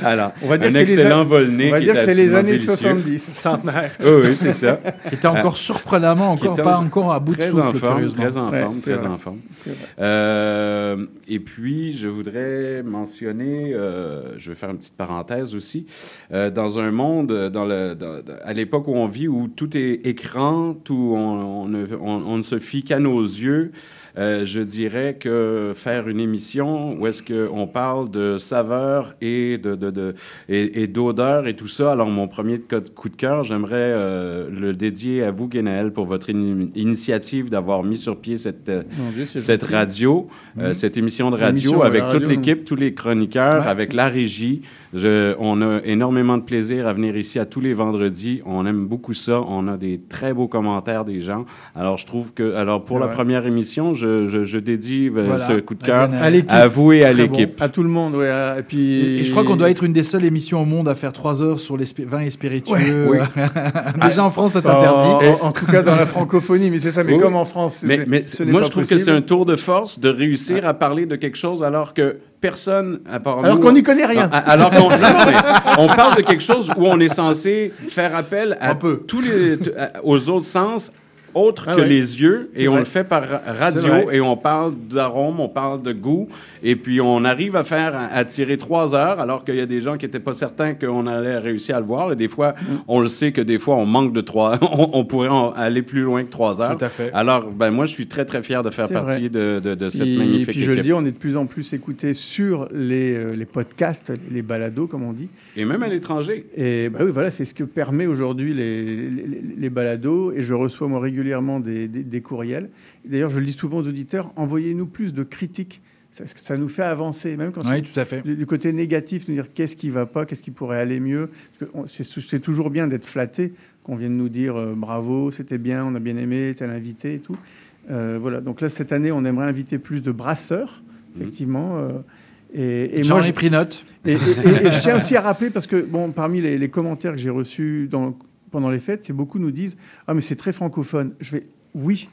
[SPEAKER 7] Alors,
[SPEAKER 4] On va dire
[SPEAKER 7] un
[SPEAKER 4] les
[SPEAKER 7] excellent vol-nez
[SPEAKER 4] On va dire que
[SPEAKER 7] est
[SPEAKER 4] c'est les années
[SPEAKER 7] délicieux.
[SPEAKER 4] 70.
[SPEAKER 21] Centenaire.
[SPEAKER 7] Oui, oui, c'est ça.
[SPEAKER 2] Qui était encore surprenamment, encore
[SPEAKER 7] était
[SPEAKER 2] pas encore à bout de souffle,
[SPEAKER 7] en forme, très en forme, très
[SPEAKER 4] vrai.
[SPEAKER 7] en forme. Euh, et puis, je voudrais mentionner, euh, je vais faire une petite parenthèse aussi, euh, dans un monde, euh, à l'époque où on vit, où tout est écran, tout, on ne se fie qu'à nos yeux, euh, je dirais que faire une émission où est-ce qu'on parle de saveurs et de, de, de et, et d'odeurs et tout ça. Alors mon premier co- coup de cœur, j'aimerais euh, le dédier à vous, Guénaël, pour votre ini- initiative d'avoir mis sur pied cette euh,
[SPEAKER 4] Dieu,
[SPEAKER 7] cette
[SPEAKER 4] gentil.
[SPEAKER 7] radio, euh,
[SPEAKER 4] Mhm.
[SPEAKER 7] cette émission de radio avec toute
[SPEAKER 4] radio,
[SPEAKER 7] l'équipe, tous les chroniqueurs,
[SPEAKER 4] Ouais.
[SPEAKER 7] avec la régie. Je, on a énormément de plaisir à venir ici à tous les vendredis. On aime beaucoup ça. On a des très beaux commentaires des gens. Alors, je trouve que, alors pour la première émission, je, je, je dédie euh,
[SPEAKER 2] Voilà.
[SPEAKER 7] ce coup de cœur
[SPEAKER 2] À
[SPEAKER 7] vous et à
[SPEAKER 4] bon.
[SPEAKER 7] l'équipe.
[SPEAKER 4] À tout le monde, ouais. Et puis.
[SPEAKER 2] Et, et je crois qu'on doit être une des seules émissions au monde à faire trois heures sur les vins et spiritueux.
[SPEAKER 7] Ouais.
[SPEAKER 2] Déjà en France, c'est interdit.
[SPEAKER 4] En, en tout cas, dans la francophonie, mais c'est ça. Mais
[SPEAKER 7] Oui.
[SPEAKER 4] comme en France,
[SPEAKER 7] Mais,
[SPEAKER 4] c'est-
[SPEAKER 7] mais
[SPEAKER 4] ce n'est
[SPEAKER 7] moi,
[SPEAKER 4] pas
[SPEAKER 7] je trouve que c'est un tour de force de réussir à parler de quelque chose alors que personne, à part
[SPEAKER 4] Alors qu'on n'y connaît rien.
[SPEAKER 7] Ah, Alors qu'on on parle de quelque chose où on est censé faire appel à tous les, aux autres sens autres
[SPEAKER 4] Ah
[SPEAKER 7] que
[SPEAKER 4] ouais.
[SPEAKER 7] les yeux et on
[SPEAKER 4] vrai.
[SPEAKER 7] le fait par ra- radio et on parle d'arôme, on parle de goût et puis on arrive à faire à, à tirer trois heures alors qu'il y a des gens qui n'étaient pas certains qu'on allait réussir à le voir et des fois
[SPEAKER 4] Mm.
[SPEAKER 7] on le sait que des fois on manque de trois on, on pourrait en aller plus loin que trois heures
[SPEAKER 2] Tout à fait.
[SPEAKER 7] alors ben moi je suis très très fier de faire partie de, de, de cette
[SPEAKER 4] Et
[SPEAKER 7] magnifique
[SPEAKER 4] puis je le
[SPEAKER 7] équipe
[SPEAKER 4] dis, on est de plus en plus écouté sur les, euh, les podcasts, les balados, comme on dit.
[SPEAKER 7] et même à l'étranger
[SPEAKER 4] Et bah oui, voilà, c'est ce que permet aujourd'hui les, les, les balados. Et je reçois moi régulièrement des, des- des courriels. D'ailleurs, je le dis souvent aux auditeurs envoyez-nous plus de critiques. Ça, ça nous fait avancer, même quand
[SPEAKER 2] Oui,
[SPEAKER 4] c'est
[SPEAKER 2] tout à fait.
[SPEAKER 4] du côté négatif, nous dire qu'est-ce qui va pas, qu'est-ce qui pourrait aller mieux. C'est toujours bien d'être flatté, qu'on vienne nous dire euh, bravo, c'était bien, on a bien aimé, tel invité et tout. Euh, voilà. Donc là, cette année, on aimerait inviter plus de brasseurs, effectivement. euh, et, et
[SPEAKER 2] J'en
[SPEAKER 4] moi,
[SPEAKER 2] ai
[SPEAKER 4] j'ai-
[SPEAKER 2] pris note.
[SPEAKER 4] et, et- et- et je tiens aussi à rappeler, parce que bon, parmi les, les commentaires que j'ai reçus dans- pendant les fêtes, c'est beaucoup nous disent Ah, mais c'est très francophone. Je vais Oui.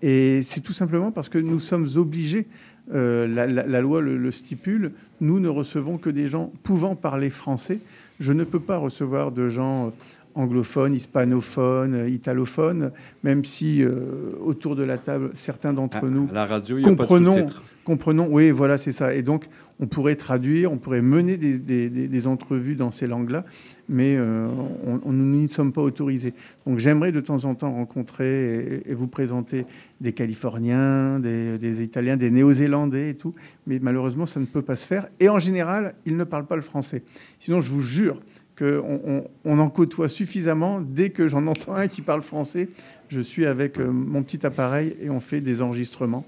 [SPEAKER 4] Et c'est tout simplement parce que nous sommes obligés, euh, la, la- la loi le, le stipule, nous ne recevons que des gens pouvant parler français. Je ne peux pas recevoir de gens euh, anglophones, hispanophones, euh, italophones, même si euh, autour de la table, certains d'entre
[SPEAKER 7] À-
[SPEAKER 4] nous
[SPEAKER 7] à la radio, il y a pas de
[SPEAKER 4] comprenons, comprenons, oui, voilà, c'est ça. Et donc, on pourrait traduire, on pourrait mener des, des- des- des entrevues dans ces langues-là, mais euh, on, nous n'y sommes pas autorisés. Donc, j'aimerais de temps en temps rencontrer et, vous présenter des Californiens, des, Italiens, des Néo-Zélandais et tout, mais malheureusement, ça ne peut pas se faire. Et en général, ils ne parlent pas le français. Sinon, je vous jure qu'on on, on en côtoie suffisamment. Dès que j'en entends un qui parle français, je suis avec euh, mon petit appareil et on fait des enregistrements.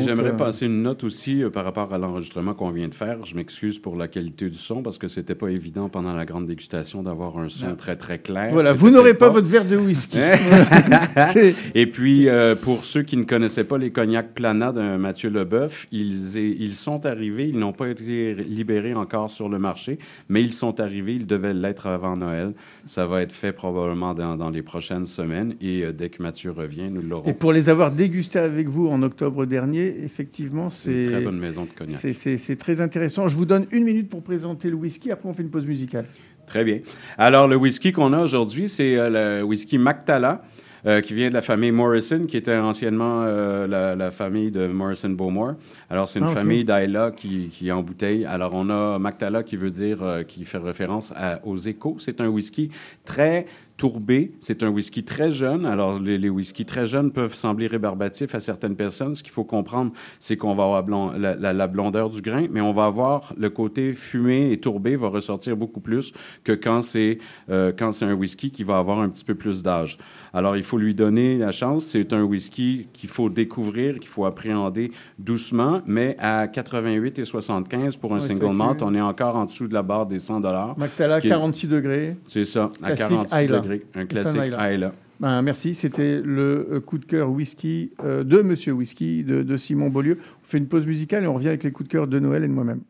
[SPEAKER 7] J'aimerais
[SPEAKER 4] euh,
[SPEAKER 7] passer une note aussi euh, par rapport à l'enregistrement qu'on vient de faire. Je m'excuse pour la qualité du son parce que c'était pas évident pendant la grande dégustation d'avoir un son
[SPEAKER 4] Non.
[SPEAKER 7] très très clair.
[SPEAKER 4] Voilà, vous n'aurez pas votre verre de whisky. C'est-
[SPEAKER 7] Et puis, euh, pour ceux qui ne connaissaient pas les cognacs Plana de Mathieu Leboeuf, ils, est- ils sont arrivés, ils n'ont pas été libérés encore sur le marché, mais ils sont arrivés, ils devaient l'être avant Noël. Ça va être fait probablement dans, dans les prochaines semaines et euh, dès que Mathieu revient, nous l'aurons.
[SPEAKER 4] Et pour les avoir dégustés avec vous en octobre dernier, effectivement, c'est
[SPEAKER 7] une très bonne maison de cognac.
[SPEAKER 4] c'est- très intéressant. Je vous donne une minute pour présenter le whisky. Après, on fait une pause musicale.
[SPEAKER 7] Très bien. Alors, le whisky qu'on a aujourd'hui, c'est euh, le whisky Mactala, euh, qui vient de la famille Morrison, qui était anciennement euh, la, la famille de Morrison Bowmore. Alors, c'est une
[SPEAKER 4] Ah,
[SPEAKER 7] famille d'Ayla qui, qui embouteille. Alors, on a Mactala qui veut dire, euh, qui fait référence à- aux échos. C'est un whisky très tourbé. C'est un whisky très jeune. Alors, les, les whiskies très jeunes peuvent sembler rébarbatifs à certaines personnes. Ce qu'il faut comprendre, c'est qu'on va avoir blond- la, la- la blondeur du grain, mais on va avoir le côté fumé et tourbé va ressortir beaucoup plus que quand c'est euh, un whisky qui va avoir un petit peu plus d'âge. Alors, il faut lui donner la chance. C'est un whisky qu'il faut découvrir, qu'il faut appréhender doucement, mais à 88 et 75 pour un single malt, on est encore en dessous de la barre des 100 dollars.
[SPEAKER 4] Mactala, 46 degrés.
[SPEAKER 7] C'est ça, à
[SPEAKER 4] Classique
[SPEAKER 7] 46
[SPEAKER 4] Islay.
[SPEAKER 7] Un classique.
[SPEAKER 4] Islay. Ben, merci. C'était le euh, coup de cœur whisky euh, de Monsieur Whisky de, de Simon Beaulieu. On fait une pause musicale et on revient avec les coups de cœur de Noël et de moi-même.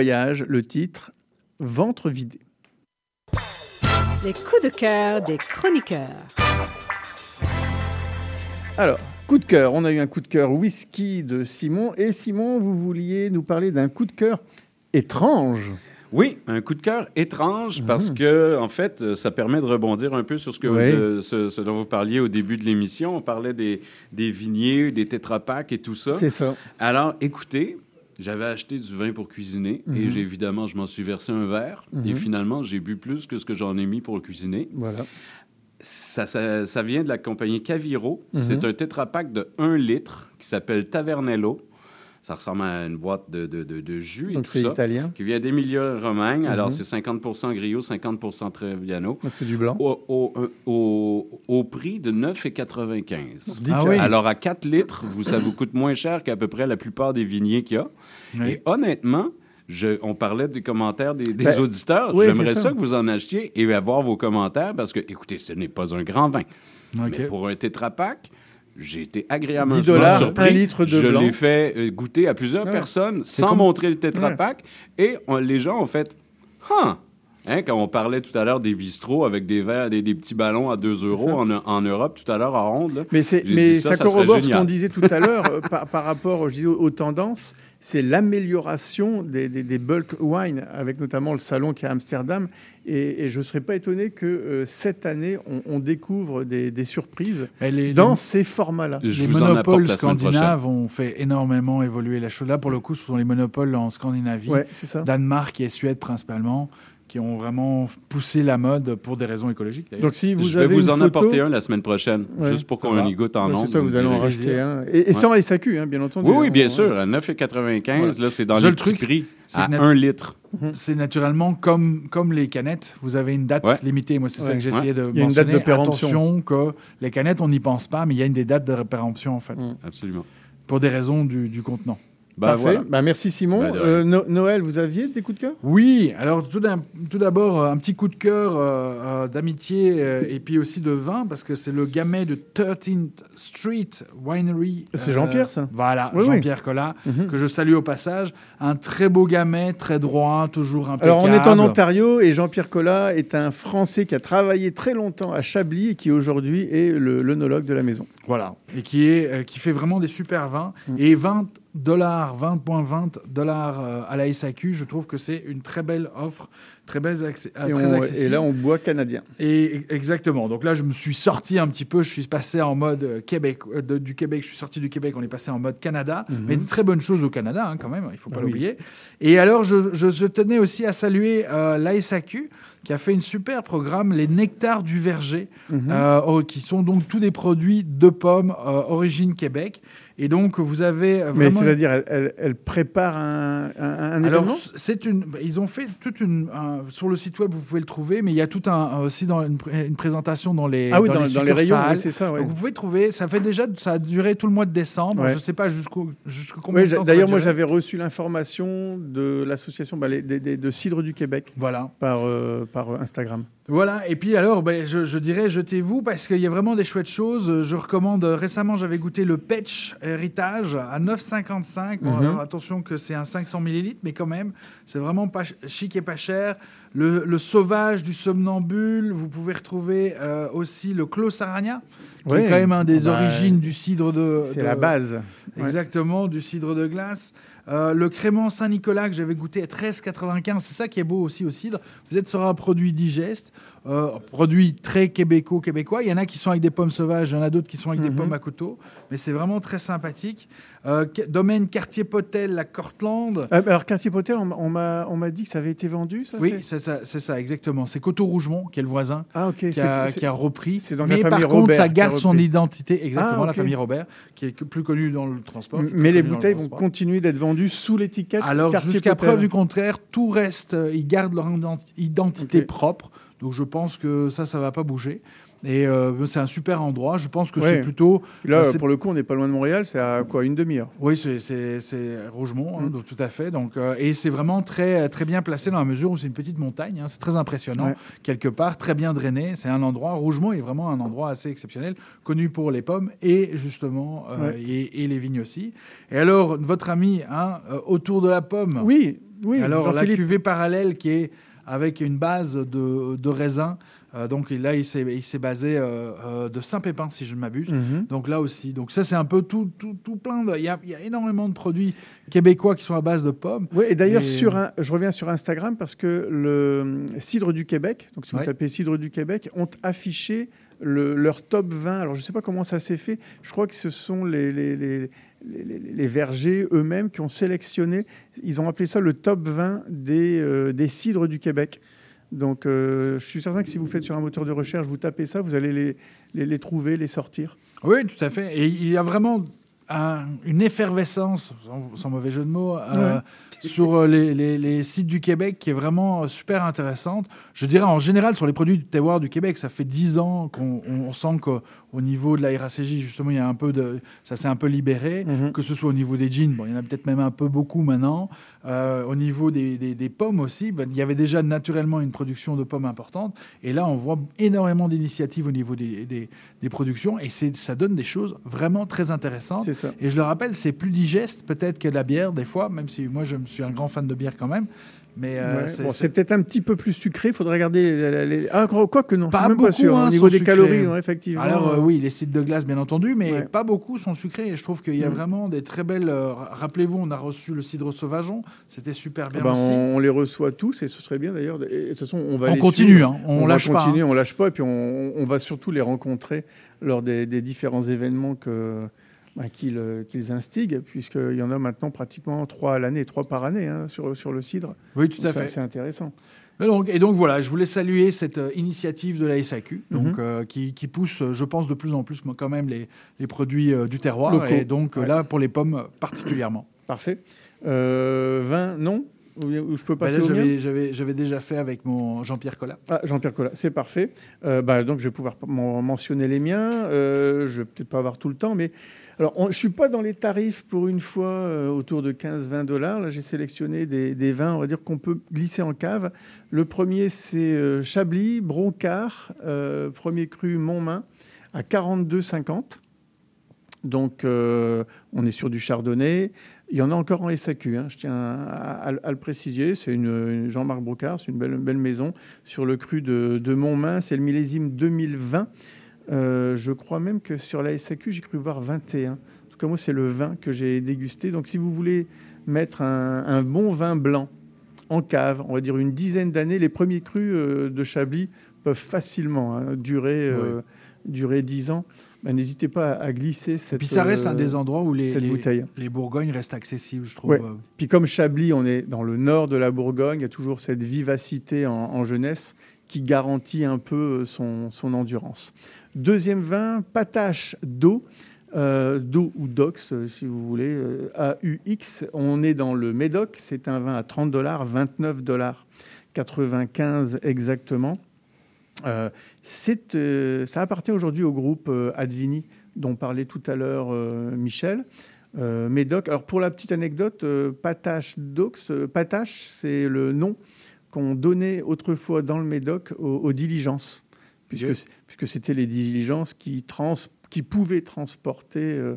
[SPEAKER 4] Voyage, le titre Ventre vidé.
[SPEAKER 10] Les coups de cœur des chroniqueurs.
[SPEAKER 4] Alors, coup de cœur. On a eu un coup de cœur whisky de Simon. Et Simon, vous vouliez nous parler d'un coup de cœur étrange.
[SPEAKER 7] Oui, un coup de cœur étrange parce que, en fait, euh, ça permet de rebondir un peu sur ce, que,
[SPEAKER 4] Oui.
[SPEAKER 7] de- ce, ce dont vous parliez au début de l'émission. On parlait des, des vigniers, des tétrapacks et tout ça.
[SPEAKER 4] C'est ça.
[SPEAKER 7] Alors, écoutez, j'avais acheté du vin pour cuisiner et
[SPEAKER 4] Mhm.
[SPEAKER 7] j'ai évidemment, je m'en suis versé un verre et
[SPEAKER 4] Mhm.
[SPEAKER 7] finalement, j'ai bu plus que ce que j'en ai mis pour cuisiner.
[SPEAKER 4] Voilà.
[SPEAKER 7] Ça, ça, ça vient de la compagnie Caviro.
[SPEAKER 4] Mhm.
[SPEAKER 7] C'est un tétrapack de 1 litre qui s'appelle Tavernello. Ça ressemble à une boîte de, de, de- de jus et
[SPEAKER 4] Donc
[SPEAKER 7] tout
[SPEAKER 4] c'est
[SPEAKER 7] ça.
[SPEAKER 4] italien.
[SPEAKER 7] Qui vient d'Emilia-Romagne. Alors,
[SPEAKER 4] Mhm.
[SPEAKER 7] c'est 50 Grillo, 50 Treviano.
[SPEAKER 4] Donc c'est du blanc.
[SPEAKER 7] Au, au, au, au prix de 9,95.
[SPEAKER 4] Dix Ah oui.
[SPEAKER 7] Alors, à 4 litres, vous, ça vous coûte moins cher qu'à peu près la plupart des vigniers qu'il y a.
[SPEAKER 2] Oui.
[SPEAKER 7] Et honnêtement, je- on parlait des commentaires des, des
[SPEAKER 4] Ben,
[SPEAKER 7] auditeurs.
[SPEAKER 4] oui,
[SPEAKER 7] J'aimerais ça.
[SPEAKER 4] ça.
[SPEAKER 7] que vous en achetiez et avoir vos commentaires parce que, écoutez, ce n'est pas un grand vin. Mais pour un tétrapack, j'ai été agréablement
[SPEAKER 4] 10 dollars,
[SPEAKER 7] surpris.
[SPEAKER 4] un litre de
[SPEAKER 7] Je l'ai fait euh, goûter à plusieurs personnes sans
[SPEAKER 4] comme-
[SPEAKER 7] montrer le tétrapack. Et on- les gens ont fait Huh! Hein, quand on parlait tout à l'heure des bistrots avec des verres, des, des petits ballons à 2 euros en, en Europe tout à l'heure à ronde.
[SPEAKER 4] Mais, mais
[SPEAKER 7] dit
[SPEAKER 4] ça,
[SPEAKER 7] serait
[SPEAKER 4] corrobore ce qu'on disait tout à l'heure euh, par, par rapport je disais, aux, aux tendances. C'est l'amélioration des, des- des bulk wine, avec notamment le salon qui est à Amsterdam. Et, et je ne serais pas étonné que euh, cette année, on, on découvre des, des surprises
[SPEAKER 2] les-
[SPEAKER 4] dans
[SPEAKER 2] les-
[SPEAKER 4] ces formats-là.
[SPEAKER 2] les monopoles scandinaves ont fait énormément évoluer la chose. Là, pour le coup, ce sont les monopoles en Scandinavie,
[SPEAKER 4] Ouais, c'est ça.
[SPEAKER 2] Danemark et Suède principalement, qui ont vraiment poussé la mode pour des raisons écologiques.
[SPEAKER 4] Donc si vous
[SPEAKER 7] Je vais
[SPEAKER 4] avez
[SPEAKER 7] vous
[SPEAKER 4] une
[SPEAKER 7] en
[SPEAKER 4] photo-
[SPEAKER 7] apporter un la semaine prochaine,
[SPEAKER 4] Ouais,
[SPEAKER 7] juste pour qu'on y goûte en
[SPEAKER 4] Ouais, c'est
[SPEAKER 7] nombre.
[SPEAKER 4] ça, vous allez en racheter un. Et, et sans SAQ, hein, bien entendu.
[SPEAKER 7] Oui, oui, bien
[SPEAKER 4] On-
[SPEAKER 7] sûr. À 9,95, là, c'est dans
[SPEAKER 2] Seul
[SPEAKER 7] les
[SPEAKER 2] truc,
[SPEAKER 7] prix.
[SPEAKER 2] c'est
[SPEAKER 7] À
[SPEAKER 2] nat-
[SPEAKER 7] 1 litre.
[SPEAKER 2] C'est naturellement comme, comme les canettes, vous avez une date
[SPEAKER 7] Ouais.
[SPEAKER 2] limitée. Moi, c'est ça
[SPEAKER 4] Ouais.
[SPEAKER 2] que j'essayais de
[SPEAKER 4] Il y a une date
[SPEAKER 2] mentionner.
[SPEAKER 4] de péremption.
[SPEAKER 2] Attention que les canettes, on n'y pense pas, mais il y a une des dates de péremption en fait,
[SPEAKER 7] Absolument.
[SPEAKER 2] pour des raisons du, du contenant.
[SPEAKER 7] Bah,
[SPEAKER 4] Parfait.
[SPEAKER 7] voilà.
[SPEAKER 4] Bah, merci Simon.
[SPEAKER 7] Bah.
[SPEAKER 4] Euh, No- Noël, vous aviez des coups de cœur?
[SPEAKER 2] Oui, alors tout d'ab- tout d'abord, euh, un petit coup de cœur euh, d'amitié euh, et puis aussi de vin, parce que c'est le gamet de 13th Street Winery.
[SPEAKER 4] C'est Jean-Pierre, ça?
[SPEAKER 2] Voilà,
[SPEAKER 4] Oui, oui.
[SPEAKER 2] Jean-Pierre Collat,
[SPEAKER 4] Mhm.
[SPEAKER 2] que je salue au passage. Un très beau gamet, très droit, toujours impeccable.
[SPEAKER 4] Alors, on est en Ontario et Jean-Pierre Collat est un Français qui a travaillé très longtemps à Chablis et qui aujourd'hui est l'œnologue de la maison.
[SPEAKER 2] Voilà, et qui, est, qui fait vraiment des super vins. Et 20 dollars, 20,20 dollars euh, à la SAQ, je trouve que c'est une très belle offre, très, belle accès- euh,
[SPEAKER 4] Et,
[SPEAKER 2] très
[SPEAKER 4] on-
[SPEAKER 2] accessible.
[SPEAKER 4] et là, on boit canadien.
[SPEAKER 2] Et exactement. Donc là, je me suis sorti un petit peu. Je suis passé en mode euh, Québec, euh, de- du Québec. Je suis sorti du Québec. On est passé en mode Canada.
[SPEAKER 4] Mhm.
[SPEAKER 2] Mais de très bonnes choses au Canada, hein, quand même. Il faut pas
[SPEAKER 4] Ah oui.
[SPEAKER 2] l'oublier. Et alors, je, je- je tenais aussi à saluer euh, l'ASAQ qui a fait une super programme, les Nectars du Verger,
[SPEAKER 4] Mhm.
[SPEAKER 2] euh, qui sont donc tous des produits de pommes origine Québec. Et donc, vous avez euh,
[SPEAKER 4] Mais c'est-à-dire, elle, elle- elle prépare un, un, un
[SPEAKER 2] Alors, c'est une. Ils ont fait toute une. un- sur le site web, vous pouvez le trouver, mais il y a tout un aussi dans une, pré- une présentation dans les.
[SPEAKER 4] Ah oui, dans- dans les rayons,
[SPEAKER 2] succursales.
[SPEAKER 4] oui, c'est ça, ouais.
[SPEAKER 2] Donc, vous pouvez trouver. Ça fait déjà. Ça a duré tout le mois de décembre.
[SPEAKER 4] Ouais.
[SPEAKER 2] Je ne sais pas jusqu'au jusqu'au combien va
[SPEAKER 4] D'ailleurs, moi, j'avais reçu l'information de l'association bah, de cidre du Québec
[SPEAKER 2] Voilà.
[SPEAKER 4] par, euh, par euh, Instagram.
[SPEAKER 2] Voilà, et puis alors, ben, je, je dirais, jetez-vous, parce qu'il y a vraiment des chouettes choses. Je recommande, récemment, j'avais goûté le Petch Héritage à 9,55. Bon,
[SPEAKER 4] Mhm.
[SPEAKER 2] alors, attention que c'est un 500 millilitres, mais quand même, c'est vraiment pas ch- chic et pas cher. Le, le Sauvage du Somnambule, vous pouvez retrouver euh, aussi le Clos Aragna, qui
[SPEAKER 4] Ouais.
[SPEAKER 2] est quand même un des
[SPEAKER 4] Ah bah,
[SPEAKER 2] origines du cidre de...
[SPEAKER 4] c'est la base. Ouais.
[SPEAKER 2] Exactement, du cidre de glace. Euh, le crément Saint-Nicolas que j'avais goûté à 13,95, c'est ça qui est beau aussi au cidre. Vous êtes sur un produit digeste, euh, produit très québécois, québécois. Il y en a qui sont avec des pommes sauvages, il y en a d'autres qui sont avec des
[SPEAKER 4] Mhm.
[SPEAKER 2] pommes à couteau, mais c'est vraiment très sympathique. Euh, domaine Quartier Potel, la Cortland.
[SPEAKER 4] Ah, alors, Quartier Potel, on m'a- on dit que ça avait été vendu, ça
[SPEAKER 2] Oui,
[SPEAKER 4] c'est-
[SPEAKER 2] ça, exactement. C'est Coteau Rougemont, qui est le voisin,
[SPEAKER 4] Ah,
[SPEAKER 2] qui, a, qui a repris.
[SPEAKER 4] donc
[SPEAKER 2] mais
[SPEAKER 4] la
[SPEAKER 2] par contre,
[SPEAKER 4] Robert
[SPEAKER 2] ça garde son identité, exactement,
[SPEAKER 4] Ah,
[SPEAKER 2] la famille Robert, qui est plus connue dans le transport.
[SPEAKER 4] Mais les
[SPEAKER 2] dans le
[SPEAKER 4] bouteilles vont continuer d'être vendues sous l'étiquette
[SPEAKER 2] Alors, jusqu'à preuve du contraire, tout reste. euh, Ils gardent leur identi- identité propre. Donc, je pense que ça, ça va pas bouger. Et euh, c'est un super endroit. Je pense que
[SPEAKER 4] Ouais.
[SPEAKER 2] c'est plutôt.
[SPEAKER 4] Là,
[SPEAKER 2] c'est-
[SPEAKER 4] pour le coup, on n'est pas loin de Montréal, c'est à quoi Une demi-heure?
[SPEAKER 2] Oui, c'est- Rougemont,
[SPEAKER 4] Mm.
[SPEAKER 2] hein, donc tout à fait. Donc, euh, et c'est vraiment très, très bien placé dans la mesure où c'est une petite montagne. hein. c'est très impressionnant,
[SPEAKER 4] Ouais.
[SPEAKER 2] quelque part, très bien drainé. C'est un endroit, Rougemont est vraiment un endroit assez exceptionnel, connu pour les pommes et justement, euh,
[SPEAKER 4] Ouais.
[SPEAKER 2] et, et les vignes aussi. Et alors, votre ami, hein, autour de la pomme?
[SPEAKER 4] Oui, oui.
[SPEAKER 2] Alors, la cuvée parallèle qui est avec une base de, de raisin. Euh, donc là, il s'est basé euh, euh, de Saint-Pépin, si je ne m'abuse.
[SPEAKER 4] Mhm.
[SPEAKER 2] Donc là aussi. Donc ça, c'est un peu tout, tout, tout plein. Il y, y a énormément de produits québécois qui sont à base de pommes.
[SPEAKER 4] Oui, et d'ailleurs,
[SPEAKER 2] Et-
[SPEAKER 4] sur un, je reviens sur Instagram parce que le Cidre du Québec, donc si vous
[SPEAKER 2] Ouais.
[SPEAKER 4] tapez Cidre du Québec, ont affiché le- leur top 20. Alors, je ne sais pas comment ça s'est fait. Je crois que ce sont les, les, les, les- les- les vergers eux-mêmes qui ont sélectionné. Ils ont appelé ça le top 20 des, euh, des cidres du Québec. Donc, euh, je suis certain que si vous faites sur un moteur de recherche, vous tapez ça, vous allez les, les, les trouver, les sortir.
[SPEAKER 2] Oui, tout à fait. Et il y a vraiment un- une effervescence, sans, sans mauvais jeu de mots, euh,
[SPEAKER 4] Ouais.
[SPEAKER 2] Sur euh, les, les- les sites du Québec qui est vraiment euh, super intéressante. Je dirais en général sur les produits du terroir du Québec, ça fait dix ans qu'on on sent qu'au au niveau de la RACJ, justement, il y a un peu de, ça s'est un peu libéré,
[SPEAKER 4] Mhm.
[SPEAKER 2] que ce soit au niveau des jeans, bon, il y en a peut-être même un peu beaucoup maintenant. Euh, au niveau des, des- des pommes aussi, ben, il y avait déjà naturellement une production de pommes importante. Et là, on voit énormément d'initiatives au niveau des, productions et ça donne des choses vraiment très intéressantes.
[SPEAKER 4] Ça.
[SPEAKER 2] Et je le rappelle, c'est plus digeste peut-être que la bière des fois, même si moi je suis un grand fan de bière quand même. Mais euh,
[SPEAKER 4] Ouais.
[SPEAKER 2] c'est-
[SPEAKER 4] Bon,
[SPEAKER 2] c'est-
[SPEAKER 4] c'est peut-être un petit peu plus sucré. Il faudrait regarder. les- Ah, quoi que non, je
[SPEAKER 2] pas
[SPEAKER 4] suis même
[SPEAKER 2] beaucoup
[SPEAKER 4] pas sûr.
[SPEAKER 2] hein,
[SPEAKER 4] Au niveau des
[SPEAKER 2] sucrés.
[SPEAKER 4] calories, ouais, effectivement.
[SPEAKER 2] Alors euh, oui, les sites de glace bien entendu, mais
[SPEAKER 4] Ouais.
[SPEAKER 2] pas beaucoup sont sucrés. Et je trouve qu'il y a
[SPEAKER 4] Mm.
[SPEAKER 2] vraiment des très belles. euh, Rappelez-vous, on a reçu le cidre sauvageon, c'était super bien
[SPEAKER 4] Ah
[SPEAKER 2] aussi.
[SPEAKER 4] on, on les reçoit tous et ce serait bien d'ailleurs. de- et De toute façon, on va
[SPEAKER 2] On
[SPEAKER 4] les
[SPEAKER 2] continue,
[SPEAKER 4] suivre.
[SPEAKER 2] hein, on
[SPEAKER 4] va
[SPEAKER 2] lâche pas,
[SPEAKER 4] continuer,
[SPEAKER 2] hein.
[SPEAKER 4] on lâche pas. Et puis on, on va surtout les rencontrer lors des, des différents événements que ben, qu'ils euh, qu'ils instiguent, puisqu'il y en a maintenant pratiquement trois à l'année, trois par année hein, sur, sur le cidre.
[SPEAKER 2] Oui, tout
[SPEAKER 4] Donc
[SPEAKER 2] à fait.
[SPEAKER 4] C'est intéressant.
[SPEAKER 2] Et donc, et donc voilà, je voulais saluer cette euh, initiative de la SAQ, donc,
[SPEAKER 4] Mhm.
[SPEAKER 2] euh, qui, qui pousse, je pense, de plus en plus quand même les, les produits euh, du terroir,
[SPEAKER 4] Locaux.
[SPEAKER 2] et donc
[SPEAKER 4] Ouais.
[SPEAKER 2] là pour les pommes particulièrement.
[SPEAKER 4] Parfait. Euh, vin, non? Ou, je peux
[SPEAKER 2] Bah,
[SPEAKER 4] passer mien?
[SPEAKER 2] j'avais- déjà fait avec mon Jean-Pierre Collat.
[SPEAKER 4] Ah, Jean-Pierre Collat, c'est parfait. Bah, donc, je vais pouvoir m'en- mentionner les miens. Je vais peut-être pas avoir tout le temps, mais alors, on- je suis pas dans les tarifs pour une fois euh, autour de 15-20 dollars. Là, j'ai sélectionné des, vins, on va dire qu'on peut glisser en cave. Le premier, c'est euh, Chablis, Broncard, euh, premier cru Montmain, à 42,50. Donc, on est sur du chardonnay. Il y en a encore en SAQ, hein, je tiens à, le préciser. C'est une, Jean-Marc Brocard, c'est une belle, maison sur le cru de Montmain. C'est le millésime 2020. Euh, je crois même que sur la SAQ, j'ai cru voir 21. En tout cas, moi, c'est le vin que j'ai dégusté. Donc, si vous voulez mettre un, un bon vin blanc en cave, on va dire une dizaine d'années, les premiers crus euh, de Chablis peuvent facilement hein, durer, euh, durer 10 ans. Ben, N'hésitez pas à, à glisser cette
[SPEAKER 2] Et puis ça reste un des endroits où les, les,
[SPEAKER 4] bouteille.
[SPEAKER 2] les Bourgognes restent accessibles, je trouve.
[SPEAKER 4] Ouais. Puis comme Chablis, on est dans le nord de la Bourgogne, il y a toujours cette vivacité en, en jeunesse qui garantit un peu son, son endurance. Deuxième vin, Patache d'eau. Euh, ou d'ox, euh, si vous voulez, euh, AUX. On est dans le Médoc. C'est un vin à 30 dollars, 29 dollars, 95 exactement. Euh, ça appartient aujourd'hui au groupe Advini, dont parlait tout à l'heure Michel. Médoc. Alors pour la petite anecdote, Patache d'Ox, Patache, c'est le nom qu'on donnait autrefois dans le Médoc aux diligences, puisque, c'était les diligences qui, trans, qui pouvaient transporter euh,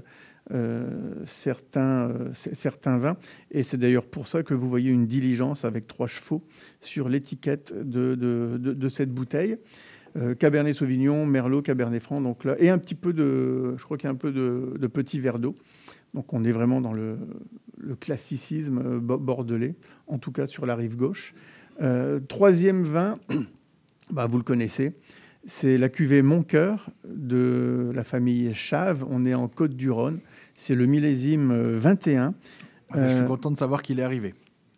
[SPEAKER 4] euh, certains, euh, certains vins. Et c'est d'ailleurs pour ça que vous voyez une diligence avec trois chevaux sur l'étiquette de, de- de- de cette bouteille. Cabernet Sauvignon, Merlot, Cabernet Franc, donc là, et un petit peu de, je crois qu'il y a un peu de, petits verres d'eau. Donc on est vraiment dans le, le classicisme bo- bordelais, en tout cas sur la rive gauche. Troisième vin, bah, vous le connaissez, c'est la cuvée Mon Cœur de la famille Chave. On est en Côte-du-Rhône. C'est le millésime euh, 21.
[SPEAKER 2] Ah ben, je suis
[SPEAKER 4] Euh,
[SPEAKER 2] content de savoir qu'il est arrivé.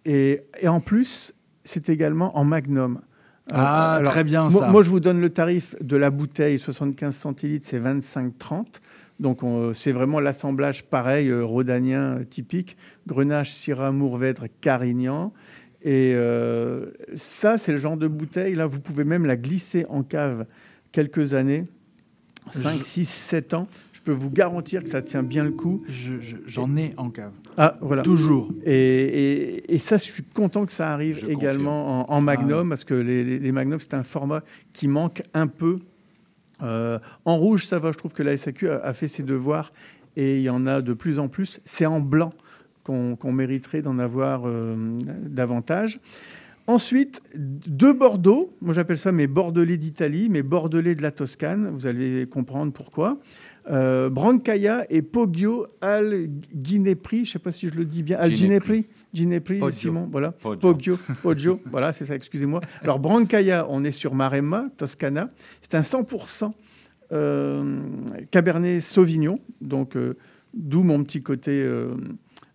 [SPEAKER 4] et, et en plus, c'est également en magnum. Euh,
[SPEAKER 2] Ah, très bien,
[SPEAKER 4] moi,
[SPEAKER 2] ça.
[SPEAKER 4] Moi, je vous donne le tarif de la bouteille 75 centilitres, c'est 25,30. Donc, on- c'est vraiment l'assemblage pareil, euh, rhodanien euh, typique. Grenache, Syrah, Mourvèdre, Carignan. Et euh, ça, c'est le genre de bouteille, là, vous pouvez même la glisser en cave quelques années, 5,
[SPEAKER 2] Je-
[SPEAKER 4] 6, 7 ans. Je peux vous garantir que ça tient bien le coup.
[SPEAKER 2] Je- je- J'en ai en cave.
[SPEAKER 4] Ah, voilà.
[SPEAKER 2] Toujours.
[SPEAKER 4] Et, et- et ça, je suis content que ça arrive également en, en magnum, parce que les, les- les magnums, c'est un format qui manque un peu. Euh, en rouge, ça va, je trouve que la SAQ a, a fait ses devoirs et il y en a de plus en plus. C'est en blanc qu'on mériterait d'en avoir euh, davantage. Ensuite, deux Bordeaux. Moi, j'appelle ça mes Bordelais d'Italie, mes Bordelais de la Toscane. Vous allez comprendre pourquoi. Euh, Brancaia et Poggio al Ginepri. Je ne sais pas si je le dis bien. Al
[SPEAKER 26] Ginepri.
[SPEAKER 4] Ginepri.
[SPEAKER 26] Poggio.
[SPEAKER 4] Simon. Voilà.
[SPEAKER 26] Poggio.
[SPEAKER 4] Poggio. Poggio. voilà, c'est ça, excusez-moi. Alors, Brancaia, on est sur Maremma, Toscana. C'est un 100% euh, Cabernet Sauvignon. Donc, euh, d'où mon petit côté.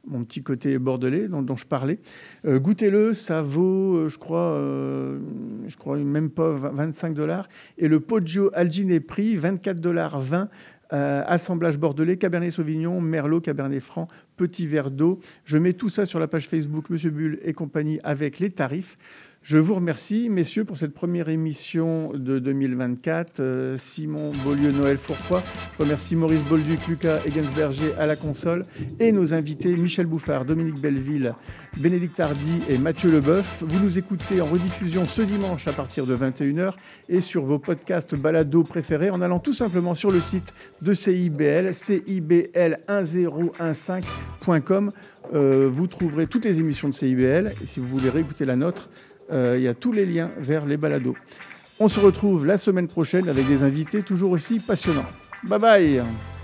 [SPEAKER 4] Mon petit côté bordelais dont, je parlais. Euh, Goûtez-le, ça vaut, euh, je crois, euh, je crois même pas 20 25 dollars. Et le Poggio Algine Prix, 24 dollars 20. euh, assemblage bordelais, Cabernet Sauvignon, Merlot, Cabernet Franc, petit verre d'eau. Je mets tout ça sur la page Facebook Monsieur Bull et compagnie avec les tarifs. Je vous remercie, messieurs, pour cette première émission de 2024. Euh, Simon Beaulieu, Noël Fourcroy. Je remercie Maurice Bolduc, Lucas Egensberger à la console et nos invités Michel Bouffard, Dominique Belleville, Bénédicte Hardy et Mathieu Leboeuf. Vous nous écoutez en rediffusion ce dimanche à partir de 21h et sur vos podcasts balado préférés en allant tout simplement sur le site de CIBL, cibl1015.com. Euh, vous trouverez toutes les émissions de CIBL et si vous voulez réécouter la nôtre, il y a tous les liens vers les balados. On se retrouve la semaine prochaine avec des invités toujours aussi passionnants. Bye bye